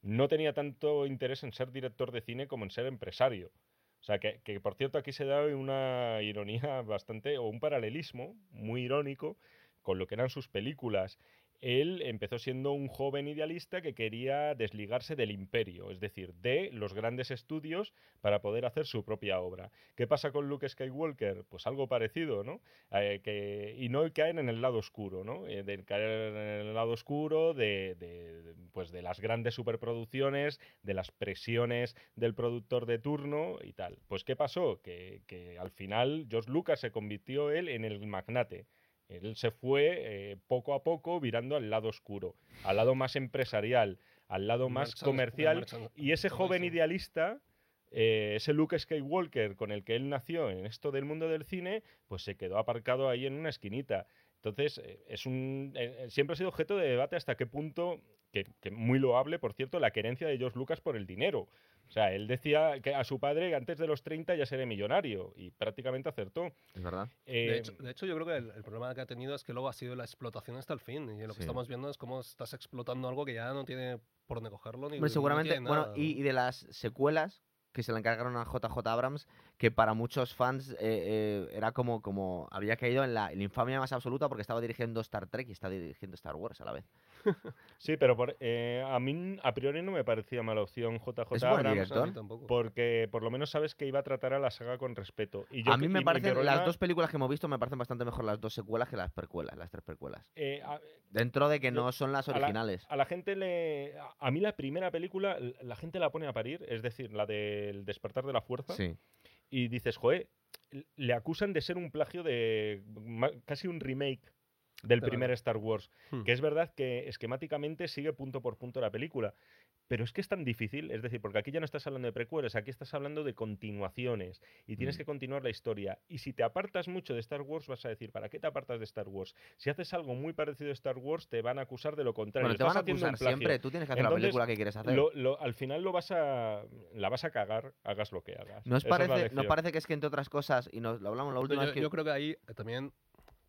[SPEAKER 1] no tenía tanto interés en ser director de cine como en ser empresario. O sea, que, que, por cierto aquí se da una ironía bastante, o un paralelismo muy irónico con lo que eran sus películas. Él empezó siendo un joven idealista que quería desligarse del imperio, es decir, de los grandes estudios para poder hacer su propia obra. ¿Qué pasa con Luke Skywalker? Pues algo parecido, ¿no? Eh, que, y no caer en el lado oscuro, ¿no? Eh, de caer en el lado oscuro de, pues de las grandes superproducciones, de las presiones del productor de turno y tal. Pues ¿qué pasó? Que, que al final George Lucas se convirtió él en el magnate. Él se fue eh, poco a poco virando al lado oscuro, al lado más empresarial, al lado más comercial. Y ese joven idealista, eh, ese Luke Skywalker con el que él nació en esto del mundo del cine, pues se quedó aparcado ahí en una esquinita. Entonces, eh, es un, eh, eh, siempre ha sido objeto de debate hasta qué punto, que, que muy loable, por cierto, la querencia de George Lucas por el dinero. O sea, él decía que a su padre que antes de los 30 ya seré millonario y prácticamente acertó.
[SPEAKER 2] Es verdad.
[SPEAKER 1] Eh,
[SPEAKER 3] De hecho, de hecho, yo creo que el, el problema que ha tenido es que luego ha sido la explotación hasta el fin. Y lo
[SPEAKER 2] Sí.
[SPEAKER 3] que estamos viendo es cómo estás explotando algo que ya no tiene por dónde cogerlo. Ni, no
[SPEAKER 2] seguramente,
[SPEAKER 3] tiene
[SPEAKER 2] bueno, y, de las secuelas que se le encargaron a JJ Abrams, que para muchos fans eh, eh, era como, como había caído en la, en la infamia más absoluta porque estaba dirigiendo Star Trek y estaba dirigiendo Star Wars a la vez.
[SPEAKER 1] Sí, pero por- eh, a mí a priori no me parecía mala opción JJ
[SPEAKER 2] Es
[SPEAKER 1] Abrams. Porque por lo menos sabes que iba a tratar a la saga con respeto. Y yo
[SPEAKER 2] a mí me parecen, las dos películas que hemos visto me parecen bastante mejor las dos secuelas que las precuelas, las tres precuelas.
[SPEAKER 1] eh, a,
[SPEAKER 2] Dentro de que
[SPEAKER 1] Yo-
[SPEAKER 2] no son las
[SPEAKER 1] a la-
[SPEAKER 2] originales.
[SPEAKER 1] a la gente le. A, mí la primera película, la gente la pone a parir, es decir, la del despertar de la fuerza.
[SPEAKER 2] Sí.
[SPEAKER 1] Y dices, joder, l- le acusan de ser un plagio de. casi un remake. Del
[SPEAKER 3] Claro.
[SPEAKER 1] primer Star Wars.
[SPEAKER 3] Hmm.
[SPEAKER 1] Que es verdad que esquemáticamente sigue punto por punto la película. Pero es que es tan difícil, es decir, porque aquí ya no estás hablando de precuelas, aquí estás hablando de continuaciones y tienes
[SPEAKER 2] Mm.
[SPEAKER 1] que continuar la historia. Y si te apartas mucho de Star Wars, vas a decir, ¿para qué te apartas de Star Wars? Si haces algo muy parecido a Star Wars, te van a acusar de lo contrario.
[SPEAKER 2] Bueno, te
[SPEAKER 1] Estás
[SPEAKER 2] van a acusar
[SPEAKER 1] plagio.
[SPEAKER 2] siempre. Tú tienes que hacer
[SPEAKER 1] Entonces,
[SPEAKER 2] la película que quieres hacer.
[SPEAKER 1] Lo- lo- al final lo vas a la vas a cagar, hagas lo que hagas.
[SPEAKER 2] ¿No os
[SPEAKER 1] Esa es la
[SPEAKER 2] parece,
[SPEAKER 1] lección.
[SPEAKER 2] ¿no parece que es que entre otras cosas, y nos lo hablamos la última
[SPEAKER 3] yo,
[SPEAKER 2] vez que...
[SPEAKER 3] yo creo que ahí también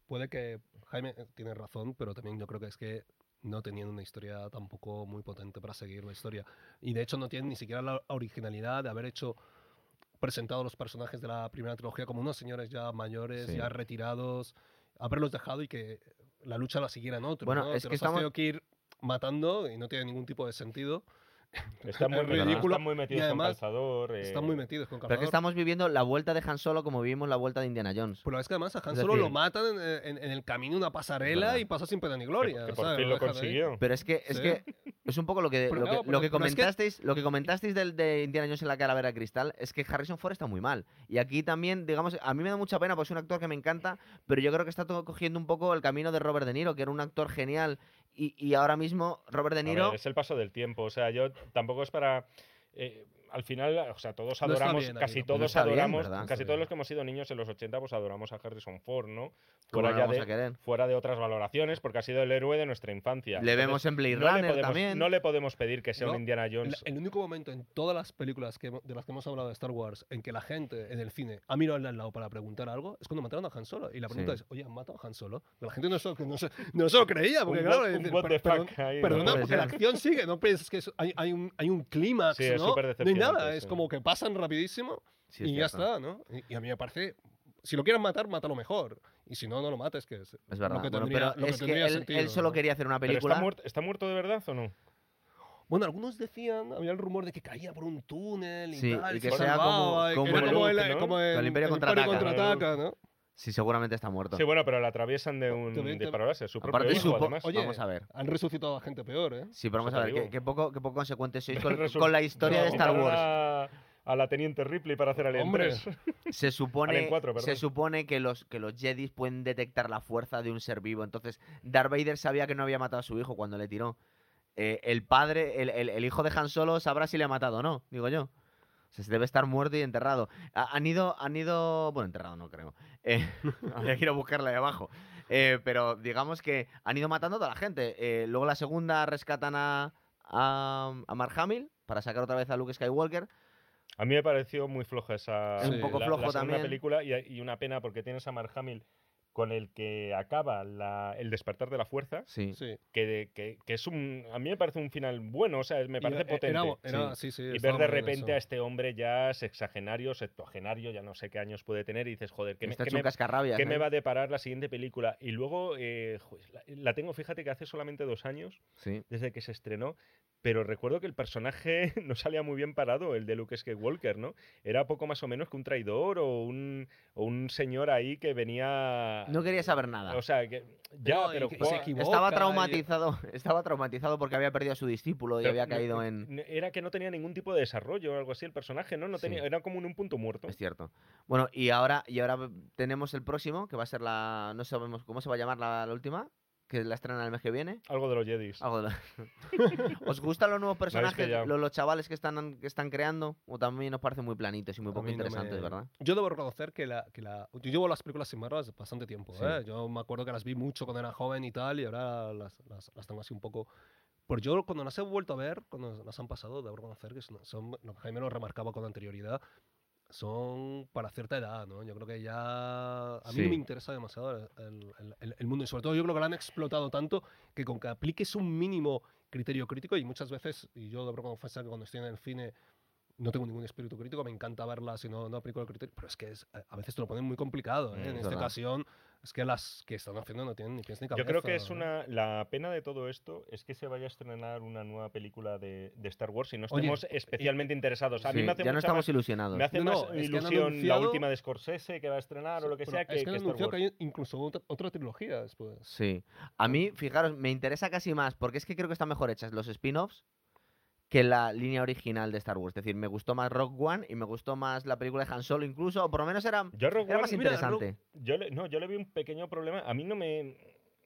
[SPEAKER 3] puede que Jaime eh, tiene razón, pero también yo creo que es que no tenían una historia tampoco muy potente para seguir la historia. Y de hecho no tienen ni siquiera la originalidad de haber hecho presentado a los personajes de la primera trilogía como unos señores ya mayores,
[SPEAKER 2] Sí.
[SPEAKER 3] ya retirados, haberlos dejado y que la lucha la siguieran otros.
[SPEAKER 2] Bueno,
[SPEAKER 3] ¿no?
[SPEAKER 2] es
[SPEAKER 3] Te
[SPEAKER 2] que
[SPEAKER 3] los has tenido que ir matando y no tiene ningún tipo de sentido.
[SPEAKER 1] Están muy,
[SPEAKER 3] es
[SPEAKER 1] metidos-
[SPEAKER 3] ridículo,
[SPEAKER 1] están muy
[SPEAKER 3] y
[SPEAKER 1] metidos
[SPEAKER 3] además
[SPEAKER 1] con calzador. eh,
[SPEAKER 3] Están muy metidos con
[SPEAKER 2] Pero es
[SPEAKER 3] calzador.
[SPEAKER 2] que estamos viviendo la vuelta de Han Solo como vivimos la vuelta de Indiana Jones.
[SPEAKER 3] Pero es que además a Han Solo
[SPEAKER 2] decir-
[SPEAKER 3] lo matan en, en- en el camino una pasarela y pasa sin pena ni gloria.
[SPEAKER 1] que por
[SPEAKER 3] ¿sabes?
[SPEAKER 1] fin lo
[SPEAKER 3] dejan ahí.
[SPEAKER 1] consiguió.
[SPEAKER 2] Pero es que es
[SPEAKER 3] Sí.
[SPEAKER 2] que es un poco lo que,
[SPEAKER 3] Pero
[SPEAKER 2] lo que,
[SPEAKER 3] claro,
[SPEAKER 2] lo que
[SPEAKER 3] pero- pero es que-
[SPEAKER 2] comentasteis, lo que comentasteis del de Indiana Jones en la calavera de cristal es que Harrison Ford está muy mal. Y aquí también, digamos, a mí me da mucha pena porque es un actor que me encanta, pero yo creo que está todo cogiendo un poco el camino de Robert De Niro, que era un actor genial y, y ahora mismo Robert De Niro
[SPEAKER 1] ver, es el paso del tiempo. O sea, yo tampoco es para. eh, al final, o sea, todos
[SPEAKER 3] No
[SPEAKER 1] adoramos,
[SPEAKER 3] bien,
[SPEAKER 1] casi todos
[SPEAKER 2] No está bien,
[SPEAKER 1] adoramos, casi todos los que hemos sido niños en los 80, pues adoramos a Harrison Ford, ¿no?
[SPEAKER 2] ¿cómo
[SPEAKER 1] Fuera, ya de, fuera de otras valoraciones, porque ha sido el héroe de nuestra infancia.
[SPEAKER 2] Le
[SPEAKER 1] Entonces,
[SPEAKER 2] vemos en Blade
[SPEAKER 1] no
[SPEAKER 2] Runner
[SPEAKER 1] podemos-
[SPEAKER 2] también.
[SPEAKER 1] No le podemos pedir que sea un Indiana Jones.
[SPEAKER 3] el único momento en todas las películas que, de las que hemos hablado de Star Wars en que la gente en el cine ha mirado al lado para preguntar algo es cuando mataron a Han Solo. Y la pregunta
[SPEAKER 2] Sí.
[SPEAKER 3] es, oye, ¿han matado a Han Solo? Pero la gente no se, no se, no se lo creía. Porque,
[SPEAKER 1] Un
[SPEAKER 3] claro, es
[SPEAKER 1] un
[SPEAKER 3] decir, per-
[SPEAKER 1] ahí, ¿no?
[SPEAKER 3] Perdona,
[SPEAKER 2] Puede
[SPEAKER 3] porque la acción sigue. No piensas que es- hay, hay un, hay un clímax,
[SPEAKER 1] Sí, es
[SPEAKER 3] ¿no?
[SPEAKER 1] decepcionante,
[SPEAKER 3] nada. Es
[SPEAKER 1] sí.
[SPEAKER 3] como que pasan rapidísimo
[SPEAKER 2] Sí,
[SPEAKER 3] y ya está, ¿no? Y, y a mí me parece... Si lo quieren matar, mátalo mejor. Y si no, no lo mates, que es,
[SPEAKER 2] Es verdad.
[SPEAKER 3] lo que
[SPEAKER 2] Bueno,
[SPEAKER 3] tendría,
[SPEAKER 2] pero
[SPEAKER 3] lo que
[SPEAKER 2] es que
[SPEAKER 3] tendría
[SPEAKER 2] él,
[SPEAKER 3] sentido,
[SPEAKER 2] él solo
[SPEAKER 3] ¿no?
[SPEAKER 2] quería hacer una
[SPEAKER 1] ¿Pero
[SPEAKER 2] película.
[SPEAKER 1] está muerto, está muerto de verdad o no?
[SPEAKER 3] Bueno, algunos decían, había el rumor de que caía por un túnel y
[SPEAKER 2] Sí,
[SPEAKER 3] tal,
[SPEAKER 2] y
[SPEAKER 3] se
[SPEAKER 2] que sea
[SPEAKER 3] salvaba,
[SPEAKER 2] como- como
[SPEAKER 1] el
[SPEAKER 3] como
[SPEAKER 1] Luke,
[SPEAKER 3] el,
[SPEAKER 1] ¿no?
[SPEAKER 3] como el,
[SPEAKER 2] El Imperio
[SPEAKER 3] el
[SPEAKER 2] contraataca.
[SPEAKER 3] contraataca, ¿no?
[SPEAKER 2] Sí, seguramente está muerto.
[SPEAKER 1] Sí, bueno, pero la atraviesan de un
[SPEAKER 3] ve- te-
[SPEAKER 1] disparo láser. Su propio
[SPEAKER 2] Aparte,
[SPEAKER 1] hijo,
[SPEAKER 2] supo-
[SPEAKER 1] además.
[SPEAKER 3] Oye,
[SPEAKER 2] Vamos a ver.
[SPEAKER 3] Han resucitado a gente peor, ¿eh?
[SPEAKER 2] Sí, pero vamos
[SPEAKER 1] Eso
[SPEAKER 2] a
[SPEAKER 1] te
[SPEAKER 2] ver, qué,
[SPEAKER 1] digo.
[SPEAKER 2] qué poco, qué poco consecuentes sois con,
[SPEAKER 1] Resu-
[SPEAKER 2] con la historia
[SPEAKER 3] No,
[SPEAKER 2] de Star
[SPEAKER 1] Quitaron
[SPEAKER 2] Wars.
[SPEAKER 1] A, a la teniente Ripley para hacer Alien
[SPEAKER 3] Hombre.
[SPEAKER 1] 3.
[SPEAKER 2] Se supone,
[SPEAKER 1] Alien cuatro, perdón.
[SPEAKER 2] se supone que los, que los Jedi pueden detectar la fuerza de un ser vivo. Entonces, Darth Vader sabía que no había matado a su hijo cuando le tiró. Eh, el padre, el, el- el hijo de Han Solo sabrá si le ha matado o no, digo yo. O sea, se debe estar muerto y enterrado. Ha- Han ido, han ido, bueno, enterrado no creo. Eh, habría que ir a buscarla ahí abajo. Eh, pero digamos que han ido matando a toda la gente. Eh, luego la segunda rescatan a, a, a Mark Hamill para sacar otra vez a Luke Skywalker.
[SPEAKER 1] A mí me pareció muy floja esa.
[SPEAKER 3] Es un poco
[SPEAKER 1] la-
[SPEAKER 2] flojo
[SPEAKER 1] la segunda
[SPEAKER 2] también.
[SPEAKER 1] película y, y una pena porque tienes a Mark Hamill con el que acaba la- el despertar de la fuerza,
[SPEAKER 2] Sí.
[SPEAKER 1] Que, que- que es un. A mí me parece un final bueno, o sea, me
[SPEAKER 3] Y
[SPEAKER 1] parece
[SPEAKER 3] era-
[SPEAKER 1] potente.
[SPEAKER 3] Era, era- sí, sí,
[SPEAKER 1] y ver de repente
[SPEAKER 3] eso.
[SPEAKER 1] a este hombre ya sexagenario, septuagenario, ya no sé qué años puede tener, y dices, joder, ¿qué, me, qué me- qué
[SPEAKER 2] ¿eh?
[SPEAKER 1] me va a deparar la siguiente película? Y luego, eh, joder, la, la tengo, fíjate que hace solamente dos años,
[SPEAKER 2] Sí.
[SPEAKER 1] desde que se estrenó, pero recuerdo que el personaje no salía muy bien parado, el de Luke Skywalker, ¿no? Era poco más o menos que un traidor o un, o un señor ahí que venía...
[SPEAKER 2] No quería saber nada.
[SPEAKER 1] O sea, que ya, pero...
[SPEAKER 3] se equivoca
[SPEAKER 2] Estaba
[SPEAKER 3] y-
[SPEAKER 2] traumatizado, estaba traumatizado porque había perdido a su discípulo y
[SPEAKER 1] pero
[SPEAKER 2] había
[SPEAKER 1] no-
[SPEAKER 2] caído en.
[SPEAKER 1] Era que no tenía ningún tipo de desarrollo o algo así el personaje, ¿no? no
[SPEAKER 2] Sí.
[SPEAKER 1] tenía, Era como en un punto muerto.
[SPEAKER 2] Es cierto. Bueno, y ahora, y ahora tenemos el próximo, que va a ser la. No sabemos cómo se va a llamar la, la última, que la estrenan el mes que viene.
[SPEAKER 1] Algo de los Jedis.
[SPEAKER 2] Algo de la- ¿Os gustan los nuevos personajes,
[SPEAKER 1] pillado.
[SPEAKER 2] los, los chavales que están, que están creando? ¿O también os parecen muy planitos y muy
[SPEAKER 3] A
[SPEAKER 2] poco
[SPEAKER 3] no
[SPEAKER 2] interesantes,
[SPEAKER 3] me-
[SPEAKER 2] verdad?
[SPEAKER 3] Yo debo reconocer que la, que la. Yo llevo las películas sin barras bastante tiempo.
[SPEAKER 2] Sí.
[SPEAKER 3] ¿eh? Yo me acuerdo que las vi mucho cuando era joven y tal, y ahora las, las, las tengo así un poco. Pues yo, cuando las he vuelto a ver, cuando las han pasado, debo reconocer que son. son lo que Jaime lo remarcaba con anterioridad. Son para cierta edad, ¿no? Yo creo que ya. A mí
[SPEAKER 2] Sí.
[SPEAKER 3] no me interesa demasiado el, el- el- el mundo. Y sobre todo, yo creo que lo han explotado tanto que con que apliques un mínimo criterio crítico, y muchas veces, y yo debo confesar que cuando estoy en el cine no tengo ningún espíritu crítico, me encanta verlas y no, no aplico el criterio, pero es que es- a veces te lo ponen muy complicado. ¿eh?
[SPEAKER 1] Mm,
[SPEAKER 3] en
[SPEAKER 1] es
[SPEAKER 3] esta
[SPEAKER 2] verdad.
[SPEAKER 3] ocasión es que las que están haciendo no tienen ni pies ni cabeza.
[SPEAKER 1] Yo creo que es una. La pena de todo esto es que se vaya a estrenar una nueva película de, de Star Wars y no
[SPEAKER 3] Oye,
[SPEAKER 1] estemos especialmente interesados. A
[SPEAKER 2] Sí,
[SPEAKER 1] mí me hace
[SPEAKER 2] ya no estamos
[SPEAKER 1] más-
[SPEAKER 2] ilusionados.
[SPEAKER 1] Me hace
[SPEAKER 3] No,
[SPEAKER 1] más
[SPEAKER 3] es
[SPEAKER 1] ilusión la última de Scorsese que va a estrenar o lo que sea que,
[SPEAKER 3] es que
[SPEAKER 1] que Star Wars.
[SPEAKER 3] que hay incluso otra, otra trilogía después.
[SPEAKER 2] Sí. A mí, fijaros, me interesa casi más, porque es que creo que están mejor hechas los spin-offs que la línea original de Star Wars. Es decir, me gustó más Rock One y me gustó más la película de Han Solo incluso, o por lo menos era,
[SPEAKER 1] Yo a Rogue
[SPEAKER 2] era
[SPEAKER 1] One-
[SPEAKER 2] más
[SPEAKER 1] mira,
[SPEAKER 2] interesante.
[SPEAKER 1] Yo le, no, yo le vi un pequeño problema. A mí no me.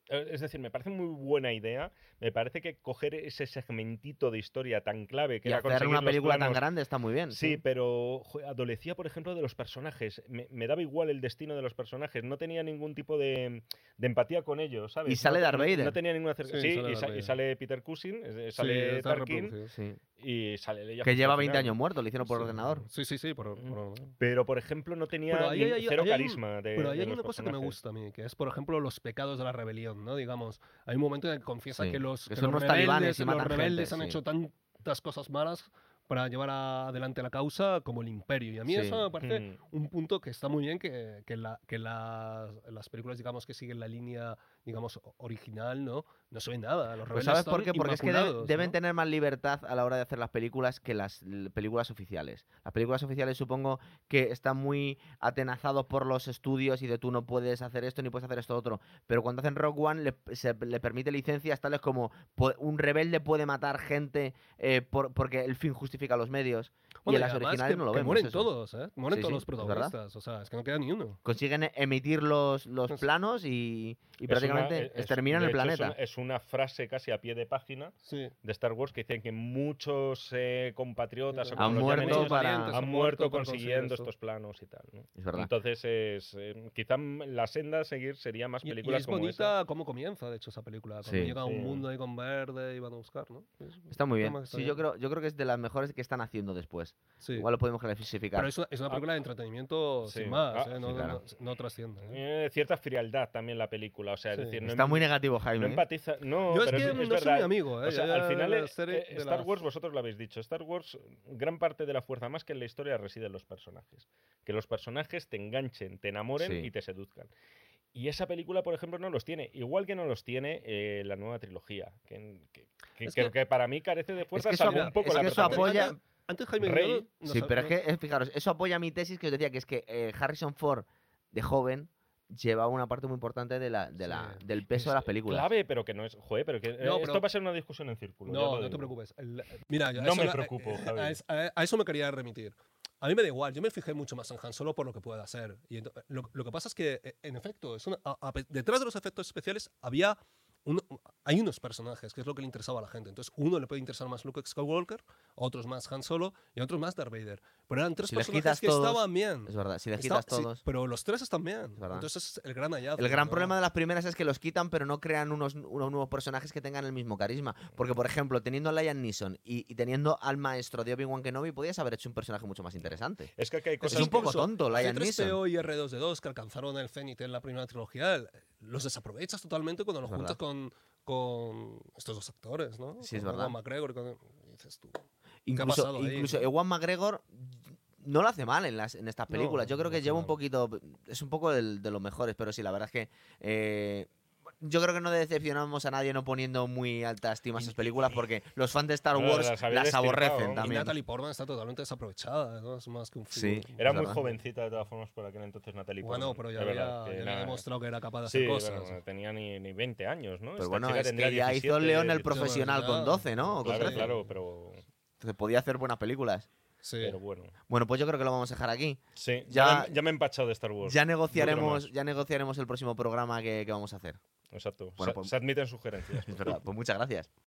[SPEAKER 1] Eh, Es decir, me parece muy buena idea. Me parece que coger ese segmentito de historia tan clave que
[SPEAKER 2] Y
[SPEAKER 1] era
[SPEAKER 2] hacer
[SPEAKER 1] conseguir
[SPEAKER 2] una película tan grande está muy bien.
[SPEAKER 1] Sí, pero jo, adolecía, por ejemplo, de los personajes. Me, me daba igual el destino de los personajes. No tenía ningún tipo de, de empatía con ellos, ¿sabes?
[SPEAKER 2] Y sale
[SPEAKER 1] no,
[SPEAKER 2] Darth
[SPEAKER 1] no-
[SPEAKER 2] Vader.
[SPEAKER 1] No tenía ninguna acerca-
[SPEAKER 3] Sí,
[SPEAKER 1] Sí,
[SPEAKER 3] sale
[SPEAKER 1] y,
[SPEAKER 3] Darth
[SPEAKER 1] sa- y sale Peter Cushing, eh,
[SPEAKER 3] Sí,
[SPEAKER 1] sale Tarkin. Y sale Leia
[SPEAKER 2] Que lleva
[SPEAKER 1] al
[SPEAKER 2] 20
[SPEAKER 1] final.
[SPEAKER 2] años muerto, lo hicieron por
[SPEAKER 3] Sí.
[SPEAKER 2] ordenador.
[SPEAKER 3] Sí, sí, sí. Por, por-
[SPEAKER 1] Pero, por ejemplo, no tenía ni-
[SPEAKER 3] hay-
[SPEAKER 1] cero
[SPEAKER 3] hay
[SPEAKER 1] carisma de
[SPEAKER 3] Pero ahí
[SPEAKER 1] de
[SPEAKER 3] hay una cosa que me gusta a mí, que es, por ejemplo, los pecados de la rebelión, ¿no? Digamos, hay un momento en el que confiesa
[SPEAKER 2] Sí,
[SPEAKER 3] que los,
[SPEAKER 2] que
[SPEAKER 3] que
[SPEAKER 2] son
[SPEAKER 3] los rebeldes,
[SPEAKER 2] y
[SPEAKER 3] los
[SPEAKER 2] matan
[SPEAKER 3] rebeldes
[SPEAKER 2] gente,
[SPEAKER 3] han
[SPEAKER 2] sí.
[SPEAKER 3] hecho tantas cosas malas para llevar adelante la causa como el imperio. Y a mí
[SPEAKER 2] Sí.
[SPEAKER 3] eso me parece
[SPEAKER 1] Mm.
[SPEAKER 3] un punto que está muy bien que, que, la- que las, las películas, digamos, que siguen la línea, digamos, original, ¿no? No se ve nada. Los
[SPEAKER 2] Pues ¿sabes por qué? Porque es que deben, tener más libertad a la hora de hacer las películas que las películas oficiales. Las películas oficiales supongo que están muy atenazados por los estudios y de tú no puedes hacer esto ni puedes hacer esto otro. Pero cuando hacen Rock One le, se- le permite licencias tales como un rebelde puede matar gente eh, por- porque el fin justifica los medios. Y en las originales
[SPEAKER 3] que,
[SPEAKER 2] no lo
[SPEAKER 3] que
[SPEAKER 2] vemos.
[SPEAKER 3] mueren
[SPEAKER 2] eso.
[SPEAKER 3] todos, ¿eh? Mueren
[SPEAKER 2] Sí,
[SPEAKER 3] todos
[SPEAKER 2] sí,
[SPEAKER 3] los protagonistas. O sea, es que no queda ni uno.
[SPEAKER 2] Consiguen e- emitir los, los planos y, y
[SPEAKER 1] Es
[SPEAKER 2] prácticamente
[SPEAKER 1] una- es-
[SPEAKER 2] exterminan el
[SPEAKER 1] hecho,
[SPEAKER 2] planeta.
[SPEAKER 1] una- Es una, frase casi a pie de página
[SPEAKER 3] Sí.
[SPEAKER 1] de Star Wars que dicen que muchos eh, compatriotas o
[SPEAKER 3] Han
[SPEAKER 2] muerto
[SPEAKER 1] ellos,
[SPEAKER 2] para-
[SPEAKER 1] han muerto consiguiendo
[SPEAKER 3] esto.
[SPEAKER 1] estos planos y tal. ¿no?
[SPEAKER 2] Es verdad.
[SPEAKER 1] Entonces, es, eh, quizá la senda a seguir sería más
[SPEAKER 3] Y-
[SPEAKER 1] películas
[SPEAKER 3] y es
[SPEAKER 1] como
[SPEAKER 3] bonita cómo comienza, de hecho, esa película. Cuando
[SPEAKER 2] Sí.
[SPEAKER 3] llega a un mundo ahí con verde y van a buscar, ¿no? Es-
[SPEAKER 2] Está muy bien. Sí, yo creo, yo creo que es de las mejores que están haciendo después.
[SPEAKER 3] Sí.
[SPEAKER 2] Igual lo podemos clasificar.
[SPEAKER 3] Pero es una, es una película de entretenimiento
[SPEAKER 1] Sí.
[SPEAKER 3] sin más,
[SPEAKER 1] Ah,
[SPEAKER 3] ¿eh? no,
[SPEAKER 2] sí,
[SPEAKER 3] no-
[SPEAKER 2] claro.
[SPEAKER 3] no, no trasciende. ¿eh?
[SPEAKER 1] Eh, cierta frialdad también la película. O sea, es decir, no,
[SPEAKER 2] Está
[SPEAKER 1] em-
[SPEAKER 2] muy negativo,
[SPEAKER 1] no
[SPEAKER 2] Jaime. ¿eh?
[SPEAKER 1] empatiza. No,
[SPEAKER 3] Yo es
[SPEAKER 1] pero
[SPEAKER 3] que
[SPEAKER 1] es, es
[SPEAKER 3] no soy muy amigo, ¿eh?
[SPEAKER 1] O sea, al final,
[SPEAKER 3] la
[SPEAKER 1] eh,
[SPEAKER 3] serie
[SPEAKER 1] eh,
[SPEAKER 3] de
[SPEAKER 1] Star
[SPEAKER 3] las-
[SPEAKER 1] Wars, vosotros lo habéis dicho. Star Wars, gran parte de la fuerza más que en la historia reside en los personajes. Que los personajes te enganchen, te enamoren
[SPEAKER 2] Sí.
[SPEAKER 1] y te seduzcan. Y esa película, por ejemplo, no los tiene. Igual que no los tiene eh, la nueva trilogía. Que, que- que-
[SPEAKER 3] Es
[SPEAKER 1] que- para mí carece de fuerza,
[SPEAKER 2] que eso-
[SPEAKER 1] salvo un poco
[SPEAKER 2] es
[SPEAKER 1] la
[SPEAKER 2] que eso apoya-
[SPEAKER 3] Antes Jaime
[SPEAKER 1] Rey.
[SPEAKER 2] Sí,
[SPEAKER 3] ha-
[SPEAKER 2] pero es que, eh, fijaros, eso apoya mi tesis que os decía, que es que eh, Harrison Ford, de joven, lleva una parte muy importante de la, de la,
[SPEAKER 3] Sí.
[SPEAKER 2] del peso de las películas.
[SPEAKER 1] Clave, pero que no es. Joder, pero que. eh,
[SPEAKER 3] No,
[SPEAKER 1] esto
[SPEAKER 3] pero-
[SPEAKER 1] va a ser una discusión en círculo.
[SPEAKER 3] No, no te preocupes. El- mira, yo a
[SPEAKER 1] No me
[SPEAKER 3] la-
[SPEAKER 1] preocupo,
[SPEAKER 3] eh,
[SPEAKER 1] Javi.
[SPEAKER 3] A, es- a- a eso me quería remitir. A mí me da igual, yo me fijé mucho más en Han Solo por lo que pueda hacer. Y lo, lo que pasa es que, eh, en efecto, es una- a- a pe- detrás de los efectos especiales había un- hay unos personajes que es lo que le interesaba a la gente. Entonces, uno le puede interesar más Luke Skywalker, otros más Han Solo y otros más Darth Vader. Pero eran tres
[SPEAKER 2] Si
[SPEAKER 3] personajes que
[SPEAKER 2] todos,
[SPEAKER 3] estaban bien.
[SPEAKER 2] Es verdad, si les
[SPEAKER 3] Estaba-
[SPEAKER 2] quitas
[SPEAKER 3] sí,
[SPEAKER 2] todos.
[SPEAKER 3] pero los tres están bien.
[SPEAKER 2] verdad.
[SPEAKER 3] Entonces, es el gran hallazgo.
[SPEAKER 2] El gran
[SPEAKER 3] ¿no?
[SPEAKER 2] problema de las primeras es que los quitan, pero no crean unos, unos nuevos personajes que tengan el mismo carisma. Porque, por ejemplo, teniendo a Liam Neeson y, y teniendo al maestro de Obi-Wan Kenobi, podías haber hecho un personaje mucho más interesante.
[SPEAKER 1] Es que aquí hay
[SPEAKER 2] Es
[SPEAKER 1] cosas.
[SPEAKER 2] un poco tonto, Liam Neeson.
[SPEAKER 3] C3PO y R2D2 que alcanzaron el Zenith en la primera trilogía, los desaprovechas totalmente cuando los
[SPEAKER 2] Es
[SPEAKER 3] juntas
[SPEAKER 2] verdad.
[SPEAKER 3] Con, con estos dos actores, ¿no?
[SPEAKER 2] Sí, es
[SPEAKER 3] Con
[SPEAKER 2] verdad.
[SPEAKER 3] Ewan McGregor con- dices tú.
[SPEAKER 2] Incluso,
[SPEAKER 3] pasado ahí?
[SPEAKER 2] incluso Ewan McGregor no lo hace mal en, las, en estas
[SPEAKER 3] No,
[SPEAKER 2] películas. Yo creo
[SPEAKER 3] no
[SPEAKER 2] que lleva un poquito. Es un poco de los mejores, pero sí, la verdad es que. eh, yo creo que no decepcionamos a nadie no poniendo muy alta estima a esas películas porque los fans de Star
[SPEAKER 1] No,
[SPEAKER 2] Wars
[SPEAKER 1] las
[SPEAKER 2] aborrecen
[SPEAKER 1] ¿no?
[SPEAKER 3] Y
[SPEAKER 2] también.
[SPEAKER 3] Natalie Portman está totalmente desaprovechada, ¿no? Es más que un
[SPEAKER 2] Sí.
[SPEAKER 1] Era muy
[SPEAKER 2] verdad.
[SPEAKER 1] jovencita de todas formas por aquel entonces Natalie
[SPEAKER 3] Bueno,
[SPEAKER 1] Portman.
[SPEAKER 3] pero ya había,
[SPEAKER 1] verdad,
[SPEAKER 3] había demostrado que era capaz de hacer
[SPEAKER 1] Sí,
[SPEAKER 3] cosas.
[SPEAKER 1] bueno, no tenía ni, ni 20 años, ¿no?
[SPEAKER 2] Pero
[SPEAKER 1] Esta
[SPEAKER 2] bueno, es que ya hizo
[SPEAKER 1] 17,
[SPEAKER 2] León el
[SPEAKER 1] 18.
[SPEAKER 2] profesional con 12, ¿no? Con
[SPEAKER 1] Claro,
[SPEAKER 2] 13.
[SPEAKER 1] claro, pero,
[SPEAKER 2] Entonces podía hacer buenas películas.
[SPEAKER 3] Sí.
[SPEAKER 1] pero bueno.
[SPEAKER 2] Bueno, pues yo creo que lo vamos a dejar aquí.
[SPEAKER 1] Sí,
[SPEAKER 2] Ya-
[SPEAKER 1] ya, me, ya me he empachado de Star Wars.
[SPEAKER 2] Ya negociaremos, ya negociaremos el próximo programa que, que vamos a hacer.
[SPEAKER 1] Exacto.
[SPEAKER 2] Bueno,
[SPEAKER 1] se,
[SPEAKER 2] pues-
[SPEAKER 1] se admiten sugerencias.
[SPEAKER 2] Es verdad. Pues muchas gracias.